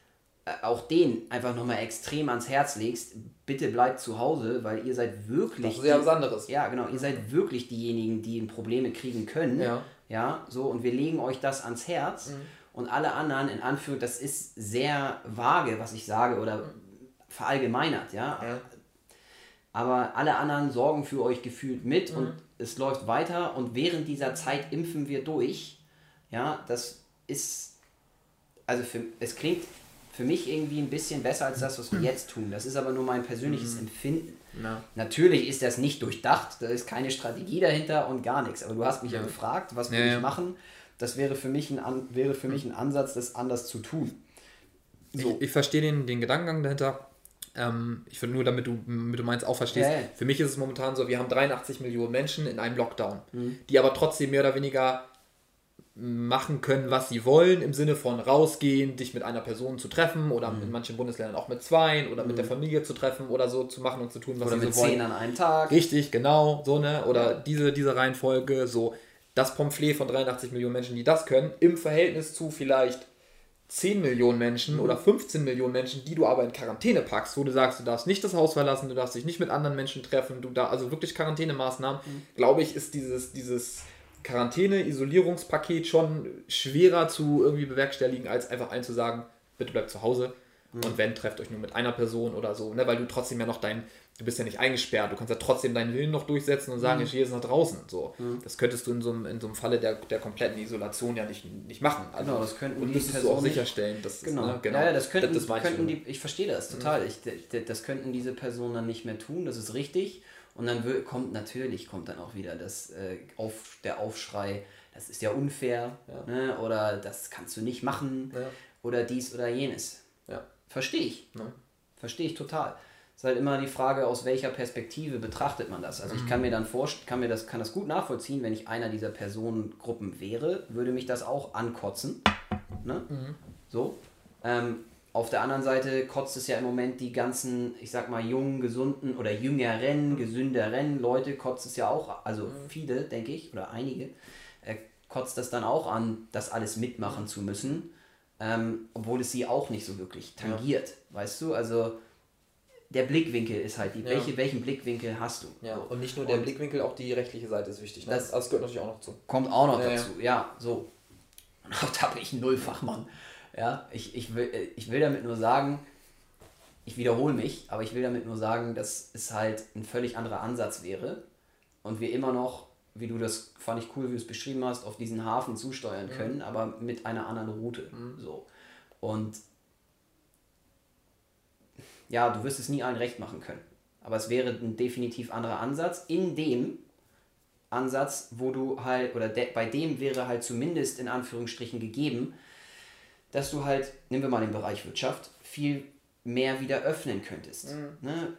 auch den einfach nochmal extrem ans Herz legst, bitte bleibt zu Hause, weil ihr seid wirklich. Das ist ja was anderes. Ja, genau. Ihr seid wirklich diejenigen, die Probleme kriegen können. Ja. Ja, so, und wir legen euch das ans Herz. Mhm. Und alle anderen, in Anführung, das ist sehr vage, was ich sage, oder verallgemeinert, ja. ja. Aber alle anderen sorgen für euch gefühlt mit mhm. und es läuft weiter. Und während dieser Zeit impfen wir durch. Ja, das ist. Also für, es klingt für mich irgendwie ein bisschen besser als das, was wir jetzt tun. Das ist aber nur mein persönliches mhm. Empfinden. Na. Natürlich ist das nicht durchdacht, da ist keine Strategie dahinter und gar nichts. Aber du hast mich ja, ja gefragt, was ja, will ich ja. machen? Das wäre für mich ein, wäre für mich ein Ansatz, das anders zu tun. So. Ich, ich verstehe den, den Gedankengang dahinter. Ähm, ich würde nur, damit du, damit du meinst, auch verstehst. Für mich ist es momentan so, wir haben 83 Millionen Menschen in einem Lockdown, mhm. die aber trotzdem mehr oder weniger machen können, was sie wollen, im Sinne von rausgehen, dich mit einer Person zu treffen oder mhm. in manchen Bundesländern auch mit zwei oder mhm. mit der mhm. Familie zu treffen oder so zu machen und zu tun, was oder sie mit so wollen. zehn an einem Tag. Richtig, genau, so, ne? Oder ja. diese, diese Reihenfolge, so das Pamphlet von 83 Millionen Menschen, die das können, im Verhältnis zu vielleicht 10 Millionen Menschen mhm. oder 15 Millionen Menschen, die du aber in Quarantäne packst, wo du sagst, du darfst nicht das Haus verlassen, du darfst dich nicht mit anderen Menschen treffen, du da, also wirklich Quarantänemaßnahmen, mhm. glaube ich, ist dieses, dieses Quarantäne-Isolierungspaket schon schwerer zu irgendwie bewerkstelligen, als einfach allen zu sagen, bitte bleibt zu Hause. Mhm. Und wenn, trefft euch nur mit einer Person oder so, ne? weil du trotzdem ja noch dein, du bist ja nicht eingesperrt, du kannst ja trotzdem deinen Willen noch durchsetzen und sagen, mhm. ich gehe jetzt nach draußen. So. Mhm. Das könntest du in so einem, in so einem Falle der, der kompletten Isolation ja nicht, nicht machen. Also, genau, das könnten und die Personen auch sicherstellen. Dass genau. Das, ne? genau. Ja, ja, das könnten, das, das könnten die, ich verstehe das total. Mhm. Ich, das könnten diese Personen dann nicht mehr tun, das ist richtig. Und dann kommt natürlich kommt dann auch wieder das, äh, auf, der Aufschrei, das ist ja unfair ja. Ne? oder das kannst du nicht machen ja. oder dies oder jenes. Ja. Verstehe ich. Ja. Verstehe ich total. Es ist halt immer die Frage, aus welcher Perspektive betrachtet man das. Also ich kann mir dann kann mir das, kann das gut nachvollziehen, wenn ich einer dieser Personengruppen wäre, würde mich das auch ankotzen. Ne? Mhm. So. Ähm, auf der anderen Seite kotzt es ja im Moment die ganzen, ich sag mal, jungen, gesunden oder jüngeren, gesünderen Leute, kotzt es ja auch, also mhm. viele, denke ich, oder einige, äh, kotzt das dann auch an, das alles mitmachen zu müssen, ähm, obwohl es sie auch nicht so wirklich tangiert, ja. weißt du? Also der Blickwinkel ist halt die, ja. welche, welchen Blickwinkel hast du? Ja, und nicht nur der und Blickwinkel, auch die rechtliche Seite ist wichtig. Ne? Das, das gehört natürlich auch noch zu. Kommt auch noch ja, dazu, ja, so. Und auch da bin ich ein Nullfachmann. Ja, ich, ich, will, äh, ich will damit nur sagen, ich wiederhole mich, aber ich will damit nur sagen, dass es halt ein völlig anderer Ansatz wäre und wir immer noch, wie du das fand ich cool, wie du es beschrieben hast, auf diesen Hafen zusteuern mhm. können, aber mit einer anderen Route. Mhm. So. Und ja, du wirst es nie allen recht machen können. Aber es wäre ein definitiv anderer Ansatz. In dem Ansatz, wo du halt, oder de, bei dem wäre halt zumindest in Anführungsstrichen gegeben, dass du halt, nehmen wir mal den Bereich Wirtschaft, viel mehr wieder öffnen könntest. Mhm. Ne?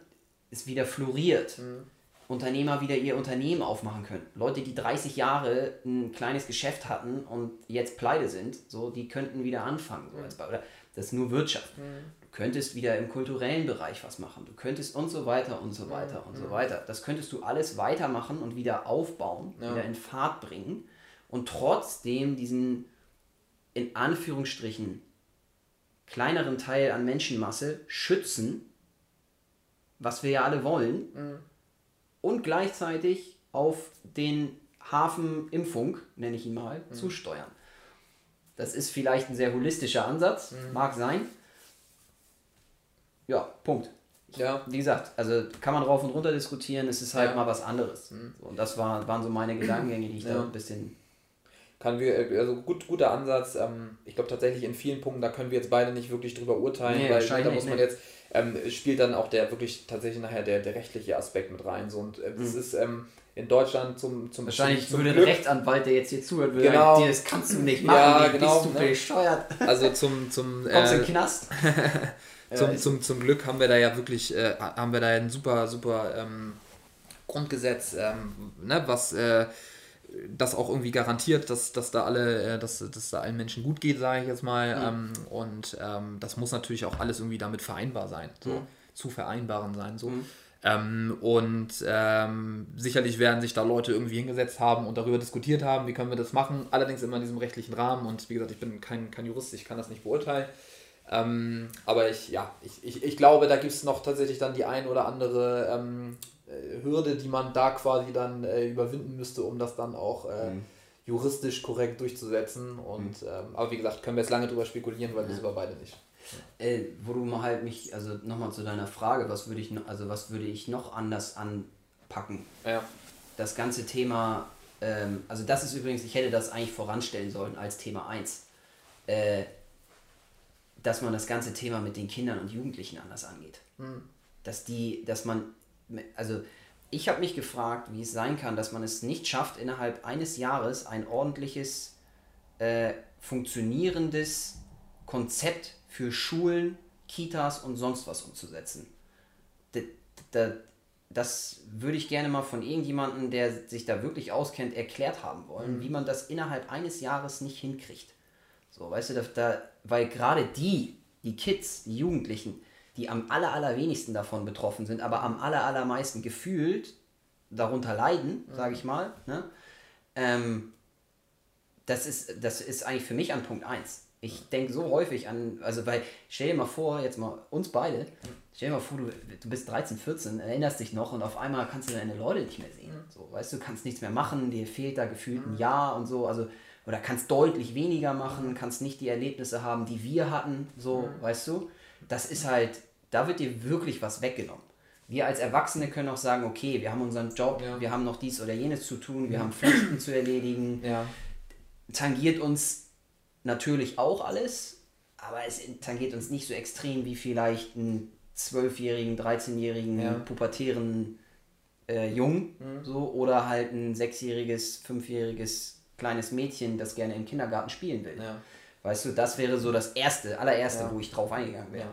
Es wieder floriert. Mhm. Unternehmer wieder ihr Unternehmen aufmachen können. Leute, die 30 Jahre ein kleines Geschäft hatten und jetzt pleite sind, so, die könnten wieder anfangen. So als, oder das ist nur Wirtschaft. Mhm. Du könntest wieder im kulturellen Bereich was machen. Du könntest und so weiter und so weiter und so mhm. weiter. Das könntest du alles weitermachen und wieder aufbauen, ja. wieder in Fahrt bringen und trotzdem diesen in Anführungsstrichen kleineren Teil an Menschenmasse schützen, was wir ja alle wollen, mhm. und gleichzeitig auf den Hafen Impfung, nenne ich ihn mal, mhm. zusteuern. Das ist vielleicht ein sehr holistischer Ansatz, mhm. mag sein. Ja, Punkt. Ja. Wie gesagt, also kann man rauf und runter diskutieren, es ist halt ja. mal was anderes. Mhm. und das war, waren so meine Gedankengänge, die ich ja. da ein bisschen kann wir, also gut, guter Ansatz. Ähm, ich glaube tatsächlich in vielen Punkten, da können wir jetzt beide nicht wirklich drüber urteilen, nee, weil da muss man jetzt, ähm, spielt dann auch der wirklich tatsächlich nachher der, der rechtliche Aspekt mit rein. So, und äh, das mhm. ist ähm, in Deutschland zum, zum Wahrscheinlich zum, zum würde Glück, ein Rechtsanwalt, der jetzt hier zuhört, würde genau. sagen, das kannst du nicht machen, ja, genau, bist du ne? bescheuert. Also zum, zum Kommst äh, in den Knast. zum, zum, zum Glück haben wir da ja wirklich, äh, haben wir da ein super, super ähm, Grundgesetz, ähm, ne, was äh, das auch irgendwie garantiert, dass, dass da alle, äh, dass, dass da allen Menschen gut geht, sage ich jetzt mal. Mhm. Ähm, und ähm, das muss natürlich auch alles irgendwie damit vereinbar sein, so mhm. zu vereinbaren sein. So. Mhm. Ähm, und ähm, sicherlich werden sich da Leute irgendwie hingesetzt haben und darüber diskutiert haben, wie können wir das machen. Allerdings immer in diesem rechtlichen Rahmen. Und wie gesagt, ich bin kein, kein Jurist, ich kann das nicht beurteilen. Ähm, aber ich, ja, ich, ich, ich glaube, da gibt es noch tatsächlich dann die ein oder andere ähm, äh, Hürde, die man da quasi dann äh, überwinden müsste, um das dann auch äh, mhm. juristisch korrekt durchzusetzen. Und, mhm. ähm, aber wie gesagt, können wir jetzt lange drüber spekulieren, weil ja. das über beide nicht. Äh, wo du mal halt mich, also nochmal zu deiner Frage, was würde ich, also was würde ich noch anders anpacken? Ja. Das ganze Thema, ähm, also das ist übrigens, ich hätte das eigentlich voranstellen sollen als Thema 1. Äh, dass man das ganze Thema mit den Kindern und Jugendlichen anders angeht. Mhm. Dass die, dass man, also ich habe mich gefragt, wie es sein kann, dass man es nicht schafft, innerhalb eines Jahres ein ordentliches, äh, funktionierendes Konzept für Schulen, Kitas und sonst was umzusetzen. Das würde ich gerne mal von irgendjemandem, der sich da wirklich auskennt, erklärt haben wollen, mhm. wie man das innerhalb eines Jahres nicht hinkriegt. So, weißt du, da weil gerade die, die Kids, die Jugendlichen, die am aller, allerwenigsten davon betroffen sind, aber am aller, allermeisten gefühlt darunter leiden, mhm. sage ich mal, ne? ähm, das, ist, das ist eigentlich für mich an Punkt 1 ich denke so häufig an, also weil, stell dir mal vor, jetzt mal uns beide, stell dir mal vor, du, du bist 13, 14, erinnerst dich noch und auf einmal kannst du deine Leute nicht mehr sehen. Mhm. So, weißt du, kannst nichts mehr machen, dir fehlt da gefühlt ein mhm. Jahr und so, also, oder kannst deutlich weniger machen, mhm. kannst nicht die Erlebnisse haben, die wir hatten, so, weißt du. Das ist halt, da wird dir wirklich was weggenommen. Wir als Erwachsene können auch sagen, okay, wir haben unseren Job, ja. wir haben noch dies oder jenes zu tun, wir haben Pflichten zu erledigen. Ja. Tangiert uns natürlich auch alles, aber es tangiert uns nicht so extrem wie vielleicht einen zwölfjährigen, 13-jährigen, ja. pubertären äh, Jungen mhm. so, oder halt ein sechsjähriges, fünfjähriges kleines Mädchen, das gerne im Kindergarten spielen will. Ja. Weißt du, das wäre so das erste, allererste, ja. wo ich drauf eingegangen wäre.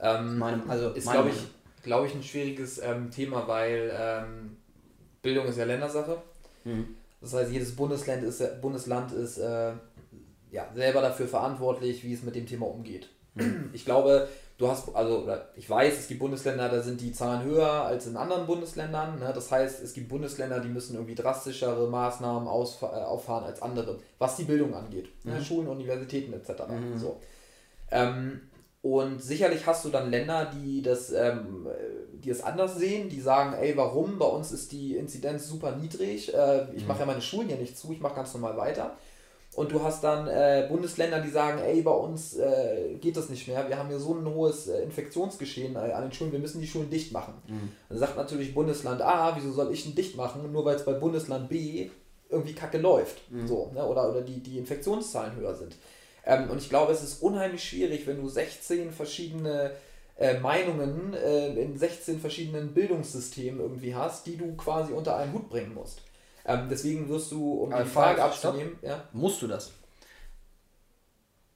Ähm, meinem, also ist, glaube ich, glaube ich, ein schwieriges ähm, Thema, weil ähm, Bildung ist ja Ländersache. Mhm. Das heißt, jedes Bundesland ist, Bundesland ist äh, ja, selber dafür verantwortlich, wie es mit dem Thema umgeht. Mhm. Ich glaube, du hast, also ich weiß, es gibt Bundesländer, da sind die Zahlen höher als in anderen Bundesländern. Ne? Das heißt, es gibt Bundesländer, die müssen irgendwie drastischere Maßnahmen ausf- äh, auffahren als andere, was die Bildung angeht. Ne? Mhm. Ne? Schulen, Universitäten etc. Mhm. So. Ähm, und sicherlich hast du dann Länder, die das, ähm, die es anders sehen, die sagen, ey, warum? Bei uns ist die Inzidenz super niedrig. Äh, ich mhm. mache ja meine Schulen ja nicht zu, ich mache ganz normal weiter. Und du hast dann äh, Bundesländer, die sagen, ey, bei uns äh, geht das nicht mehr. Wir haben hier so ein hohes äh, Infektionsgeschehen äh, an den Schulen, wir müssen die Schulen dicht machen. Mhm. Dann sagt natürlich Bundesland A, wieso soll ich ihn dicht machen, nur weil es bei Bundesland B irgendwie kacke läuft. Mhm. So, ne? Oder, oder die, die Infektionszahlen höher sind. Ähm, und ich glaube, es ist unheimlich schwierig, wenn du 16 verschiedene äh, Meinungen äh, in 16 verschiedenen Bildungssystemen irgendwie hast, die du quasi unter einen Hut bringen musst. Ähm, deswegen wirst du, um Aber die Frage abzunehmen, ja? musst du das?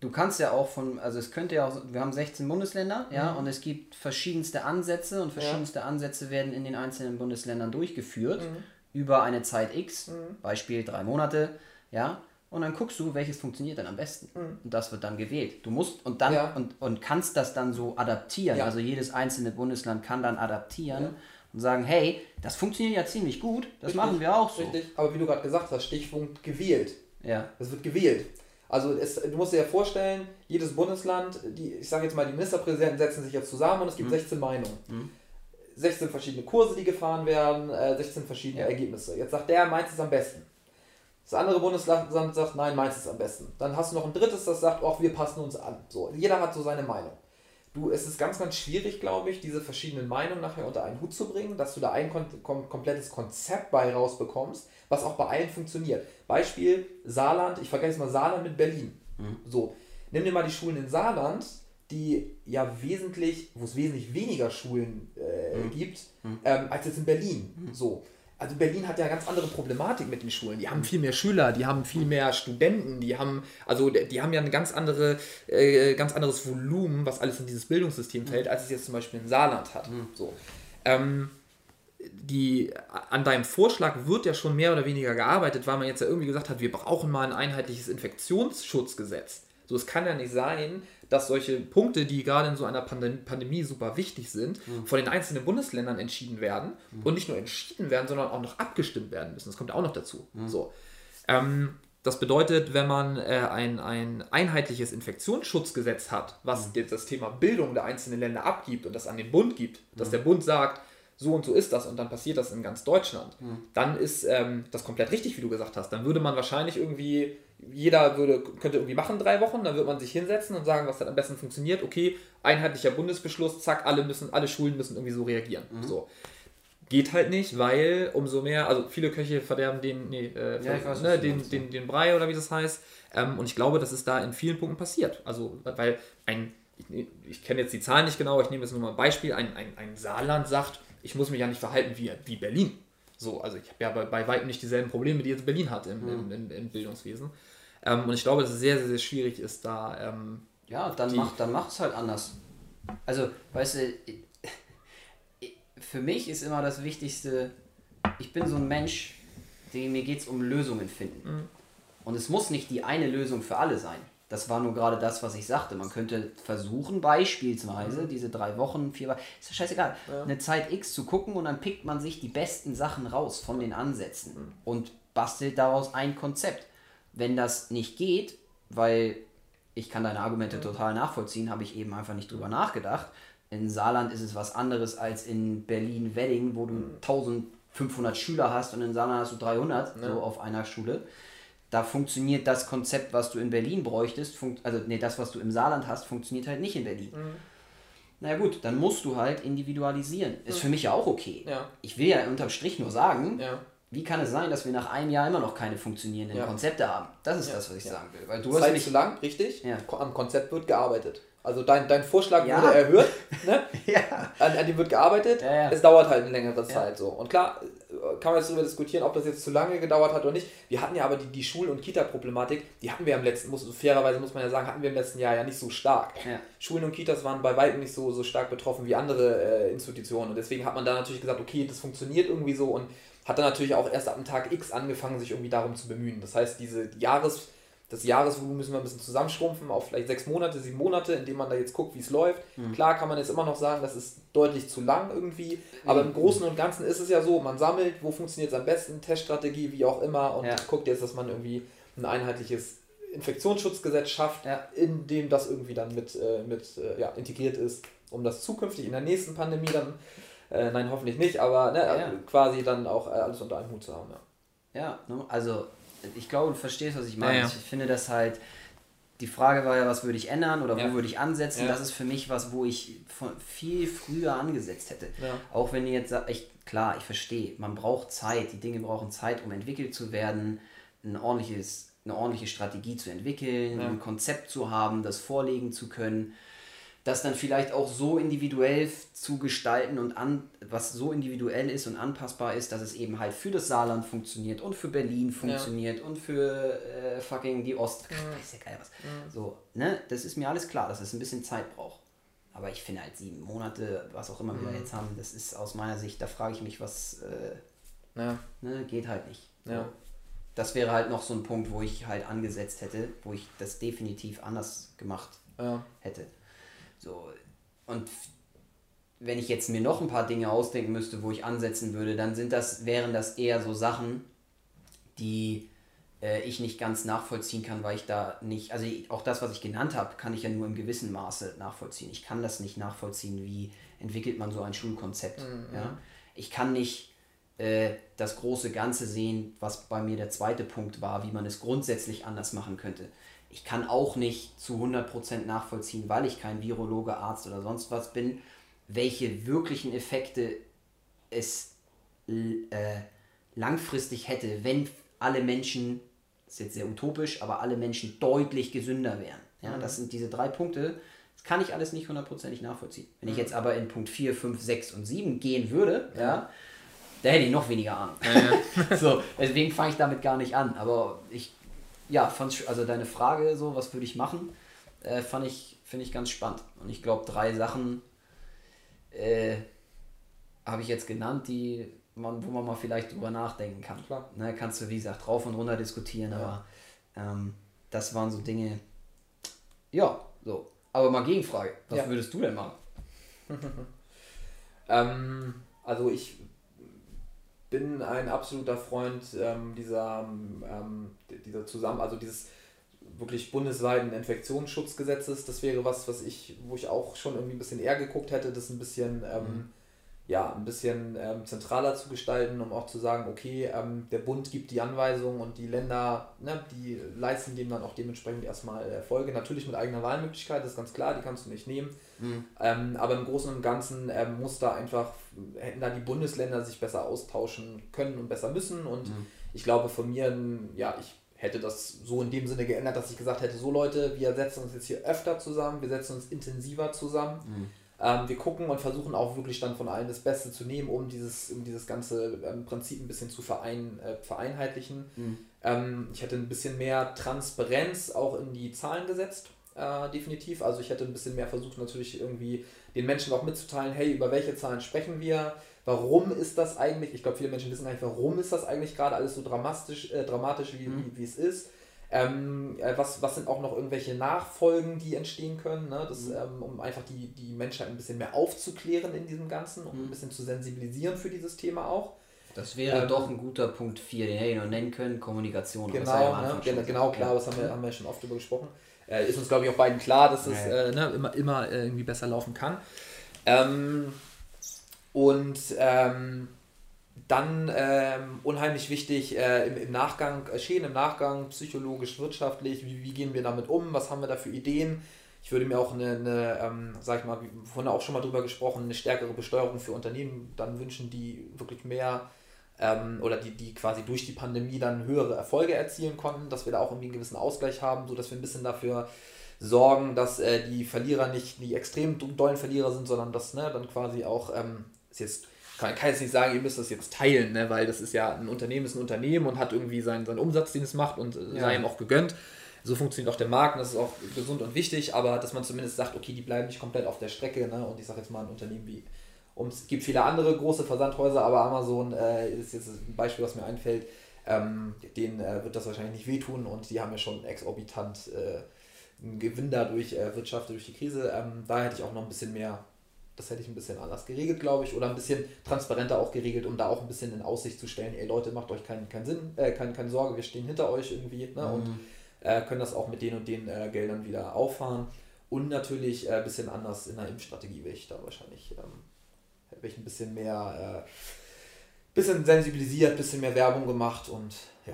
Du kannst ja auch von, also es könnte ja auch, wir haben 16 Bundesländer, ja, mhm. und es gibt verschiedenste Ansätze und verschiedenste ja. Ansätze werden in den einzelnen Bundesländern durchgeführt mhm. über eine Zeit X, mhm. Beispiel drei Monate, ja, und dann guckst du, welches funktioniert dann am besten. Mhm. Und das wird dann gewählt. Du musst und dann ja. und, und kannst das dann so adaptieren. Ja. Also jedes einzelne Bundesland kann dann adaptieren. Ja und sagen, hey, das funktioniert ja ziemlich gut, das richtig, machen wir auch so. Richtig, aber wie du gerade gesagt hast, Stichpunkt gewählt. Ja. Das wird gewählt. Also es, du musst dir ja vorstellen, jedes Bundesland, die, ich sage jetzt mal, die Ministerpräsidenten setzen sich jetzt zusammen und es gibt mhm. 16 Meinungen. Mhm. 16 verschiedene Kurse, die gefahren werden, äh, 16 verschiedene ja. Ergebnisse. Jetzt sagt der, meins ist am besten. Das andere Bundesland sagt, nein, meins ist am besten. Dann hast du noch ein drittes, das sagt, auch wir passen uns an. So, jeder hat so seine Meinung du, es ist ganz, ganz schwierig, glaube ich, diese verschiedenen Meinungen nachher unter einen Hut zu bringen, dass du da ein kom kom komplettes Konzept bei rausbekommst, was auch bei allen funktioniert. Beispiel Saarland, ich vergesse mal Saarland mit Berlin. Mhm. So, nimm dir mal die Schulen in Saarland, die ja wesentlich, wo es wesentlich weniger Schulen äh, mhm. gibt, mhm. Ähm, als jetzt in Berlin. Mhm. So also Berlin hat ja ganz andere Problematik mit den Schulen. Die haben viel mehr Schüler, die haben viel mehr Studenten, die haben, also die haben ja ein ganz, andere, äh, ganz anderes Volumen, was alles in dieses Bildungssystem fällt, als es jetzt zum Beispiel in Saarland hat. Mhm. So. Ähm, die, an deinem Vorschlag wird ja schon mehr oder weniger gearbeitet, weil man jetzt ja irgendwie gesagt hat, wir brauchen mal ein einheitliches Infektionsschutzgesetz. So, es kann ja nicht sein, dass solche Punkte, die gerade in so einer Pandem Pandemie super wichtig sind, mhm. von den einzelnen Bundesländern entschieden werden mhm. und nicht nur entschieden werden, sondern auch noch abgestimmt werden müssen. Das kommt auch noch dazu. Mhm. So. Ähm, Das bedeutet, wenn man äh, ein, ein einheitliches Infektionsschutzgesetz hat, was mhm. das Thema Bildung der einzelnen Länder abgibt und das an den Bund gibt, dass mhm. der Bund sagt, so und so ist das und dann passiert das in ganz Deutschland, mhm. dann ist ähm, das komplett richtig, wie du gesagt hast. Dann würde man wahrscheinlich irgendwie, jeder würde, könnte irgendwie machen drei Wochen, dann würde man sich hinsetzen und sagen, was dann am besten funktioniert. Okay, einheitlicher Bundesbeschluss, zack, alle müssen, alle Schulen müssen irgendwie so reagieren. Mhm. So. Geht halt nicht, weil umso mehr, also viele Köche verderben den, nee, äh, ja, weiß, ne, den, den, den, den Brei oder wie das heißt. Ähm, und ich glaube, das ist da in vielen Punkten passiert. Also, weil ein, ich, ich kenne jetzt die Zahlen nicht genau, ich nehme jetzt nur mal ein Beispiel, ein, ein, ein Saarland sagt, ich muss mich ja nicht verhalten wie, wie Berlin. So, also ich habe ja bei, bei weitem nicht dieselben Probleme, die jetzt Berlin hat im, im, im, im Bildungswesen. Ähm, und ich glaube, dass es sehr, sehr, sehr schwierig ist, da. Ähm, ja, dann mach, dann mach es halt anders. Also, weißt du, für mich ist immer das Wichtigste, ich bin so ein Mensch, dem mir geht es um Lösungen finden. Mhm. Und es muss nicht die eine Lösung für alle sein. Das war nur gerade das, was ich sagte. Man könnte versuchen, beispielsweise mhm. diese drei Wochen, vier Wochen, ist ja scheißegal, ja. eine Zeit X zu gucken und dann pickt man sich die besten Sachen raus von den Ansätzen mhm. und bastelt daraus ein Konzept. Wenn das nicht geht, weil ich kann deine Argumente mhm. total nachvollziehen, habe ich eben einfach nicht drüber nachgedacht. In Saarland ist es was anderes als in Berlin-Wedding, wo du 1500 mhm. Schüler hast und in Saarland hast du 300, ja. so auf einer Schule da funktioniert das Konzept, was du in Berlin bräuchtest, also nee, das, was du im Saarland hast, funktioniert halt nicht in Berlin. Mhm. Na gut, dann musst du halt individualisieren. Ist mhm. für mich ja auch okay. Ja. Ich will ja unterm Strich nur sagen, ja. wie kann es sein, dass wir nach einem Jahr immer noch keine funktionierenden ja. Konzepte haben? Das ist das, was ich sagen will. Weil du Zeit hast nicht zu lang, richtig? Am Konzept wird gearbeitet. Also dein, dein Vorschlag ja. wurde erhöht, ne? ja. an, an dem wird gearbeitet. Ja, ja. Es dauert halt eine längere Zeit so. Und klar, kann man jetzt darüber diskutieren, ob das jetzt zu lange gedauert hat oder nicht. Wir hatten ja aber die, die Schul- und Kita-Problematik, die hatten wir im letzten, muss, fairerweise muss man ja sagen, hatten wir im letzten Jahr ja nicht so stark. Schulen und Kitas waren bei weitem nicht so, so stark betroffen wie andere äh, Institutionen. Und deswegen hat man da natürlich gesagt, okay, das funktioniert irgendwie so und hat dann natürlich auch erst ab dem Tag X angefangen, sich irgendwie darum zu bemühen. Das heißt, diese Jahres- das Jahresvolumen müssen wir ein bisschen zusammenschrumpfen auf vielleicht sechs Monate, sieben Monate, indem man da jetzt guckt, wie es läuft. Mhm. Klar kann man jetzt immer noch sagen, das ist deutlich zu lang irgendwie, aber mhm. im Großen und Ganzen ist es ja so, man sammelt, wo funktioniert es am besten, Teststrategie, wie auch immer und ja. guckt jetzt, dass man irgendwie ein einheitliches Infektionsschutzgesetz schafft, ja. in dem das irgendwie dann mit, äh, mit äh, ja, integriert ist, um das zukünftig in der nächsten Pandemie dann, äh, nein, hoffentlich nicht, aber ne, quasi dann auch äh, alles unter einem Hut zu haben. Ja, ja ne, also ich glaube, du verstehst, was ich meine. Ja, ja. Ich finde das halt, die Frage war ja, was würde ich ändern oder ja. wo würde ich ansetzen? Das ist für mich was, wo ich viel früher angesetzt hätte. Auch wenn ihr jetzt sagt, ich, klar, ich verstehe, man braucht Zeit, die Dinge brauchen Zeit, um entwickelt zu werden, ein ordentliches, eine ordentliche Strategie zu entwickeln, ein Konzept zu haben, das vorlegen zu können das dann vielleicht auch so individuell zu gestalten und an, was so individuell ist und anpassbar ist, dass es eben halt für das Saarland funktioniert und für Berlin funktioniert ja. und für äh, fucking die Ost. Ja. Ist ja geil was. Ja. So, ne? Das ist mir alles klar, dass es ein bisschen Zeit braucht. Aber ich finde halt sieben Monate, was auch immer mhm. wir jetzt haben, das ist aus meiner Sicht, da frage ich mich, was äh, ja. ne, geht halt nicht. Ja. Das wäre halt noch so ein Punkt, wo ich halt angesetzt hätte, wo ich das definitiv anders gemacht ja. hätte. So, und wenn ich jetzt mir noch ein paar Dinge ausdenken müsste, wo ich ansetzen würde, dann sind das, wären das eher so Sachen, die äh, ich nicht ganz nachvollziehen kann, weil ich da nicht, also auch das, was ich genannt habe, kann ich ja nur im gewissen Maße nachvollziehen. Ich kann das nicht nachvollziehen, wie entwickelt man so ein Schulkonzept. Mhm. Ja? Ich kann nicht äh, das große Ganze sehen, was bei mir der zweite Punkt war, wie man es grundsätzlich anders machen könnte ich kann auch nicht zu 100% nachvollziehen, weil ich kein Virologe, Arzt oder sonst was bin, welche wirklichen Effekte es äh, langfristig hätte, wenn alle Menschen, das ist jetzt sehr utopisch, aber alle Menschen deutlich gesünder wären. Ja, mhm. Das sind diese drei Punkte. Das kann ich alles nicht hundertprozentig nachvollziehen. Wenn mhm. ich jetzt aber in Punkt 4, 5, 6 und 7 gehen würde, ja, ja da hätte ich noch weniger Ahnung. Ja, so, deswegen fange ich damit gar nicht an. Aber ich ja, fand also deine Frage so, was würde ich machen, äh, fand ich, finde ich ganz spannend. Und ich glaube, drei Sachen äh, habe ich jetzt genannt, die man, wo man mal vielleicht drüber nachdenken kann. Klar. Ne, kannst du, wie gesagt, rauf und runter diskutieren, ja. aber ähm, das waren so Dinge. Ja, so. Aber mal Gegenfrage. Was ja. würdest du denn machen? ähm, also ich bin ein absoluter Freund ähm, dieser, ähm, dieser Zusammen, also dieses wirklich bundesweiten Infektionsschutzgesetzes. Das wäre was, was ich, wo ich auch schon irgendwie ein bisschen eher geguckt hätte, das ein bisschen, ähm, mhm. Ja, ein bisschen ähm, zentraler zu gestalten, um auch zu sagen, okay, ähm, der Bund gibt die Anweisungen und die Länder, ne, die leisten dem dann auch dementsprechend erstmal Erfolge. Natürlich mit eigener Wahlmöglichkeit, das ist ganz klar, die kannst du nicht nehmen. Mhm. Ähm, aber im Großen und Ganzen ähm, muss da einfach, hätten da die Bundesländer sich besser austauschen können und besser müssen. Und mhm. ich glaube von mir, ja, ich hätte das so in dem Sinne geändert, dass ich gesagt hätte, so Leute, wir setzen uns jetzt hier öfter zusammen, wir setzen uns intensiver zusammen. Mhm. Ähm, wir gucken und versuchen auch wirklich dann von allen das Beste zu nehmen, um dieses, um dieses ganze ähm, Prinzip ein bisschen zu verein, äh, vereinheitlichen. Mhm. Ähm, ich hätte ein bisschen mehr Transparenz auch in die Zahlen gesetzt, äh, definitiv. Also ich hätte ein bisschen mehr versucht, natürlich irgendwie den Menschen auch mitzuteilen, hey, über welche Zahlen sprechen wir, warum ist das eigentlich, ich glaube, viele Menschen wissen gar nicht, warum ist das eigentlich gerade alles so dramatisch, äh, dramatisch wie, mhm. wie, wie, es ist. Ähm, äh, was, was sind auch noch irgendwelche Nachfolgen, die entstehen können, ne? das, mhm. ähm, um einfach die, die Menschheit ein bisschen mehr aufzuklären in diesem Ganzen, um mhm. ein bisschen zu sensibilisieren für dieses Thema auch. Das wäre ähm, doch ein guter Punkt 4, den hätte ich noch nennen können, Kommunikation. Genau, ja ne? genau, klar, das haben wir, haben wir schon oft darüber gesprochen. Äh, ist uns, glaube ich, auch beiden klar, dass es äh, ne, immer, immer irgendwie besser laufen kann. Ähm, und ähm, dann ähm, unheimlich wichtig äh, im, im Nachgang, äh, Schäden im Nachgang, psychologisch, wirtschaftlich, wie, wie gehen wir damit um, was haben wir da für Ideen. Ich würde mir auch eine, eine ähm, sag ich mal, vorhin auch schon mal drüber gesprochen, eine stärkere Besteuerung für Unternehmen dann wünschen, die wirklich mehr ähm, oder die, die quasi durch die Pandemie dann höhere Erfolge erzielen konnten, dass wir da auch irgendwie einen gewissen Ausgleich haben, sodass wir ein bisschen dafür sorgen, dass äh, die Verlierer nicht die extrem dollen Verlierer sind, sondern dass ne, dann quasi auch ähm, ist jetzt, kann, kann jetzt nicht sagen, ihr müsst das jetzt teilen, ne, weil das ist ja ein Unternehmen ist ein Unternehmen und hat irgendwie seinen, seinen Umsatz, den es macht und äh, ja. sei ihm auch gegönnt. So funktioniert auch der Markt und das ist auch gesund und wichtig, aber dass man zumindest sagt, okay, die bleiben nicht komplett auf der Strecke. Ne? Und ich sage jetzt mal ein Unternehmen wie, um, es gibt viele andere große Versandhäuser, aber Amazon äh, ist jetzt ein Beispiel, was mir einfällt. Ähm, denen äh, wird das wahrscheinlich nicht wehtun und die haben ja schon exorbitant äh, einen Gewinn dadurch erwirtschaftet durch die Krise. Ähm, da hätte ich auch noch ein bisschen mehr das hätte ich ein bisschen anders geregelt, glaube ich, oder ein bisschen transparenter auch geregelt, um da auch ein bisschen in Aussicht zu stellen, ey Leute, macht euch keinen kein Sinn, äh, keine, keine Sorge, wir stehen hinter euch irgendwie ne? Mhm. und äh, können das auch mit den und den äh, Geldern wieder auffahren. Und natürlich ein äh, bisschen anders in der Impfstrategie wäre ich da wahrscheinlich, ähm, hätte ich ein bisschen mehr, äh, bisschen sensibilisiert, bisschen mehr Werbung gemacht und ja.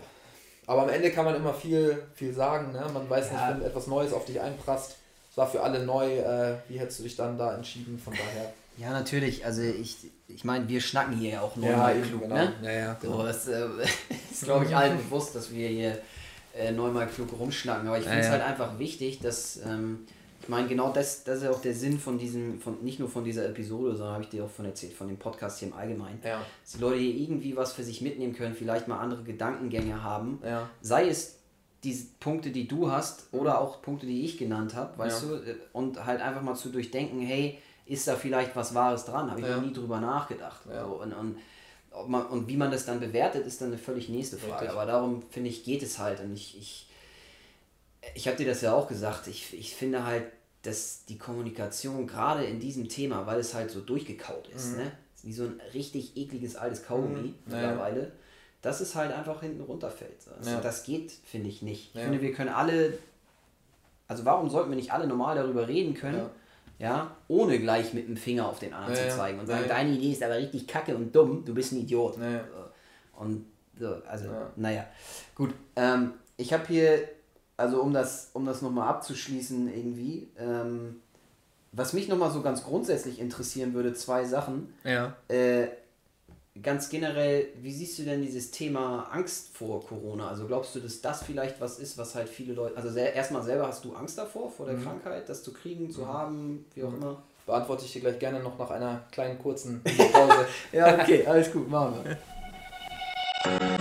Aber am Ende kann man immer viel, viel sagen, ne? man weiß ja. nicht, wenn etwas Neues auf dich einprasst es war für alle neu. Äh, wie hättest du dich dann da entschieden? Von daher. Ja, natürlich. Also ich, ich meine, wir schnacken hier ja auch neunmal ja, klug, genau. ne? Ja, ja, genau. So, das äh, ist, glaube ich, allen bewusst, dass wir hier äh, neunmal klug rumschnacken. Aber ich finde es ja, halt einfach wichtig, dass, ähm, ich meine, genau das, das ist ja auch der Sinn von diesem, von nicht nur von dieser Episode, sondern habe ich dir auch von erzählt, von dem Podcast hier im Allgemeinen. Ja. Dass die Leute hier irgendwie was für sich mitnehmen können, vielleicht mal andere Gedankengänge haben. Ja. Sei es die Punkte, die du hast oder auch Punkte, die ich genannt habe, weißt ja. du, äh, und halt einfach mal zu durchdenken, hey, ist da vielleicht was Wahres dran? Habe ich ja. noch nie drüber nachgedacht. Ja. So, und, und, man, und wie man das dann bewertet, ist dann eine völlig nächste Frage. Richtig. Aber darum, finde ich, geht es halt. Und ich, ich, ich habe dir das ja auch gesagt, ich, ich finde halt, dass die Kommunikation gerade in diesem Thema, weil es halt so durchgekaut ist, mhm. ne? wie so ein richtig ekliges altes Kaugummi mhm. mittlerweile dass es halt einfach hinten runterfällt. Also ja. Das geht, finde ich, nicht. Ich ja. finde, wir können alle, also warum sollten wir nicht alle normal darüber reden können, ja, ja ohne gleich mit dem Finger auf den anderen zu zeigen und sagen, deine Idee ist aber richtig kacke und dumm, du bist ein Idiot. Und so, also, naja. Gut, ähm, ich habe hier, also um das, um das nochmal abzuschließen irgendwie, ähm, was mich nochmal so ganz grundsätzlich interessieren würde, zwei Sachen. Ja. Äh, ganz generell, wie siehst du denn dieses Thema Angst vor Corona? Also glaubst du, dass das vielleicht was ist, was halt viele Leute, also erstmal selber hast du Angst davor, vor der mhm. Krankheit, das zu kriegen, zu mhm. haben, wie auch mhm. immer? Beantworte ich dir gleich gerne noch nach einer kleinen kurzen Pause. ja, okay, alles gut, machen wir.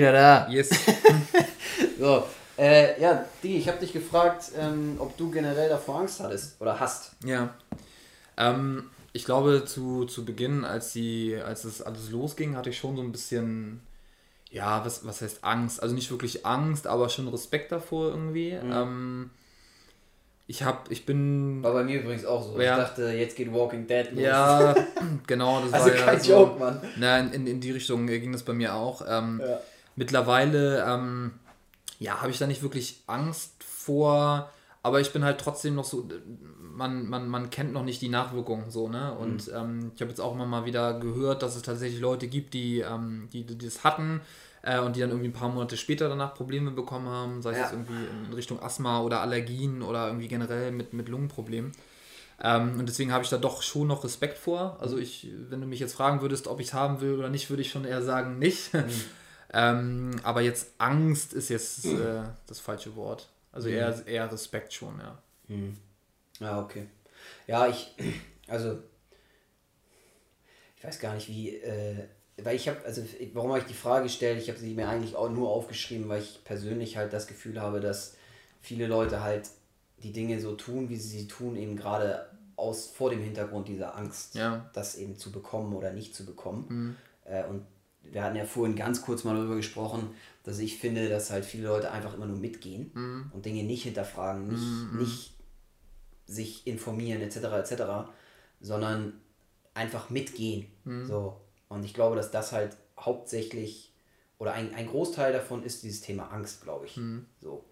wieder da. Yes. so, äh, ja, Digi, ich habe dich gefragt, ähm, ob du generell davor Angst hattest oder hast. Ja. Ähm, ich glaube, zu, zu Beginn, als, die, als das alles losging, hatte ich schon so ein bisschen, ja, was, was heißt Angst? Also nicht wirklich Angst, aber schon Respekt davor irgendwie. Mhm. Ähm, ich hab, ich bin. War bei mir übrigens auch so. Ja. Ich dachte, jetzt geht Walking Dead los. Ja, genau. Das also war kein ja so, Joke, Mann. Na, in, in die Richtung ging das bei mir auch. Ähm, ja. Mittlerweile, ähm, ja, habe ich da nicht wirklich Angst vor, aber ich bin halt trotzdem noch so, man, man, man kennt noch nicht die Nachwirkungen so, ne? Und mhm. ähm, ich habe jetzt auch immer mal wieder gehört, dass es tatsächlich Leute gibt, die, ähm, die, die das hatten äh, und die dann irgendwie ein paar Monate später danach Probleme bekommen haben, sei es ja. irgendwie in Richtung Asthma oder Allergien oder irgendwie generell mit, mit Lungenproblemen. Ähm, und deswegen habe ich da doch schon noch Respekt vor. Also ich, wenn du mich jetzt fragen würdest, ob ich es haben will oder nicht, würde ich schon eher sagen, nicht. Mhm. ähm, aber jetzt Angst ist jetzt äh, das falsche Wort. Also mhm. eher, eher Respekt schon, ja. Mhm. Ja, okay. Ja, ich, also, ich weiß gar nicht, wie, äh, weil ich habe, also, warum habe ich die Frage gestellt? Ich habe sie mir eigentlich auch nur aufgeschrieben, weil ich persönlich halt das Gefühl habe, dass viele Leute halt die Dinge so tun, wie sie sie tun, eben gerade aus vor dem Hintergrund dieser Angst, ja. das eben zu bekommen oder nicht zu bekommen. Mhm. Äh, und wir hatten ja vorhin ganz kurz mal darüber gesprochen, dass ich finde, dass halt viele Leute einfach immer nur mitgehen mhm. und Dinge nicht hinterfragen, nicht, mhm. nicht sich informieren etc. etc., sondern einfach mitgehen. Mhm. So. Und ich glaube, dass das halt hauptsächlich oder ein, ein Großteil davon ist dieses Thema Angst, glaube ich. Mhm. So.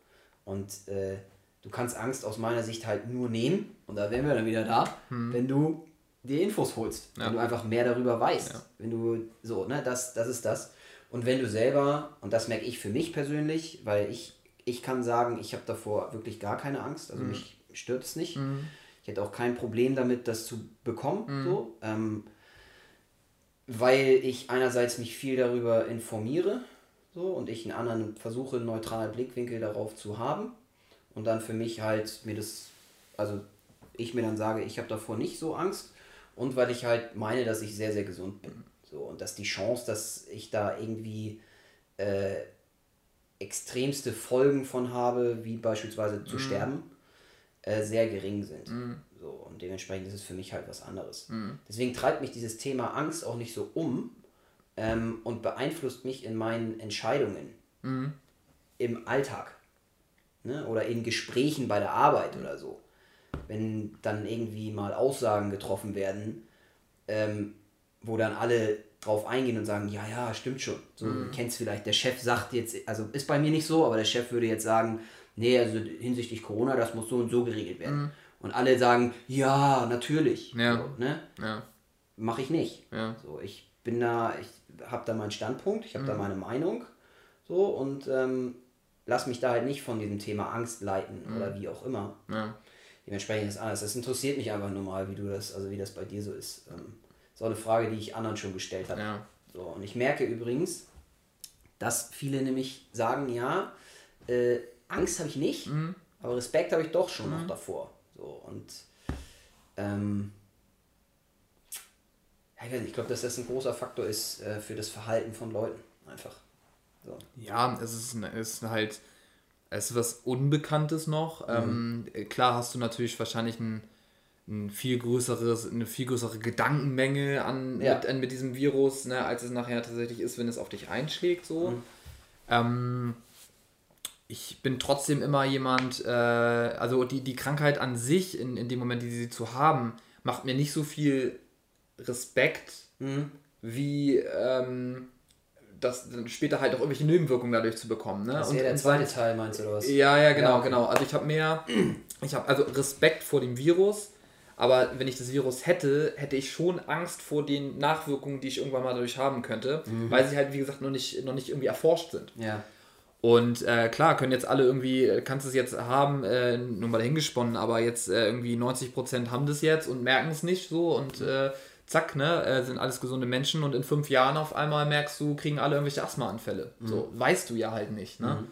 Und äh, du kannst Angst aus meiner Sicht halt nur nehmen, und da wären wir dann wieder da, mhm. wenn du dir Infos holst, ja. wenn du einfach mehr darüber weißt. Ja. Wenn du so, ne, das, das ist das. Und wenn du selber, und das merke ich für mich persönlich, weil ich, ich kann sagen, ich habe davor wirklich gar keine Angst, also mhm. mich stört es nicht. Mhm. Ich hätte auch kein Problem damit, das zu bekommen, mhm. so, ähm, weil ich einerseits mich viel darüber informiere so, und ich einen anderen versuche, einen neutralen Blickwinkel darauf zu haben und dann für mich halt mir das, also ich mir dann sage, ich habe davor nicht so Angst und weil ich halt meine, dass ich sehr, sehr gesund bin. So, und dass die Chance, dass ich da irgendwie äh, extremste Folgen von habe, wie beispielsweise zu mhm. sterben, äh, sehr gering sind. Mhm. So, und dementsprechend ist es für mich halt was anderes. Mhm. Deswegen treibt mich dieses Thema Angst auch nicht so um ähm, und beeinflusst mich in meinen Entscheidungen mhm. im Alltag ne? oder in Gesprächen bei der Arbeit oder so. Wenn dann irgendwie mal Aussagen getroffen werden, ähm, wo dann alle drauf eingehen und sagen, ja, ja, stimmt schon. So, mhm. du kennst vielleicht, der Chef sagt jetzt, also ist bei mir nicht so, aber der Chef würde jetzt sagen, nee, also hinsichtlich Corona, das muss so und so geregelt werden. Mhm. Und alle sagen, ja, natürlich. Ja. So, ne? ja. Mache ich nicht. Ja. So, ich bin da, ich habe da meinen Standpunkt, ich habe mhm. da meine Meinung. So, und ähm, lass mich da halt nicht von diesem Thema Angst leiten mhm. oder wie auch immer. Ja. Dementsprechend ist alles. Das interessiert mich einfach nur mal, wie du das, also wie das bei dir so ist. Ähm, ist auch eine Frage, die ich anderen schon gestellt habe. Ja. So, und ich merke übrigens, dass viele nämlich sagen, ja, äh, Angst habe ich nicht, mhm. aber Respekt habe ich doch schon mhm. noch davor. So, und ähm, ich, glaube, dass das ein großer Faktor ist äh, für das Verhalten von Leuten. Einfach. So. Ja, es ist, es ist halt, es ist was Unbekanntes noch. Mhm. Ähm, klar hast du natürlich wahrscheinlich ein, ein viel größeres, eine viel größere Gedankenmenge an, ja. mit, mit diesem Virus, ne, als es nachher tatsächlich ist, wenn es auf dich einschlägt. So. Mhm. Ähm, ich bin trotzdem immer jemand, äh, also die, die Krankheit an sich, in, in dem Moment, die sie zu haben, macht mir nicht so viel Respekt, mhm. wie ähm, das später halt auch irgendwelche Nebenwirkungen dadurch zu bekommen. Ne? Das wäre der zweite Teil, meinst du, oder was? Ja, ja, genau, ja, okay. genau. Also ich habe mehr, ich habe also Respekt vor dem Virus, aber wenn ich das Virus hätte, hätte ich schon Angst vor den Nachwirkungen, die ich irgendwann mal dadurch haben könnte, mhm. weil sie halt, wie gesagt, noch nicht, noch nicht irgendwie erforscht sind. Ja. Und äh, klar, können jetzt alle irgendwie, kannst du es jetzt haben, äh, nur mal dahingesponnen, aber jetzt äh, irgendwie 90% haben das jetzt und merken es nicht so und äh, zack, ne, äh, sind alles gesunde Menschen und in fünf Jahren auf einmal merkst du, kriegen alle irgendwelche Asthmaanfälle. Mhm. So, weißt du ja halt nicht, ne? Mhm.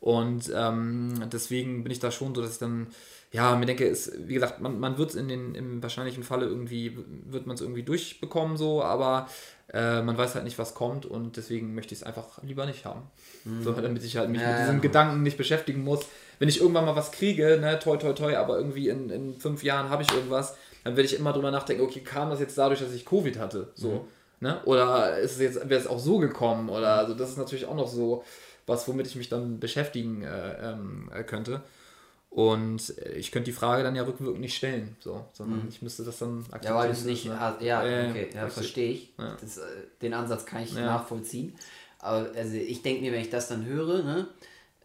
Und ähm, deswegen bin ich da schon so, dass ich dann, ja, mir denke, ist, wie gesagt, man, man wird es in den, im wahrscheinlichen Falle irgendwie, wird man es irgendwie durchbekommen, so, aber äh, man weiß halt nicht, was kommt und deswegen möchte ich es einfach lieber nicht haben. Mhm. So, damit ich halt mich ja, mit diesem ja. Gedanken nicht beschäftigen muss. Wenn ich irgendwann mal was kriege, ne, toi, toi, toi, aber irgendwie in, in fünf Jahren habe ich irgendwas, dann werde ich immer drüber nachdenken, okay, kam das jetzt dadurch, dass ich Covid hatte? So. Mhm. Ne? Oder ist es jetzt, wäre es auch so gekommen? Oder also das ist natürlich auch noch so was, womit ich mich dann beschäftigen äh, ähm, äh, könnte. Und ich könnte die Frage dann ja rückwirkend nicht stellen, so, sondern mhm. ich müsste das dann akzeptieren. Ja, weil du es nicht, ne? hast, ja, okay, ja, verstehe ich. Ja. Das, äh, den Ansatz kann ich ja. nachvollziehen. Aber also ich denke mir, wenn ich das dann höre, ne,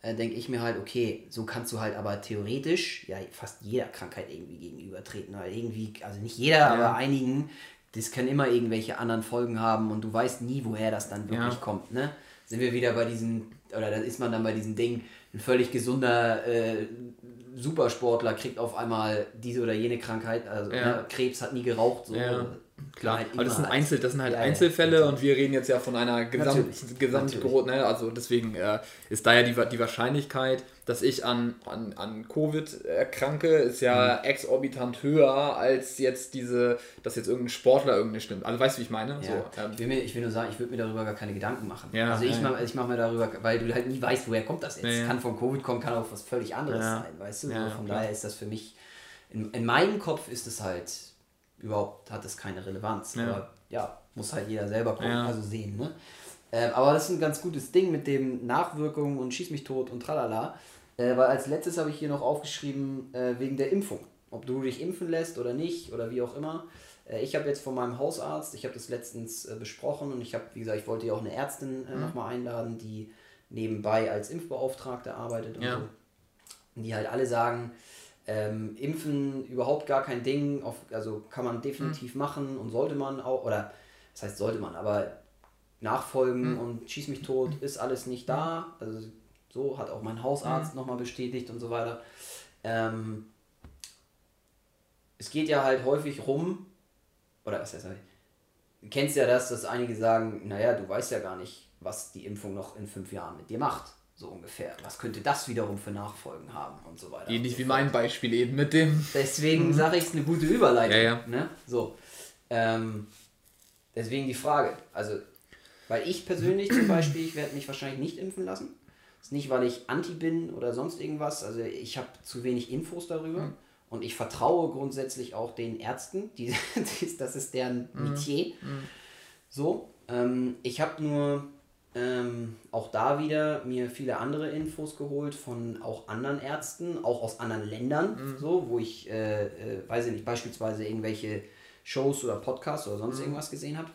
äh, denke ich mir halt, okay, so kannst du halt aber theoretisch ja fast jeder Krankheit irgendwie gegenübertreten. Weil irgendwie, also nicht jeder, ja. aber einigen, das können immer irgendwelche anderen Folgen haben und du weißt nie, woher das dann wirklich ja. kommt. Ne? Sind wir wieder bei diesem, oder dann ist man dann bei diesem Ding, ein völlig gesunder äh, Supersportler kriegt auf einmal diese oder jene Krankheit, also ja. ne, Krebs hat nie geraucht, so. Ja. Klar, aber das sind, Einzel, das sind halt ja, Einzelfälle ja, und wir reden jetzt ja von einer Gesamt, Gesamt ne? also deswegen äh, ist da ja die, die Wahrscheinlichkeit, dass ich an, an, an Covid erkranke, ist ja mhm. exorbitant höher als jetzt diese, dass jetzt irgendein Sportler irgendeine stimmt. Also weißt du, wie ich meine? Ja. So, ähm. ich, will mir, ich will nur sagen, ich würde mir darüber gar keine Gedanken machen. Also ich mache ich mach mir darüber, weil du halt nie weißt, woher kommt das jetzt. Kann von Covid kommen, kann auch was völlig anderes sein, weißt du? So, von daher ist das für mich, in, in meinem Kopf ist es halt überhaupt hat es keine Relevanz. Ja. Aber ja, muss halt jeder selber gucken, ja. also sehen. Ne? Ähm, aber das ist ein ganz gutes Ding mit dem Nachwirkungen und Schieß mich tot und tralala. Äh, weil als letztes habe ich hier noch aufgeschrieben, äh, wegen der Impfung. Ob du dich impfen lässt oder nicht oder wie auch immer. Äh, ich habe jetzt von meinem Hausarzt, ich habe das letztens äh, besprochen und ich habe, wie gesagt, ich wollte ja auch eine Ärztin äh, mhm. nochmal einladen, die nebenbei als Impfbeauftragte arbeitet und ja. so. Und die halt alle sagen, ähm, Impfen überhaupt gar kein Ding, auf, also kann man definitiv mhm. machen und sollte man auch, oder das heißt sollte man, aber nachfolgen mhm. und schieß mich tot ist alles nicht da. Also so hat auch mein Hausarzt mhm. nochmal bestätigt und so weiter. Ähm, es geht ja halt häufig rum, oder was heißt das? Du kennst ja das, dass einige sagen, naja, du weißt ja gar nicht, was die Impfung noch in fünf Jahren mit dir macht so ungefähr. Was könnte das wiederum für Nachfolgen haben und so weiter. Ähnlich so wie mein Beispiel eben mit dem. Deswegen mhm. sage ich es eine gute Überleitung. Ja, ja. Ne? So. Ähm, deswegen die Frage. Also, weil ich persönlich zum Beispiel, ich werde mich wahrscheinlich nicht impfen lassen. Das ist nicht, weil ich anti bin oder sonst irgendwas. Also ich habe zu wenig Infos darüber. Mhm. Und ich vertraue grundsätzlich auch den Ärzten. Die, das ist deren mhm. Metier. Mhm. So. Ähm, ich habe nur ähm, auch da wieder mir viele andere Infos geholt von auch anderen Ärzten, auch aus anderen Ländern, mhm. so, wo ich, äh, äh, weiß ich nicht, beispielsweise irgendwelche Shows oder Podcasts oder sonst mhm. irgendwas gesehen habe,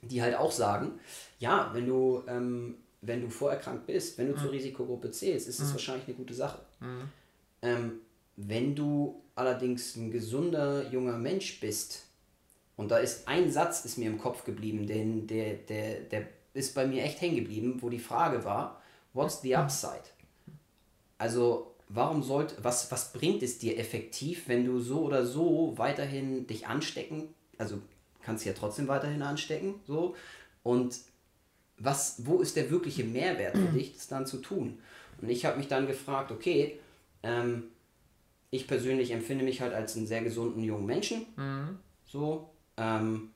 die halt auch sagen, ja, wenn du, ähm, wenn du vorerkrankt bist, wenn du mhm. zur Risikogruppe zählst, ist das mhm. wahrscheinlich eine gute Sache. Mhm. Ähm, wenn du allerdings ein gesunder junger Mensch bist, und da ist ein Satz ist mir im Kopf geblieben, den der, der, der ist bei mir echt hängen geblieben, wo die Frage war, what's the upside? Also, warum sollte, was, was bringt es dir effektiv, wenn du so oder so weiterhin dich anstecken, also kannst du ja trotzdem weiterhin anstecken, so, und was, wo ist der wirkliche Mehrwert für dich, das dann zu tun? Und ich habe mich dann gefragt, okay, ähm, ich persönlich empfinde mich halt als einen sehr gesunden jungen Menschen, mhm. so, ähm,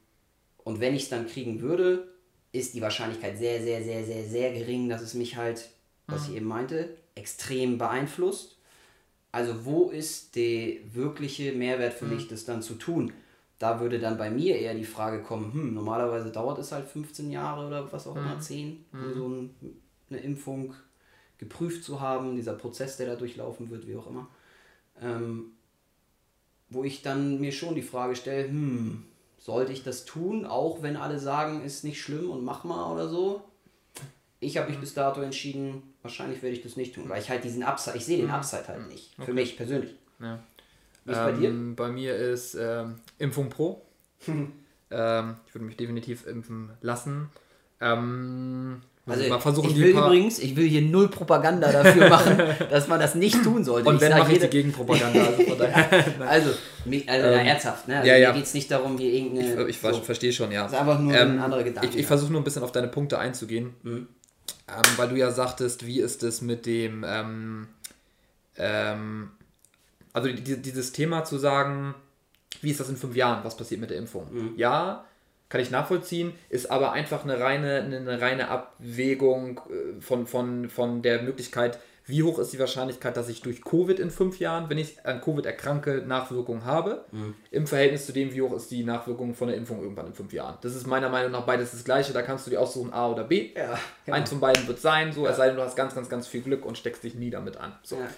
und wenn ich es dann kriegen würde, ist die Wahrscheinlichkeit sehr, sehr, sehr, sehr, sehr gering, dass es mich halt, was mhm. ich eben meinte, extrem beeinflusst. Also wo ist der wirkliche Mehrwert für mhm. mich, das dann zu tun? Da würde dann bei mir eher die Frage kommen, hm, normalerweise dauert es halt 15 Jahre oder was auch mhm. immer, 10, um mhm. so ein, eine Impfung geprüft zu haben, dieser Prozess, der da durchlaufen wird, wie auch immer. Ähm, wo ich dann mir schon die Frage stelle, hm, sollte ich das tun, auch wenn alle sagen, ist nicht schlimm und mach mal oder so? Ich habe mich bis dato entschieden, wahrscheinlich werde ich das nicht tun, weil ich halt diesen Upside, ich sehe den mhm. Upside halt nicht. Okay. Für mich persönlich. Ja. Wie ist ähm, bei dir? Bei mir ist ähm, Impfung Pro. ähm, ich würde mich definitiv impfen lassen. Ähm, also mal versuchen, ich will übrigens, ich will hier null Propaganda dafür machen, dass man das nicht tun sollte. Und ich wenn mache ich die Gegenpropaganda. Also, also, also ähm, ernsthaft, ne? Also ja, ja. mir geht es nicht darum, hier irgendeine... Ich, ich so. verstehe schon, ja. Das ist einfach nur ähm, ein anderer Gedanke. Ich, ich versuche nur ein bisschen auf deine Punkte einzugehen, mhm. ähm, weil du ja sagtest, wie ist es mit dem... Ähm, ähm, also die, dieses Thema zu sagen, wie ist das in fünf Jahren, was passiert mit der Impfung? Mhm. Ja, kann ich nachvollziehen, ist aber einfach eine reine, eine reine Abwägung äh, von, von, von der Möglichkeit, wie hoch ist die Wahrscheinlichkeit, dass ich durch Covid in fünf Jahren, wenn ich an Covid erkranke, Nachwirkungen habe, mhm. im Verhältnis zu dem, wie hoch ist die Nachwirkung von der Impfung irgendwann in fünf Jahren. Das ist meiner Meinung nach beides das gleiche, da kannst du dir aussuchen A oder B. Ja, genau. Eins von beiden wird sein, so, ja. es sei denn, du hast ganz, ganz, ganz viel Glück und steckst dich nie damit an. So. Ja.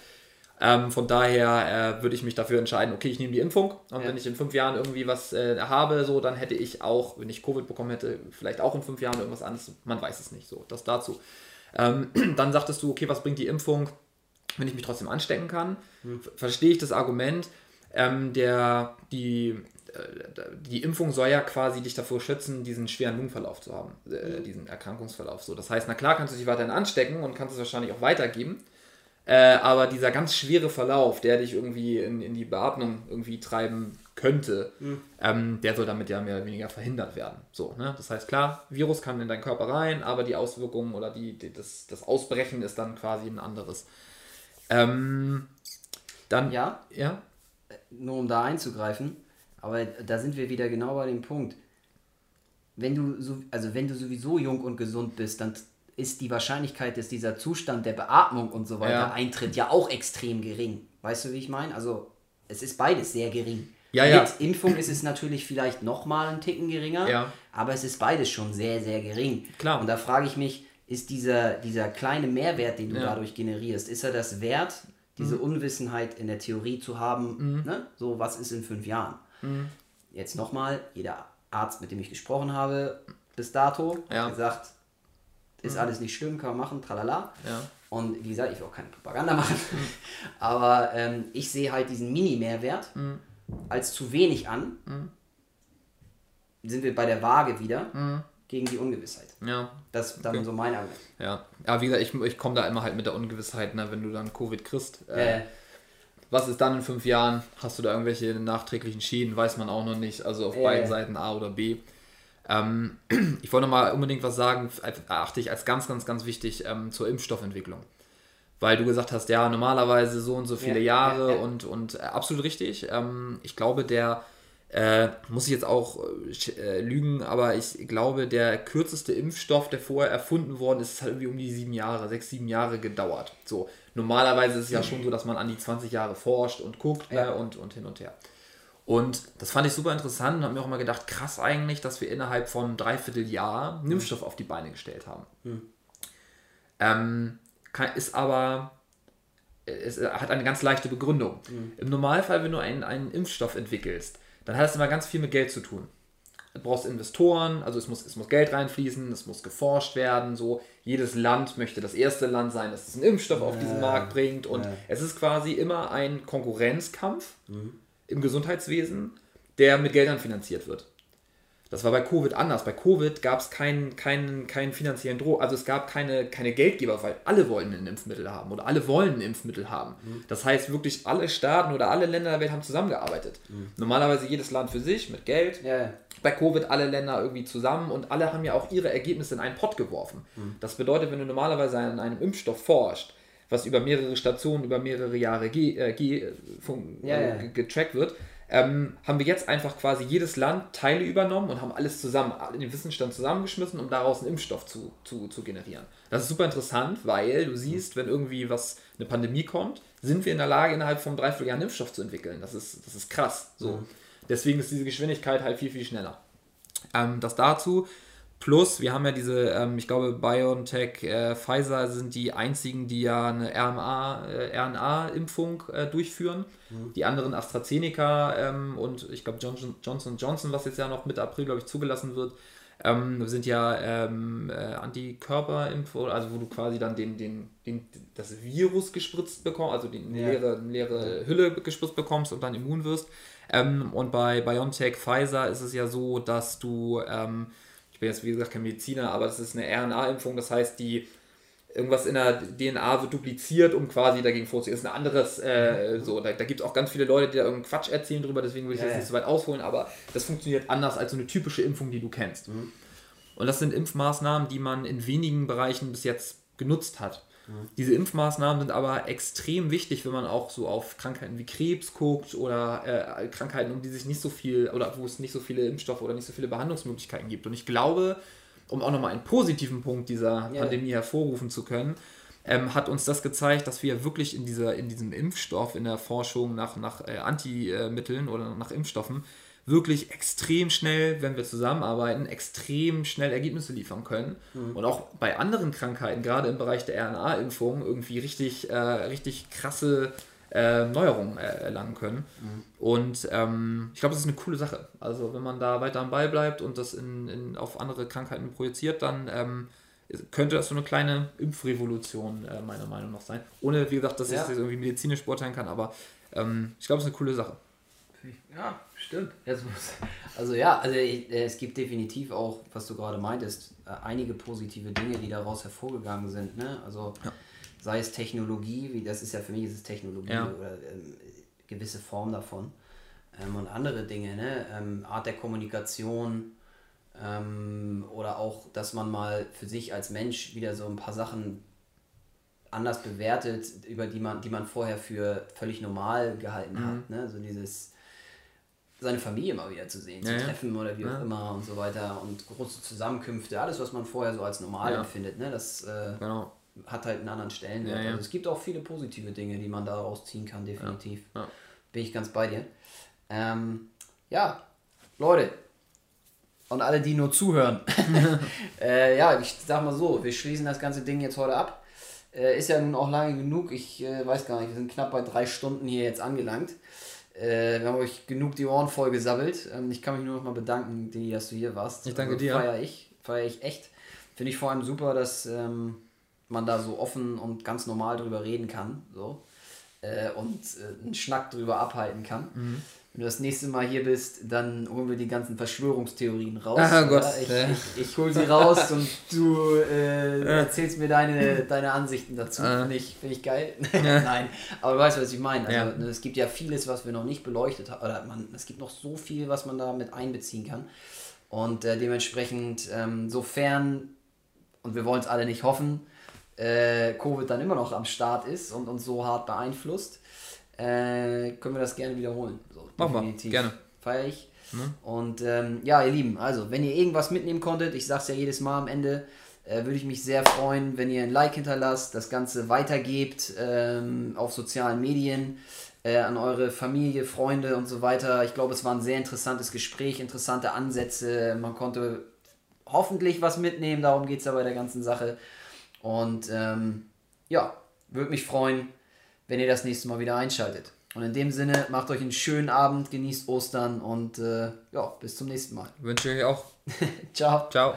Ähm, von daher äh, würde ich mich dafür entscheiden, okay, ich nehme die Impfung und ja. wenn ich in fünf Jahren irgendwie was äh, habe, so, dann hätte ich auch, wenn ich Covid bekommen hätte, vielleicht auch in fünf Jahren irgendwas anderes. Man weiß es nicht. So, das dazu. Ähm, dann sagtest du, okay, was bringt die Impfung? wenn ich mich trotzdem anstecken kann, hm. verstehe ich das Argument, ähm, der, die, äh, die Impfung soll ja quasi dich davor schützen, diesen schweren Lungenverlauf zu haben, äh, mhm. diesen Erkrankungsverlauf. So, das heißt, na klar kannst du dich weiterhin anstecken und kannst es wahrscheinlich auch weitergeben, äh, aber dieser ganz schwere Verlauf, der dich irgendwie in, in die Beatmung irgendwie treiben könnte, mhm. ähm, der soll damit ja mehr oder weniger verhindert werden. So, ne? Das heißt, klar, Virus kann in deinen Körper rein, aber die Auswirkungen oder die, die das, das Ausbrechen ist dann quasi ein anderes. Ähm, dann. Ja. Ja. Nur um da einzugreifen, aber da sind wir wieder genau bei dem Punkt. Wenn du, so, also wenn du sowieso jung und gesund bist, dann ist die Wahrscheinlichkeit, dass dieser Zustand der Beatmung und so weiter ja. eintritt, ja auch extrem gering. Weißt du, wie ich meine? Also es ist beides sehr gering. Ja, Mit ja. Impfung ist es natürlich vielleicht nochmal einen Ticken geringer, ja. aber es ist beides schon sehr, sehr gering. Klar. Und da frage ich mich, ist dieser, dieser kleine Mehrwert, den du ja. dadurch generierst, ist er das wert, diese mhm. Unwissenheit in der Theorie zu haben, mhm. ne? so was ist in fünf Jahren? Mhm. Jetzt nochmal, jeder Arzt, mit dem ich gesprochen habe, bis dato, ja. hat gesagt, ist mhm. alles nicht schlimm, kann man machen, tralala. Ja. Und wie gesagt, ich will auch keine Propaganda machen, mhm. aber ähm, ich sehe halt diesen Mini-Mehrwert mhm. als zu wenig an. Sind wir bei der Waage wieder gegen die Ungewissheit. Ja. Das ist dann okay. so mein Argument. Ja. Aber wie gesagt, ich, ich komme da immer halt mit der Ungewissheit, ne, wenn du dann Covid kriegst. Äh, äh. Was ist dann in fünf Jahren? Hast du da irgendwelche nachträglichen Schäden? Weiß man auch noch nicht. Also auf äh. beiden Seiten A oder B. Ähm, ich wollte noch mal unbedingt was sagen, achte ich als ganz, ganz, ganz wichtig ähm, zur Impfstoffentwicklung. Weil du gesagt hast, ja, normalerweise so und so viele ja, Jahre ja, ja. und, und äh, absolut richtig. Ähm, ich glaube, der äh, muss ich jetzt auch äh, lügen, aber ich glaube, der kürzeste Impfstoff, der vorher erfunden worden ist, hat irgendwie um die sieben Jahre, sechs, sieben Jahre gedauert. So, normalerweise ist es ja schon so, dass man an die 20 Jahre forscht und guckt äh, und, und hin und her. Und das fand ich super interessant und habe mir auch immer gedacht, krass eigentlich, dass wir innerhalb von dreiviertel Jahr einen Impfstoff auf die Beine gestellt haben. Mhm. Ähm, kann, ist aber, es hat eine ganz leichte Begründung. Mhm. Im Normalfall, wenn du einen, einen Impfstoff entwickelst, dann hat es immer ganz viel mit Geld zu tun. Du brauchst Investoren, also es muss, es muss Geld reinfließen, es muss geforscht werden, so. Jedes Land möchte das erste Land sein, das einen Impfstoff ja, auf diesen Markt bringt und ja. es ist quasi immer ein Konkurrenzkampf mhm. Im Gesundheitswesen, der mit Geldern finanziert wird. Das war bei Covid anders. Bei Covid gab es keinen kein, kein finanziellen Droh, also es gab keine, keine Geldgeber, weil alle wollten ein Impfmittel haben oder alle wollen ein Impfmittel haben. Mhm. Das heißt wirklich alle Staaten oder alle Länder der Welt haben zusammengearbeitet. Mhm. Normalerweise jedes Land für sich mit Geld. Ja. Bei Covid alle Länder irgendwie zusammen und alle haben ja auch ihre Ergebnisse in einen Pott geworfen. Mhm. Das bedeutet, wenn du normalerweise an einem Impfstoff forscht, was über mehrere Stationen, über mehrere Jahre ge, äh, ge, äh, von, ja, ja. getrackt wird, ähm, haben wir jetzt einfach quasi jedes Land Teile übernommen und haben alles zusammen, in den Wissensstand zusammengeschmissen, um daraus einen Impfstoff zu, zu, zu generieren. Das ist super interessant, weil du siehst, wenn irgendwie was, eine Pandemie kommt, sind wir in der Lage, innerhalb von drei, vier Jahren einen Impfstoff zu entwickeln. Das ist, das ist krass. So. Mhm. Deswegen ist diese Geschwindigkeit halt viel, viel schneller. Ähm, das dazu. Plus, wir haben ja diese, ähm, ich glaube, BioNTech, äh, Pfizer sind die einzigen, die ja eine RNA, äh, RNA-Impfung äh, durchführen. Mhm. Die anderen AstraZeneca ähm, und ich glaube Johnson, Johnson Johnson, was jetzt ja noch Mitte April, glaube ich, zugelassen wird, ähm, sind ja ähm, äh, Antikörperimpfungen, also wo du quasi dann den, den, den, das Virus gespritzt bekommst, also die, eine, ja. leere, leere Hülle gespritzt bekommst und dann immun wirst. Ähm, und bei BioNTech, Pfizer ist es ja so, dass du ähm, ich bin jetzt wie gesagt kein Mediziner, aber das ist eine RNA-Impfung, das heißt, die irgendwas in der DNA wird dupliziert, um quasi dagegen vorzugehen. Das ist ein anderes, äh, so, da, da gibt es auch ganz viele Leute, die da irgendeinen Quatsch erzählen drüber, deswegen will ich ja, jetzt ja. nicht so weit ausholen, aber das funktioniert anders als so eine typische Impfung, die du kennst. Mhm. Und das sind Impfmaßnahmen, die man in wenigen Bereichen bis jetzt genutzt hat. Diese Impfmaßnahmen sind aber extrem wichtig, wenn man auch so auf Krankheiten wie Krebs guckt oder äh, Krankheiten, um die sich nicht so viel oder wo es nicht so viele Impfstoffe oder nicht so viele Behandlungsmöglichkeiten gibt. Und ich glaube, um auch nochmal einen positiven Punkt dieser yeah. Pandemie hervorrufen zu können, ähm, hat uns das gezeigt, dass wir wirklich in, dieser, in diesem Impfstoff, in der Forschung nach, nach äh, Antimitteln oder nach Impfstoffen, wirklich extrem schnell, wenn wir zusammenarbeiten, extrem schnell Ergebnisse liefern können. Mhm. Und auch bei anderen Krankheiten, gerade im Bereich der RNA-Impfung, irgendwie richtig, äh, richtig krasse äh, Neuerungen äh, erlangen können. Mhm. Und ähm, ich glaube, das ist eine coole Sache. Also wenn man da weiter am Ball bleibt und das in, in, auf andere Krankheiten projiziert, dann ähm, könnte das so eine kleine Impfrevolution äh, meiner Meinung nach sein. Ohne, wie gesagt, dass ja. ich das irgendwie medizinisch beurteilen kann, aber ähm, ich glaube, es ist eine coole Sache. Ja, stimmt. Also ja, also äh, es gibt definitiv auch, was du gerade meintest, äh, einige positive Dinge, die daraus hervorgegangen sind. Ne? Also ja. sei es Technologie, wie das ist ja für mich ist es Technologie ja. oder ähm, gewisse Form davon. Ähm, und andere Dinge, ne? Ähm, Art der Kommunikation, ähm, oder auch, dass man mal für sich als Mensch wieder so ein paar Sachen anders bewertet, über die man, die man vorher für völlig normal gehalten mhm. hat. Ne? So dieses seine Familie mal wieder zu sehen, ja, zu treffen oder wie auch immer und so weiter und große Zusammenkünfte, alles, was man vorher so als normal empfindet, ne? das äh, genau. hat halt einen anderen Stellenwert. Also es gibt auch viele positive Dinge, die man daraus ziehen kann, definitiv. Bin ich ganz bei dir. Ähm, ja, Leute, und alle, die nur zuhören. äh, ja, ich sag mal so, wir schließen das ganze Ding jetzt heute ab. Äh, ist ja nun auch lange genug. Ich äh, weiß gar nicht, wir sind knapp bei drei Stunden hier jetzt angelangt. Äh, wir haben euch genug die Ohren voll gesabbelt. Ähm, ich kann mich nur noch mal bedanken, Dini, dass du hier warst. Ich danke also, dir. Feier ich, feier ich echt. Finde ich vor allem super, dass ähm, man da so offen und ganz normal drüber reden kann. So. Äh, und äh, einen Schnack drüber abhalten kann. Mhm wenn du das nächste Mal hier bist, dann holen wir die ganzen Verschwörungstheorien raus. Ah, Gott. Ich, ja. ich, ich hole sie raus und du äh, erzählst mir deine, deine Ansichten dazu. Ah. Finde ich, find ich geil. Ja. Nein, aber du weißt, was ich meine. Also, ja. ne, es gibt ja vieles, was wir noch nicht beleuchtet haben. Oder man, es gibt noch so viel, was man da mit einbeziehen kann. Und äh, dementsprechend, ähm, sofern, und wir wollen es alle nicht hoffen, äh, Covid dann immer noch am Start ist und uns so hart beeinflusst, äh, können wir das gerne wiederholen. Machen wir, gerne. Feier ich. Mhm. Und ähm, ja, ihr Lieben, also wenn ihr irgendwas mitnehmen konntet, ich sag's ja jedes Mal am Ende, äh, würde ich mich sehr freuen, wenn ihr ein Like hinterlasst, das Ganze weitergebt ähm, auf sozialen Medien, äh, an eure Familie, Freunde und so weiter. Ich glaube, es war ein sehr interessantes Gespräch, interessante Ansätze. Man konnte hoffentlich was mitnehmen, darum geht es ja bei der ganzen Sache. Und ähm, ja, würde mich freuen, wenn ihr das nächste Mal wieder einschaltet. Und in dem Sinne, macht euch einen schönen Abend, genießt Ostern und äh, ja, bis zum nächsten Mal. Wünsche ich euch auch. Ciao. Ciao.